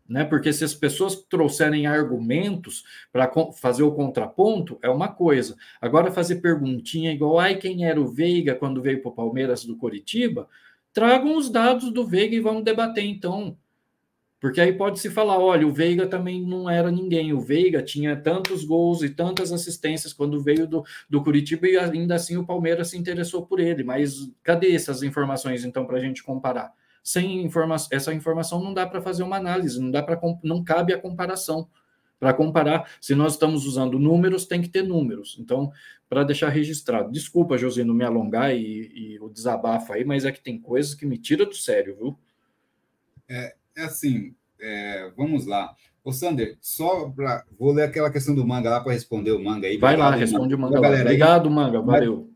Né? Porque se as pessoas trouxerem argumentos para fazer o contraponto, é uma coisa. Agora, fazer perguntinha igual, ai, quem era o Veiga quando veio para o Palmeiras do Coritiba? Tragam os dados do Veiga e vamos debater então. Porque aí pode se falar, olha, o Veiga também não era ninguém. O Veiga tinha tantos gols e tantas assistências quando veio do, do Curitiba e ainda assim o Palmeiras se interessou por ele. Mas cadê essas informações então para a gente comparar? Sem informa essa informação não dá para fazer uma análise, não dá para não cabe a comparação. Para comparar, se nós estamos usando números, tem que ter números. Então, para deixar registrado. Desculpa, José, não me alongar e, e, o desabafo aí, mas é que tem coisas que me tiram do sério, viu? É, é assim, é, vamos lá. Ô, Sander, só para. Vou ler aquela questão do manga lá para responder o manga aí. Vai lá, responde o manga. Galera, Obrigado, manga, valeu.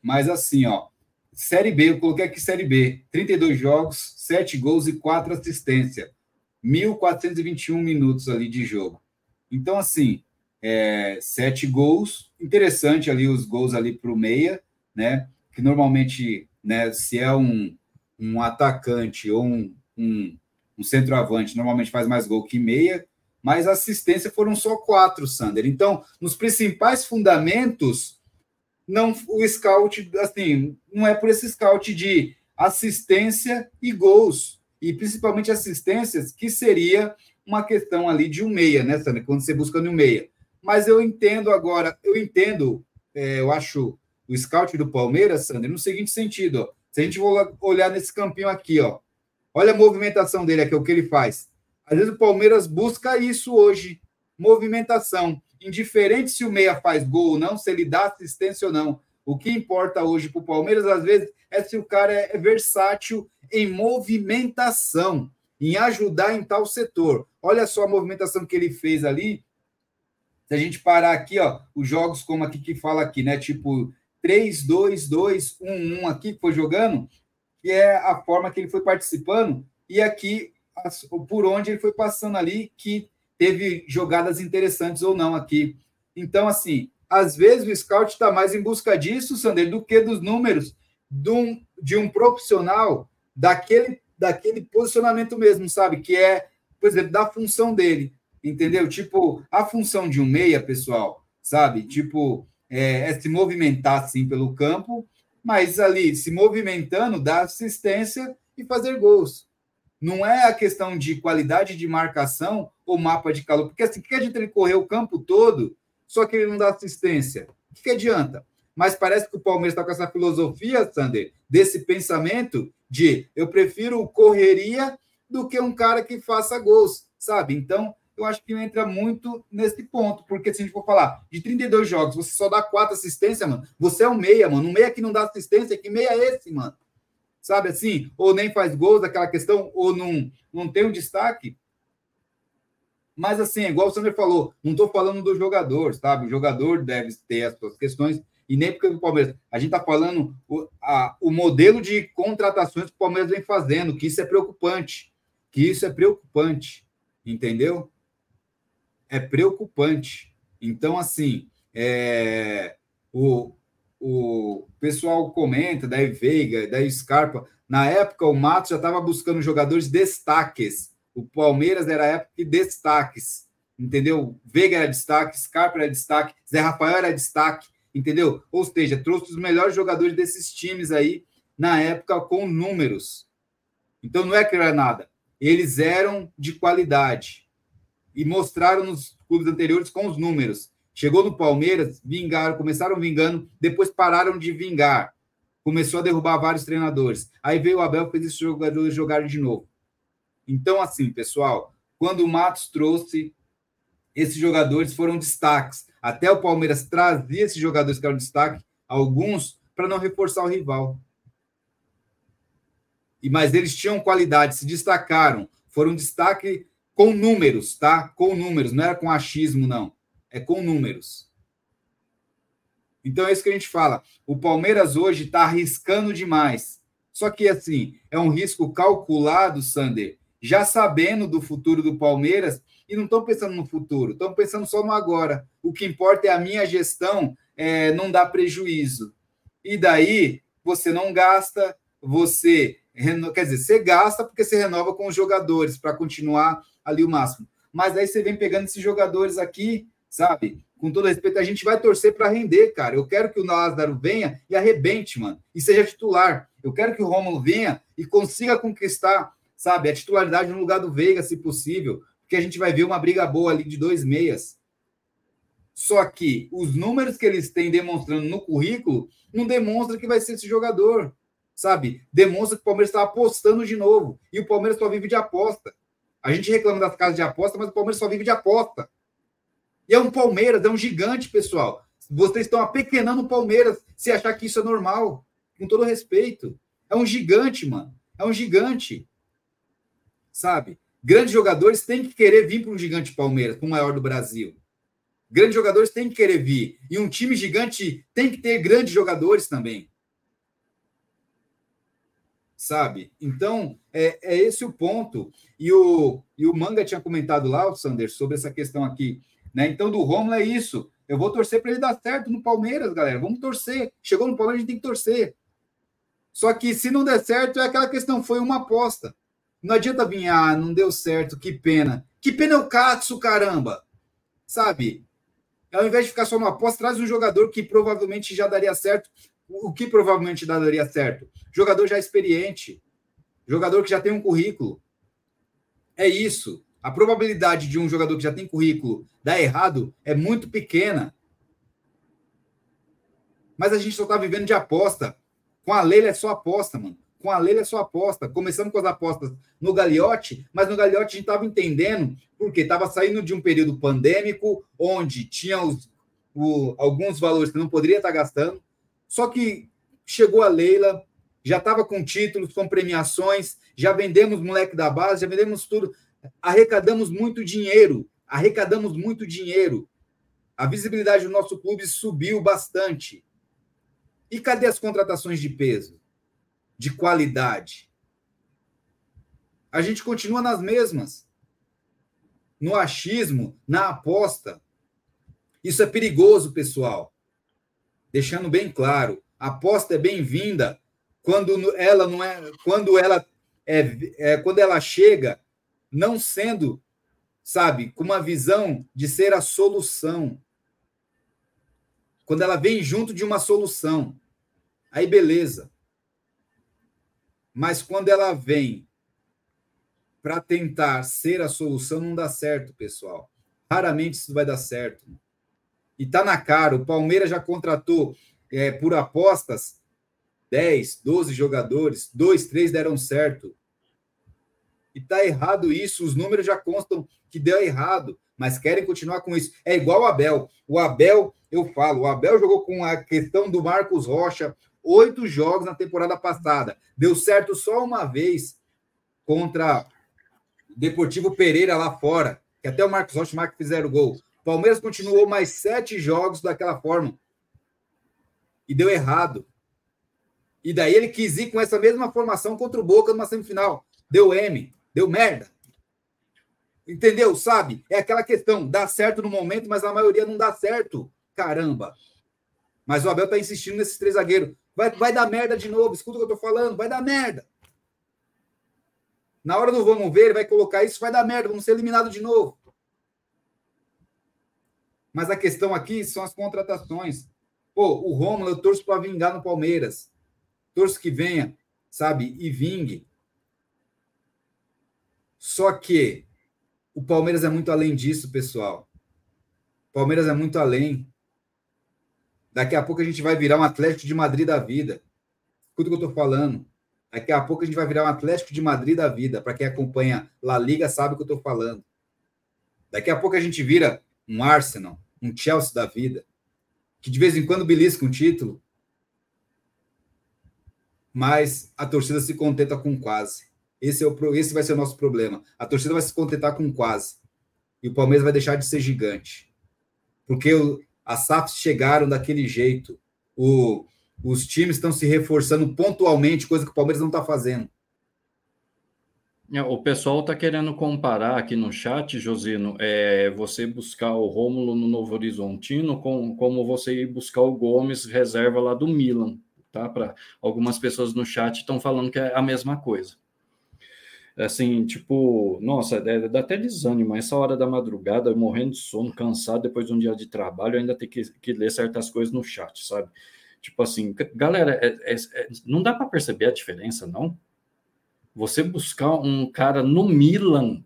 Mas, mas, assim, ó. Série B, eu coloquei aqui Série B: 32 jogos, 7 gols e 4 assistências. 1.421 minutos ali de jogo. Então, assim, é, sete gols. Interessante ali os gols ali para o meia, né? Que normalmente, né, se é um, um atacante ou um, um, um centroavante, normalmente faz mais gol que meia, mas assistência foram só quatro, Sander. Então, nos principais fundamentos, não o scout, assim, não é por esse scout de assistência e gols, e principalmente assistências, que seria uma questão ali de um meia, né, Sander? Quando você busca um meia. Mas eu entendo agora, eu entendo, é, eu acho o scout do Palmeiras, Sander, no seguinte sentido, ó, se a gente for olhar nesse campinho aqui, ó, olha a movimentação dele aqui, o que ele faz. Às vezes o Palmeiras busca isso hoje, movimentação. Indiferente se o meia faz gol ou não, se ele dá assistência ou não. O que importa hoje para o Palmeiras, às vezes, é se o cara é versátil em movimentação, em ajudar em tal setor. Olha só a movimentação que ele fez ali. Se a gente parar aqui, ó, os jogos como aqui que fala aqui, né? Tipo 3, 2, 2, 1, 1 aqui que foi jogando, que é a forma que ele foi participando. E aqui por onde ele foi passando ali, que teve jogadas interessantes ou não aqui. Então, assim, às vezes o scout está mais em busca disso, Sander, do que dos números de um, de um profissional daquele, daquele posicionamento mesmo, sabe? Que é, por exemplo, da função dele, entendeu? Tipo, a função de um meia, pessoal, sabe? Tipo, é, é se movimentar, assim, pelo campo, mas ali, se movimentando, dar assistência e fazer gols não é a questão de qualidade de marcação ou mapa de calor, porque assim, que adianta ele correr o campo todo, só que ele não dá assistência? O que, que adianta? Mas parece que o Palmeiras está com essa filosofia, Sander, desse pensamento de eu prefiro correria do que um cara que faça gols, sabe? Então, eu acho que entra muito nesse ponto, porque se a gente for falar de 32 jogos, você só dá quatro assistências, mano, você é um meia, mano. Um meia que não dá assistência, que meia é esse, mano? sabe assim? Ou nem faz gols, aquela questão, ou não, não tem um destaque. Mas, assim, igual o Sander falou, não estou falando do jogador, sabe? O jogador deve ter as suas questões, e nem porque o Palmeiras. A gente está falando o, a, o modelo de contratações que o Palmeiras vem fazendo, que isso é preocupante. Que isso é preocupante, entendeu? É preocupante. Então, assim, é, o, o pessoal comenta, da Veiga, da Scarpa. Na época, o Matos já estava buscando jogadores destaques. O Palmeiras era época de destaques, entendeu? Veiga era destaque, Scarpa era destaque, Zé Rafael era destaque, entendeu? Ou seja, trouxe os melhores jogadores desses times aí na época com números. Então não é que era nada. Eles eram de qualidade e mostraram nos clubes anteriores com os números. Chegou no Palmeiras, vingaram, começaram vingando, depois pararam de vingar. Começou a derrubar vários treinadores. Aí veio o Abel, fez esses jogadores jogarem de novo. Então, assim, pessoal, quando o Matos trouxe, esses jogadores foram destaques. Até o Palmeiras trazia esses jogadores que eram destaque, alguns, para não reforçar o rival. E Mas eles tinham qualidade, se destacaram. Foram destaque com números, tá? Com números, não era com achismo, não é com números. Então é isso que a gente fala. O Palmeiras hoje está arriscando demais. Só que, assim, é um risco calculado, Sander, já sabendo do futuro do Palmeiras e não estão pensando no futuro, estão pensando só no agora. O que importa é a minha gestão é, não dar prejuízo. E daí você não gasta, você. Quer dizer, você gasta porque você renova com os jogadores para continuar ali o máximo. Mas aí você vem pegando esses jogadores aqui sabe? Com todo respeito, a gente vai torcer para render, cara. Eu quero que o Lázaro venha e arrebente, mano, e seja titular. Eu quero que o Romulo venha e consiga conquistar, sabe, a titularidade no lugar do Veiga, se possível, porque a gente vai ver uma briga boa ali de dois meias. Só que os números que eles têm demonstrando no currículo não demonstra que vai ser esse jogador, sabe? Demonstra que o Palmeiras está apostando de novo. E o Palmeiras só vive de aposta. A gente reclama das casas de aposta, mas o Palmeiras só vive de aposta. E é um Palmeiras, é um gigante, pessoal. Vocês estão apequenando o Palmeiras se achar que isso é normal. Com todo respeito. É um gigante, mano. É um gigante. Sabe? Grandes jogadores têm que querer vir para um gigante Palmeiras, para o maior do Brasil. Grandes jogadores têm que querer vir. E um time gigante tem que ter grandes jogadores também. Sabe? Então, é, é esse o ponto. E o, e o Manga tinha comentado lá, o Sander, sobre essa questão aqui Né? Então, do Romulo é isso. Eu vou torcer para ele dar certo no Palmeiras, galera. Vamos torcer. Chegou no Palmeiras, a gente tem que torcer. Só que se não der certo, é aquela questão, foi uma aposta. Não adianta vir, ah, não deu certo, que pena. Que pena é o Katsu, caramba. Sabe? Ao invés de ficar só no aposta, traz um jogador que provavelmente já daria certo. O que provavelmente daria certo? Jogador já experiente. Jogador que já tem um currículo. É isso. A probabilidade de um jogador que já tem currículo dar errado é muito pequena. Mas a gente só está vivendo de aposta. Com a Leila é só aposta, mano. Com a Leila é só aposta. Começamos com as apostas no Gagliotti, mas no Gagliotti a gente estava entendendo porque estava saindo de um período pandêmico onde tinha os, o, alguns valores que não poderia estar tá gastando. Só que chegou a Leila, já estava com títulos, com premiações, já vendemos moleque da base, já vendemos tudo. Arrecadamos muito dinheiro, arrecadamos muito dinheiro. A visibilidade do nosso clube subiu bastante. E cadê as contratações de peso? De qualidade? A gente continua nas mesmas. No achismo, na aposta. Isso é perigoso, pessoal. Deixando bem claro, a aposta é bem-vinda quando ela não é, quando ela é, é quando ela chega não sendo, sabe, com uma visão de ser a solução. Quando ela vem junto de uma solução. Aí beleza. Mas quando ela vem para tentar ser a solução, não dá certo, pessoal. Raramente isso vai dar certo. E tá na cara. O Palmeiras já contratou é, por apostas 10, 12 jogadores, dois, três deram certo. E tá errado isso. Os números já constam que deu errado, mas querem continuar com isso. É igual o Abel. O Abel, eu falo, o Abel jogou com a questão do Marcos Rocha, oito jogos na temporada passada. Deu certo só uma vez contra Deportivo Pereira lá fora, que até o Marcos Rocha e o Marcos fizeram gol. Palmeiras continuou mais sete jogos daquela forma. E deu errado. E daí ele quis ir com essa mesma formação contra o Boca numa semifinal. Deu M, deu merda. Entendeu? Sabe? É aquela questão, dá certo no momento, mas a maioria não dá certo. Caramba. Mas o Abel tá insistindo nesses três zagueiros. Vai, vai dar merda de novo. Escuta o que eu tô falando. Vai dar merda. Na hora do vamos ver, ele vai colocar isso, vai dar merda. Vamos ser eliminados de novo. Mas a questão aqui são as contratações. Pô, o Romulo, eu torço para vingar no Palmeiras. Torço que venha, sabe? E vingue. Só que o Palmeiras é muito além disso, pessoal. O Palmeiras é muito além. Daqui a pouco a gente vai virar um Atlético de Madrid da vida. Escuta o que eu estou falando. Daqui a pouco a gente vai virar um Atlético de Madrid da vida. Para quem acompanha La Liga sabe o que eu estou falando. Daqui a pouco a gente vira um Arsenal, um Chelsea da vida, que de vez em quando belisca um título, mas a torcida se contenta com quase. Esse, é o, esse vai ser o nosso problema. A torcida vai se contentar com quase. E o Palmeiras vai deixar de ser gigante. Porque o, as SAFs chegaram daquele jeito. O, os times estão se reforçando pontualmente, coisa que o Palmeiras não está fazendo. O pessoal está querendo comparar aqui no chat, Josino, é, você buscar o Rômulo no Novo Horizontino com, como você ir buscar o Gomes reserva lá do Milan, tá? Para algumas pessoas no chat estão falando que é a mesma coisa assim, tipo, nossa, é, dá até desânimo. Essa hora da madrugada, morrendo de sono, cansado depois de um dia de trabalho, ainda tem que, que ler certas coisas no chat, sabe? Tipo assim, galera, é, é, é não dá para perceber a diferença, não? Você buscar um cara no Milan,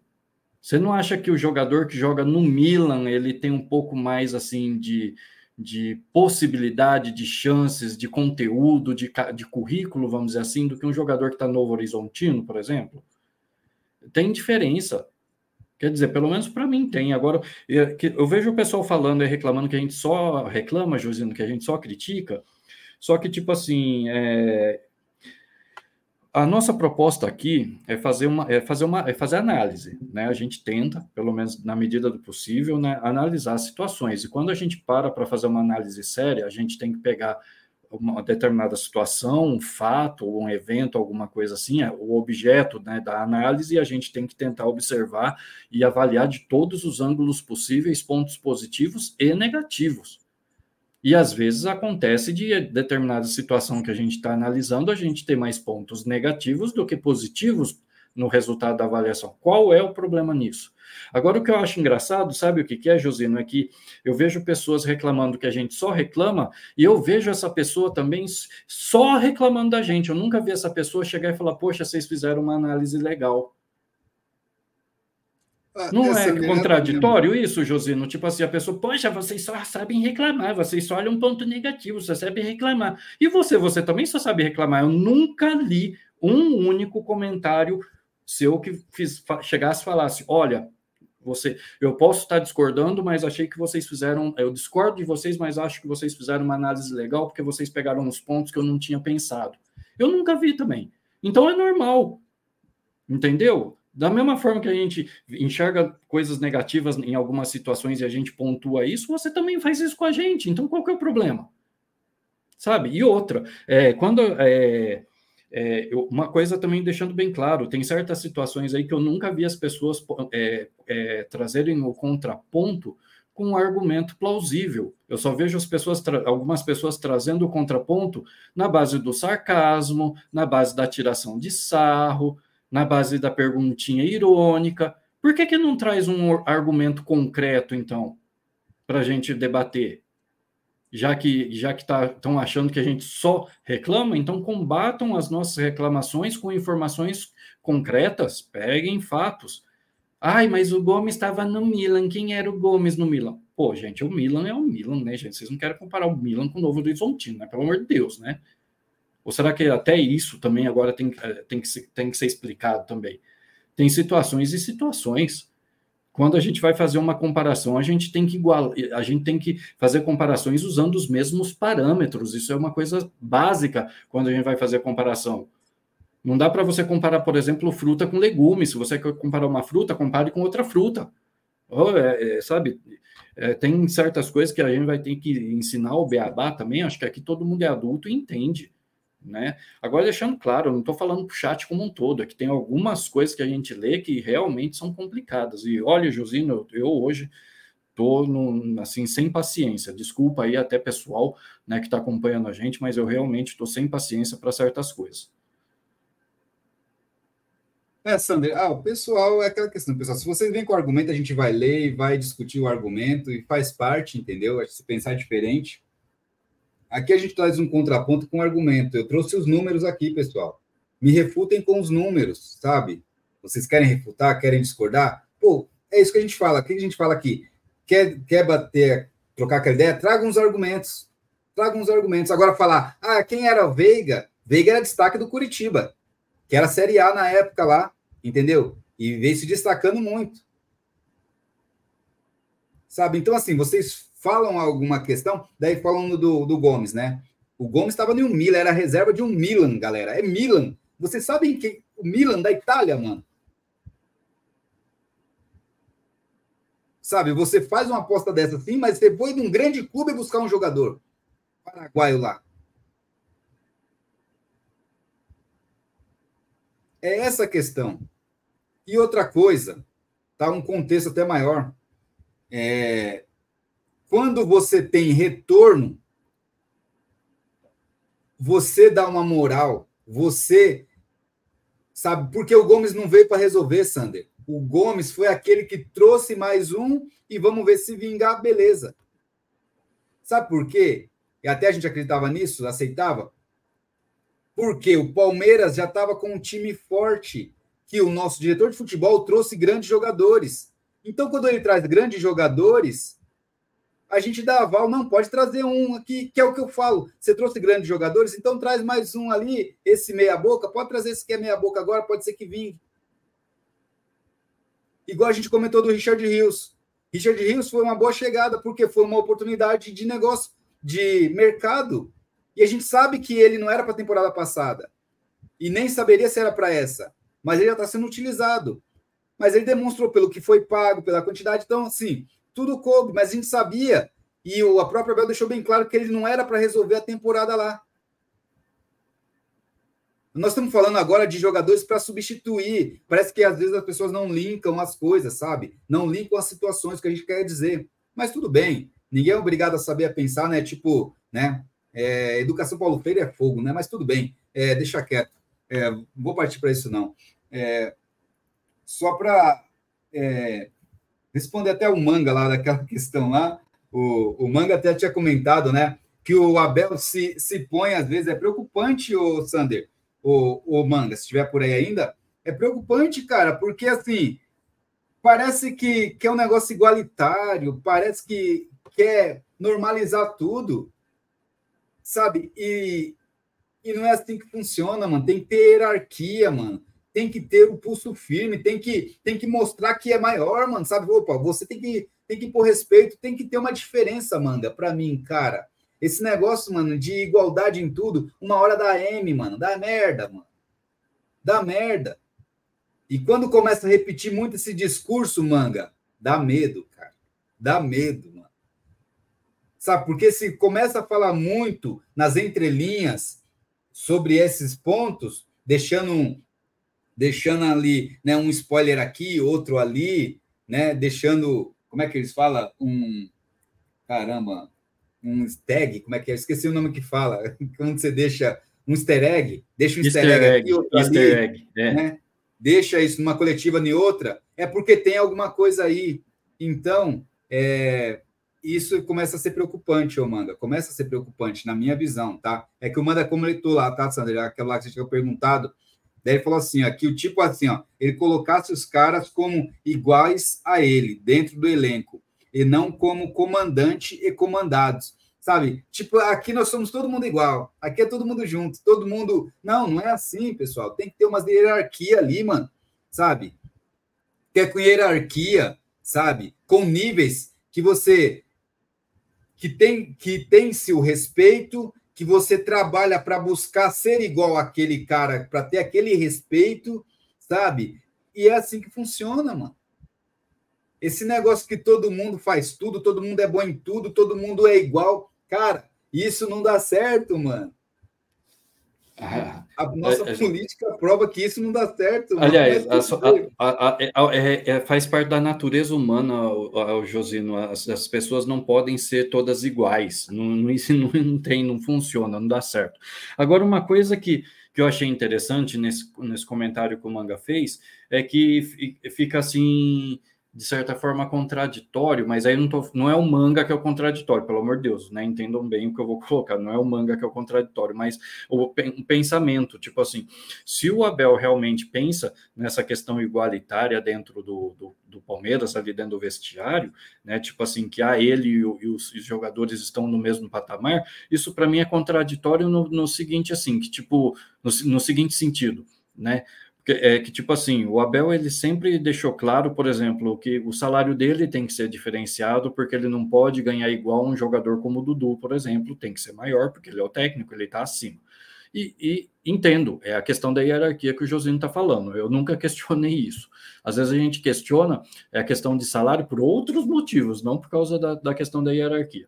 você não acha que o jogador que joga no Milan ele tem um pouco mais assim de, de possibilidade, de chances, de conteúdo, de, de currículo, vamos dizer assim, do que um jogador que está no Horizontino, por exemplo? tem diferença. Quer dizer, pelo menos para mim tem. Agora, eu, eu, vejo o pessoal falando e reclamando que a gente só reclama, Josino, que a gente só critica. Só que, tipo assim, é, a nossa proposta aqui é fazer uma, é fazer uma, é fazer análise, né? A gente tenta, pelo menos na medida do possível, né, analisar situações. E quando a gente para para fazer uma análise séria, a gente tem que pegar uma determinada situação, um fato, um evento, alguma coisa assim, é o objeto né, da análise, a gente tem que tentar observar e avaliar de todos os ângulos possíveis, pontos positivos e negativos. E às vezes acontece de determinada situação que a gente está analisando, a gente ter mais pontos negativos do que positivos no resultado da avaliação. Qual é o problema nisso? Agora, o que eu acho engraçado, sabe o que, é, Josino? É que eu vejo pessoas reclamando que a gente só reclama, e eu vejo essa pessoa também só reclamando da gente. Eu nunca vi essa pessoa chegar e falar, poxa, vocês fizeram uma análise legal. Ah, não é contraditório isso, Josino? Tipo assim, a pessoa, poxa, vocês só sabem reclamar, vocês só olham um ponto negativo, só sabem reclamar. E você, você também só sabe reclamar. Eu nunca li um único comentário seu que fiz, chegasse e falasse: olha, você, eu posso estar discordando, mas achei que vocês fizeram, eu discordo de vocês, mas acho que vocês fizeram uma análise legal porque vocês pegaram uns pontos que eu não tinha pensado. Eu nunca vi também. Então é normal. Entendeu? Da mesma forma que a gente enxerga coisas negativas em algumas situações e a gente pontua isso, você também faz isso com a gente. Então qual que é o problema? Sabe? E outra, é, quando é, é, uma coisa também deixando bem claro, tem certas situações aí que eu nunca vi as pessoas é, é, trazerem o contraponto com um argumento plausível. Eu só vejo as pessoas, algumas pessoas trazendo o contraponto na base do sarcasmo, na base da tiração de sarro, na base da perguntinha irônica. Por que, que não traz um argumento concreto, então, para a gente debater? já que já que estão tá, achando que a gente só reclama, então combatam as nossas reclamações com informações concretas, peguem fatos. Ai, mas o Gomes estava no Milan. Quem era o Gomes no Milan? Pô, gente, o Milan é o Milan, né, gente? Vocês não querem comparar o Milan com o Novo Horizontino, né? Pelo amor de Deus, né? Ou será que até isso também agora tem, eh, tem, que, tem que ser explicado também? Tem situações e situações quando a gente vai fazer uma comparação, a gente tem que igual, a gente tem que fazer comparações usando os mesmos parâmetros. Isso é uma coisa básica quando a gente vai fazer comparação. Não dá para você comparar, por exemplo, fruta com legumes. Se você quer comparar uma fruta, compare com outra fruta. É, é, sabe? É, tem certas coisas que a gente vai ter que ensinar o beabá também. Acho que aqui todo mundo é adulto e entende. Né? Agora, deixando claro, eu não estou falando para o chat como um todo, é que tem algumas coisas que a gente lê que realmente são complicadas. E olha, Josino, eu, eu hoje estou assim, sem paciência. Desculpa aí até pessoal né, que está acompanhando a gente, mas eu realmente estou sem paciência para certas coisas. É, Sander, ah, o pessoal, é aquela questão, pessoal, se vocês vêm com argumento, a gente vai ler e vai discutir o argumento e faz parte, entendeu? Se pensar diferente, Aqui a gente traz um contraponto com um argumento. Eu trouxe os números aqui, pessoal. Me refutem com os números, sabe? Vocês querem refutar, querem discordar? Pô, é isso que a gente fala. O que a gente fala aqui? Quer, quer bater, trocar aquela ideia? Traga uns argumentos. Traga uns argumentos. Agora falar, ah, quem era o Veiga? Veiga era destaque do Curitiba, que era Série A na época lá, entendeu? E veio se destacando muito. Sabe? Então, assim, vocês falam alguma questão, daí falam do, do Gomes, né? O Gomes estava no Milan, era reserva de um Milan, galera. É Milan. Vocês sabem que o Milan da Itália, mano. Sabe, você faz uma aposta dessa assim, mas você foi de um grande clube buscar um jogador paraguaio lá. É essa a questão. E outra coisa, tá um contexto até maior. É, quando você tem retorno, você dá uma moral, você sabe, porque o Gomes não veio para resolver, Sander. O Gomes foi aquele que trouxe mais um e vamos ver se vingar, beleza. Sabe por quê? E até a gente acreditava nisso, aceitava. Porque o Palmeiras já estava com um time forte, que o nosso diretor de futebol trouxe grandes jogadores. Então, quando ele traz grandes jogadores, a gente dá aval, não, pode trazer um aqui, que é o que eu falo. Você trouxe grandes jogadores, então traz mais um ali, esse meia-boca, pode trazer esse que é meia-boca agora, pode ser que vingue. Igual a gente comentou do Richard Rios. Richard Rios foi uma boa chegada, porque foi uma oportunidade de negócio, de mercado. E a gente sabe que ele não era para a temporada passada. E nem saberia se era para essa. Mas ele já está sendo utilizado. Mas ele demonstrou pelo que foi pago, pela quantidade. Então, assim, tudo coube, mas a gente sabia. E o, a própria Abel deixou bem claro que ele não era para resolver a temporada lá. Nós estamos falando agora de jogadores para substituir. Parece que às vezes as pessoas não linkam as coisas, sabe? Não linkam as situações que a gente quer dizer. Mas tudo bem. Ninguém é obrigado a saber a pensar, né? Tipo, né? É, educação Paulo Freire é fogo, né? Mas tudo bem. É, deixa quieto. É, vou partir para isso, não. É, só para é, responder até o Manga lá daquela *laughs* questão lá. O, o Manga até tinha comentado, né? Que o Abel se, se põe, às vezes, é preocupante, o Sander o, o Manga, se estiver por aí ainda, é preocupante, cara, porque assim parece que, que é um negócio igualitário, parece que quer normalizar tudo, sabe? E, e não é assim que funciona, mano. Tem que ter hierarquia, mano. Tem que ter o pulso firme, tem que, tem que mostrar que é maior, mano, sabe? Opa, você tem que, tem que pôr respeito, tem que ter uma diferença, manga, para mim, cara. Esse negócio, mano, de igualdade em tudo, uma hora dá M, mano, dá merda, mano. Dá merda. E quando começa a repetir muito esse discurso, manga, dá medo, cara. Dá medo, mano. Sabe? Porque se começa a falar muito nas entrelinhas sobre esses pontos, deixando um, deixando ali, né, um spoiler aqui, outro ali, né, deixando, como é que eles falam? Um caramba, um tag, como é que é? Esqueci o nome que fala. *laughs* Quando você deixa um easter egg, deixa um easter, easter egg, aqui, outro easter ali, egg, é. né? deixa isso numa coletiva em outra, é porque tem alguma coisa aí. Então, é, isso começa a ser preocupante, ô Manda. Começa a ser preocupante, na minha visão, tá? É que o Manda comentou lá, tá, Sandra? Aquela lá que você tinha perguntado. Daí ele falou assim: aqui o tipo assim, ó, ele colocasse os caras como iguais a ele, dentro do elenco e não como comandante e comandados. Sabe? Tipo, aqui nós somos todo mundo igual. Aqui é todo mundo junto, todo mundo. Não, não é assim, pessoal. Tem que ter uma hierarquia ali, mano. Sabe? Que é com hierarquia, sabe? Com níveis que você que tem que tem-se o respeito, que você trabalha para buscar ser igual àquele cara, para ter aquele respeito, sabe? E é assim que funciona, mano. Esse negócio que todo mundo faz tudo, todo mundo é bom em tudo, todo mundo é igual. Cara, isso não dá certo, mano. Ah, *laughs* a nossa é, política prova que isso não dá certo. Aliás, a, é, é, faz parte da natureza humana, o, Josino. As, as, pessoas não podem ser todas iguais. Não, não, isso não, não, tem, não funciona, não dá certo. Agora, uma coisa que, que eu achei interessante nesse, nesse comentário que o Manga fez é que fica assim de certa forma contraditório, mas aí não, tô, não é o manga que é o contraditório, pelo amor de Deus, né? Entendam bem o que eu vou *laughs* colocar, não é o manga que é o contraditório, mas o pensamento, tipo assim, se o Abel realmente pensa nessa questão igualitária dentro do, do, do Palmeiras, ali dentro do vestiário, né? Tipo assim, que a ele e, e os, os, jogadores estão no mesmo patamar, isso para mim é contraditório no, no seguinte, assim, que tipo, no, no seguinte sentido, né? É que tipo assim, o Abel ele sempre deixou claro, por exemplo, que o salário dele tem que ser diferenciado porque ele não pode ganhar igual um jogador como o Dudu, por exemplo, tem que ser maior porque ele é o técnico, ele está acima. E, e, entendo, é a questão da hierarquia que o Josino está falando. Eu nunca *laughs* questionei isso. Às vezes a gente questiona é a questão de salário por outros motivos, não por causa da, da questão da hierarquia.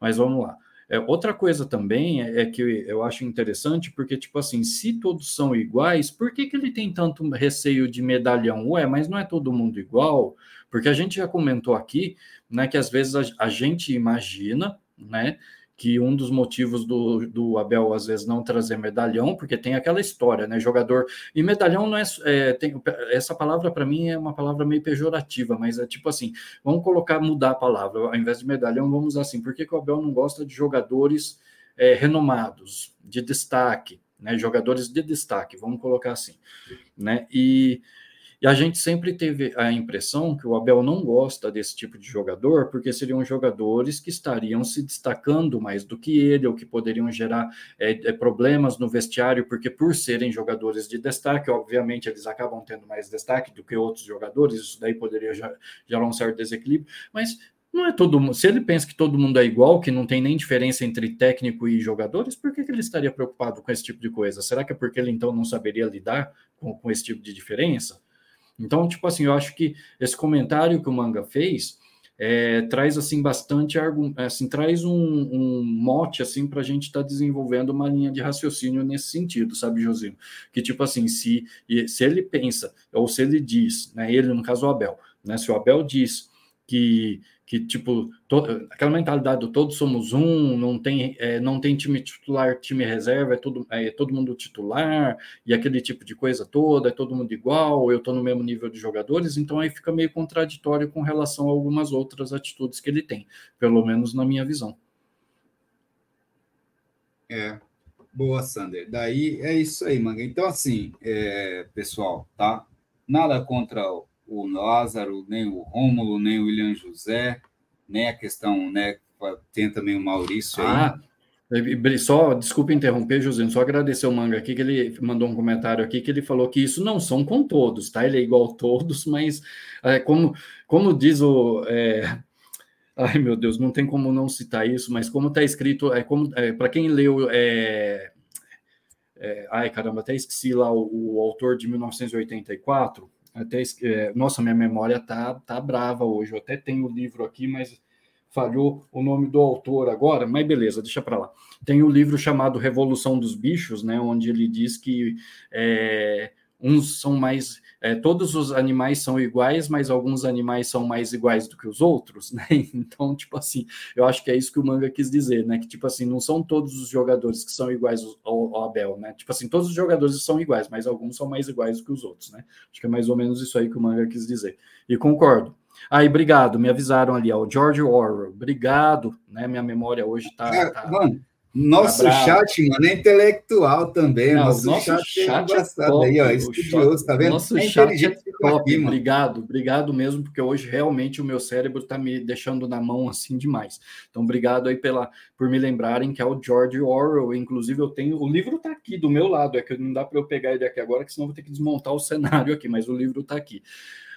Mas vamos lá. É, outra coisa também é, é, que eu acho interessante, porque, tipo assim, se todos são iguais, por que, que ele tem tanto receio de medalhão? Ué, mas não é todo mundo igual? Porque a gente já comentou aqui, né, que às vezes a, a gente imagina, né, que um dos motivos do, do Abel às vezes não trazer medalhão, porque tem aquela história, né? Jogador. E medalhão não é. é tem, essa palavra para mim é uma palavra meio pejorativa, mas é tipo assim: vamos colocar, mudar a palavra. Ao invés de medalhão, vamos assim. Por que, que o Abel não gosta de jogadores é, renomados, de destaque, né? Jogadores de destaque, vamos colocar assim, né? E e a gente sempre teve a impressão que o Abel não gosta desse tipo de jogador, porque seriam jogadores que estariam se destacando mais do que ele, ou que poderiam gerar é, é, problemas no vestiário, porque por serem jogadores de destaque, obviamente eles acabam tendo mais destaque do que outros jogadores, isso daí poderia gerar um certo desequilíbrio, mas não é todo mundo. Se ele pensa que todo mundo é igual, que não tem nem diferença entre técnico e jogadores, por que, que ele estaria preocupado com esse tipo de coisa? Será que é porque ele então não saberia lidar com, com esse tipo de diferença? Então, tipo assim, eu acho que esse comentário que o Manga fez é, traz assim bastante assim traz um, um mote assim para a gente estar tá desenvolvendo uma linha de raciocínio nesse sentido, sabe, Josino? Que tipo assim, se se ele pensa ou se ele diz, né, ele no caso o Abel, né, se o Abel diz que que tipo aquela mentalidade do todos somos um, não tem é, não tem time titular, time reserva, é todo é todo mundo titular e aquele tipo de coisa toda, é todo mundo igual, eu estou no mesmo nível de jogadores, então aí fica meio contraditório com relação a algumas outras atitudes que ele tem, pelo menos na minha visão. É, boa, Sander. Daí é isso aí, manga. Então assim, é, pessoal, tá? Nada contra o o Lázaro, nem o Rômulo, nem o William José, nem a questão, né? Tem também o Maurício ah. Só, desculpa interromper, José, só agradecer o Manga aqui, que ele mandou um comentário aqui, que ele falou que isso não são com todos, tá? Ele é igual a todos, *laughs* mas é, como, como diz o. É, ai, meu Deus, não tem como não citar isso, mas como está escrito, é como é, para quem leu. É, é, ai, caramba, até esqueci lá o, o autor de 1984, até é, nossa, minha memória tá, tá brava hoje. Eu até tenho o livro aqui, mas falhou o nome do autor agora, mas beleza, deixa para lá. Tem o um livro chamado Revolução dos Bichos, né, onde ele diz que é, uns são mais é, todos os animais são iguais, mas alguns animais são mais iguais do que os outros, *laughs* né? Então, tipo assim, eu acho que é isso que o manga quis dizer, né? Que tipo assim, não são todos os jogadores que são iguais ao, ao Abel, né? Tipo assim, todos os jogadores são iguais, mas alguns são mais iguais do que os outros, né? Acho que é mais ou menos isso aí que o manga quis dizer. E concordo. Aí, obrigado, me avisaram ali, ó, o George Orwell. Obrigado, né? Minha memória hoje tá. É, tá... Mano, nosso tá chat, mano, é intelectual também. Não, nosso, nosso chat, chat é engraçado é aí, ó. Estudioso, tá vendo? Nosso é chat é top. Aqui, obrigado, obrigado mesmo, porque hoje realmente o meu cérebro tá me deixando na mão assim demais. Então, obrigado aí pela, por me lembrarem que é o George Orwell. Inclusive, eu tenho. O livro tá aqui do meu lado, é que não dá para eu pegar ele aqui agora, que senão eu vou ter que desmontar o cenário aqui, mas o livro tá aqui.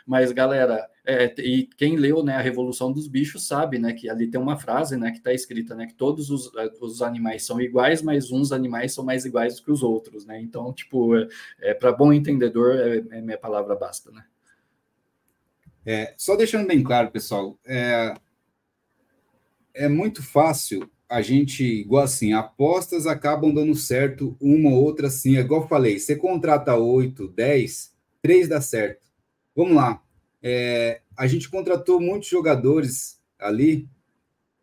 Mas, galera, é, e quem leu né, a Revolução dos Bichos sabe né, que ali tem uma frase né, que está escrita né, que todos os, é, os animais são iguais, mas uns animais são mais iguais que os outros. Né? Então, tipo, é, é para bom entendedor, é, é, minha palavra basta. Né? É, só deixando bem claro, pessoal, é, é muito fácil a gente, igual assim, apostas acabam dando certo, uma ou outra sim. É igual eu falei, você contrata 8, 10, 3 dá certo. Vamos lá. É, a gente contratou muitos jogadores ali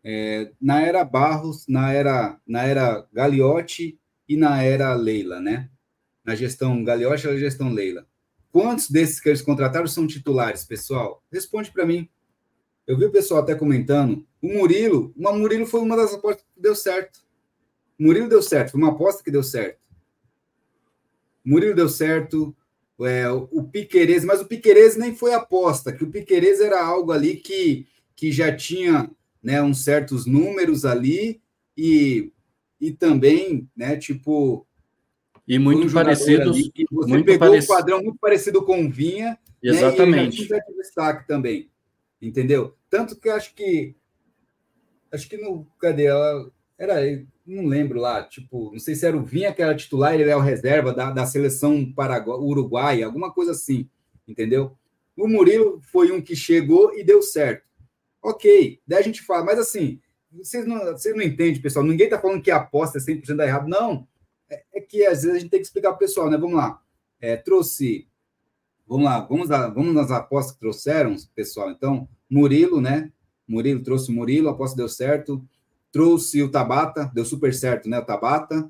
é, na era Barros, na era, na era Gagliotti e na era Leila, né? Na gestão Gagliotti e na gestão Leila. Quantos desses que eles contrataram são titulares, pessoal? Responde para mim. Eu vi o pessoal até comentando. O Murilo, uma Murilo foi uma das apostas que deu certo. O Murilo deu certo, foi uma aposta que deu certo. O Murilo deu certo, é, o Piquerez, mas o Piquerez nem foi aposta, que o Piquerez era algo ali que, que já tinha né, uns certos números ali e, e também, né, tipo. E muito um parecidos. você muito pegou parec... um padrão muito parecido com o Vinha. Exatamente. Né, e destaque também. Entendeu? Tanto que acho que. Acho que no. Cadê? Ela, era não lembro lá, tipo, não sei se era o Vinha que era titular, ele era o reserva da, da seleção Paraguai, Uruguai, alguma coisa assim, entendeu? O Murilo foi um que chegou e deu certo. Ok, daí a gente fala, mas assim, vocês não, vocês não entendem, pessoal, ninguém tá falando que a aposta é 100% errado, não. É, é, que às vezes a gente tem que explicar pro pessoal, né? Vamos lá. É, trouxe, vamos lá, vamos, lá, vamos nas apostas que trouxeram, pessoal. Então, Murilo, né? Murilo trouxe o Murilo, a aposta deu certo trouxe o Tabata, deu super certo, né? O Tabata.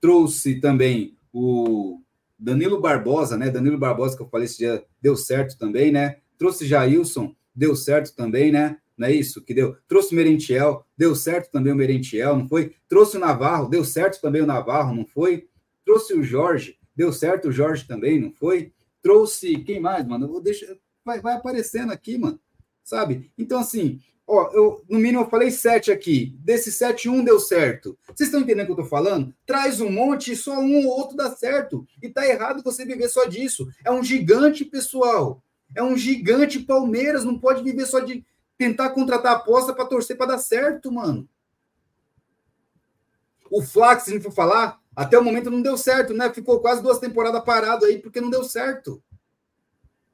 Trouxe também o Danilo Barbosa, né? Danilo Barbosa, que eu falei esse dia, deu certo também, né? Trouxe Jailson, deu certo também, né? Não é isso que deu? Trouxe o Merentiel, deu certo também o Merentiel, não foi? Trouxe o Navarro, deu certo também o Navarro, não foi? Trouxe o Jorge, deu certo o Jorge também, não foi? Trouxe quem mais, mano? vou deixar, vai, vai aparecendo aqui, mano. Sabe? Então, assim, Ó, eu, no mínimo eu falei sete aqui. Desses sete, um deu certo. Vocês estão entendendo o que eu estou falando? Traz um monte e só um ou outro dá certo. E tá errado você viver só disso. É um gigante, pessoal. É um gigante Palmeiras. Não pode viver só de tentar contratar aposta para torcer para dar certo, mano. O Flax, se gente for falar, até o momento não deu certo, né? Ficou quase duas temporadas parado aí porque não deu certo.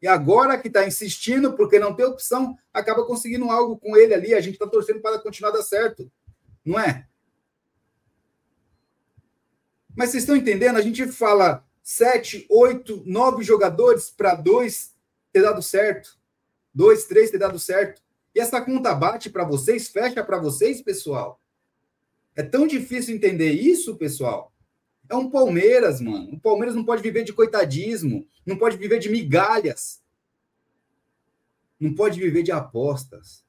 E agora que está insistindo, porque não tem opção, acaba conseguindo algo com ele ali. A gente está torcendo para continuar dar certo. Não é? Mas vocês estão entendendo? A gente fala sete, oito, nove jogadores para dois ter dado certo. Dois, três ter dado certo. E essa conta bate para vocês, fecha para vocês, pessoal. É tão difícil entender isso, pessoal. É um Palmeiras, mano. O Palmeiras não pode viver de coitadismo, não pode viver de migalhas. Não pode viver de apostas.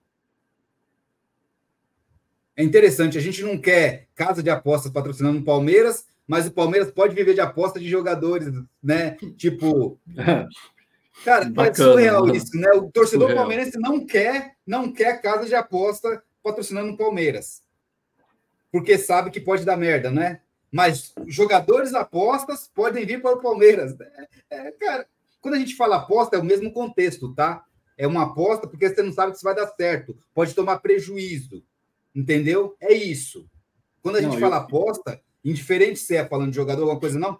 É interessante, a gente não quer casa de apostas patrocinando o Palmeiras, mas o Palmeiras pode viver de aposta de jogadores, né? Tipo, *laughs* cara, Bacana, é surreal né? isso, né? O torcedor surreal. palmeirense não quer, não quer casa de aposta patrocinando o Palmeiras. Porque sabe que pode dar merda, né? Mas jogadores apostas podem vir para o Palmeiras. É, é, cara, quando a gente fala aposta, é o mesmo contexto, tá? É uma aposta porque você não sabe se vai dar certo, pode tomar prejuízo, entendeu? É isso. Quando a gente fala eu... aposta, indiferente se é falando de jogador alguma coisa, não,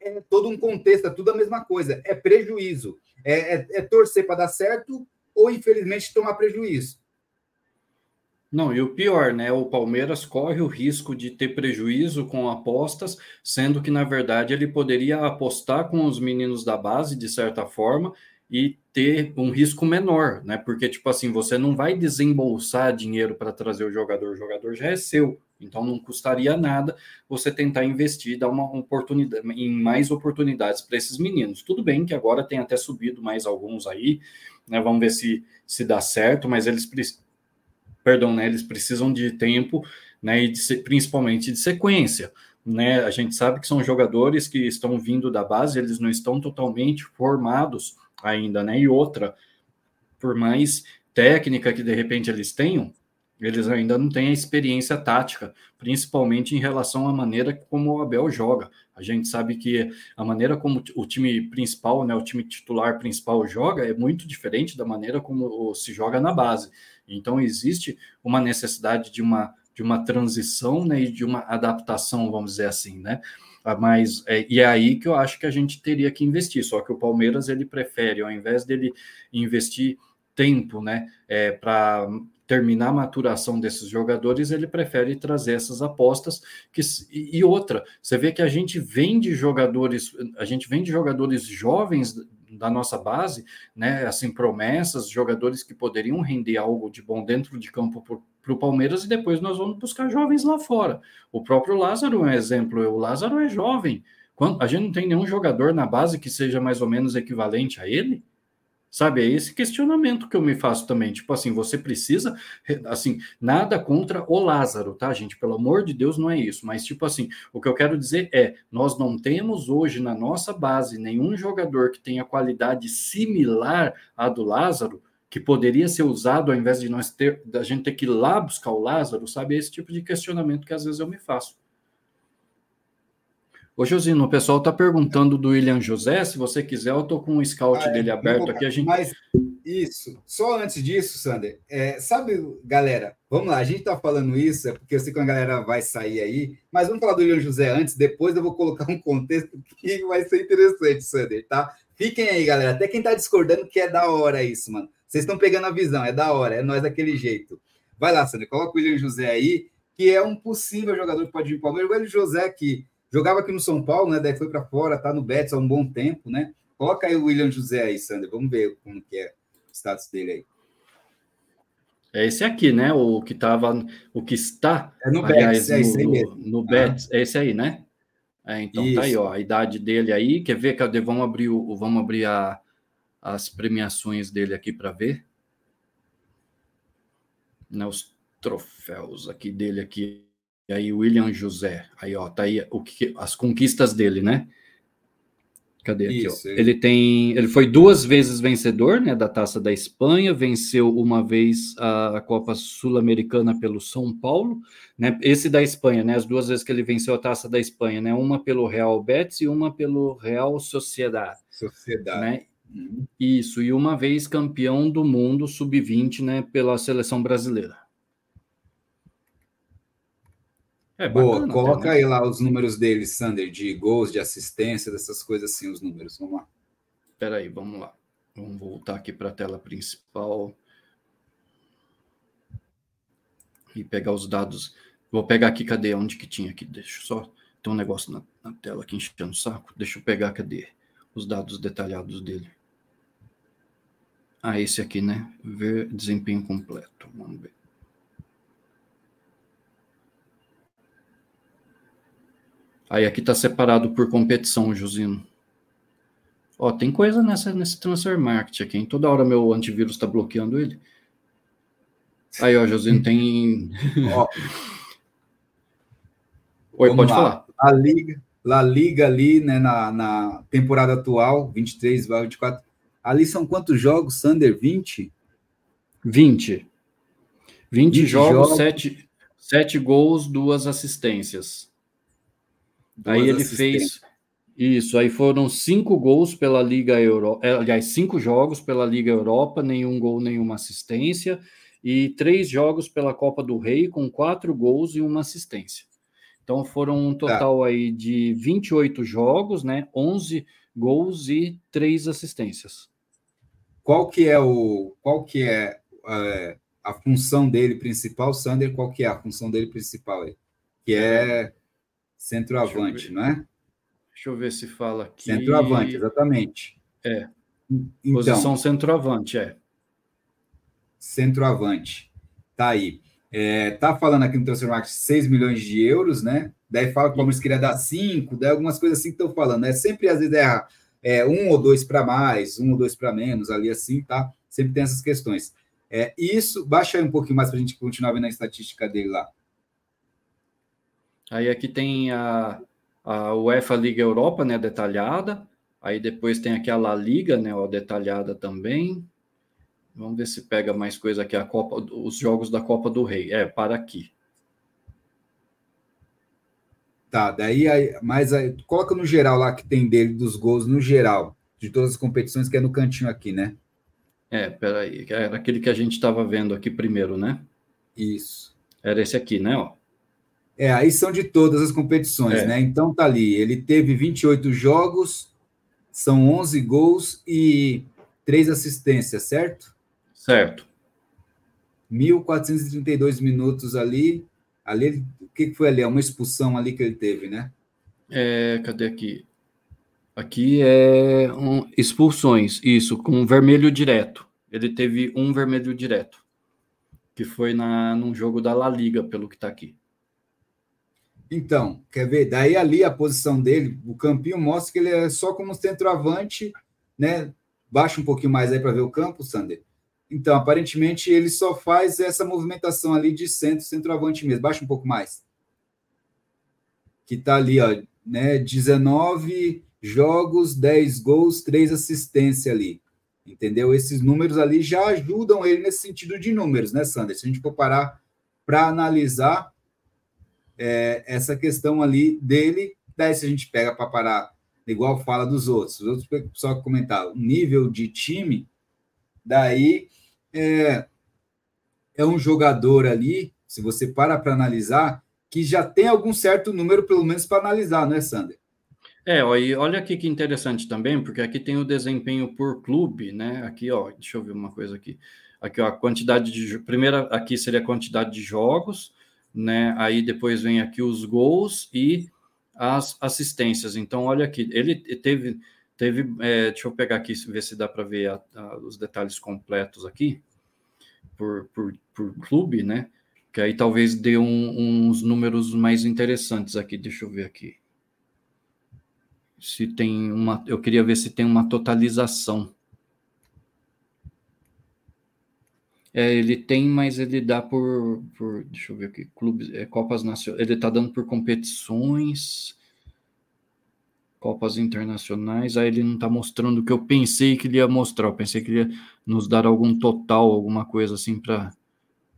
é todo um contexto, é tudo a mesma coisa, é prejuízo. É, é, é torcer para dar certo ou, infelizmente, tomar prejuízo. Não, e o pior, né? O Palmeiras corre o risco de ter prejuízo com apostas, sendo que, na verdade, ele poderia apostar com os meninos da base, de certa forma, e ter um risco menor, né? Porque, tipo assim, você não vai desembolsar dinheiro para trazer o jogador, o jogador já é seu, então não custaria nada você tentar investir, dar uma oportunidade em mais oportunidades para esses meninos. Tudo bem que agora tem até subido mais alguns aí, né? Vamos ver se, se dá certo, mas eles precisam perdão, né, eles precisam de tempo, né, e de, principalmente de sequência. Né, a gente sabe que são jogadores que estão vindo da base, eles não estão totalmente formados ainda, né? E outra, por mais técnica que de repente eles tenham, eles ainda não têm a experiência tática, principalmente em relação à maneira como o Abel joga. A gente sabe que a maneira como o time principal, né, o time titular principal joga é muito diferente da maneira como se joga na base. Então, existe uma necessidade de uma, de uma transição né, e de uma adaptação, vamos dizer assim, né? Ah, mas é, e é aí que eu acho que a gente teria que investir. Só que o Palmeiras ele prefere, ao invés dele investir tempo, né, é, para terminar a maturação desses jogadores, ele prefere trazer essas apostas que e outra, você vê que a gente vende jogadores, a gente vende jogadores jovens da nossa base, né, assim, promessas, jogadores que poderiam render algo de bom dentro de campo para o Palmeiras e depois nós vamos buscar jovens lá fora. O próprio Lázaro é um exemplo, o Lázaro é jovem. Quando, a gente não tem nenhum jogador na base que seja mais ou menos equivalente a ele. Sabe, é esse questionamento que eu me faço também. Tipo assim, você precisa, assim, nada contra o Lázaro, tá, gente? Pelo amor de Deus, não é isso. Mas, tipo assim, o que eu quero dizer é: nós não temos hoje na nossa base nenhum jogador que tenha qualidade similar à do Lázaro, que poderia ser usado ao invés de nós ter, da gente ter que ir lá buscar o Lázaro, sabe? É esse tipo de questionamento que às vezes eu me faço. Ô, Josino, o pessoal está perguntando do William José. Se você quiser, eu estou com o scout ah, é, dele aberto aqui. A gente... Mas isso, só antes disso, Sander, é, sabe, galera, vamos lá, a gente está falando isso, é porque eu sei que a galera vai sair aí, mas vamos falar do William José antes, depois eu vou colocar um contexto *laughs* que vai ser interessante, Sander, tá? Fiquem aí, galera. Até quem está discordando que é da hora isso, mano. Vocês estão pegando a visão, é da hora, é nós daquele jeito. Vai lá, Sander, coloca o William José aí, que é um possível jogador que pode vir para o Palmeiras. O William José que Jogava aqui no São Paulo, né? Daí foi para fora, tá no Betis há um bom tempo, né? Coloca aí o William José aí, Sander. Vamos ver como que é o status dele aí. É esse aqui, né? O que tava, o que está. É no Betis, é esse aí mesmo. No, no Betis, ah. é esse aí, né? É, então Isso. tá aí, ó, a idade dele aí. Quer ver? Cadê? Vamos abrir o, vamos abrir a, as premiações dele aqui para ver. Né, os troféus aqui dele aqui. E aí, William José. Aí, ó, tá aí o que, as conquistas dele, né? Cadê aqui? Isso, ele tem, ele foi duas vezes vencedor, né, da Taça da Espanha, venceu uma vez a, a Copa Sul-Americana pelo São Paulo, né? Esse da Espanha, né? As duas vezes que ele venceu a Taça da Espanha, né? Uma pelo Real Betis e uma pelo Real Sociedade. Sociedade. Né? Isso, e uma vez campeão do mundo sub-20, né, pela seleção brasileira. É, Boa, coloca né? aí lá os números dele, Sander, de gols, de assistência, dessas coisas assim, os números. Vamos lá. Espera aí, vamos lá. Vamos voltar aqui para a tela principal. E pegar os dados. Vou pegar aqui, cadê? Onde que tinha aqui? Deixa eu só. Tem um negócio na, na tela aqui enchendo o saco. Deixa eu pegar, cadê? Os dados detalhados dele. Ah, esse aqui, né? Ver desempenho completo. Vamos ver. Aí aqui está separado por competição, Josino. Ó, tem coisa nessa, nesse transfer market aqui, hein? Toda hora meu antivírus está bloqueando ele. Aí, ó, Josino, tem. *laughs* ó. Oi, Vamos pode lá. falar. A Liga, La Liga ali, né, na, na temporada atual, 23, 24. Ali são quantos jogos, Sander? 20? 20. 20, 20 jogos, jogos, 7, 7 gols, duas assistências. Duas aí ele fez isso, aí foram cinco gols pela Liga Europa, é, aliás, cinco jogos pela Liga Europa, nenhum gol, nenhuma assistência, e três jogos pela Copa do Rei, com quatro gols e uma assistência. Então foram um tá. total tá. aí de 28 jogos, né? 11 gols e três assistências. Qual que é o qual que é, é a função dele principal, Sander? Qual que é a função dele principal aí? Que é centroavante, não é? Deixa eu ver se fala aqui. Centroavante, exatamente. É. Então, Posição centroavante, é. Centroavante. Tá aí. É, tá falando aqui no Transfer Market 6 milhões de euros, né? Daí fala que o Palmeiras queria dar 5, daí algumas coisas assim que estão falando, né? Sempre às vezes é, é um ou dois para mais, um ou dois para menos, ali assim, tá? Sempre tem essas questões. É, isso, baixa aí um pouquinho mais para a gente continuar vendo a estatística dele lá. Aí aqui tem a, a UEFA Liga Europa, né, detalhada. Aí depois tem aqui a La Liga, né, ó, detalhada também. Vamos ver se pega mais coisa aqui, a Copa, os jogos da Copa do Rei. É, para aqui. Tá, daí, aí, mas aí, coloca no geral lá que tem dele dos gols no geral, de todas as competições, que é no cantinho aqui, né? É, peraí, era aquele que a gente estava vendo aqui primeiro, né? Isso. Era esse aqui, né? Ó. É, aí são de todas as competições, é. né? Então tá ali, ele teve 28 jogos, são 11 gols e 3 assistências, certo? Certo. 1.432 minutos ali. Ali, o que foi ali? É uma expulsão ali que ele teve, né? É, cadê aqui? Aqui é um, expulsões, isso, com vermelho direto. Ele teve um vermelho direto, que foi na, num jogo da La Liga, pelo que tá aqui. Então, quer ver? Daí ali a posição dele, o campinho mostra que ele é só como centroavante, né? Baixa um pouquinho mais aí para ver o campo, Sander. Então, aparentemente, ele só faz essa movimentação ali de centro, centroavante mesmo. Baixa um pouco mais. Que tá ali, ó, né? 19 jogos, 10 gols, 3 assistências ali. Entendeu? Esses números ali já ajudam ele nesse sentido de números, né, Sander? Se a gente for parar para analisar, é, essa questão ali dele. Daí, se a gente pega para parar, igual fala dos outros, os outros só comentar o nível de time, daí é, é um jogador ali, se você para para analisar, que já tem algum certo número, pelo menos, para analisar, não é, Sander? É, olha aqui que interessante também, porque aqui tem o desempenho por clube, né? Aqui, ó, deixa eu ver uma coisa aqui. Aqui, ó, a quantidade de. Primeira, aqui seria a quantidade de jogos, né? Aí depois vem aqui os gols e as assistências. Então, olha aqui, ele teve, teve é, deixa eu pegar aqui, ver se dá para ver a, a, os detalhes completos aqui, por, por, por clube, né? Que aí talvez dê um, uns números mais interessantes aqui, deixa eu ver aqui. Se tem uma, eu queria ver se tem uma totalização É, ele tem, mas ele dá por, por deixa eu ver aqui, clubes, é, Copas Nacionais, ele está dando por competições, Copas Internacionais, aí ele não está mostrando o que eu pensei que ele ia mostrar, eu pensei que ele ia nos dar algum total, alguma coisa assim para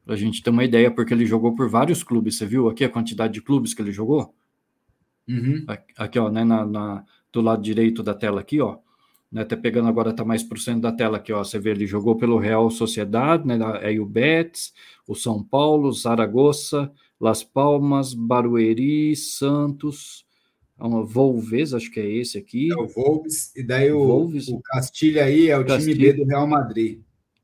a gente ter uma ideia, porque ele jogou por vários clubes, você viu aqui a quantidade de clubes que ele jogou? Uhum. Aqui, ó, né, na, na, do lado direito da tela aqui, ó, né, até pegando agora, está mais por cento da tela aqui, ó, você vê, ele jogou pelo Real Sociedade, né, aí o Betis, o São Paulo, Zaragoza, Las Palmas, Barueri, Santos, uma Volves, acho que é esse aqui. É o Volves, e daí o, Volves. o Castilha aí é o Castilha. time B do Real Madrid.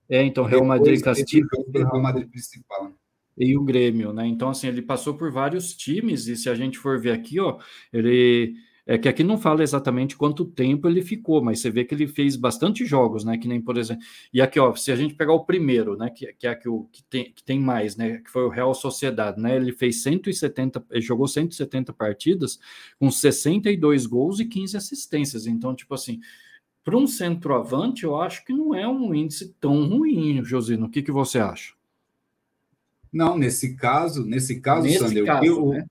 É, então Real Madrid Castilha. Real Madrid principal. E o Grêmio, né? Então, assim, ele passou por vários times, e se a gente for ver aqui, ó, ele é que aqui não fala exatamente quanto tempo ele ficou, mas você vê que ele fez bastante jogos, né? Que nem, por exemplo. E aqui, ó, se a gente pegar o primeiro, né? Que, que é aqui o que tem, que tem mais, né? Que foi o Real Sociedade, né? Ele fez 170, ele jogou 170 partidas com 62 gols e 15 assistências. Então, tipo assim, para um centroavante, eu acho que não é um índice tão ruim, Josino. O que, que você acha? Não, nesse caso, nesse caso, nesse Sander, caso, eu, né?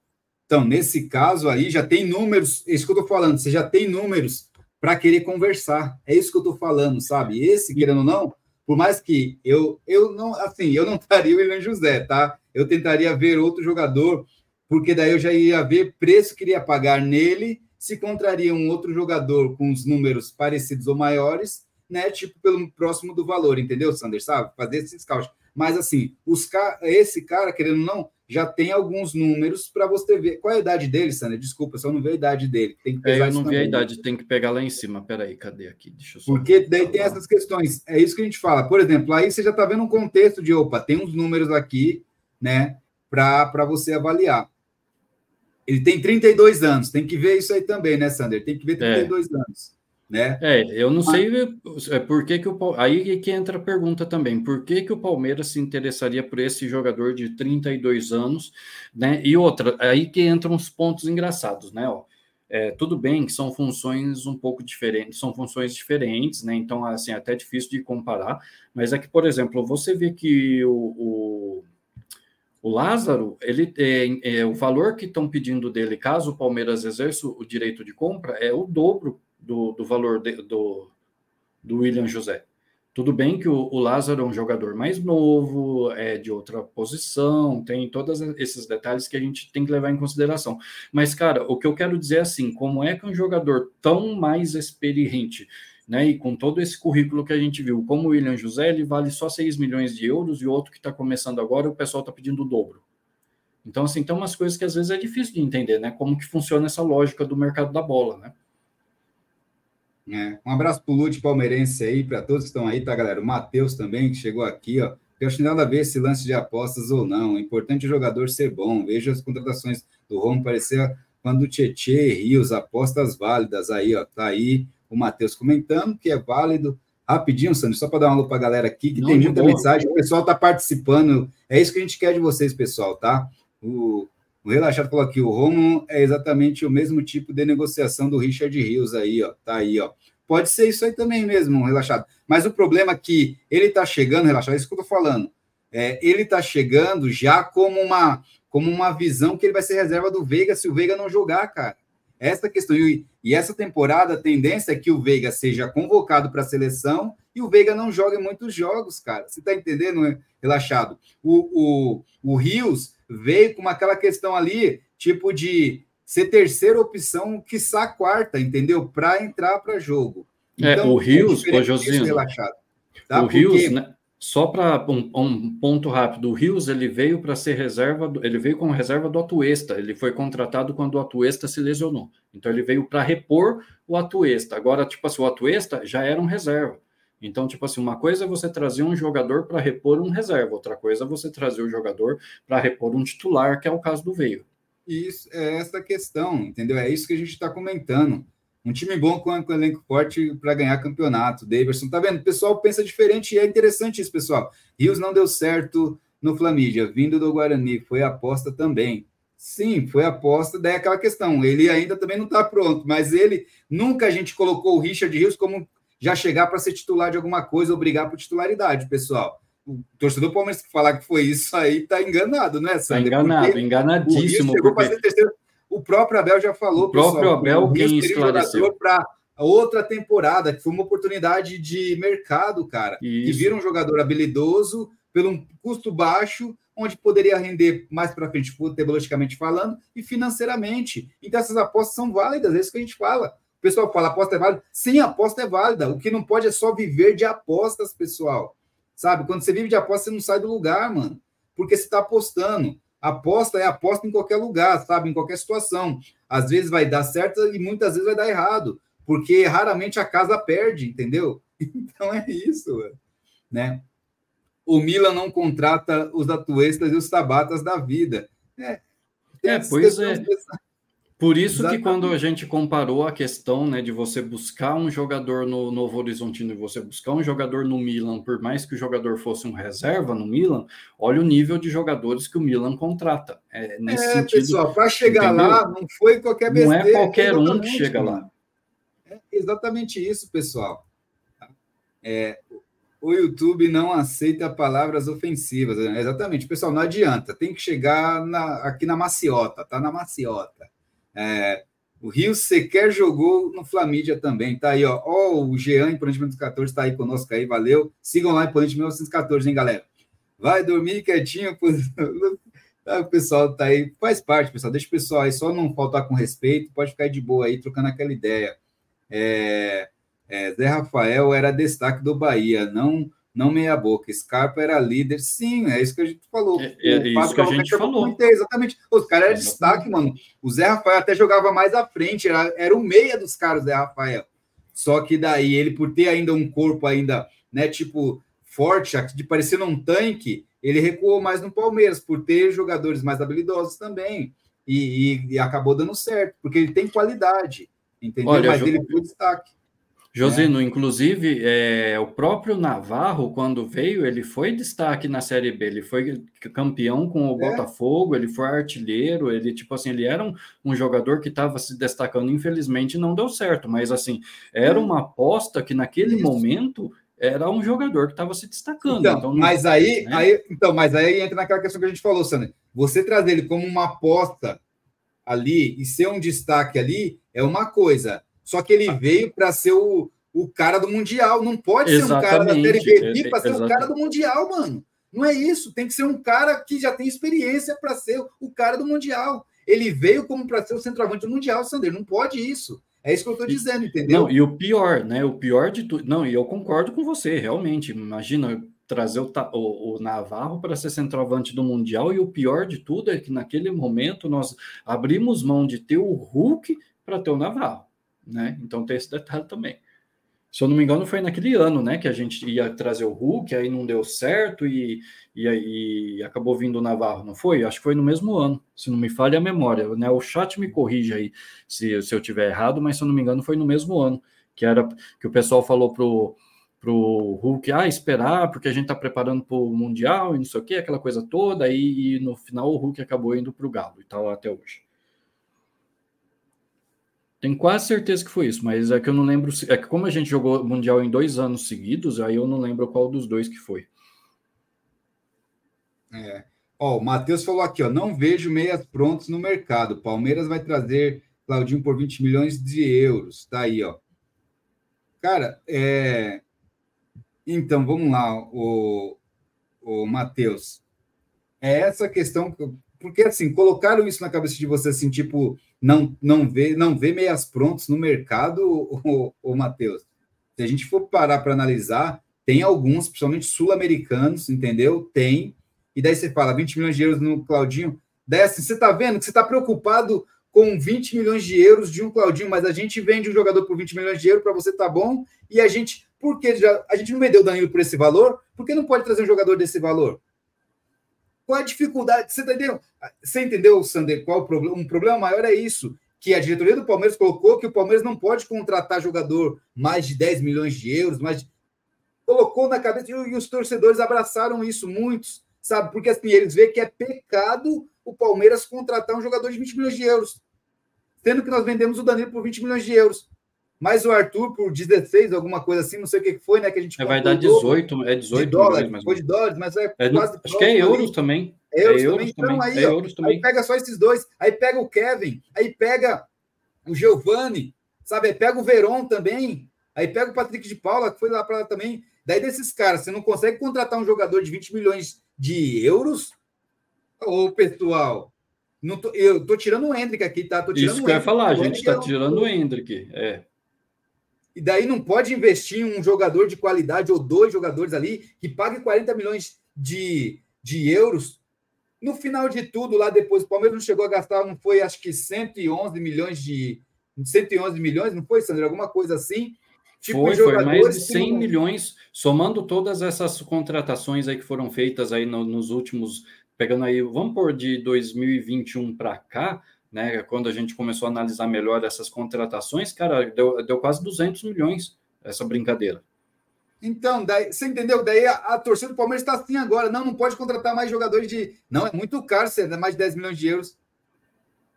Então, nesse caso aí, já tem números, é isso que eu estou falando, você já tem números para querer conversar. É isso que eu estou falando, sabe? Esse, querendo ou não, por mais que eu, eu não, assim, eu não *laughs* estaria o William José, tá? Eu tentaria ver outro jogador, porque daí eu já ia ver preço que iria pagar nele, se contraria um outro jogador com os números parecidos ou maiores, né? Tipo, pelo próximo do valor, entendeu, Sander? Sabe? Fazer esse scout. Mas assim, os esse cara, querendo ou não, já tem alguns números para você ver. Qual é a idade dele, Sandra? Desculpa, só não vi a idade dele. Tem que pegar é, eu não vi a idade, tem que pegar lá em cima. Peraí, cadê aqui? Deixa eu só Porque daí tem essas questões. É isso que a gente fala. Por exemplo, aí você já está vendo um contexto de, opa, tem uns números aqui, né, para você avaliar. Ele tem 32 anos, tem que ver isso aí também, né, Sander? Tem que ver 32 é. anos né? É, eu não sei é, por que, que o aí que entra a pergunta também, por que, que o Palmeiras se interessaria por esse jogador de 32 anos, né? E outra, aí que entram os pontos engraçados, né? Ó, é, tudo bem que são funções um pouco diferentes, são funções diferentes, né? Então, assim, é até difícil de comparar, mas é que, por exemplo, você vê que o, o o Lázaro, ele tem é, o valor que estão pedindo dele, caso o Palmeiras exerça o direito de compra, é o dobro do, do valor de, do, do William José. Tudo bem que o, o, Lázaro é um jogador mais novo, é de outra posição, tem todos esses detalhes que a gente tem que levar em consideração. Mas, cara, o que eu quero dizer é assim: como é que um jogador tão mais experiente, né, e com todo esse currículo que a gente viu, como o William José, ele vale só 6 milhões de euros, e outro que está começando agora, o pessoal está pedindo o dobro. Então, assim, tem umas coisas que às vezes é difícil de entender, né? Como que funciona essa lógica do mercado da bola, né? É, um abraço para o Lute palmeirense aí, para todos que estão aí, tá, galera? O Matheus também, que chegou aqui, ó. Eu acho que nada a ver esse lance de apostas ou não. É importante o jogador ser bom. Veja as contratações do Romo parecer quando o Tietê Rios, apostas válidas aí, ó. Tá aí o Matheus comentando que é válido. Rapidinho, Sandro, só para dar uma alô para a galera aqui, que não, tem muita boa. mensagem, o pessoal está participando. É isso que a gente quer de vocês, pessoal, tá? O, o Relaxado falou aqui, o Romo é exatamente o mesmo tipo de negociação do Richard Rios aí, ó. Tá aí, ó. Pode ser isso aí também mesmo, Relaxado. Mas o problema é que ele tá chegando, Relaxado, é isso que eu tô falando. É, ele tá chegando já como uma, como uma visão que ele vai ser reserva do Veiga se o Veiga não jogar, cara. Essa questão. E, e essa temporada, a tendência é que o Veiga seja convocado para a seleção e o Veiga não joga em muitos jogos, cara. Você tá entendendo, relaxado? O, o, o Rios veio com aquela questão ali, tipo de ser terceira opção, quiçá quarta, entendeu? Para entrar para jogo. É, então, é, o Rios, o Josinho, relaxado, tá? o Porque... Rios, né? Só para um, um, ponto rápido, o Rios ele veio para ser reserva, ele veio como reserva do Atuesta, ele foi contratado quando o Atuesta se lesionou. Então ele veio para repor o Atuesta. Agora, tipo assim, o Atuesta já era um reserva. Então, tipo assim, uma coisa é você trazer um jogador para repor um reserva, outra coisa é você trazer o jogador para repor um titular, que é o caso do Veio. Isso é essa questão, entendeu? É isso que a gente está comentando. Um time bom com, elenco forte para ganhar campeonato. Davidson, tá vendo? O pessoal pensa diferente e é interessante isso, pessoal. Rios não deu certo no Flamídia, vindo do Guarani, foi aposta também. Sim, foi aposta, daí é aquela questão. Ele ainda também não está pronto, mas ele nunca a gente colocou o Richard Rios como já chegar para ser titular de alguma coisa ou brigar por titularidade, pessoal. O torcedor Palmeiras que falar que foi isso aí tá enganado, né, Sander? Tá enganado, porque enganadíssimo. O porque... terceiro. O próprio Abel já falou, o próprio pessoal, Abel o quem esclareceu para outra temporada, que foi uma oportunidade de mercado, cara. Isso. Que vira um jogador habilidoso pelo um custo baixo, onde poderia render mais para frente, futebolisticamente falando, e financeiramente. Então, essas apostas são válidas, é isso que a gente fala. O pessoal fala, aposta é válida? Sim, aposta é válida. O que não pode é só viver de apostas, pessoal. Sabe? Quando você vive de aposta, você não sai do lugar, mano. Porque você está apostando. Aposta é aposta em qualquer lugar, sabe? Em qualquer situação. Às vezes vai dar certo e muitas vezes vai dar errado, porque raramente a casa perde, entendeu? *laughs* Então é isso, né? O Milan não contrata os atuestas e os tabatas da vida. É, é pois é. Por isso Exatamente. que quando a gente comparou a questão né, de você buscar um jogador no Novo Horizontino e você buscar um jogador no Milan, por mais que o jogador fosse um reserva no Milan, olha o nível de jogadores que o Milan contrata. É, nesse é sentido, pessoal, para chegar entendeu? lá não foi qualquer besteira. Não é qualquer um que chega lá. É exatamente isso, pessoal. É, o YouTube não aceita palavras ofensivas. Né? Exatamente, pessoal, não adianta. Tem que chegar na, aqui na maciota, tá na maciota. É, o Rio sequer jogou no Flamídia também. Tá aí, ó. ó o Jean, Imponente 1914, está aí conosco aí, valeu. Sigam lá, Imponente 1914, hein, galera? Vai dormir quietinho. *laughs* O pessoal tá aí, faz parte, pessoal. Deixa o pessoal aí, só não faltar com respeito, pode ficar de boa aí, trocando aquela ideia. É, é, Zé Rafael era destaque do Bahia, não não meia boca. Scarpa era líder, sim, é isso que a gente falou. É, é isso que a gente falou. Exatamente. Os caras eram destaque, mano. O Zé Rafael até jogava mais à frente, era, era o meia dos caras, o Zé Rafael. Só que daí ele, por ter ainda um corpo ainda, né, tipo, forte, de parecendo um tanque, ele recuou mais no Palmeiras, por ter jogadores mais habilidosos também. E, e, e acabou dando certo, porque ele tem qualidade, entendeu? Olha, Mas ele foi destaque. Josino, é. inclusive, é, o próprio Navarro, quando veio, ele foi destaque na Série B, ele foi campeão com o é. Botafogo, ele foi artilheiro, ele, tipo assim, ele era um, um jogador que estava se destacando, infelizmente não deu certo, mas assim, era uma aposta que naquele Isso. momento era um jogador que estava se destacando. Então, então mas aí, né? aí, então, mas aí entra naquela questão que a gente falou, Sandra. Você trazer ele como uma aposta ali e ser um destaque ali é uma coisa. Só que ele ah. veio para ser o, o cara do Mundial. Não pode Exatamente. ser um cara da Série B para ser o cara do Mundial, mano. Não é isso. Tem que ser um cara que já tem experiência para ser o cara do Mundial. Ele veio como para ser o centroavante do Mundial, Sander. Não pode isso. É isso que eu estou dizendo, entendeu? Não, e o pior, né? O pior de tudo. Não, e eu concordo com você, realmente. Imagina trazer o, o, o Navarro para ser centroavante do Mundial, e o pior de tudo é que naquele momento nós abrimos mão de ter o Hulk para ter o Navarro né? Então tem esse detalhe também. Se eu não me engano, foi naquele ano, né, que a gente ia trazer o Hulk, aí não deu certo e, e, e acabou vindo o Navarro, não foi? Acho que foi no mesmo ano, se não me falha a memória, né? O chat me corrige aí se, se eu tiver errado, mas se eu não me engano, foi no mesmo ano, que era que o pessoal falou pro pro Hulk, ah, esperar, porque a gente está preparando para o Mundial e não sei o que, aquela coisa toda, aí, e no final o Hulk acabou indo para o Galo e tal até hoje. Tenho quase certeza que foi isso, mas é que eu não lembro. É que como a gente jogou Mundial em dois anos seguidos, aí eu não lembro qual dos dois que foi. É. Ó, o Matheus falou aqui, ó, não vejo meias prontos no mercado. Palmeiras vai trazer Claudinho por 20 milhões de euros. Tá aí, ó. Cara, é... então vamos lá, o, o Matheus. É essa questão que porque assim, colocaram isso na cabeça de você assim, tipo, não não vê, não vê meias prontos no mercado, o, Matheus. Se a gente for parar para analisar, tem alguns, principalmente sul-americanos, entendeu? Tem. E daí você fala 20 milhões de euros no Claudinho. Daí assim, você tá vendo que você está preocupado com 20 milhões de euros de um Claudinho, mas a gente vende um jogador por 20 milhões de euros para você tá bom, e a gente, por que já, a gente não vendeu o Danilo por esse valor? Por que não pode trazer um jogador desse valor? Qual a dificuldade? Você entendeu? Você entendeu, Sander, qual o problema? Um problema maior é isso, que a diretoria do Palmeiras colocou que o Palmeiras não pode contratar jogador mais de 10 milhões de euros, mais de... colocou na cabeça e os torcedores abraçaram isso, muitos, sabe? Porque assim, eles veem que é pecado o Palmeiras contratar um jogador de 20 milhões de euros, sendo que nós vendemos o Danilo por 20 milhões de euros. Mas o Arthur por 16, alguma coisa assim, não sei o que foi, né? Que a gente é, vai dar 18, é 18 de dólares, mas foi de dólares, mas é, é quase. Acho que é euros ali. também. É euros, é euros também. Então, também. Aí, é ó, euros também. aí pega só esses dois, aí pega o Kevin, aí pega o Giovanni, sabe? Aí pega o Veron também, aí pega o Patrick de Paula, que foi lá para lá também. Daí desses caras, você não consegue contratar um jogador de 20 milhões de euros? Ô, pessoal, não tô, eu tô tirando o Hendrick aqui, tá? Isso que eu ia falar, a gente está tirando o Hendrick, é e daí não pode investir em um jogador de qualidade ou dois jogadores ali que pague 40 milhões de, de euros No final de tudo, lá depois, o Palmeiras não chegou a gastar, não foi, acho que 111 milhões de. 111 milhões, não foi, Sandro? Alguma coisa assim. Tipo, foi, foi mais de 100 milhões, somando todas essas contratações aí que foram feitas aí no, nos últimos, pegando aí, vamos por de 2021 para cá, né, quando a gente começou a analisar melhor essas contratações, cara, deu, deu quase 200 milhões essa brincadeira. Então, daí, você entendeu? Daí a, a torcida do Palmeiras está assim agora. Não, não pode contratar mais jogadores de. Não, é muito caro, você dá mais de 10 milhões de euros.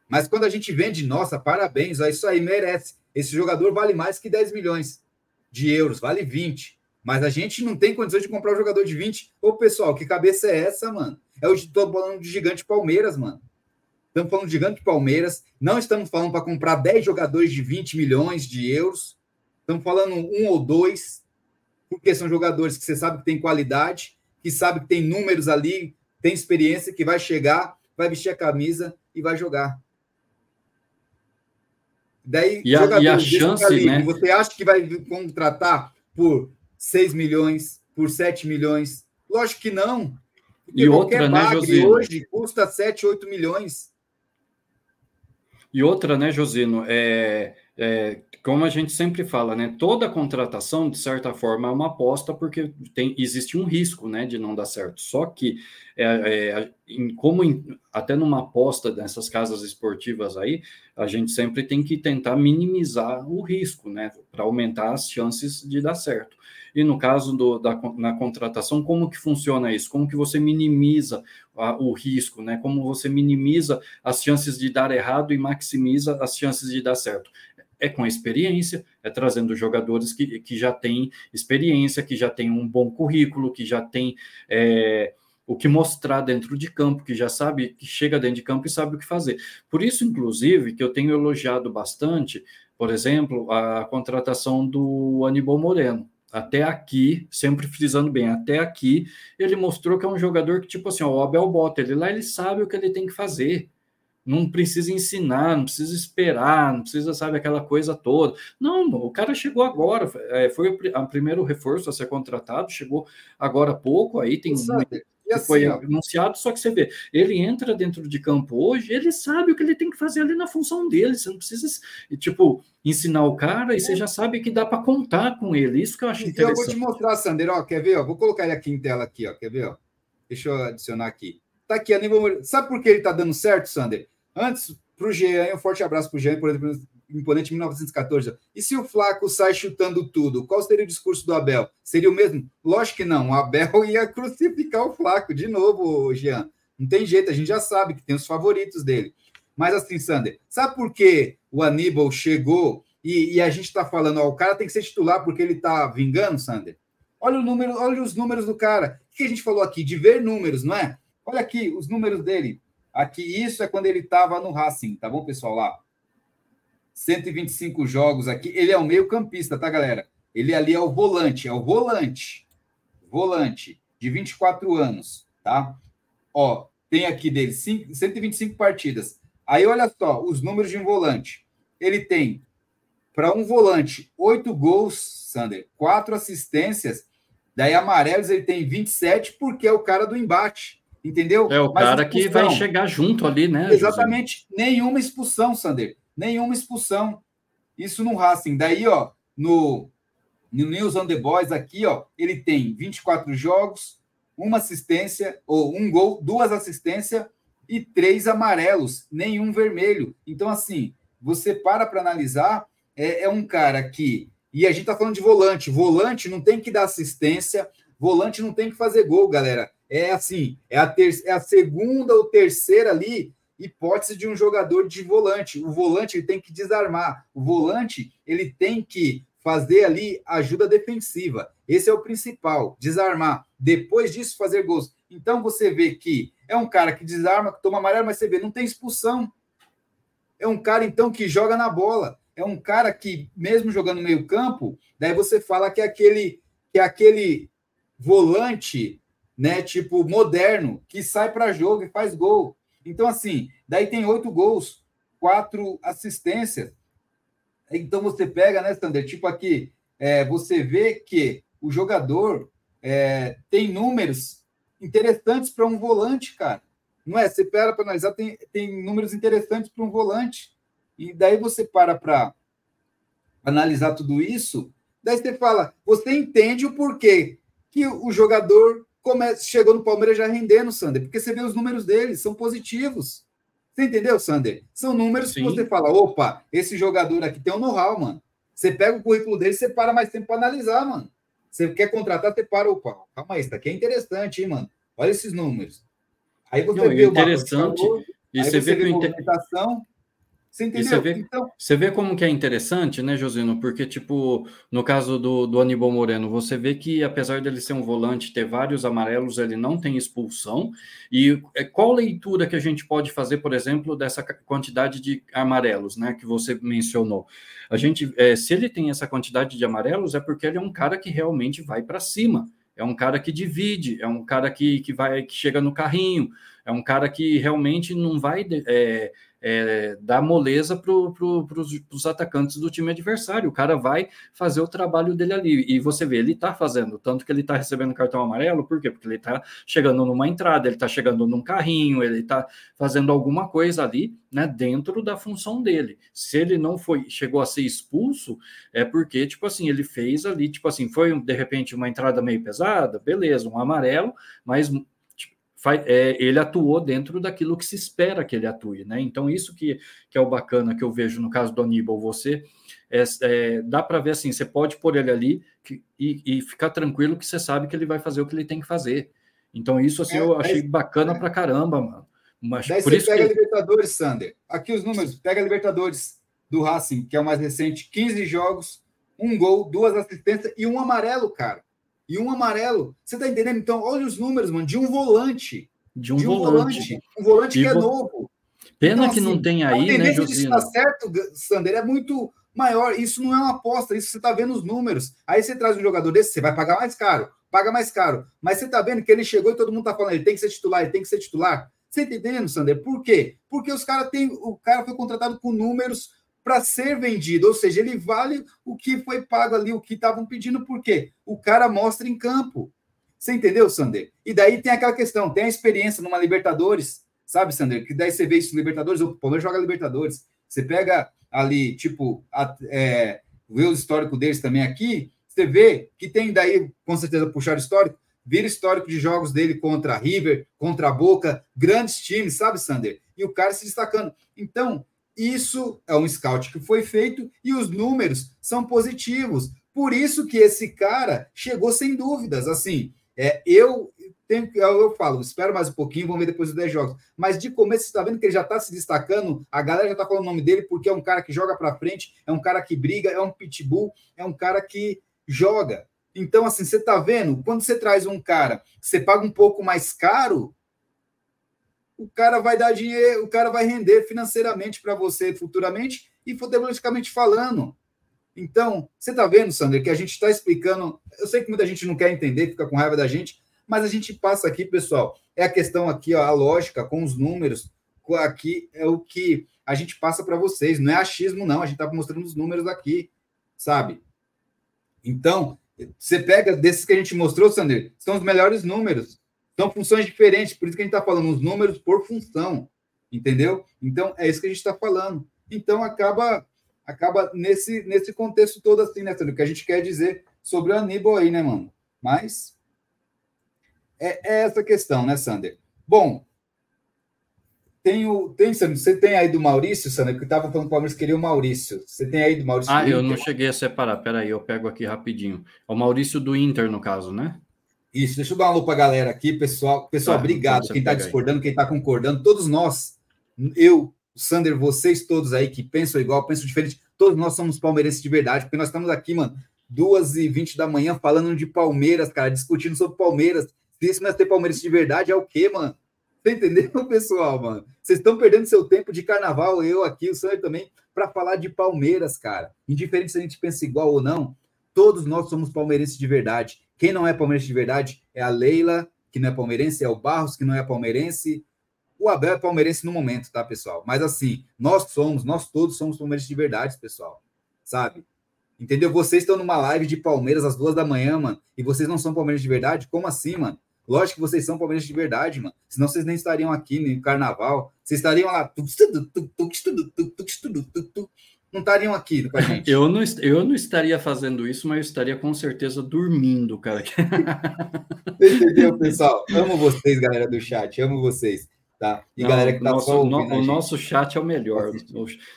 Mas quando a gente vende, nossa, parabéns, ó, isso aí merece. Esse jogador vale mais que 10 milhões de euros, vale 20. Mas a gente não tem condições de comprar um jogador de 20. Ô, pessoal, que cabeça é essa, mano? É o tô falando de gigante Palmeiras, mano. Estamos falando de gigante Palmeiras. Não estamos falando para comprar 10 jogadores de 20 milhões de euros. Estamos falando um ou dois porque são jogadores que você sabe que tem qualidade, que sabe que tem números ali, tem experiência, que vai chegar, vai vestir a camisa e vai jogar. Daí, e a, e a chance, ali, né? Você acha que vai contratar por 6 milhões, por 7 milhões? Lógico que não. e outra, né, Josino? Hoje custa 7, 8 milhões. E outra, né, Josino? É, é, como a gente sempre fala, né, toda contratação, de certa forma, é uma aposta, porque tem, existe um risco né, de não dar certo. Só que, é, é, em, como em, até numa aposta dessas casas esportivas aí, a gente sempre tem que tentar minimizar o risco, né, para aumentar as chances de dar certo. E no caso do, da, na contratação, como que funciona isso? Como que você minimiza a, o risco, né? Como você minimiza as chances de dar errado e maximiza as chances de dar certo? É com a experiência, é trazendo jogadores que, que já têm experiência, que já têm um bom currículo, que já têm é, o que mostrar dentro de campo, que já sabe, que chega dentro de campo e sabe o que fazer. Por isso, inclusive, que eu tenho elogiado bastante, por exemplo, a contratação do Aníbal Moreno. Até aqui, sempre frisando bem, até aqui, ele mostrou que é um jogador que, tipo assim, ó, o Abel bota ele lá, ele sabe o que ele tem que fazer não precisa ensinar, não precisa esperar, não precisa, sabe, aquela coisa toda. Não, o cara chegou agora, é, foi o primeiro reforço a ser contratado, chegou agora há pouco, aí tem assim, foi anunciado, só que você vê, ele entra dentro de campo hoje, ele sabe o que ele tem que fazer ali na função dele, você não precisa, tipo, ensinar o cara e é. você já sabe que dá para contar com ele, isso que eu acho interessante. Eu vou te mostrar, Sander, ó, quer ver, ó, vou colocar ele aqui em tela aqui, ó, quer ver, ó, deixa eu adicionar aqui. Tá aqui, Aníbal Sabe por que ele tá dando certo, Sander? Antes, para o Jean, um forte abraço para o Jean, imponente 1914. E se o Flaco sai chutando tudo, qual seria o discurso do Abel? Seria o mesmo? Lógico que não. O Abel *laughs* ia crucificar o Flaco de novo, Jean. Não tem jeito, a gente já sabe que tem os favoritos dele. Mas assim, Sander, sabe por que o Aníbal chegou e, e a gente está falando, ó, o cara tem que ser titular porque ele está vingando, Sander? Olha o número, olha os números do cara. O que a gente falou aqui? De ver números, não é? Olha aqui os números dele. Aqui, isso é quando ele estava no Racing, tá bom, pessoal? Lá. 125 jogos aqui. Ele é o meio-campista, tá, galera? Ele ali é o volante, é o volante. Volante, de 24 anos, tá? Ó, tem aqui dele 5, 125 partidas. Aí, olha só, os números de um volante. Ele tem, para um volante, 8 gols, Sander, 4 assistências. Daí, amarelos, ele tem 27, porque é o cara do embate. Entendeu? É o Mas cara que vai chegar junto ali, né? Exatamente. José? Nenhuma expulsão, Sander. Nenhuma expulsão. Isso no Racing. Daí, ó, no, no News on the Boys aqui, ó, ele tem 24 jogos, uma assistência, ou um gol, duas assistências e três amarelos, nenhum vermelho. Então, assim, você para para analisar, é, é um cara que. E a gente tá falando de volante. Volante não tem que dar assistência, volante não tem que fazer gol, galera é assim, é a, ter, é a segunda ou terceira ali hipótese de um jogador de volante. O volante ele tem que desarmar. O volante ele tem que fazer ali ajuda defensiva. Esse é o principal, desarmar. Depois disso, fazer gols. Então você vê que é um cara que desarma, que toma amarelo, mas você vê, não tem expulsão. É um cara, então, que joga na bola. É um cara que, mesmo jogando meio campo, daí você fala que é aquele, que é aquele volante né? Tipo, moderno, que sai para jogo e faz gol. Então, assim, daí tem oito gols, quatro assistências. Então você pega, né, Sander? Tipo aqui, é, você vê que o jogador é, tem números interessantes para um volante, cara. Não é? Você para para analisar, tem, tem números interessantes para um volante. E daí você para para analisar tudo isso, daí você fala, você entende o porquê que o jogador come, chegou no Palmeiras já rendendo, Sander, porque você vê os números dele, são positivos. Você entendeu, Sander? São números Sim. que você fala, opa, esse jogador aqui tem um know-how, mano. Você pega o currículo dele, você para mais tempo para analisar, mano. Você quer contratar, você para, opa, calma aí, isso aqui é interessante, hein, mano. Olha esses números. Aí você Não, vê interessante. e você, vê, vê que a movimentação, você entendeu? Você vê, então... você vê como que é interessante, né, Josino? Porque, tipo, no caso do, do Aníbal Moreno, você vê que, apesar dele ser um volante, ter vários amarelos, ele não tem expulsão. E é, qual leitura que a gente pode fazer, por exemplo, dessa quantidade de amarelos, né, que você mencionou? A gente, é, se ele tem essa quantidade de amarelos, é porque ele é um cara que realmente vai para cima. É um cara que divide, é um cara que, que vai que chega no carrinho, é um cara que realmente não vai é, é, dar moleza para pro, os atacantes do time adversário. O cara vai fazer o trabalho dele ali. E você vê, ele está fazendo, tanto que ele está recebendo cartão amarelo, por quê? Porque ele está chegando numa entrada, ele está chegando num carrinho, ele está fazendo alguma coisa ali, né, dentro da função dele. Se ele não foi, chegou a ser expulso, é porque, tipo assim, ele fez ali, tipo assim, foi de repente uma entrada meio pesada, beleza, um amarelo, mas ele atuou dentro daquilo que se espera que ele atue, né? Então, isso que, que é o bacana que eu vejo no caso do Aníbal, você é, é, dá para ver assim, você pode pôr ele ali que, e, e, ficar tranquilo que você sabe que ele vai fazer o que ele tem que fazer. Então, isso assim, eu achei bacana para caramba, mano. Mas, Daí por você isso pega que... a Libertadores, Sander. Aqui os números, pega a Libertadores do Racing, que é o mais recente, 15 jogos, um gol, duas assistências e um amarelo, cara e um amarelo. Você tá entendendo? Então, olha os números, mano, de um volante. De um, de um volante. volante. Um volante que é novo. Pena então, que assim, não tem aí, a né, Josino? está certo, Sander, é muito maior. Isso não é uma aposta, isso você está vendo os números. Aí você traz um jogador desse, você vai pagar mais caro, paga mais caro. Mas você está vendo que ele chegou e todo mundo está falando, ele tem que ser titular, ele tem que ser titular. Você está entendendo, Sander? Por quê? Porque os caras têm. O cara foi contratado com números para ser vendido, ou seja, ele vale o que foi pago ali, o que estavam pedindo, por quê? O cara mostra em campo. Você entendeu, Sander? E daí tem aquela questão, tem a experiência numa Libertadores, sabe, Sander? Que daí você vê isso Libertadores, o Palmeiras joga Libertadores. Você pega ali, tipo, a, é, vê o histórico deles também aqui, você vê que tem daí, com certeza, puxar histórico, vira histórico de jogos dele contra River, contra Boca, grandes times, sabe, Sander? E o cara se destacando. Então, isso é um scout que foi feito e os números são positivos. Por isso que esse cara chegou sem dúvidas. Assim, é, eu tenho, eu, eu falo, espero mais um pouquinho, vamos ver depois dos 10 jogos. Mas de começo, você está vendo que ele já está se destacando, a galera já está falando o nome dele porque é um cara que joga para frente, é um cara que briga, é um pitbull, é um cara que joga. Então, assim, você está vendo, quando você traz um cara, você paga um pouco mais caro, o cara vai dar dinheiro, o cara vai render financeiramente para você futuramente e futebolisticamente falando. Então, você está vendo, Sander, que a gente está explicando. Eu sei que muita gente não quer entender, fica com raiva da gente, mas a gente passa aqui, pessoal. É a questão aqui, ó, a lógica com os números. Aqui é o que a gente passa para vocês. Não é achismo, não. A gente está mostrando os números aqui, sabe? Então, você pega desses que a gente mostrou, Sander, são os melhores números. São funções diferentes, por isso que a gente está falando os números por função, entendeu? Então, é isso que a gente está falando. Então, acaba acaba nesse, nesse contexto todo assim, né, Sandro? O que a gente quer dizer sobre o Aníbal aí, né, mano? Mas é, é essa questão, né, Sander? Bom, tem o. Tem, você tem aí do Maurício, Sander, que estava falando que o Palmeiras queria o Maurício. Você tem aí do Maurício? Ah, do eu não cheguei a separar. Peraí, eu pego aqui rapidinho. É o Maurício do Inter, no caso, né? Isso, deixa eu dar uma lupa, galera, aqui, pessoal. Pessoal, ah, obrigado. Quem está discordando, quem está concordando, todos nós, eu, o Sander, vocês todos aí que pensam igual, pensam diferente, todos nós somos palmeirenses de verdade, porque nós estamos aqui, mano, duas e vinte da manhã falando de Palmeiras, cara, discutindo sobre Palmeiras. Se isso não é ter palmeirense de verdade, é o quê, mano? Você entendeu, *laughs* pessoal, mano? Vocês estão perdendo seu tempo de carnaval, eu aqui, o Sander também, para falar de Palmeiras, cara. Indiferente se a gente pensa igual ou não, todos nós somos palmeirenses de verdade. Quem não é palmeirense de verdade é a Leila, que não é palmeirense, é o Barros, que não é palmeirense. O Abel é palmeirense no momento, tá, pessoal? Mas assim, nós somos, nós todos somos palmeirenses de verdade, pessoal. Sabe? Entendeu? Vocês estão numa live de Palmeiras às duas da manhã, mano, e vocês não são palmeirenses de verdade? Como assim, mano? Lógico que vocês são palmeirenses de verdade, mano. Senão vocês nem estariam aqui no carnaval. Vocês estariam lá. Não estariam aqui com a *laughs* gente. Eu não, eu não estaria fazendo isso, mas eu estaria com certeza dormindo, cara. *laughs* Entendeu, pessoal? Amo vocês, galera do chat. Amo vocês. Tá? E não, galera que tá nosso, só no, O nosso chat é o melhor.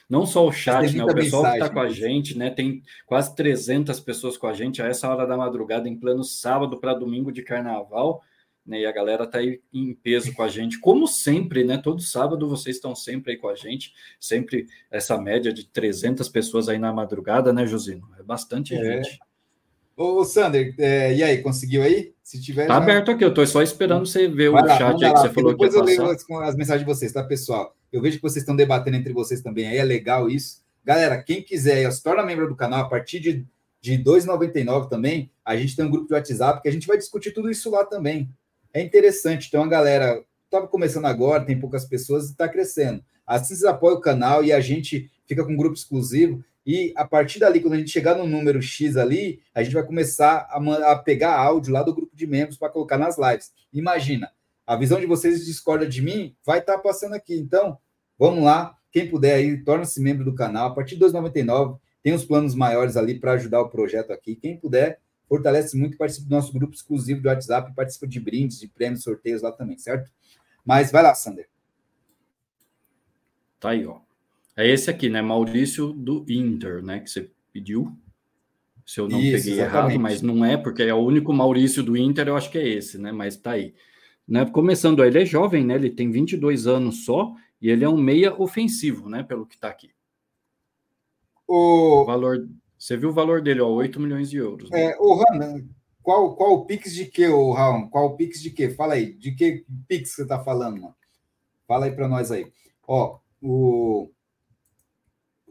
Não só o chat, né? O pessoal mensagem, que está com a gente, né? Tem quase 300 pessoas com a gente a essa hora da madrugada, em plano sábado para domingo de carnaval. Né, e a galera está aí em peso com a gente, como sempre, né? Todo sábado vocês estão sempre aí com a gente, sempre essa média de 300 pessoas aí na madrugada, né, Josino? É bastante é. gente. Ô, Sander, é, e aí, conseguiu aí? Se tiver. Tá já... aberto aqui, eu estou só esperando você ver Vai o lá, chat aí que você falou depois que Depois eu leio as, as mensagens de vocês, tá, pessoal? Eu vejo que vocês estão debatendo entre vocês também, aí é legal isso. Galera, quem quiser, se torna membro do canal a partir de, de R$ 2,99 também. A gente tem um grupo de WhatsApp que a gente vai discutir tudo isso lá também é interessante. Então, a galera estava começando agora, tem poucas pessoas e está crescendo. Assim vocês apoiam o canal e a gente fica com um grupo exclusivo. E a partir dali, quando a gente chegar no número X ali, a gente vai começar a, a pegar áudio lá do grupo de membros para colocar nas lives. Imagina, a visão de vocês discorda de mim, vai estar tá passando aqui. Então, vamos lá. Quem puder aí, torna-se membro do canal. A partir de 2,99, tem os planos maiores ali para ajudar o projeto aqui. Quem puder, fortalece muito, participa do nosso grupo exclusivo do WhatsApp, participa de brindes, de prêmios, sorteios lá também, certo? Mas vai lá, Sander. Tá aí, ó. É esse aqui, né? Maurício do Inter, né? Que você pediu. Se eu não Isso, peguei exatamente. errado, mas não é, porque é o único Maurício do Inter, eu acho que é esse, né? Mas tá aí. Né? Começando, ele é jovem, né? Ele tem 22 anos só e ele é um meia ofensivo, né? Pelo que tá aqui. O, o valor você viu o valor dele, ó, 8 milhões de euros. Né? É, o Ran, qual, qual o Pix de quê, o Raul? Qual o Pix de quê? Fala aí, de que Pix você tá falando, mano? Fala aí para nós aí. Ó, o.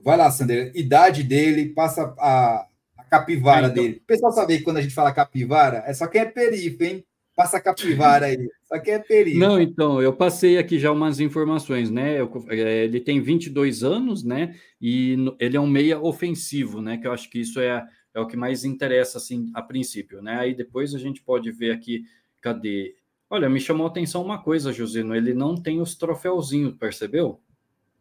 Vai lá, Sander. Idade dele, passa a, a capivara então... dele. O pessoal sabe que quando a gente fala capivara, é só quem é perifa, hein? Passa a capivara aí. Só que é perigo. Não, então, eu passei aqui já umas informações, né? Eu, é, ele tem 22 anos, né? E ele é um meia ofensivo, né? Que eu acho que isso é, é o que mais interessa, assim, a princípio, né? Aí depois a gente pode ver aqui, cadê? Olha, me chamou a atenção uma coisa, Josino, ele não tem os troféuzinhos, percebeu?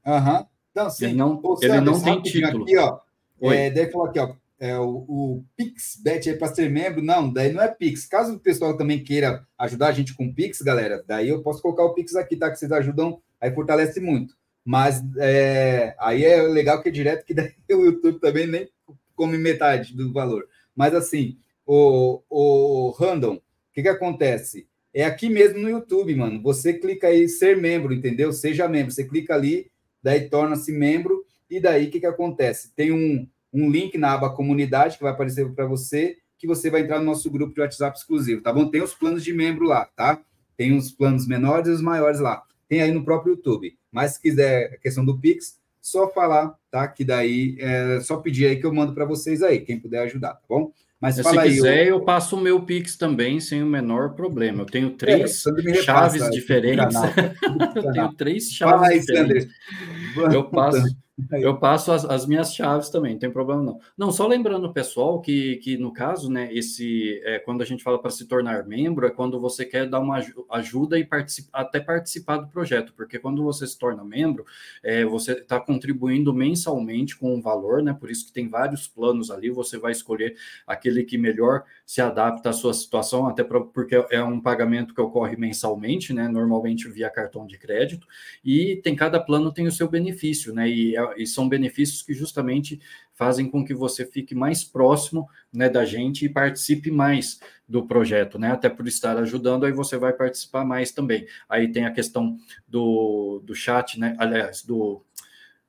Aham. Uhum. Não, sim. Ele não, ele não tem título. Aqui, ó, é, deve falar aqui, ó, é, o, o PixBet aí para ser membro, não, daí não é Pix. Caso o pessoal também queira ajudar a gente com Pix, galera, daí eu posso colocar o Pix aqui, tá? Que vocês ajudam, aí fortalece muito. Mas é, aí é legal que é direto, que daí *laughs* o YouTube também nem come metade do valor. Mas assim, o, o Random, o que, que acontece? É aqui mesmo no YouTube, mano. Você clica aí ser membro, entendeu? Seja membro. Você clica ali, daí torna-se membro, e daí o que, que acontece? Tem um um link na aba comunidade que vai aparecer para você, que você vai entrar no nosso grupo de WhatsApp exclusivo, tá bom? Tem os planos de membro lá, tá? Tem os planos menores e os maiores lá. Tem aí no próprio YouTube. Mas se quiser a questão do Pix, só falar, tá? Que daí é só pedir aí que eu mando para vocês aí, quem puder ajudar, tá bom? Mas se aí, quiser, eu... eu... passo o meu Pix também sem o menor problema. Eu tenho três é, chaves diferentes. eu tenho três chaves fala aí, diferentes. Eu passo. Eu passo as, as, minhas chaves também, não tem problema não. Não, só lembrando, pessoal, que, que no caso, né, esse é, quando a gente fala para se tornar membro, é quando você quer dar uma ajuda e participar, até participar do projeto, porque quando você se torna membro, é, você está contribuindo mensalmente com um valor, né? Por isso que tem vários planos ali, você vai escolher aquele que melhor se adapta à sua situação, até pra, porque é um pagamento que ocorre mensalmente, né? Normalmente via cartão de crédito, e tem cada plano tem o seu benefício, né? E, é, e são benefícios que justamente fazem com que você fique mais próximo né, da gente e participe mais do projeto, né? Até por estar ajudando, aí você vai participar mais também. Aí tem a questão do, do chat, né? Aliás, do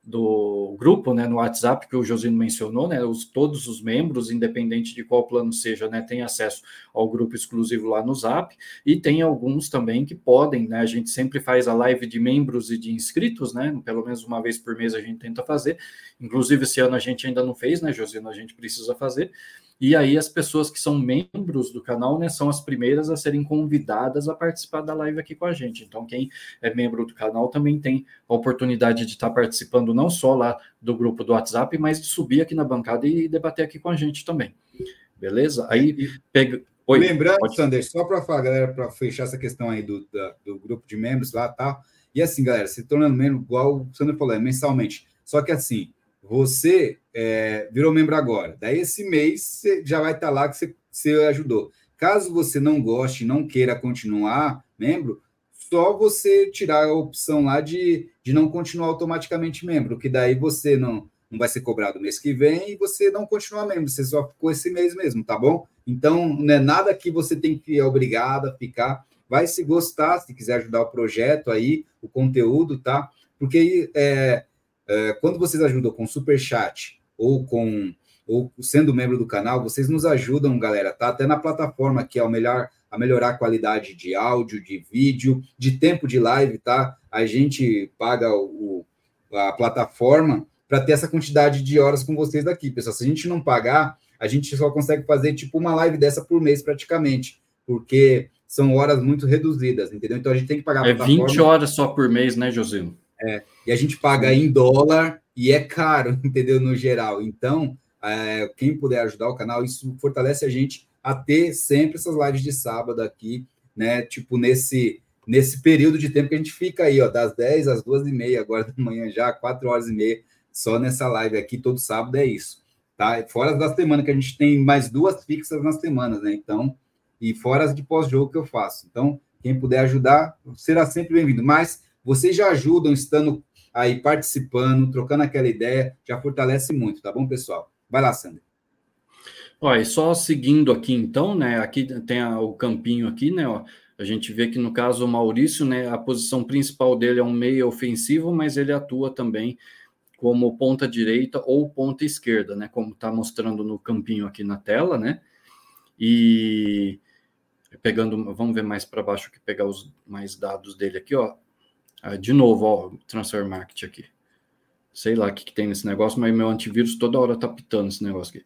do grupo, né, no WhatsApp que o Josino mencionou, né, os, todos os membros, independente de qual plano seja, né, têm acesso ao grupo exclusivo lá no Zap, e tem alguns também que podem, né, a gente sempre faz a live de membros e de inscritos, né, pelo menos uma vez por mês a gente tenta fazer, inclusive esse ano a gente ainda não fez, né, Josino, a gente precisa fazer, e aí as pessoas que são membros do canal, né, são as primeiras a serem convidadas a participar da live aqui com a gente. Então quem é membro do canal também tem a oportunidade de estar participando não só lá do grupo do WhatsApp, mas de subir aqui na bancada e debater aqui com a gente também. Beleza? Aí pega Oi, Lembrando, pode... Sander, só para falar, galera, para fechar essa questão aí do, da, do grupo de membros lá, tá? E assim, galera, se tornando membro, igual o Sander falou, é mensalmente. Só que assim, você é, virou membro agora. Daí esse mês você já vai estar tá lá que você, você ajudou. Caso você não goste, não queira continuar membro, só você tirar a opção lá de, de não continuar automaticamente membro, que daí você não, não vai ser cobrado mês que vem e você não continua membro, você só ficou esse mês mesmo, tá bom? Então, não é nada que você tem que é obrigado a ficar. Vai se gostar, se quiser ajudar o projeto aí, o conteúdo, tá? Porque é, quando vocês ajudam com super chat ou com ou sendo membro do canal, vocês nos ajudam, galera, tá? Até na plataforma que é o melhor a melhorar a qualidade de áudio, de vídeo, de tempo de live, tá? A gente paga o, a plataforma para ter essa quantidade de horas com vocês daqui, pessoal. Se a gente não pagar, a gente só consegue fazer tipo uma live dessa por mês praticamente, porque são horas muito reduzidas, entendeu? Então a gente tem que pagar É 20 horas só por mês, né, José? É, e a gente paga em dólar e é caro, *laughs* entendeu? No geral. Então, é, quem puder ajudar o canal, isso fortalece a gente a ter sempre essas lives de sábado aqui, né? Tipo, nesse, nesse período de tempo que a gente fica aí, ó, das 10 às 2 e meia, agora da manhã já, 4 horas e meia, só nessa live aqui, todo sábado é isso, tá? Fora da semana, que a gente tem mais duas fixas nas semanas, né? Então, e fora as de pós-jogo que eu faço. Então, quem puder ajudar, será sempre bem-vindo. Mas vocês já ajudam estando aí participando, trocando aquela ideia, já fortalece muito, tá bom, pessoal? Vai lá, Sandra. Olha, só seguindo aqui então, né? Aqui tem a, o campinho aqui, né? Ó, a gente vê que no caso o Maurício, né? A posição principal dele é um meio ofensivo, mas ele atua também como ponta direita ou ponta esquerda, né? Como está mostrando no campinho aqui na tela, né? E pegando, vamos ver mais para baixo que pegar os mais dados dele aqui, ó. Ah, de novo, ó, transfer market aqui. Sei lá o que, que tem nesse negócio, mas meu antivírus toda hora tá pitando esse negócio aqui.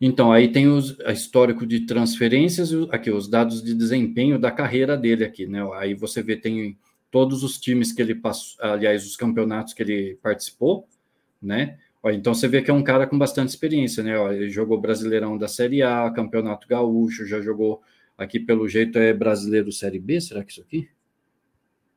Então, aí tem a histórico de transferências, aqui os dados de desempenho da carreira dele aqui, né? Aí você vê tem todos os times que ele passou, aliás, os campeonatos que ele participou, né? Então você vê que é um cara com bastante experiência, né? Ele jogou Brasileirão da Série A, Campeonato Gaúcho, já jogou aqui pelo jeito é Brasileiro Série B, será que isso aqui?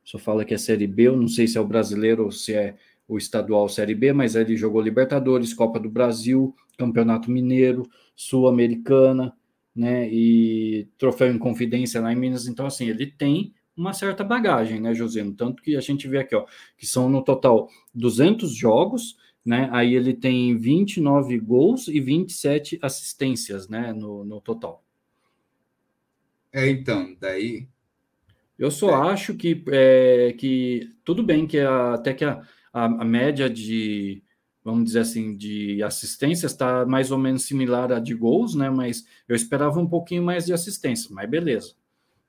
Só fala que é Série B, eu não sei se é o Brasileiro ou se é o estadual Série B, mas ele jogou Libertadores, Copa do Brasil, Campeonato Mineiro, Sul-Americana, né, e troféu em confidência lá em Minas. Então, assim, ele tem uma certa bagagem, né, Josino? Tanto que a gente vê aqui, ó, que são no total 200 jogos, né, aí ele tem 29 gols e 27 assistências, né, no, no total. É, então, daí... Eu só é. acho que, é, que tudo bem que a, até que a, a, a média de, vamos dizer assim, de assistências está mais ou menos similar à de gols, né? Mas eu esperava um pouquinho mais de assistência, mas beleza.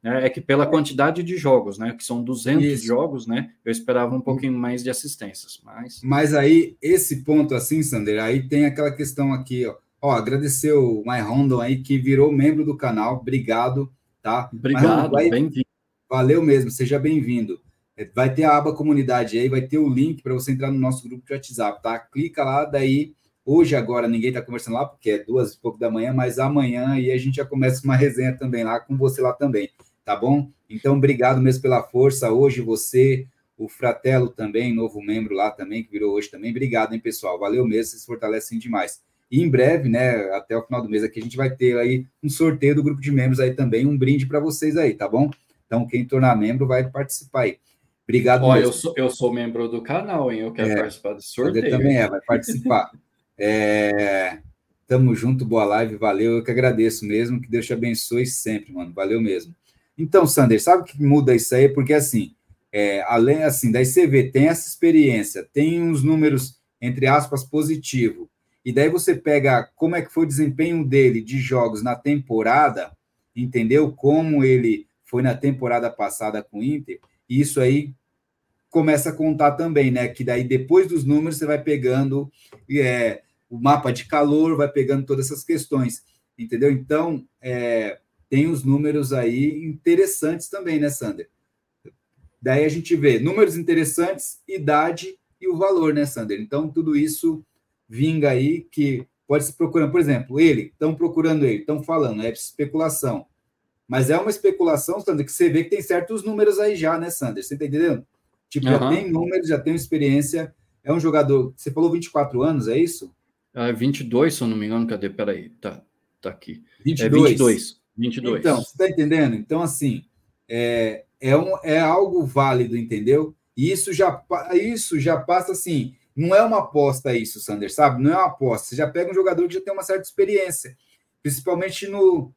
É, é que pela quantidade de jogos, né? Que são 200 Isso. jogos, né? Eu esperava um pouquinho mais de assistências, mas... Mas aí, esse ponto assim, Sander, aí tem aquela questão aqui, ó. Ó, agradecer o My Rondon aí, que virou membro do canal. Obrigado, tá? Obrigado, bem-vindo. Valeu mesmo, seja bem-vindo. É, vai ter a aba comunidade aí, vai ter o link para você entrar no nosso grupo de WhatsApp, tá? Clica lá, daí hoje agora ninguém está conversando lá porque é duas e pouco da manhã, mas amanhã aí a gente já começa uma resenha também lá com você lá também, tá bom? Então obrigado mesmo pela força hoje você, o Fratelo também, novo membro lá também que virou hoje também. Obrigado, hein, pessoal? Valeu mesmo, vocês fortalecem demais. E em breve, né, até o final do mês aqui a gente vai ter aí um sorteio do grupo de membros aí também, um brinde para vocês aí, tá bom? Então quem tornar membro vai participar aí. Obrigado. Ó, eu sou, eu sou membro do canal, hein? Eu quero é, participar do sorteio. Você também é, vai participar. *laughs* é, tamo junto, boa live, valeu. Eu que agradeço mesmo. Que Deus te abençoe sempre, mano. Valeu mesmo. Então, Sander, sabe o que muda isso aí? Porque assim, é, além assim, da ICV tem essa experiência, tem uns números, entre aspas, positivo. E daí você pega como é que foi o desempenho dele de jogos na temporada, entendeu? Como ele foi na temporada passada com o Inter e isso aí começa a contar também, né? Que daí depois dos números você vai pegando é, o mapa de calor, vai pegando todas essas questões, entendeu? Então, é, tem os números aí interessantes também, né, Sander? Daí a gente vê números interessantes, idade e o valor, né, Sander? Então, tudo isso vinga aí que pode se procurando, por exemplo, ele, estão procurando ele, estão falando, é especulação. Mas é uma especulação, Sander, que você vê que tem certos números aí já, né, Sander? Você está entendendo? Tipo, uhum. já tem números, já tem experiência. É um jogador. Você falou 24 anos, é isso? É 22, se eu não me engano. Cadê? Peraí, tá, tá aqui. 22. É 22. 22. Então, você está entendendo? Então, assim, é, é, um, é algo válido, entendeu? E isso já, isso já passa assim. Não é uma aposta isso, Sander, sabe? Não é uma aposta. Você já pega um jogador que já tem uma certa experiência, principalmente no,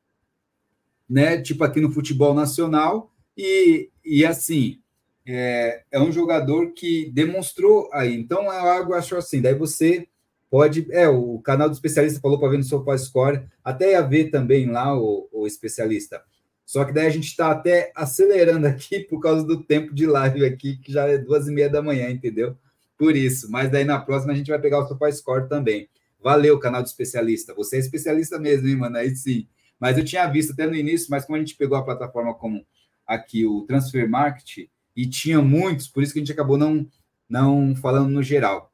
né? Tipo aqui no futebol nacional e, e assim é, é um jogador que demonstrou aí. Então é algo acho assim. Daí você pode é o canal do especialista falou para ver no Sofá Score até ia ver também lá o, o especialista. Só que daí a gente está até acelerando *laughs* aqui por causa do tempo de live aqui, que já é duas e meia da manhã, entendeu? por isso. Mas daí na próxima a gente vai pegar o SofaScore também. Valeu, canal do especialista. Você é especialista mesmo, hein, mano? Aí sim. Mas eu tinha visto até no início, mas como a gente pegou a plataforma como aqui o Transfer Market e tinha muitos, por isso que a gente acabou não, não falando no geral.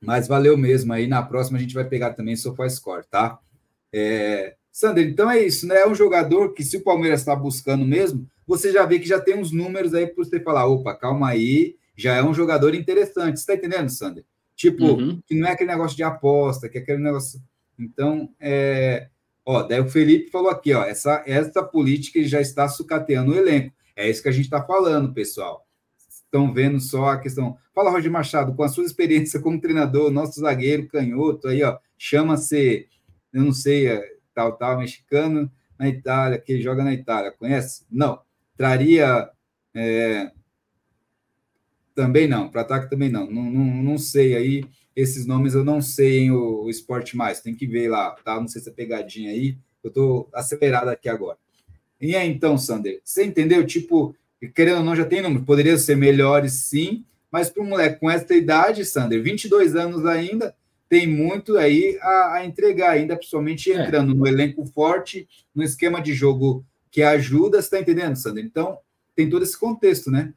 Mas valeu mesmo. Aí na próxima a gente vai pegar também o SofaScore, tá? É... Sander, então é isso, né? É um jogador que, se o Palmeiras está buscando mesmo, você já vê que já tem uns números aí para você falar: opa, calma aí, já é um jogador interessante. Você está entendendo, Sander? Tipo, uhum. que não é aquele negócio de aposta, que é aquele negócio. Então, é. Ó, daí o Felipe falou aqui, ó, essa, essa política já está sucateando o elenco. É isso que a gente está falando, pessoal. Estão vendo só a questão. Fala, Roger Machado, com a sua experiência como treinador, nosso zagueiro canhoto aí, ó, chama-se, eu não sei, é, tal, tal, mexicano na Itália, que joga na Itália, conhece? Não. Traria é, também não, para ataque também não. Não, não. não sei aí, esses nomes eu não sei em o, o esporte mais, tem que ver lá, tá? Não sei se é pegadinha aí, eu tô acelerado aqui agora. E aí, então, Sander, você entendeu? Tipo, querendo ou não, já tem número, poderiam ser melhores sim, mas para um moleque com essa idade, Sander, 22 anos ainda, tem muito aí a, a entregar, ainda principalmente é. entrando é. no elenco forte, no esquema de jogo que ajuda, você está entendendo, Sander? Então, tem todo esse contexto, né?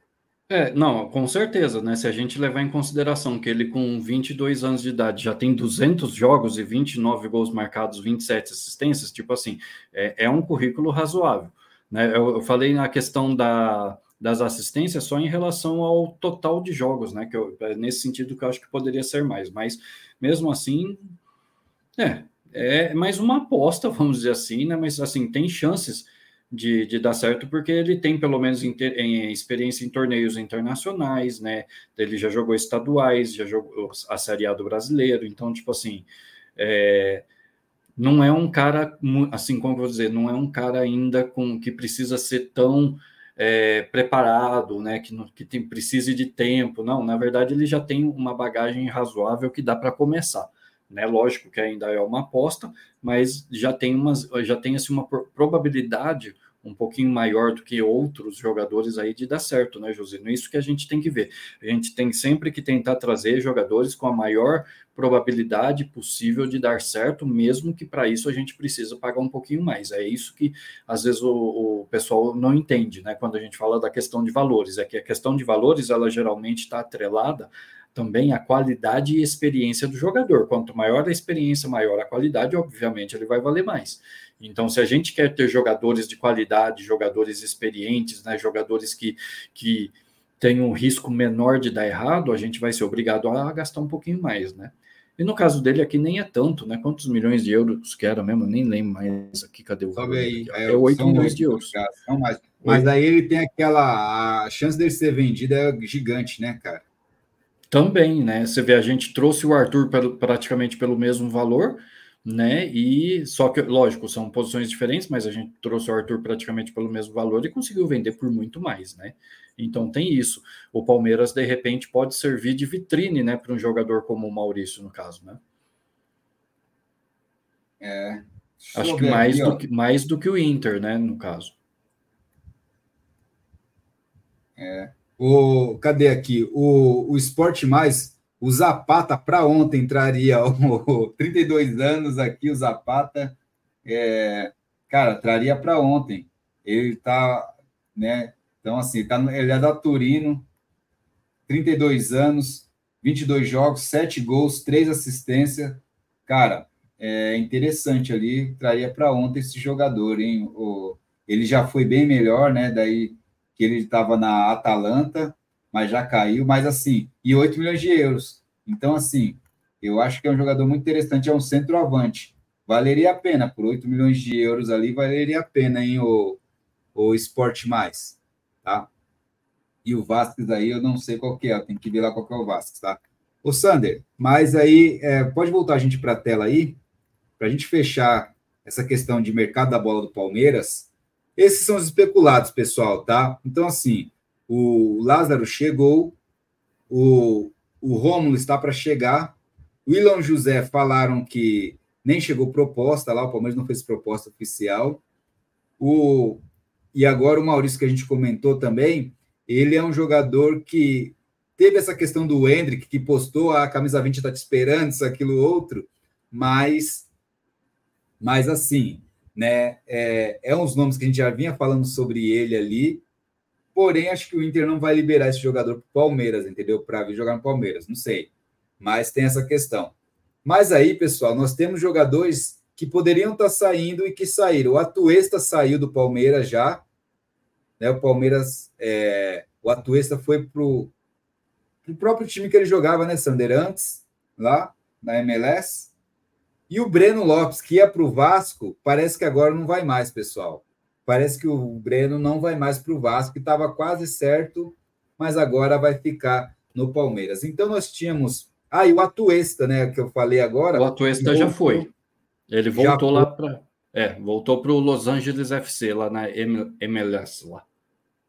É, não, com certeza, né? Se a gente levar em consideração que ele com 22 anos de idade já tem 200 jogos e 29 gols marcados, 27 assistências, tipo assim, é, é um currículo razoável, né? Eu, eu falei na questão da, das assistências só em relação ao total de jogos, né? Que eu, é nesse sentido que eu acho que poderia ser mais, mas mesmo assim, é, é mais uma aposta, vamos dizer assim, né? Mas assim, tem chances de, de dar certo, porque ele tem pelo menos em, em, experiência em torneios internacionais, né? Ele já jogou estaduais, já jogou a Série A do brasileiro, então, tipo assim, é, não é um cara, assim como eu vou dizer, não é um cara ainda com que precisa ser tão é, preparado, né? Que, que tem, precise de tempo, não, na verdade, ele já tem uma bagagem razoável que dá para começar. Né? Lógico que ainda é uma aposta, mas já tem, umas, já tem assim, uma probabilidade um pouquinho maior do que outros jogadores aí de dar certo, né, José? É isso que a gente tem que ver. A gente tem sempre que tentar trazer jogadores com a maior probabilidade possível de dar certo, mesmo que para isso a gente precisa pagar um pouquinho mais. É isso que às vezes o, o, pessoal não entende, né? Quando a gente fala da questão de valores, é que a questão de valores ela geralmente está atrelada também a qualidade e experiência do jogador. Quanto maior a experiência, maior a qualidade, obviamente ele vai valer mais. Então, se a gente quer ter jogadores de qualidade, jogadores experientes, né, jogadores que, que têm um risco menor de dar errado, a gente vai ser obrigado a gastar um pouquinho mais, né? E no caso dele aqui nem é tanto, né? Quantos milhões de euros que era mesmo? nem lembro mais aqui, cadê o Sobe aí, é, é 8 milhões 8, de euros. Mais. Mas aí ele tem aquela. A chance dele ser vendido é gigante, né, cara? Também, né? Você vê, a gente trouxe o Arthur pelo, praticamente pelo mesmo valor, né? E só que, lógico, são posições diferentes, mas a gente trouxe o Arthur praticamente pelo mesmo valor e conseguiu vender por muito mais, né? Então tem isso. O Palmeiras, de repente, pode servir de vitrine, né, para um jogador como o Maurício, no caso, né? É. Acho que mais, aqui, do que mais do que o Inter, né, no caso. É. O, cadê aqui? O, o Esporte Mais, o Zapata para ontem traria o, *laughs* 32 anos aqui, o Zapata. É, cara, traria para ontem. Ele tá, né? Então, assim, tá, ele é da Turino, 32 anos, 22 jogos, 7 gols, 3 assistências. Cara, é interessante ali, traria para ontem esse jogador, hein? O, ele já foi bem melhor, né? Daí que ele estava na Atalanta, mas já caiu, mas assim, e 8 milhões de euros. Então, assim, eu acho que é um jogador muito interessante, é um centroavante. Valeria a pena, por 8 milhões de euros ali, valeria a pena, hein, o, o Sport Mais, tá? E o Vasquez aí, eu não sei qual que é, tem que ver lá qual que é o Vasquez, tá? O Sander, mas aí, é, pode voltar a gente para a tela aí, para a gente fechar essa questão de mercado da bola do Palmeiras. Esses são os especulados, pessoal, tá? Então, assim, o Lázaro chegou, o, o Rômulo está para chegar, o Ilon José falaram que nem chegou proposta lá, o Palmeiras não fez proposta oficial. O, e agora o Maurício, que a gente comentou também, ele é um jogador que teve essa questão do Hendrick, que postou a camisa 20 está te esperando, isso, aquilo, outro, mas, mas assim, né, é, é uns nomes que a gente já vinha falando sobre ele ali, porém acho que o Inter não vai liberar esse jogador para o Palmeiras, entendeu? Para vir jogar no Palmeiras, não sei, mas tem essa questão. Mas aí, pessoal, nós temos jogadores que poderiam estar tá saindo e que saíram. O Atuesta saiu do Palmeiras já, né? O Palmeiras, é, o Atuesta foi para o próprio time que ele jogava, né, Sander, antes, lá na MLS. E o Breno Lopes, que ia para o Vasco, parece que agora não vai mais, pessoal. Parece que o Breno não vai mais para o Vasco, que estava quase certo, mas agora vai ficar no Palmeiras. Então nós tínhamos. Ah, e o Atuesta, né? Que eu falei agora. O Atuesta já foi. Ele voltou lá para. É, voltou para o Los Angeles FC, lá na MLS. Lá.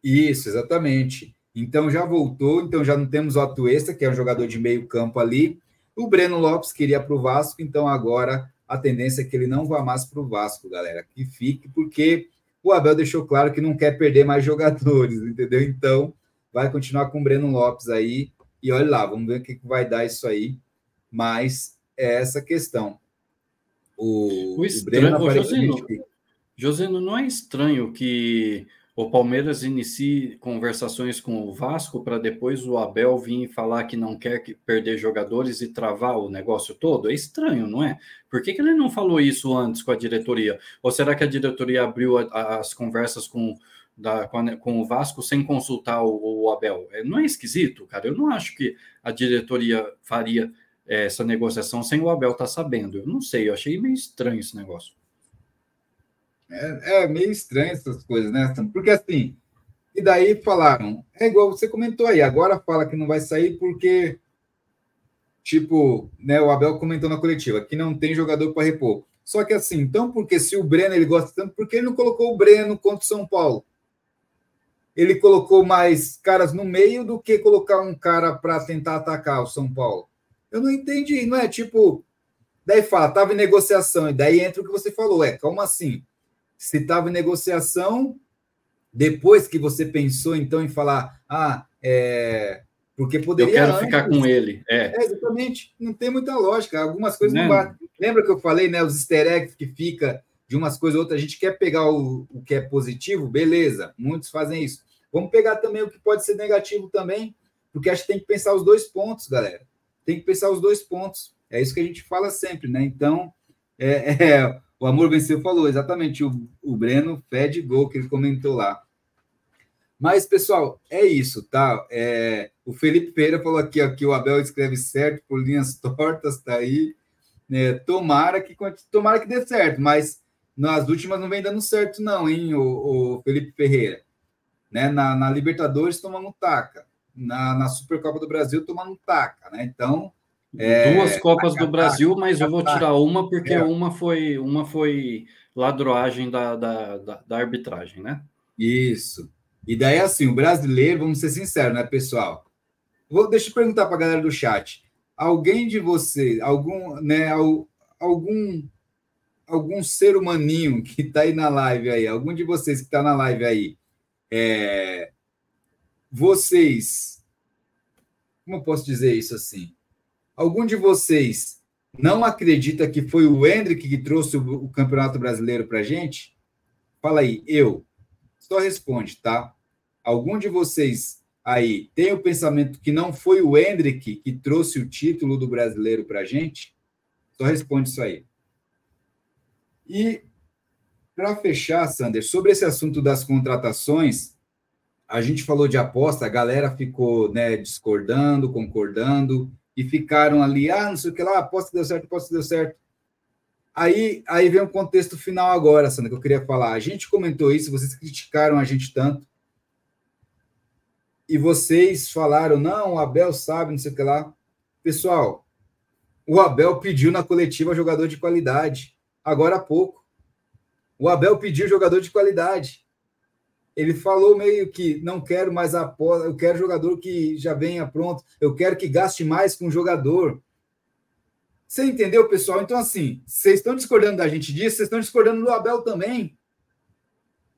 Isso, exatamente. Então já voltou, então já não temos o Atuesta, que é um jogador de meio campo ali. O Breno Lopes queria para o Vasco, então agora a tendência é que ele não vá mais para o Vasco, galera. Que fique, porque o Abel deixou claro que não quer perder mais jogadores, *laughs* entendeu? Então vai continuar com o Breno Lopes aí. E olha lá, vamos ver o que vai dar isso aí. Mas é essa questão. O, o, estranho, o Breno Josino, Josino, não é estranho que o Palmeiras inicie conversações com o Vasco para depois o Abel vir falar que não quer perder jogadores e travar o negócio todo? É estranho, não é? Por que, que ele não falou isso antes com a diretoria? Ou será que a diretoria abriu a, as conversas com, da, com, a, com, o Vasco sem consultar o, o, Abel? É, não é esquisito, cara? Eu não acho que a diretoria faria é, essa negociação sem o Abel estar tá sabendo. Eu não sei, eu achei meio estranho esse negócio. É, é, meio estranho essas coisas, né? Porque assim, e daí falaram, é igual você comentou aí, agora fala que não vai sair porque, tipo, né, o Abel comentou na coletiva que não tem jogador para repor. Só que assim, então, porque se o Breno ele gosta tanto, por que ele não colocou o Breno contra o São Paulo? Ele colocou mais caras no meio do que colocar um cara para tentar atacar o São Paulo. Eu não entendi, não é tipo. Daí fala, estava em negociação, e daí entra o que você falou, é, como assim? Se estava em negociação, depois que você pensou então em falar, ah, é, porque poderia. Eu quero antes, ficar com ele. É. é. exatamente. Não tem muita lógica. Algumas coisas não, não né? batem. Lembra que eu falei, né? Os easter eggs que fica de umas coisas ou outras. A gente quer pegar o, o que é positivo, beleza. Muitos fazem isso. Vamos pegar também o que pode ser negativo também, porque acho que tem que pensar os dois pontos, galera. Tem que pensar os dois pontos. É isso que a gente fala sempre, né? Então, é, *laughs* é o Amor Venceu falou exatamente, o, o Breno fede gol que ele comentou lá. Mas, pessoal, é isso, tá? É, o Felipe Pereira falou aqui ó, que o Abel escreve certo por linhas *laughs* tortas, tá aí. É, tomara, que, tomara que dê certo, mas nas últimas não vem dando certo, não, hein, o, o Felipe Ferreira. Né? Na, na Libertadores tomando taca. Na, na Supercopa do Brasil tomando taca, né? Então, é, Duas Copas do Brasil, mas eu vou tirar uma porque é. uma foi uma foi ladroagem da, da, da, da, arbitragem, né? Isso. E daí, assim, o brasileiro, vamos ser sinceros, né, pessoal? Vou, deixa eu perguntar para a galera do chat. Alguém de vocês, algum, né, algum, algum ser humaninho que está aí na live aí, algum de vocês que está na live aí, é, vocês, como eu posso dizer isso assim? Algum de vocês não acredita que foi o Hendrick que trouxe o, Campeonato Brasileiro para a gente? Fala aí, eu. Só responde, tá? Algum de vocês aí tem o pensamento que não foi o Hendrick que trouxe o título do brasileiro para a gente? Só responde isso aí. E para fechar, Sander, sobre esse assunto das contratações, a gente falou de aposta, a galera ficou né, discordando, concordando, e ficaram ali, ah, não sei o que lá, aposta que deu certo, aposta que deu certo. Aí, aí vem o um contexto final agora, Sandra, que eu queria falar. A gente comentou isso, vocês criticaram a gente tanto, e vocês falaram, não, o Abel sabe, não sei o que lá. Pessoal, o Abel pediu na coletiva jogador de qualidade, agora há pouco. O Abel pediu jogador de qualidade ele falou meio que não quero mais aposta, eu quero jogador que já venha pronto, eu quero que gaste mais com o jogador. Você entendeu, pessoal? Então, assim, vocês estão discordando da gente disso, vocês estão discordando do Abel também.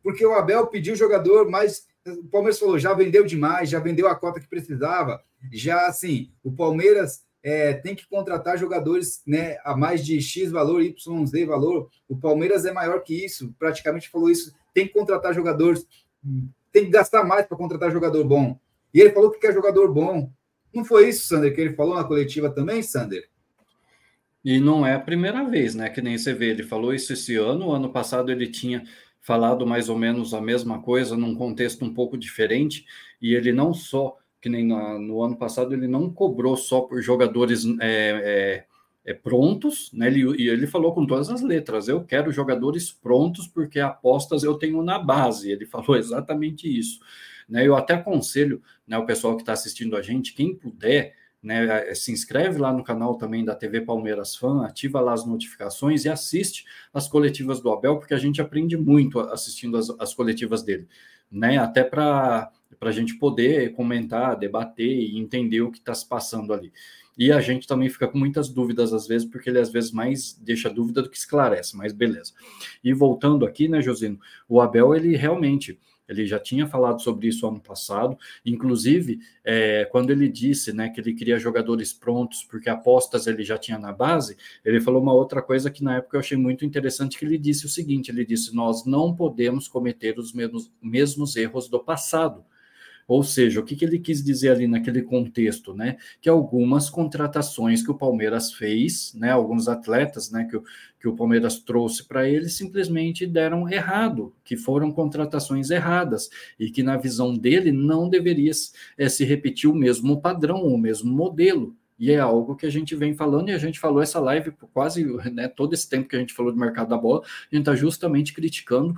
Porque o Abel pediu jogador, mas o Palmeiras falou, já vendeu demais, já vendeu a cota que precisava. Já, assim, o Palmeiras é, tem que contratar jogadores né, a mais de X valor, Y, Z valor. O Palmeiras é maior que isso, praticamente falou isso. Tem que contratar jogadores tem que gastar mais para contratar jogador bom. E ele falou que quer jogador bom. Não foi isso, Sander, que ele falou na coletiva também, Sander? E não é a primeira vez, né? Que nem você vê, ele falou isso esse ano. Ano passado ele tinha falado mais ou menos a mesma coisa, num contexto um pouco diferente. E ele não só, que nem no, no ano passado, ele não cobrou só por jogadores é, é, é, prontos, né? Ele, e ele falou com todas as letras: eu quero jogadores prontos porque apostas eu tenho na base. Ele *laughs* falou exatamente isso. Né? Eu até aconselho né, o pessoal que está assistindo a gente, quem puder, né, é, se inscreve lá no canal também da TV Palmeiras Fan, ativa lá as notificações e assiste as coletivas do Abel, porque a gente aprende muito assistindo as, as coletivas dele, né? Até para a gente poder comentar, debater e entender o que está se passando ali. E a gente também fica com muitas dúvidas às vezes, porque ele às vezes mais deixa dúvida do que esclarece, mas beleza. E voltando aqui, né, Josino, o Abel, ele realmente, ele já tinha falado sobre isso ano passado, inclusive é, quando ele disse né, que ele queria jogadores prontos, porque apostas ele já tinha na base, ele falou uma outra coisa que na época eu achei muito interessante, que ele disse o seguinte, ele disse, nós não podemos cometer os mesmos, mesmos erros do passado, ou seja, o que, que ele quis dizer ali naquele contexto, né? Que algumas contratações que o Palmeiras fez, né? Alguns atletas, né? Que o, que o Palmeiras trouxe para ele simplesmente deram errado, que foram contratações erradas e que na visão dele não deveria é, se repetir o mesmo padrão, o mesmo modelo. E é algo que a gente vem falando, e a gente falou essa live por quase né, todo esse tempo que a gente falou do mercado da bola, a gente está justamente criticando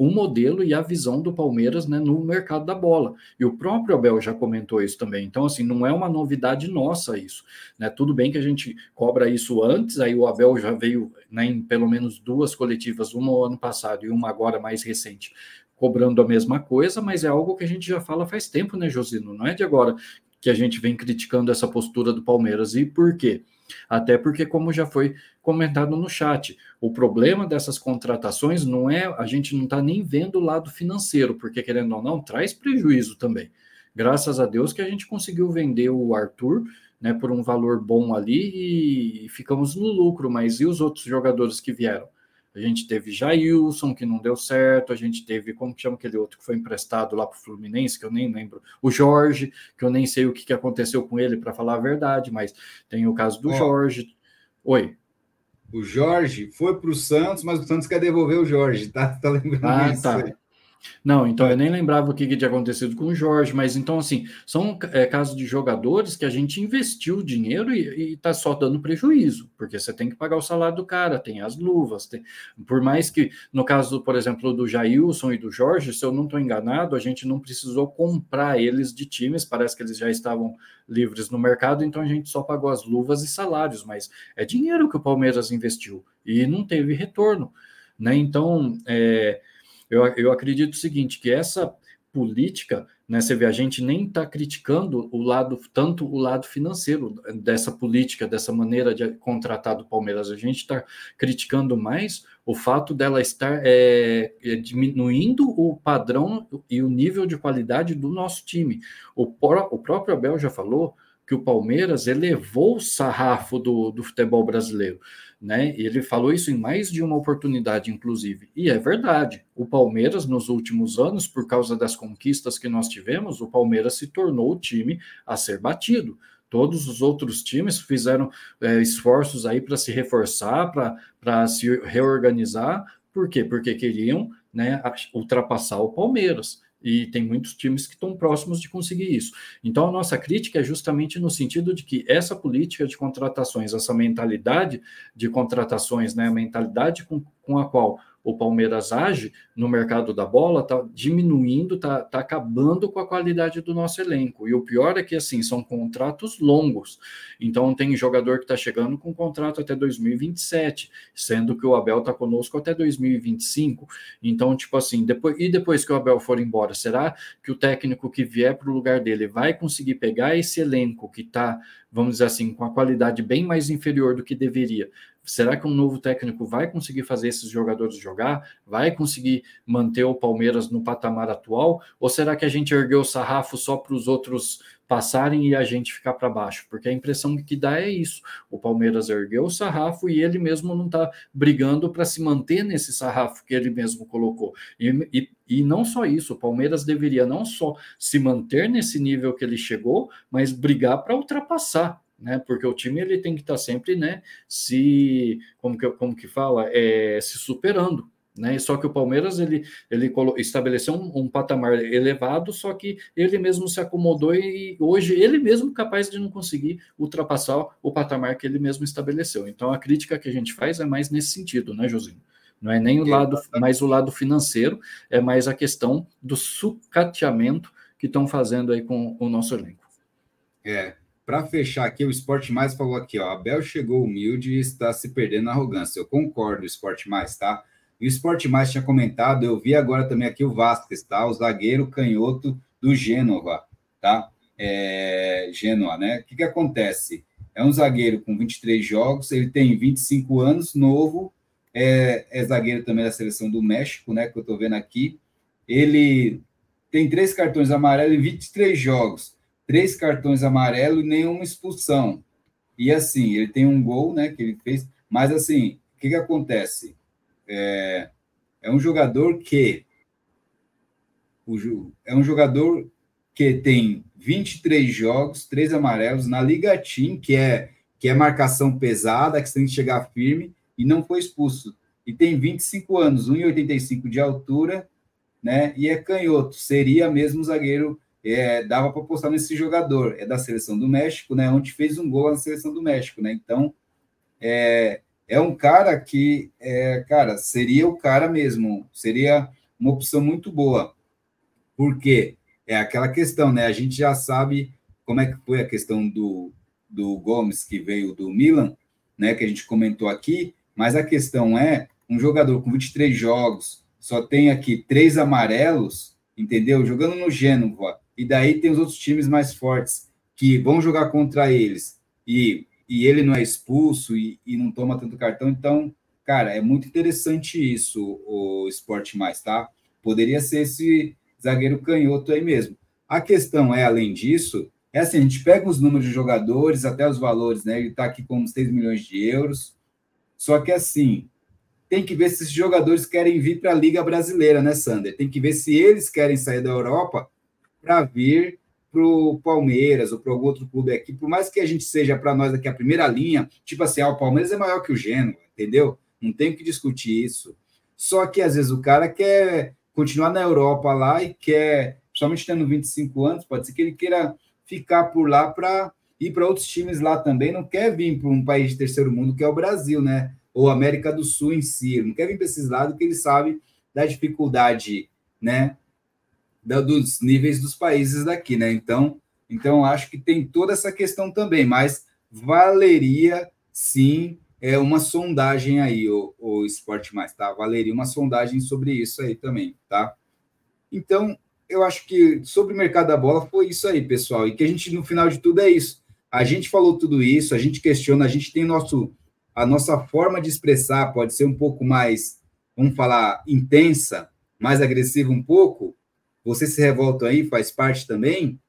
o modelo e a visão do Palmeiras né, no mercado da bola. E o próprio Abel já comentou isso também. Então, assim, não é uma novidade nossa isso. Né? Tudo bem que a gente cobra isso antes, aí o Abel já veio né, em pelo menos duas coletivas, uma no ano passado e uma agora mais recente, cobrando a mesma coisa, mas é algo que a gente já fala faz tempo, né, Josino? Não é de agora que a gente vem criticando essa postura do Palmeiras. E por quê? Até porque, como já foi comentado no chat, o problema dessas contratações não é, a gente não está nem vendo o lado financeiro, porque querendo ou não, traz prejuízo também. Graças a Deus que a gente conseguiu vender o Arthur né, por um valor bom ali e ficamos no lucro, mas e os outros jogadores que vieram? A gente teve Jailson, que não deu certo, a gente teve, como que chama aquele outro que foi emprestado lá para o Fluminense, que eu nem lembro, o Jorge, que eu nem sei o que, que aconteceu com ele, para falar a verdade, mas tem o caso do Jorge. Oi. O Jorge foi para o Santos, mas o Santos quer devolver o Jorge, tá? *laughs* Tá lembrando ah, isso? Tá. Aí. Não, então eu nem lembrava o que, que tinha acontecido com o Jorge, mas então, assim, são é, casos de jogadores que a gente investiu dinheiro e está só dando prejuízo, porque você tem que pagar o salário do cara, tem as luvas, tem... por mais que, no caso, por exemplo, do Jailson e do Jorge, se eu não estou enganado, a gente não precisou comprar eles de times, parece que eles já estavam livres no mercado, então a gente só pagou as luvas e salários, mas é dinheiro que o Palmeiras investiu e não teve retorno, né? Então, é eu, eu acredito o seguinte, que essa política, né, você vê, a gente nem está criticando o lado, tanto o lado financeiro dessa política, dessa maneira de contratar do Palmeiras, a gente está criticando mais o fato dela estar é, é, diminuindo o padrão e o nível de qualidade do nosso time. O, o próprio Abel já falou que o Palmeiras elevou o sarrafo do, do futebol brasileiro né? E ele falou isso em mais de uma oportunidade, inclusive. E é verdade. O Palmeiras, nos últimos anos, por causa das conquistas que nós tivemos, o Palmeiras se tornou o time a ser batido. Todos os outros times fizeram é, esforços aí para se reforçar, para se reorganizar. Por quê? Porque queriam né, ultrapassar o Palmeiras e tem muitos times que estão próximos de conseguir isso. Então, a nossa crítica é justamente no sentido de que essa política de contratações, essa mentalidade de contratações, né, a mentalidade com, com a qual o Palmeiras age no mercado da bola está diminuindo, está tá acabando com a qualidade do nosso elenco. E o pior é que assim são contratos longos. Então tem jogador que está chegando com contrato até 2027, sendo que o Abel está conosco até 2025. Então, tipo assim, depois, e depois que o Abel for embora, será que o técnico que vier para o lugar dele vai conseguir pegar esse elenco que está, vamos dizer assim, com a qualidade bem mais inferior do que deveria? Será que um novo técnico vai conseguir fazer esses jogadores jogar? Vai conseguir manter o Palmeiras no patamar atual? Ou será que a gente ergueu o sarrafo só para os outros passarem e a gente ficar para baixo? Porque a impressão que dá é isso. O Palmeiras ergueu o sarrafo e ele mesmo não está brigando para se manter nesse sarrafo que ele mesmo colocou. E, e, e não só isso, o Palmeiras deveria não só se manter nesse nível que ele chegou, mas brigar para ultrapassar né? Porque o time ele tem que estar tá sempre, né? Se como que como que fala, é, se superando, né? Só que o Palmeiras ele ele estabeleceu um, um, patamar elevado, só que ele mesmo se acomodou e hoje ele mesmo capaz de não conseguir ultrapassar o patamar que ele mesmo estabeleceu. Então a crítica que a gente faz é mais nesse sentido, né, Josinho? Não é nem o lado mais o lado financeiro, é mais a questão do sucateamento que estão fazendo aí com o nosso elenco. É, para fechar aqui, o Esporte Mais falou aqui, ó, Abel chegou humilde e está se perdendo na arrogância. Eu concordo, Esporte Mais, tá? E o Esporte Mais tinha comentado, eu vi agora também aqui o Vasquez, tá? O zagueiro canhoto do Gênova, tá? É, Genoa, né? O que, que acontece? É um zagueiro com 23 jogos, ele tem 25 anos, novo, é, é zagueiro também da seleção do México, né? Que eu tô vendo aqui. Ele tem três cartões amarelos em 23 jogos três cartões amarelos e nenhuma expulsão. E assim, ele tem um gol, né, que ele fez, mas assim, o que, que acontece? É, é um jogador que o, é um jogador que tem 23 jogos, três amarelos na Liga Team, que é que é marcação pesada, que você tem que chegar firme e não foi expulso. E tem 25 anos, 1,85 de altura, né? E é canhoto, seria mesmo zagueiro é, dava para apostar nesse jogador. É da seleção do México, né? Onde fez um gol na seleção do México, né? Então, é, é um cara que, é, cara, seria o cara mesmo, seria uma opção muito boa. Porque é aquela questão, né? A gente já sabe como é que foi a questão do, do Gomes, que veio do Milan, né? Que a gente comentou aqui, mas a questão é um jogador com 23 jogos, só tem aqui três amarelos, entendeu? Jogando no Gênova, e daí tem os outros times mais fortes que vão jogar contra eles e, e ele não é expulso e, e não toma tanto cartão. Então, cara, é muito interessante isso, o esporte mais, tá? Poderia ser esse zagueiro canhoto aí mesmo. A questão é, além disso, é assim, a gente pega os números de jogadores, até os valores, né? Ele está aqui com uns 6 milhões de euros. Só que assim, tem que ver se esses jogadores querem vir para a Liga Brasileira, né, Sander? Tem que ver se eles querem sair da Europa para vir para o Palmeiras ou para algum outro clube aqui, por mais que a gente seja para nós aqui a primeira linha, tipo assim, ah, o Palmeiras é maior que o Genoa, entendeu? Não tem que discutir isso. Só que às vezes o cara quer continuar na Europa lá e quer, principalmente tendo 25 anos, pode ser que ele queira ficar por lá para ir para outros times lá também, não quer vir para um país de terceiro mundo que é o Brasil, né? Ou América do Sul em si, não quer vir para esses lados que ele sabe da dificuldade, né? Dos níveis dos países daqui, né? Então, então acho que tem toda essa questão também, mas valeria sim é uma sondagem aí, o, o Esporte Mais, tá? Valeria uma sondagem sobre isso aí também, tá? Então, eu acho que sobre o mercado da bola foi isso aí, pessoal, e que a gente, no final de tudo, é isso. A gente falou tudo isso, a gente questiona, a gente tem nosso, a nossa forma de expressar, pode ser um pouco mais, vamos falar, intensa, mais agressiva um pouco, você se revolta aí, faz parte também.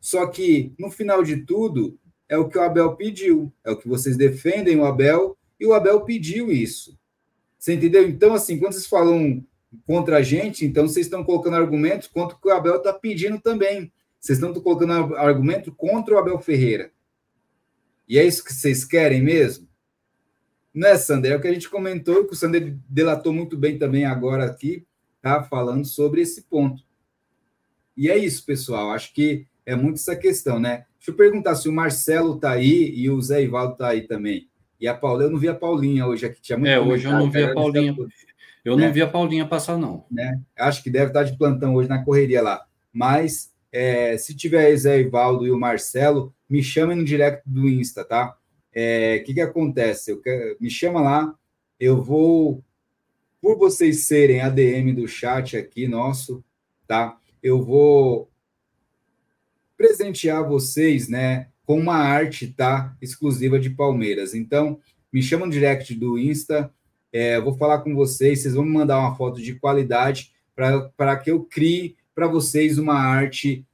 Só que, no final de tudo, é o que o Abel pediu, é o que vocês defendem o Abel, e o Abel pediu isso. Você entendeu? Então, assim, quando vocês falam contra a gente, então vocês estão colocando argumentos contra o que o Abel está pedindo também. Vocês estão colocando argumento contra o Abel Ferreira. E é isso que vocês querem mesmo? Não é, Sander? É o que a gente comentou, que o Sander delatou muito bem também agora aqui, tá? Falando sobre esse ponto. E é isso, pessoal. Acho que é muito essa questão, né? Deixa eu perguntar se o Marcelo tá aí e o Zé Ivaldo tá aí também. E a Paula, eu não vi a Paulinha hoje aqui, tinha muito É, hoje eu não vi a Paulinha. Eu né? não vi a Paulinha passar, não. Né? Acho que deve estar de plantão hoje na correria lá. Mas é, se tiver Zé Ivaldo e o Marcelo, me chamem no direct do Insta, tá? O é, que, que acontece? Eu me chama lá, eu vou, por vocês serem ADM do chat aqui nosso, tá? Eu vou presentear vocês, né, com uma arte, tá? Exclusiva de Palmeiras. Então, me chama no direct do Insta, é, vou falar com vocês, vocês vão me mandar uma foto de qualidade para que eu crie para vocês uma arte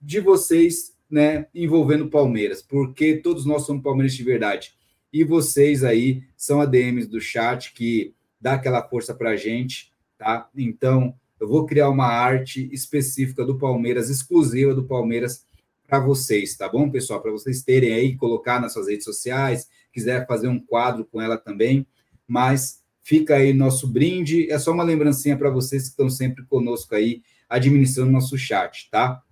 de vocês né, envolvendo Palmeiras, porque todos nós somos palmeirenses de verdade. E vocês aí são ADMs do chat que dá aquela força para a gente, tá? Então, eu vou criar uma arte específica do Palmeiras, exclusiva do Palmeiras, para vocês, tá bom, pessoal? Para vocês terem aí, colocar nas suas redes sociais, quiser fazer um quadro com ela também. Mas fica aí nosso brinde. É só uma lembrancinha para vocês que estão sempre conosco aí, administrando nosso chat, tá?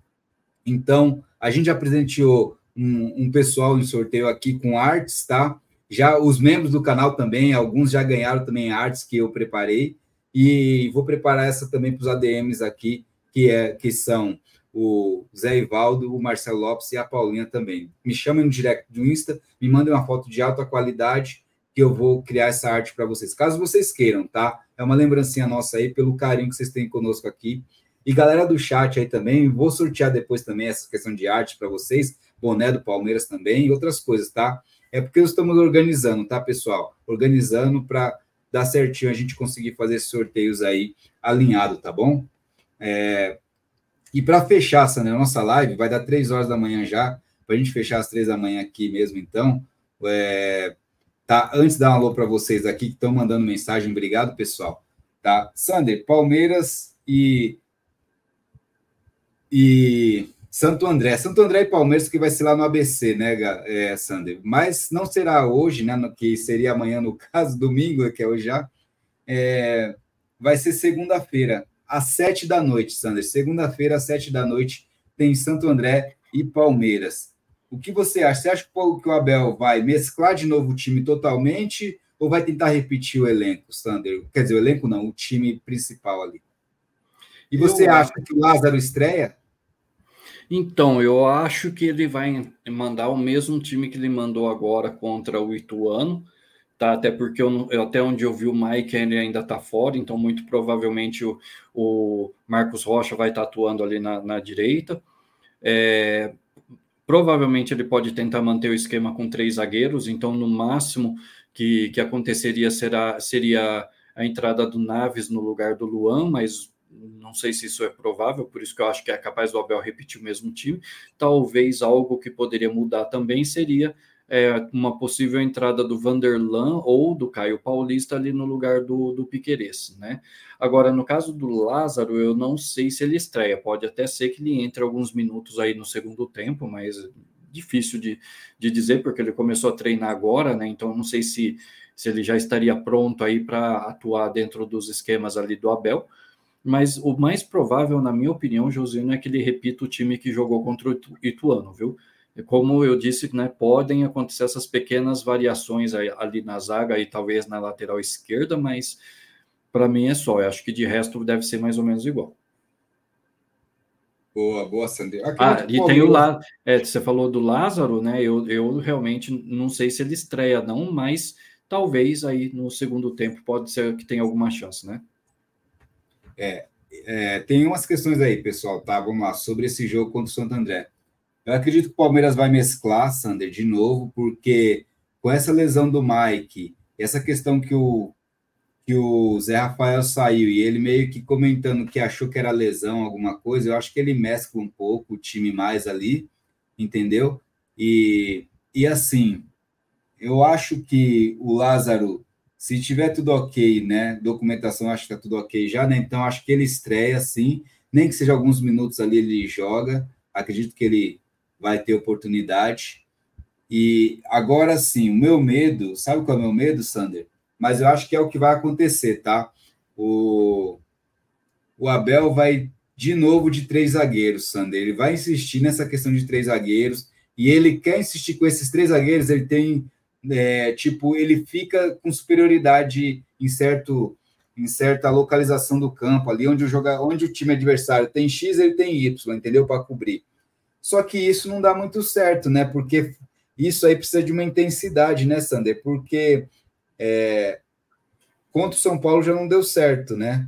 Então, a gente já presenteou um, um, pessoal em sorteio aqui com artes, tá? Já os membros do canal também, alguns já ganharam também artes que eu preparei e vou preparar essa também para os ADMs aqui, que é que são o Zé Ivaldo, o Marcelo Lopes e a Paulinha também. Me chamem no direct do Insta, me mandem uma foto de alta qualidade que eu vou criar essa arte para vocês, caso vocês queiram, tá? É uma lembrancinha nossa aí pelo carinho que vocês têm conosco aqui e galera do chat aí também, vou sortear depois também essa questão de arte para vocês, boné do Palmeiras também e outras coisas, tá? É porque estamos organizando, tá, pessoal? Organizando para dar certinho a gente conseguir fazer esses sorteios aí alinhado, tá bom? É... E para fechar essa né, nossa live, vai dar três horas da manhã já, para a gente fechar às três da manhã aqui mesmo, então. É... Tá, antes dar um alô para vocês aqui que estão mandando mensagem, obrigado, pessoal. Tá, Sander, Palmeiras e e Santo André. Santo André e Palmeiras que vai ser lá no ABC, né, é, Sander? Mas não será hoje, né? No, que seria amanhã, no *laughs* caso, domingo, que é hoje já. É, vai ser segunda-feira, às sete da noite, Sander. Segunda-feira, às sete da noite, tem Santo André e Palmeiras. O que você acha? Você acha que o Abel vai mesclar de novo o time totalmente ou vai tentar repetir o elenco, Sander? Quer dizer, o elenco não, o time principal ali. E você eu acha que o Lázaro estreia? Então, eu acho que ele vai mandar o mesmo time que ele mandou agora contra o Ituano, tá? Até porque eu, até onde eu vi o Mike ele ainda está fora, então muito provavelmente o, o Marcos Rocha vai estar tá atuando ali na, na direita. É, provavelmente ele pode tentar manter o esquema com três zagueiros, então no máximo que, que aconteceria será, seria a entrada do Naves no lugar do Luan, mas não sei se isso é provável, por isso que eu acho que é capaz do Abel repetir o mesmo time. Talvez algo que poderia mudar também seria é, uma possível entrada do Vanderlan ou do Caio Paulista ali no lugar do, do Piqueires, né? Agora, no caso do Lázaro, eu não sei se ele estreia, pode até ser que ele entre alguns minutos aí no segundo tempo, mas difícil de, de dizer, porque ele começou a treinar agora, né? Então, não sei se, se ele já estaria pronto aí para atuar dentro dos esquemas ali do Abel mas o mais provável, na minha opinião, Josino, é que ele repita o time que jogou contra o Ituano, viu? Como eu disse, né, podem acontecer essas pequenas variações ali na zaga e talvez na lateral esquerda, mas para mim é só. Eu acho que de resto deve ser mais ou menos igual. Boa, boa, Sandro. Ah, e tem o lá, é, você falou do Lázaro, né? Eu, eu realmente não sei se ele estreia, não, mas talvez aí no segundo tempo pode ser que tenha alguma chance, né? É, é, tem umas questões aí, pessoal, tá? Vamos lá, sobre esse jogo contra o Santo André. Eu acredito que o Palmeiras vai mesclar, Sander, de novo, porque com essa lesão do Mike, essa questão que o, que o Zé Rafael saiu e ele meio que comentando que achou que era lesão, alguma coisa, eu acho que ele mescla um pouco o time mais ali, entendeu? E, e assim, eu acho que o Lázaro se tiver tudo ok, né? Documentação, acho que está tudo ok já, né? Então, acho que ele estreia, sim. Nem que seja alguns minutos ali, ele joga. Acredito que ele vai ter oportunidade. E agora sim, o meu medo, sabe qual é o meu medo, Sander? Mas eu acho que é o que vai acontecer, tá? O, o Abel vai de novo de três zagueiros, Sander. Ele vai insistir nessa questão de três zagueiros e ele quer insistir com esses três zagueiros. Ele tem, é, tipo, ele fica com superioridade em certo em certa localização do campo, ali onde o joga, onde o time adversário tem X, ele tem Y, entendeu? Para cobrir. Só que isso não dá muito certo, né? Porque isso aí precisa de uma intensidade, né, Sander? Porque é, contra o São Paulo já não deu certo, né?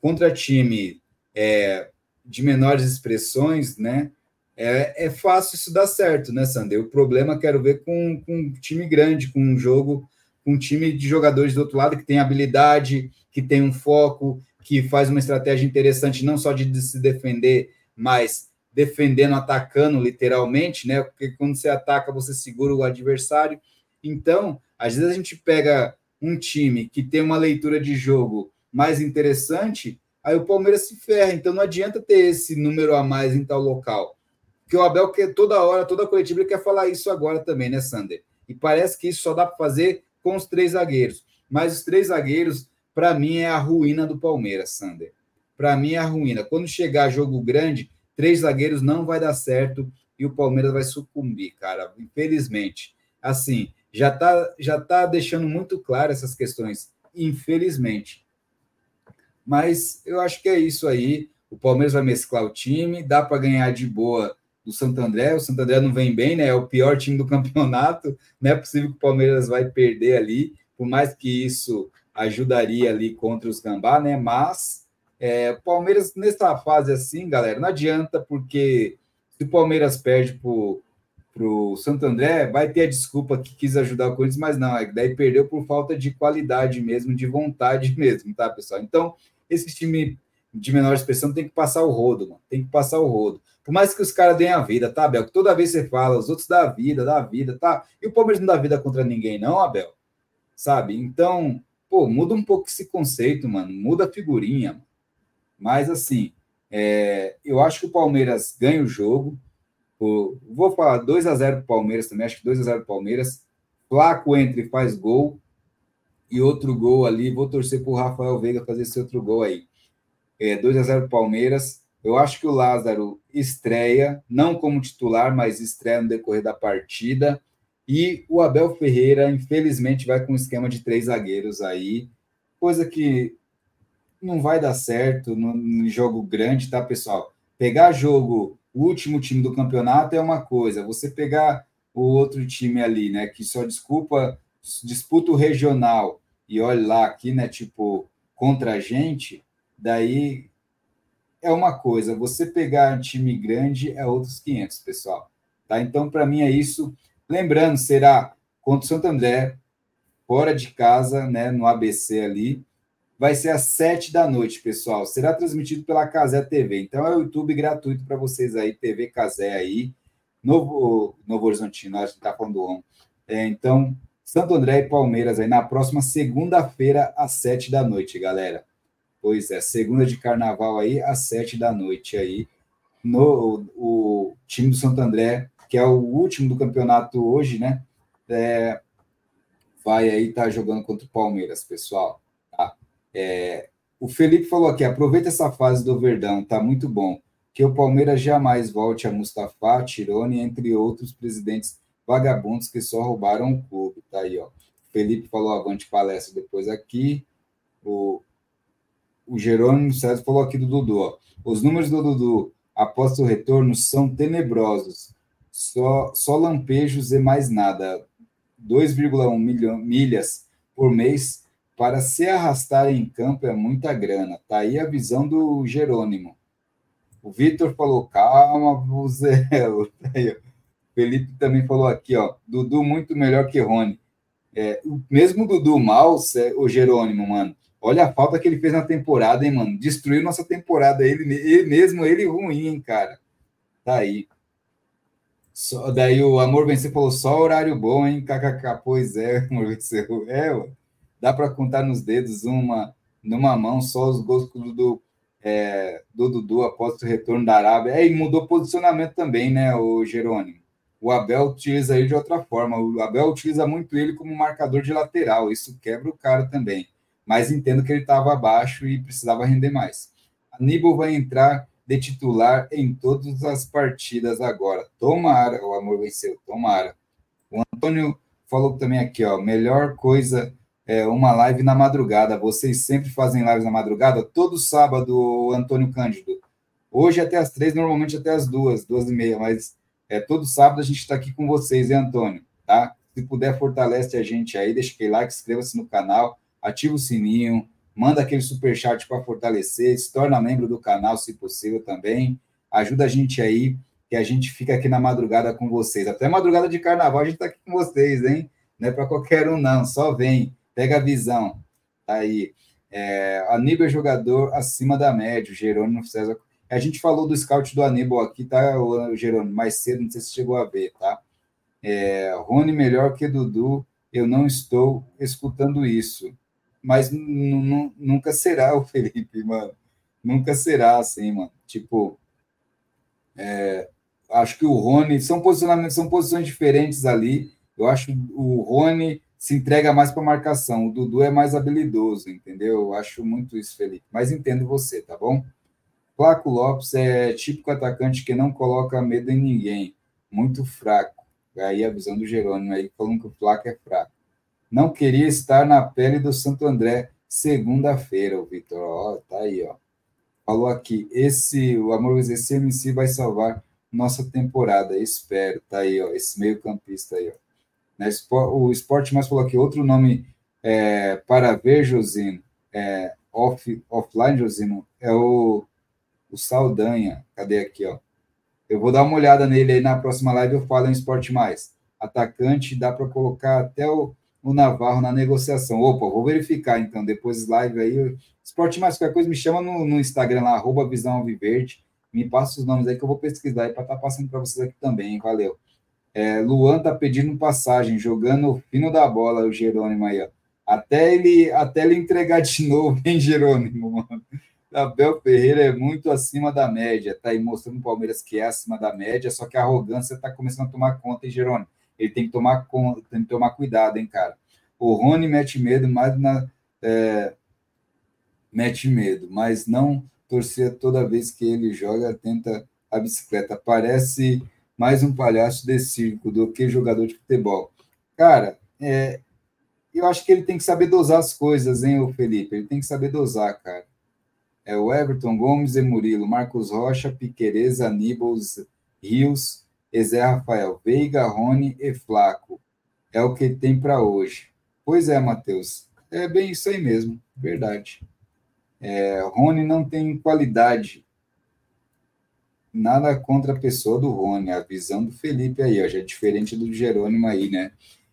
Contra time é, de menores expressões, né? É, é fácil isso dar certo, né, Sander? O problema quero ver com, com um time grande, com um jogo, com um time de jogadores do outro lado que tem habilidade, que tem um foco, que faz uma estratégia interessante, não só de se defender, mas defendendo, atacando literalmente, né? Porque quando você ataca, você segura o adversário. Então, às vezes a gente pega um time que tem uma leitura de jogo mais interessante aí o Palmeiras se ferra. Então não adianta ter esse número a mais em tal local. Porque o Abel quer toda hora, toda coletiva, ele quer falar isso agora também, né, Sander? E parece que isso só dá para fazer com os três zagueiros. Mas os três zagueiros, para mim, é a ruína do Palmeiras, Sander. Para mim é a ruína. Quando chegar jogo grande, três zagueiros não vai dar certo e o Palmeiras vai sucumbir, cara. Infelizmente. Assim, já tá, já tá deixando muito claro essas questões. Infelizmente. Mas eu acho que é isso aí. O Palmeiras vai mesclar o time, dá para ganhar de boa do Santo André. O Santo André não vem bem, né? É o pior time do *laughs* campeonato. Não é possível que o Palmeiras vai perder ali, por mais que isso ajudaria ali contra os Gambá, né? Mas é, o Palmeiras, nessa fase assim, galera, não adianta, porque se o Palmeiras perde para o Santo André, vai ter a desculpa que quis ajudar o Corinthians, mas não, é que daí perdeu por falta de qualidade mesmo, de vontade *laughs* mesmo, tá, pessoal? Então, esse time de menor expressão tem que passar o rodo, mano. Tem que passar o rodo. Por mais que os caras deem a vida, tá, Abel? Toda vez você fala, os outros dá vida, dá vida, tá? E o Palmeiras não dá vida contra ninguém, não, Abel? Sabe? Então, pô, muda um pouco esse conceito, mano. Muda a figurinha. Mas, assim, é, eu acho que o Palmeiras ganha o jogo. Pô, vou falar 2 a 0 pro Palmeiras também. Acho que 2 a 0 pro Palmeiras. Flaco entre faz gol e outro gol ali. Vou torcer para o Rafael Veiga fazer esse outro gol aí. É, 2 a 0 Palmeiras. Eu acho que o Lázaro estreia, não como titular, mas estreia no decorrer da partida. E o Abel Ferreira, infelizmente, vai com um esquema de três zagueiros aí, coisa que não vai dar certo no, jogo grande, tá, pessoal? Pegar jogo, o último time do campeonato é uma coisa, você pegar o outro time ali, né, que só desculpa, disputa o regional e olha lá aqui, né, tipo, contra a gente, daí é uma coisa, você pegar um time grande é outros 500, pessoal. Tá? Então, para mim é isso. Lembrando, será contra o Santo André, fora de casa, né, no ABC ali. Vai ser às sete da noite, pessoal. Será transmitido pela Casé TV. Então é o YouTube gratuito para vocês aí, TV Casé aí. Novo, Novo Horizontino, a gente está falando do ON. É, então, Santo André e Palmeiras aí na próxima segunda-feira, às sete da noite, galera. Pois é, segunda de carnaval aí, às sete da noite aí. No, o time do Santo André, que é o último do campeonato hoje, né? É, vai aí estar tá jogando contra o Palmeiras, pessoal. Tá? É, o Felipe falou aqui: aproveita essa fase do Verdão, tá muito bom. Que o Palmeiras jamais volte a Mustafa, Tirone, entre outros presidentes vagabundos que só roubaram o clube. Tá aí, ó. Felipe falou avante palestra depois aqui. O, o Jerônimo César falou aqui do Dudu. Ó. Os números do Dudu após o retorno são tenebrosos. Só, só lampejos e mais nada. 2,1 milhas por mês para se arrastar em campo é muita grana. Tá aí a visão do Jerônimo. O Vitor falou: calma, Buzelo. *laughs* Tá. Felipe também falou aqui, ó, Dudu muito melhor que Rony. É, mesmo Dudu mal, o Jerônimo, mano, olha a falta que ele fez na temporada, hein, mano? Destruiu nossa temporada, ele, ele mesmo, ele ruim, hein, cara. Tá aí. Só, daí o Amor Vencer falou, só horário bom, hein, kkk, pois é, *laughs* Amor Venceu. É, dá para contar nos dedos uma, numa mão, só os gols do é, do Dudu após o retorno da Arábia. É, e mudou posicionamento também, né, o Jerônimo? o Abel utiliza ele de outra forma. O Abel utiliza muito ele como marcador de lateral. Isso quebra o cara também. Mas entendo que ele estava abaixo e precisava render mais. Aníbal vai entrar de titular em todas as partidas agora. Tomara, o amor venceu, tomara. O Antônio falou também aqui, ó, melhor coisa é uma live na madrugada. Vocês sempre fazem lives na madrugada? Todo sábado, Antônio Cândido. Hoje até as três, normalmente até as duas, duas e meia, mas é, todo sábado a gente está aqui com vocês, hein, Antônio? Tá? Se puder, fortalece a gente aí, deixa aquele like, inscreva-se no canal, ativa o sininho, manda aquele super chat para fortalecer, se torna membro do canal, se possível também. Ajuda a gente aí, que a gente fica aqui na madrugada com vocês. Até madrugada de carnaval a gente está aqui com vocês, hein? Não é para qualquer um, não, só vem, pega a visão. Tá aí. É, Aníbal é jogador acima da média, Jerônimo César. A gente falou do scout do Aníbal aqui, tá, Jerônimo, mais cedo, não sei se chegou a ver, tá? É, Rony melhor que Dudu, eu não estou escutando isso mas nunca será *laughs* o Felipe, mano. Nunca será assim, mano. Tipo, é, acho que o Rony são posicionamentos, são posições diferentes ali. Eu acho que o Rony se entrega mais para marcação, o Dudu é mais habilidoso, entendeu? Eu acho muito isso, Felipe. Mas entendo você, tá bom? Flaco Lopes é típico atacante que não coloca medo em ninguém, muito fraco. Aí a visão do Jerônimo aí falando que o Flaco é fraco. Não queria estar na pele do Santo André segunda-feira, o Vitor. Ó, tá aí, ó. Falou aqui, esse, o Amor esse MC vai salvar nossa temporada, espero. Tá aí, ó, esse meio-campista aí, ó. O Esporte Mais falou aqui, outro nome é, para ver, Josino, é, off, offline, Josino, é o, o Saldanha. Cadê aqui, ó? Eu vou dar uma olhada nele aí na próxima live, eu falo em Esporte Mais. Atacante, dá para colocar até o o Navarro na negociação. Opa, vou verificar então, depois live aí. Esporte Mais qualquer coisa, me chama no, no Instagram lá, arroba Visão Alviverde, me passa os nomes aí que eu vou pesquisar aí para estar tá passando para vocês aqui também, hein? valeu. É, Luan tá pedindo passagem, jogando o fino da bola, o Jerônimo aí, ó. Até ele, até ele entregar de *laughs* novo, hein, Jerônimo, mano. Abel Ferreira é muito acima da média, tá aí mostrando o Palmeiras que é acima da média, só que a arrogância tá começando a tomar conta, hein, Jerônimo? Ele tem que tomar, tem que tomar cuidado, hein, cara. O Rony mete medo, mas na, é, mete medo, mas não torcer toda vez que ele joga, tenta a bicicleta. Parece mais um palhaço de circo do que jogador de futebol. Cara, é, eu acho que ele tem que saber dosar as coisas, hein, o Felipe? Ele tem que saber dosar, cara. É o Everton Gomes e Murilo, Marcos Rocha, Piquerez, Aníbal, Rios, Ezé Rafael, Veiga, Rony e Flaco. É o que tem para hoje. Pois é, Matheus. É bem isso aí mesmo, verdade. É, Rony não tem qualidade. Nada contra a pessoa do Rony, a visão do Felipe aí, ó, já é diferente do Jerônimo aí, né?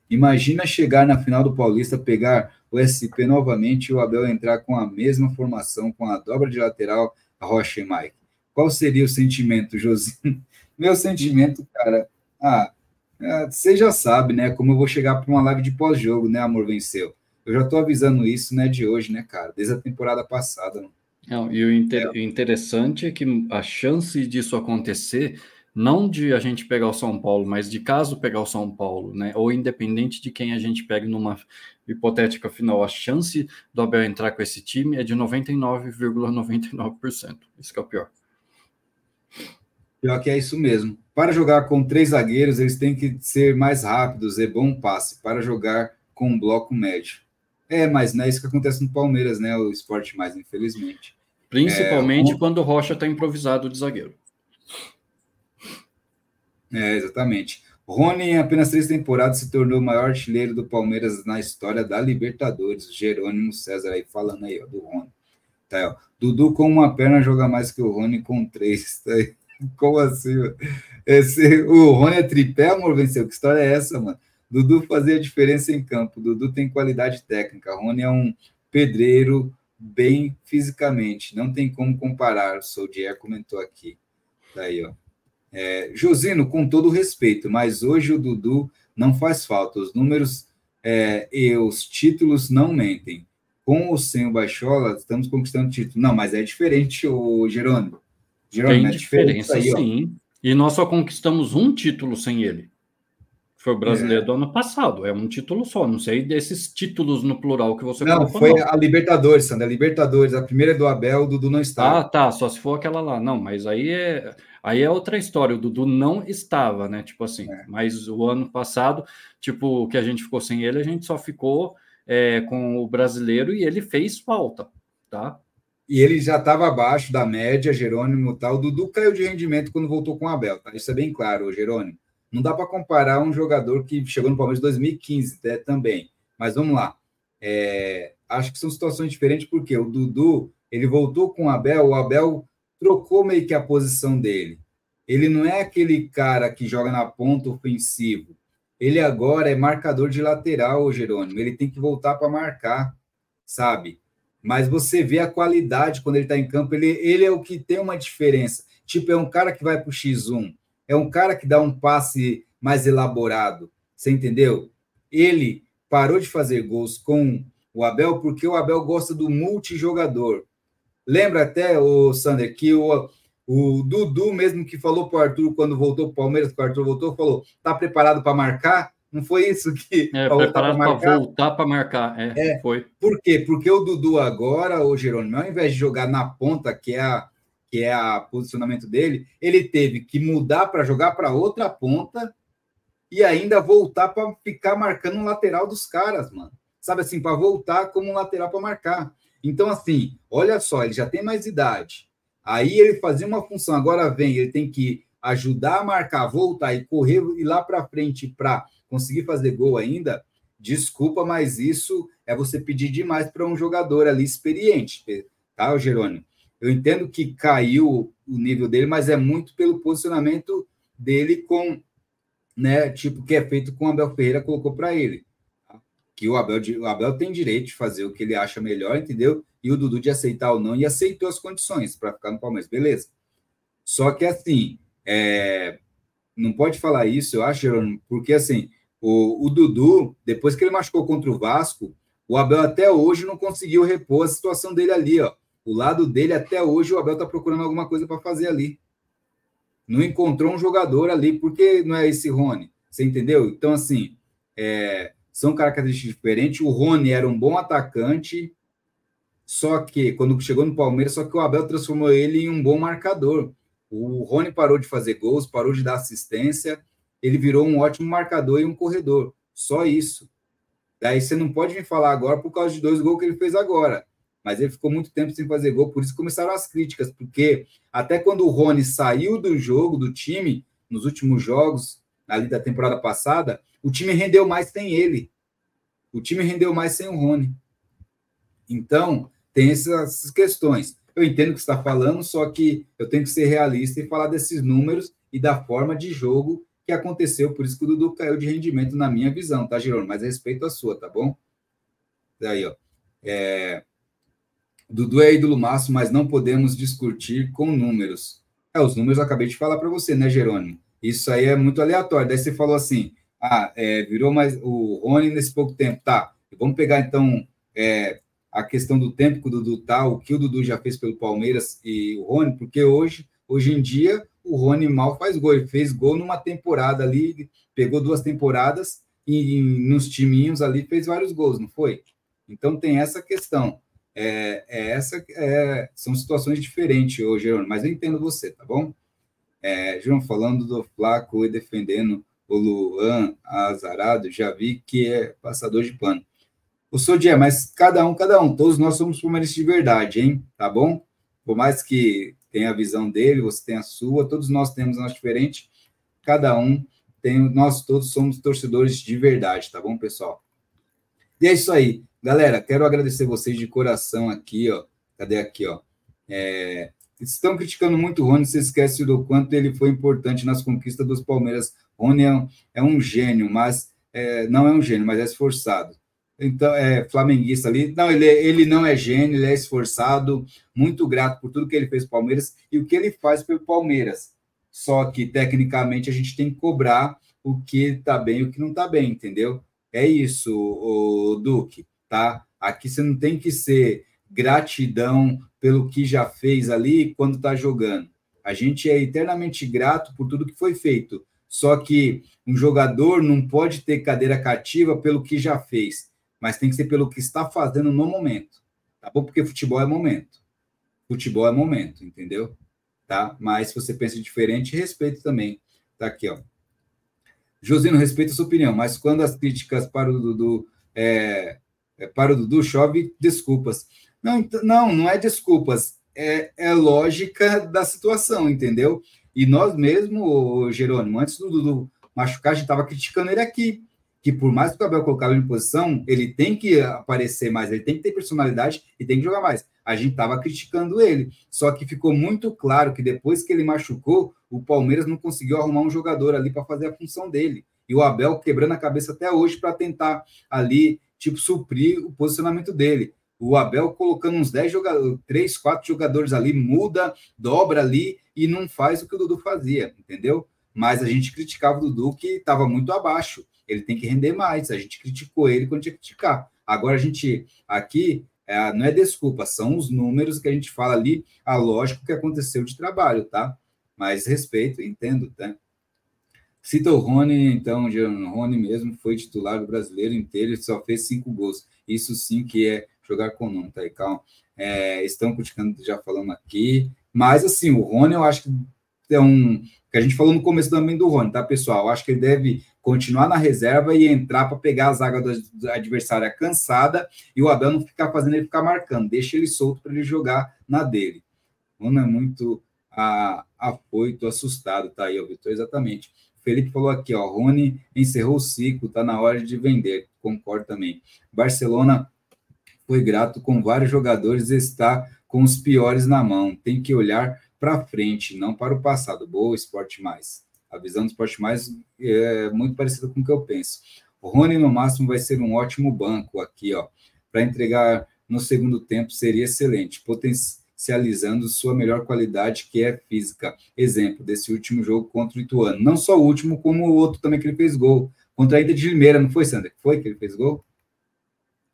Imagina chegar na final do Paulista, pegar o SP novamente e o Abel entrar com a mesma formação, com a dobra de lateral, Rocha e Mike. Qual seria o sentimento, Josinho? Meu sentimento, cara, ah, é, você já sabe, né? Como eu vou chegar para uma live de pós-jogo, né, Amor Venceu? Eu já estou avisando isso, né, de hoje, né, cara? Desde a temporada passada. Não, e o, inter é. interessante é que a chance disso acontecer, não de a gente pegar o São Paulo, mas de caso pegar o São Paulo, né? Ou independente de quem a gente pegue numa hipotética final, a chance do Abel entrar com esse time é de 99,99%. ,99%. Isso que é o pior. Pior que é isso mesmo. Para jogar com três zagueiros, eles têm que ser mais rápidos e bom passe para jogar com um bloco médio. É, mas não é isso que acontece no Palmeiras, né? O esporte mais, infelizmente. Principalmente é, quando o Rocha está improvisado de zagueiro. É, exatamente. Rony, em apenas três temporadas, se tornou o maior artilheiro do Palmeiras na história da Libertadores. Jerônimo César aí falando aí, ó, do Rony. Tá, ó. Dudu com uma perna joga mais que o Rony com três. Tá aí. *laughs* Como assim? Esse, o Rony é tripé, amor, venceu. Que história é essa, mano? Dudu fazia diferença em campo. Dudu tem qualidade técnica. Rony é um pedreiro bem fisicamente. Não tem como comparar. O Soldier comentou aqui. Tá aí, ó. É, Josino, com todo respeito, mas hoje o Dudu não faz falta. Os números é, e os títulos não mentem. Com ou sem o Baixola, estamos conquistando título. Não, mas é diferente, o Jerônimo. Tem diferença, aí, sim. E nós só conquistamos um título sem ele. Foi o brasileiro é. do ano passado, é um título só. Não sei desses títulos no plural que você não, colocou. Foi não, a Libertadores, Sandra. A Libertadores, a primeira é do Abel, o Dudu não estava. Ah, tá. Só se for aquela lá. Não, mas aí é, aí é outra história. O Dudu não estava, né? Tipo assim. É. Mas o ano passado, tipo, que a gente ficou sem ele, a gente só ficou é, com o brasileiro e ele fez falta, tá? E ele já estava abaixo da média, Jerônimo tal. O Dudu caiu de rendimento quando voltou com o Abel, tá? Isso é bem claro, Jerônimo. Não dá para comparar um jogador que chegou no Palmeiras em 2015 né, também. Mas vamos lá. É, acho que são situações diferentes, porque o Dudu ele voltou com o Abel, o Abel trocou meio que a posição dele. Ele não é aquele cara que joga na ponta ofensivo. Ele agora é marcador de lateral, Jerônimo. Ele tem que voltar para marcar, sabe? Mas você vê a qualidade quando ele está em campo. Ele, ele é o que tem uma diferença. Tipo, é um cara que vai para o X1 é um cara que dá um passe mais elaborado. Você entendeu? Ele parou de fazer gols com o Abel porque o Abel gosta do multijogador. Lembra até, o Sander, que o, o Dudu mesmo que falou para o Arthur quando voltou para o Palmeiras, que o Arthur voltou, falou: tá preparado para marcar? Não foi isso que. É, *laughs* preparado para voltar para marcar. É, é, foi. Por quê? Porque o Dudu agora, o Jerônimo, ao invés de jogar na ponta, que é a, que é o posicionamento dele, ele teve que mudar para jogar para outra ponta e ainda voltar para ficar marcando o lateral dos caras, mano. Sabe assim, para voltar como um lateral para marcar. Então, assim, olha só, ele já tem mais idade. Aí ele fazia uma função, agora vem, ele tem que ajudar a marcar, voltar e correr e lá para frente para conseguir fazer gol ainda. Desculpa, mas isso é você pedir demais para um jogador ali experiente, tá, Jerônimo? Eu entendo que caiu o nível dele, mas é muito pelo posicionamento dele com, né, tipo, que é feito com o Abel Ferreira colocou para ele. Tá? Que o Abel, o Abel tem direito de fazer o que ele acha melhor, entendeu? E o Dudu de aceitar ou não, e aceitou as condições para ficar no Palmeiras, beleza. Só que assim, é, não pode falar isso, eu acho, Jerônimo, porque assim, o, o Dudu, depois que ele machucou contra o Vasco, o Abel até hoje não conseguiu repor a situação dele ali, ó. O lado dele, até hoje, o Abel está procurando alguma coisa para fazer ali. Não encontrou um jogador ali, porque não é esse Rony. Você entendeu? Então, assim, é, são características diferentes. O Rony era um bom atacante, só que quando chegou no Palmeiras, só que o Abel transformou ele em um bom marcador. O Rony parou de fazer gols, parou de dar assistência, ele virou um ótimo marcador e um corredor. Só isso. Daí você não pode me falar agora por causa de dois gols que ele fez agora mas ele ficou muito tempo sem fazer gol, por isso começaram as críticas, porque até quando o Rony saiu do jogo, do time, nos últimos jogos, ali da temporada passada, o time rendeu mais sem ele. O time rendeu mais sem o Rony. Então, tem essas questões. Eu entendo o que você está falando, só que eu tenho que ser realista e falar desses números e da forma de jogo que aconteceu, por isso que o Dudu caiu de rendimento na minha visão, tá, Girona? Mas respeito a sua, tá bom? Daí, ó. É, Dudu é ídolo máximo, mas não podemos discutir com números. É, os números eu acabei de falar para você, né, Jerônimo? Isso aí é muito aleatório. Daí você falou assim: ah, é, virou mais o Rony nesse pouco tempo. Tá, vamos pegar então é, a questão do tempo que o Dudu tá, o que o Dudu já fez pelo Palmeiras e o Rony, porque hoje, hoje em dia, o Rony mal faz gol. Ele fez gol numa temporada ali, pegou duas temporadas e, e nos timinhos ali fez vários gols, não foi? Então tem essa questão. É, é essa é, são situações diferentes hoje, Jerônimo, mas eu entendo você, tá bom? É, João, falando do Flaco e defendendo o Luan Azarado, já vi que é passador de pano. O Sodier, mas cada um, cada um, todos nós somos palmeirenses de verdade, hein? Tá bom? Por mais que tenha a visão dele, você tem a sua, todos nós temos a nossa diferente, cada um tem, nós todos somos torcedores de verdade, tá bom, pessoal? E é isso aí. Galera, quero agradecer vocês de coração aqui, ó. Cadê aqui, ó? É, estão criticando muito o Rony, se esquece do quanto ele foi importante nas conquistas dos Palmeiras. Rony é um, é um gênio, mas é, não é um gênio, mas é esforçado. Então, é flamenguista ali. Não, ele, ele não é gênio, ele é esforçado, muito grato por tudo que ele fez pro Palmeiras e o que ele faz pelo Palmeiras. Só que, tecnicamente, a gente tem que cobrar o que está bem e o que não está bem, entendeu? É isso, o Duque tá? Aqui você não tem que ser gratidão pelo que já fez ali quando está jogando. A gente é eternamente grato por tudo que foi feito. Só que um jogador não pode ter cadeira cativa pelo que já fez, mas tem que ser pelo que está fazendo no momento. Tá bom? Porque futebol é momento. Futebol é momento, entendeu? Tá? Mas se você pensa diferente, respeito também. Tá aqui, ó. Josino, respeito a sua opinião, mas quando as críticas para o Dudu é, é, para o Dudu chove desculpas. Não, não, não é desculpas, é, é lógica da situação, entendeu? E nós mesmo, Jerônimo, antes do Dudu machucar, a gente estava criticando ele aqui. Que por mais que o Abel colocava em posição, ele tem que aparecer mais, ele tem que ter personalidade e tem que jogar mais. A gente estava criticando ele. Só que ficou muito claro que depois que ele machucou, o Palmeiras não conseguiu arrumar um jogador ali para fazer a função dele. E o Abel quebrando a cabeça até hoje para tentar ali, tipo, suprir o posicionamento dele o Abel colocando uns 10 jogadores, 3, 4 jogadores ali, muda, dobra ali e não faz o que o Dudu fazia, entendeu? Mas a gente criticava o Dudu que estava muito abaixo. Ele tem que render mais. A gente criticou ele quando tinha que criticar. Agora a gente aqui é, não é desculpa, são os números que a gente fala ali, a lógica que aconteceu de trabalho, tá? Mas respeito, entendo, tá? Cita o Rony, então, o Rony mesmo foi titular do brasileiro inteiro e só fez cinco gols. Isso sim que é jogar com o nome, tá aí, calma. É, estão criticando, já falamos aqui, mas assim, o Rony eu acho que é um. que a gente falou no começo também do Rony, tá, pessoal? Eu acho que ele deve continuar na reserva e entrar para pegar a zaga do adversário cansada e o Abel não ficar fazendo ele ficar marcando, deixa ele solto para ele jogar na dele. O Rony é muito a, afoito, assustado, tá aí, o Vitor, exatamente. Felipe falou aqui, ó, Rony encerrou o ciclo, tá na hora de vender, concordo também. Barcelona foi grato com vários jogadores está com os piores na mão. Tem que olhar para frente, não para o passado. Boa, Esporte Mais. A visão do Esporte Mais é muito parecida com o que eu penso. O Rony, no máximo, vai ser um ótimo banco aqui, ó. Para entregar no segundo tempo seria excelente, potencializando sua melhor qualidade, que é física. Exemplo desse último jogo contra o Ituano. Não só o último, como o outro também que ele fez gol. Contra a Ida de Limeira, não foi, Sandra? Foi que ele fez gol?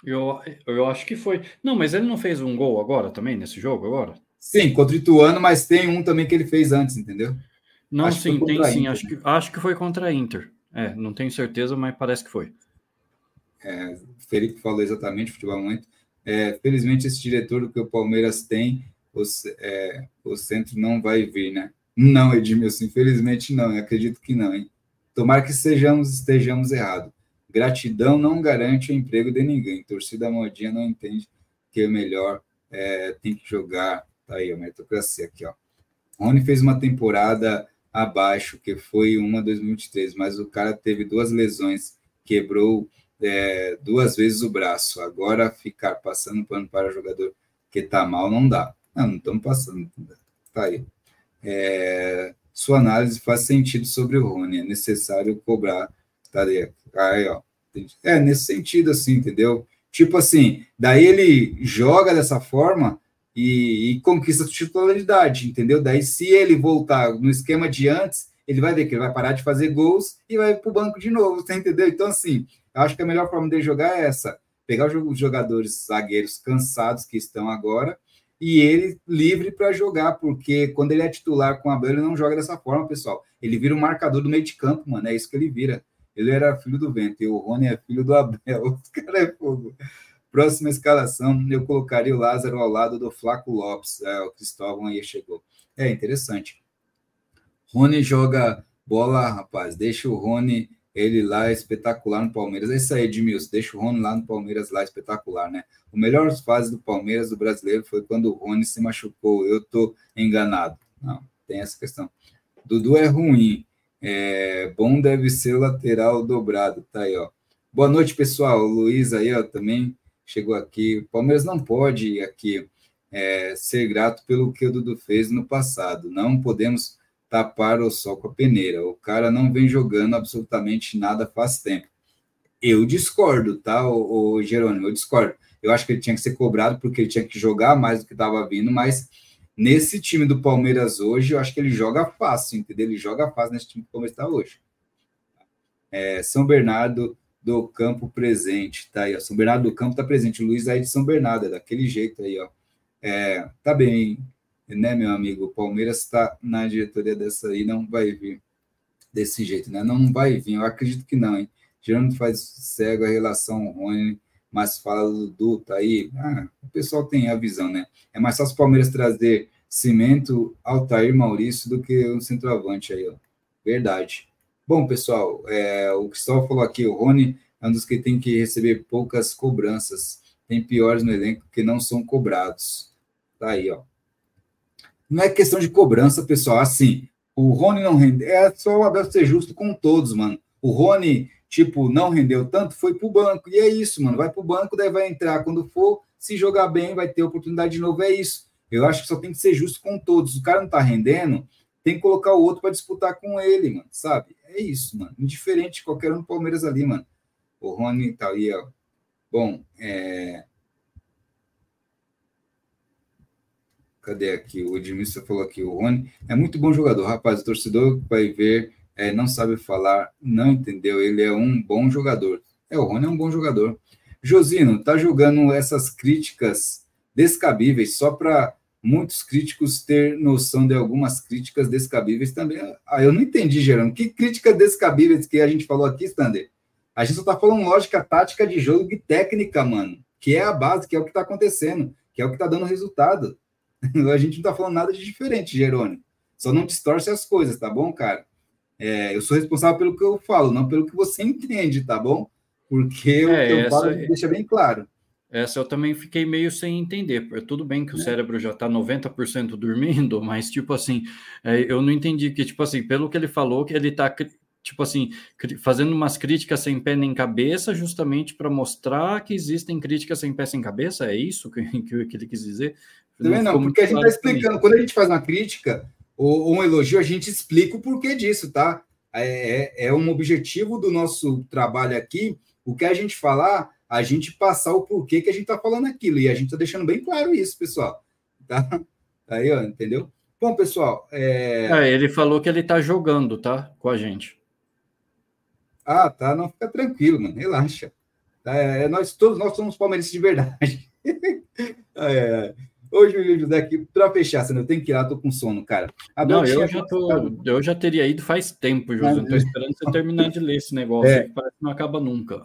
Eu, eu acho que foi. Não, mas ele não fez um gol agora também, nesse jogo agora? Sim, contra o Ituano, mas tem um também que ele fez antes, entendeu? Não, acho sim, tem sim. Inter, acho, que, acho que foi contra a Inter. É, não tenho certeza, mas parece que foi. É, o Felipe falou exatamente, futebol muito. É, felizmente, esse diretor que o Palmeiras tem, o, é, o centro não vai vir, né? Não, Edmilson, infelizmente não, eu acredito que não, hein? Tomara que sejamos, estejamos errados. Gratidão não garante o emprego de ninguém. Torcida modinha não entende que é melhor, é, tem que jogar. Tá aí, a meritocracia aqui, ó. Rony fez uma temporada abaixo, que foi uma 2023, mas o cara teve duas lesões, quebrou é, duas vezes o braço. Agora ficar passando pano para jogador que tá mal não dá. Não, não estamos passando. Tá aí. É, sua análise faz sentido sobre o Rony. É necessário cobrar. Tá aí, aí ó. É, nesse sentido, assim, entendeu? Tipo assim, daí ele joga dessa forma e, e conquista a titularidade, entendeu? Daí, se ele voltar no esquema de antes, ele vai ver que ele vai parar de fazer gols e vai para o banco de novo, *laughs* tá entendeu? Então, assim, eu acho que a melhor forma de jogar é essa: pegar os jogadores zagueiros cansados que estão agora e ele livre para jogar, porque quando ele é titular com a Bela, ele não joga dessa forma, pessoal. Ele vira um marcador do meio de campo, mano, é isso que ele vira. Ele era filho do vento e o Rony é filho do Abel. *laughs* Os cara é fogo. Próxima escalação, eu colocaria o Lázaro ao lado do Flaco Lopes. É, o Cristóvão aí chegou. É interessante. Rony joga bola, rapaz. Deixa o Rony, ele lá espetacular no Palmeiras. É isso aí, Edmilson. Deixa o Rony lá no Palmeiras, lá espetacular, né? O melhor fase do Palmeiras, do brasileiro, foi quando o Rony se machucou. Eu tô enganado. Não, tem essa questão. Dudu é ruim. É, bom deve ser o lateral dobrado, tá aí, ó. Boa noite, pessoal. Luiz aí, ó, também chegou aqui. O Palmeiras não pode aqui é, ser grato pelo que o Dudu fez no passado. Não podemos tapar o sol com a peneira. O cara não vem jogando absolutamente nada faz tempo. Eu discordo, tá, o, o Jerônimo? Eu discordo. Eu acho que ele tinha que ser cobrado porque ele tinha que jogar mais do que estava vindo, mas Nesse time do Palmeiras hoje, eu acho que ele joga fácil, entendeu? Ele joga fácil nesse time que o Palmeiras está hoje. É, São Bernardo do Campo presente, tá aí, ó. São Bernardo do Campo tá presente. Luiz aí de São Bernardo, é daquele jeito aí, ó. É, tá bem, né, meu amigo? O Palmeiras está na diretoria dessa aí, não vai vir. desse jeito, né? Não vai vir, eu acredito que não, hein? Gerando faz cego a relação Rony, mas fala do Dudu, tá aí. Ah, o pessoal tem a visão, né? É mais fácil o Palmeiras trazer Cimento, Altair Maurício do que um centroavante aí, ó. Verdade. Bom, pessoal, é, o Cristóvão falou aqui, o Rony é um dos que tem que receber poucas cobranças. Tem piores no elenco que não são cobrados. Tá aí, ó. Não é questão de cobrança, pessoal. Assim, o Rony não rendeu. É só o Abel ser justo com todos, mano. O Rony, tipo, não rendeu tanto, foi pro banco. E é isso, mano. Vai pro banco, daí vai entrar quando for. Se jogar bem, vai ter oportunidade de novo. É isso. Eu acho que só tem que ser justo com todos. O cara não tá rendendo, tem que colocar o outro para disputar com ele, mano. Sabe? É isso, mano. Indiferente qualquer um do Palmeiras ali, mano. O Rony tá aí, ó. Bom, é. Cadê aqui? O Edmilson falou aqui, o Rony é muito bom jogador, rapaz. O torcedor vai ver, é, não sabe falar, não entendeu. Ele é um bom jogador. É, o Rony é um bom jogador. Josino, tá jogando essas críticas descabíveis só para muitos críticos ter noção de algumas críticas descabíveis também. Ah, eu não entendi, Gerando. Que críticas descabíveis que a gente falou aqui, Stander? A gente só tá falando lógica, tática de jogo e técnica, mano. Que é a base, que é o que tá acontecendo, que é o que tá dando resultado. *laughs* A gente não tá falando nada de diferente, Jerônimo. Só não distorce as coisas, tá bom, cara? É, eu sou responsável pelo que eu falo, não pelo que você *laughs* entende, tá bom? Porque o é, que eu falo deixa bem claro. Essa eu também fiquei meio sem entender. Tudo bem que o é. cérebro já está 90% dormindo, *laughs* mas, tipo assim, é, eu não entendi que, tipo assim, pelo que ele falou, que ele está tipo assim, fazendo umas críticas sem pé nem cabeça, justamente para mostrar que existem críticas sem pé sem cabeça? É isso que, *laughs* que, que ele quis dizer? Também não, porque a gente está explicando, quando a gente faz uma crítica ou, ou, um elogio, a gente explica o porquê disso, tá? É, é, é um objetivo do nosso trabalho aqui, o que a gente falar, a gente passar o porquê que a gente está falando aquilo, e a gente está deixando bem claro isso, pessoal. Tá? Aí, ó, entendeu? Bom, pessoal. É... É, ele falou que ele está jogando, tá? Com a gente. Ah, tá. Não fica tranquilo, mano. Relaxa. É, é, nós todos nós somos palmeirenses de verdade. é, Hoje o José aqui, para fechar, eu tenho que ir lá, tô com sono, cara. A não, eu já, tô, eu já teria ido faz tempo, José. Estou esperando você terminar de ler esse negócio é. que parece que não acaba nunca.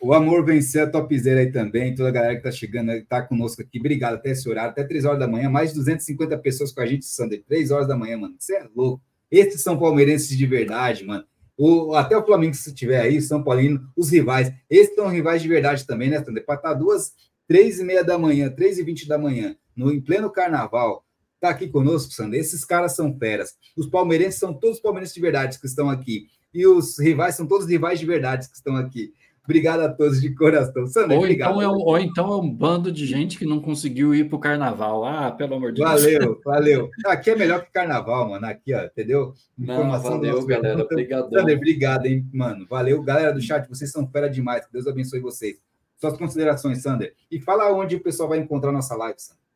O amor vencer a topzera aí também, toda a galera que tá chegando, tá conosco aqui. Obrigado até esse horário, até 3 horas da manhã, mais de 250 pessoas com a gente, Sander. 3 horas da manhã, mano. Você é louco. Esses são palmeirenses de verdade, mano. O, até o Flamengo, se tiver aí, São Paulino, os rivais. Esses são rivais de verdade também, né, Sander? Para estar tá duas, três e meia da manhã, três e vinte da manhã, no, em pleno carnaval, tá aqui conosco, Sander. Esses caras são feras. Os palmeirenses são todos palmeirenses de verdade que estão aqui. E os rivais são todos rivais de verdade que estão aqui. Obrigado a todos de coração. Sandra, ou, então é um, ou então é um bando de gente que não conseguiu ir para o carnaval. Ah, pelo amor de valeu, Deus. Valeu, *laughs* valeu. Aqui é melhor que carnaval, mano. Aqui, ó, entendeu? Informação não, valeu, galera. Obrigado. obrigado, hein, mano. Valeu. Galera do chat, vocês são fera demais. Que Deus abençoe vocês. Suas considerações, Sander. E fala onde o pessoal vai encontrar nossa live, Sander.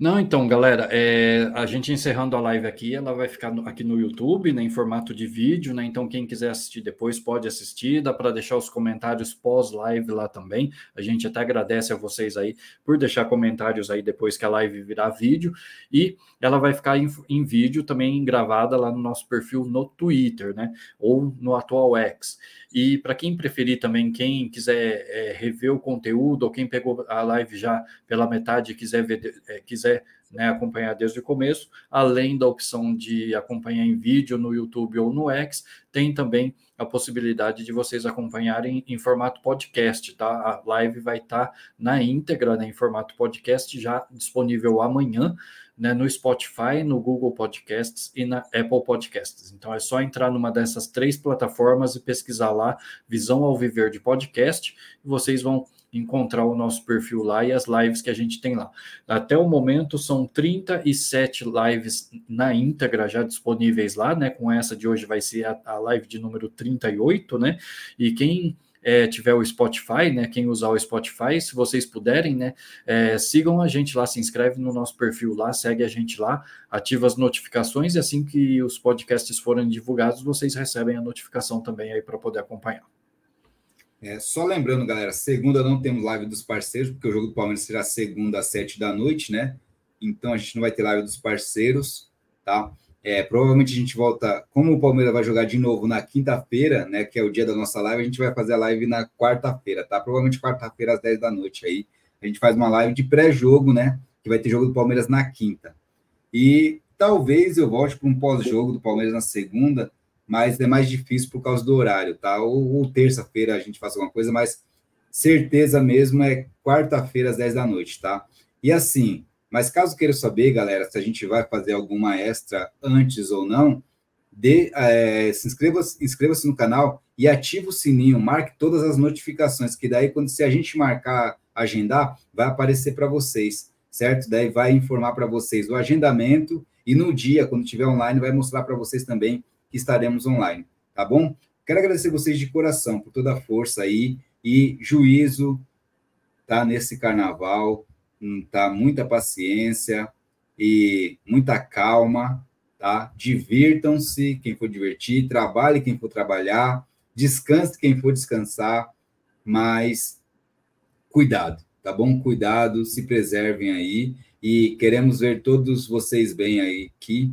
Não, então, galera, é, a gente encerrando a live aqui, ela vai ficar no, aqui no YouTube, né, em formato de vídeo, né? Então, quem quiser assistir depois pode assistir, dá para deixar os comentários pós-live lá também. A gente até agradece a vocês aí por deixar comentários aí depois que a live virar vídeo. E ela vai ficar em, em vídeo também gravada lá no nosso perfil no Twitter, né? Ou no atual X. E para quem preferir também, quem quiser é, rever o conteúdo, ou quem pegou a live já pela metade e quiser, ver, é, quiser né, acompanhar desde o começo, além da opção de acompanhar em vídeo no YouTube ou no X, tem também a possibilidade de vocês acompanharem em formato podcast, tá? A live vai estar tá na íntegra, né, em formato podcast, já disponível amanhã né, no Spotify, no Google Podcasts e na Apple Podcasts. Então é só entrar numa dessas três plataformas e pesquisar lá Visão ao Viver de Podcast e vocês vão encontrar o nosso perfil lá e as lives que a gente tem lá. Até o momento são 37 lives na íntegra já disponíveis lá, né? Com essa de hoje vai ser a, a live de número 38, né? E quem é, tiver o Spotify, né? Quem usar o Spotify, se vocês puderem, né? É, sigam a gente lá, se inscreve no nosso perfil lá, segue a gente lá, ativa as notificações e assim que os podcasts forem divulgados, vocês recebem a notificação também aí para poder acompanhar. É, só lembrando, galera, segunda não temos live dos parceiros, porque o jogo do Palmeiras será segunda às sete da noite, né? Então a gente não vai ter live dos parceiros, tá? É, provavelmente a gente volta, como o Palmeiras vai jogar de novo na quinta-feira, né, que é o dia da nossa live, a gente vai fazer a live na quarta-feira, tá? Provavelmente quarta-feira às 10 da noite aí. A gente faz uma live de pré-jogo, né, que vai ter jogo do Palmeiras na quinta. E talvez eu volte para um pós-jogo do Palmeiras na segunda, mas é mais difícil por causa do horário, tá? Ou, ou terça-feira a gente faz alguma coisa, mas certeza mesmo é quarta-feira às 10 da noite, tá? E assim, mas caso queira saber, galera, se a gente vai fazer alguma extra antes ou não, dê, é, se inscreva, inscreva-se no canal e ative o sininho, marque todas as notificações, que daí quando se a gente marcar, agendar, vai aparecer para vocês, certo? Daí vai informar para vocês o agendamento e no dia, quando tiver online, vai mostrar para vocês também que estaremos online, tá bom? Quero agradecer vocês de coração por toda a força aí e juízo, tá? Nesse carnaval, tá? Muita paciência e muita calma, tá? Divirtam-se quem for divertir, trabalhe quem for trabalhar, descanse quem for descansar, mas cuidado, tá bom? Cuidado, se preservem aí e queremos ver todos vocês bem aí aqui,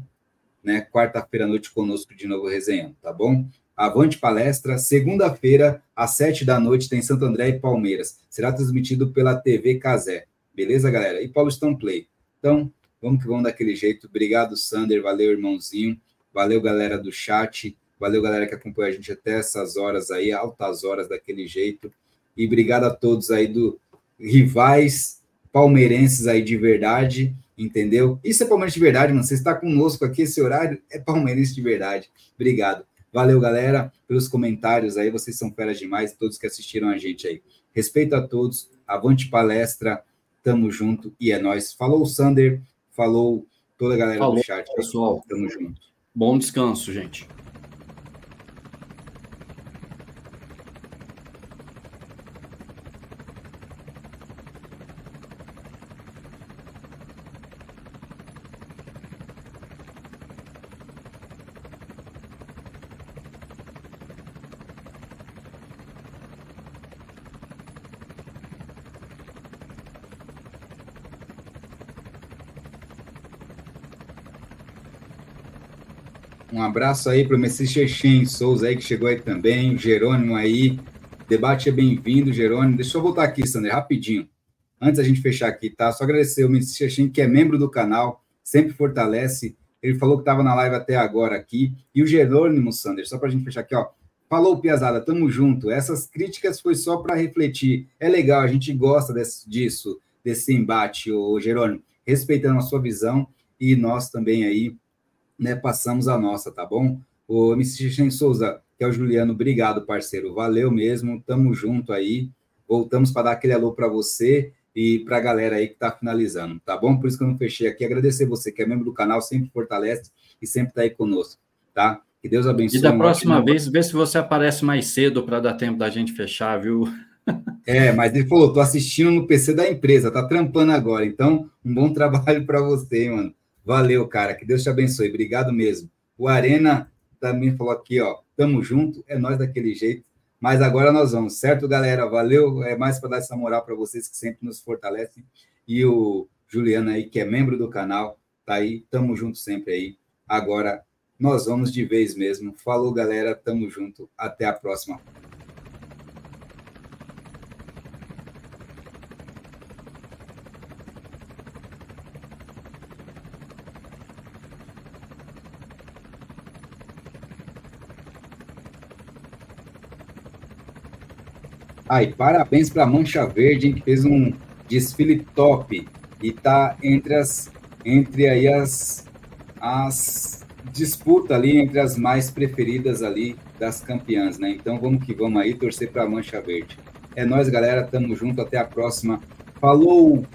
né? Quarta-feira à noite conosco de novo resenhando, tá bom? Avante Palestra, segunda-feira, às sete da noite, tem Santo André e Palmeiras. Será transmitido pela TV Casé. Beleza, galera? E Paulistão Play. Então, vamos que vamos daquele jeito. Obrigado, Sander. Valeu, irmãozinho. Valeu, galera do chat. Valeu, galera que acompanha a gente até essas horas aí, altas horas daquele jeito. E obrigado a todos aí do rivais palmeirenses aí de verdade, entendeu? Isso é palmeirense de verdade, mano. Você está conosco aqui, esse horário é palmeirense de verdade. Obrigado. Valeu, galera, pelos comentários aí. Vocês são feras demais, todos que assistiram a gente aí. Respeito a todos. Avante palestra. Tamo junto e é nós. Falou, Sander. Falou toda a galera Falou, do chat. Pessoal, tamo junto. Bom descanso, gente. Um abraço aí para o Messi Chechen Souza aí, que chegou aí também, Jerônimo aí. Debate é bem-vindo, Jerônimo. Deixa eu voltar aqui, Sander, rapidinho. Antes da gente fechar aqui, tá? Só agradecer o Messi Chechen, que é membro do canal, sempre fortalece. Ele falou que estava na live até agora aqui. E o Jerônimo, Sander, só para a gente fechar aqui, ó. Falou, Piazada, tamo junto. Essas críticas foi só para refletir. É legal, a gente gosta desse, disso, desse embate, o Jerônimo, respeitando a sua visão e nós também aí né, passamos a nossa, tá bom? O MC Xen Souza, que é o Juliano, obrigado, parceiro. Valeu mesmo, tamo junto aí. Voltamos para dar aquele alô para você e para a galera aí que está finalizando, tá bom? Por isso que eu não fechei aqui. Agradecer você que é membro do canal, sempre fortalece e sempre está aí conosco, tá? Que Deus abençoe. E da próxima vez, vê se você aparece mais cedo para dar tempo da gente fechar, viu? *laughs* É, mas ele falou, tô assistindo no PC da empresa, tá trampando agora. Então, um bom *laughs* trabalho para você, mano. Valeu, cara. Que Deus te abençoe. Obrigado mesmo. O Arena também falou aqui, ó. Tamo junto, é nós daquele jeito. Mas agora nós vamos, certo, galera? Valeu. É mais para dar essa moral para vocês que sempre nos fortalecem. E o Juliano aí, que é membro do canal, tá aí. Tamo junto sempre aí. Agora nós vamos de vez mesmo. Falou, galera. Tamo junto. Até a próxima. Ai, parabéns para a Mancha Verde, hein, que fez um desfile top e tá entre as entre aí as as disputa ali entre as mais preferidas ali das campeãs, né? Então vamos que vamos aí torcer para a Mancha Verde. É nós, galera, tamo junto, até a próxima. Falou.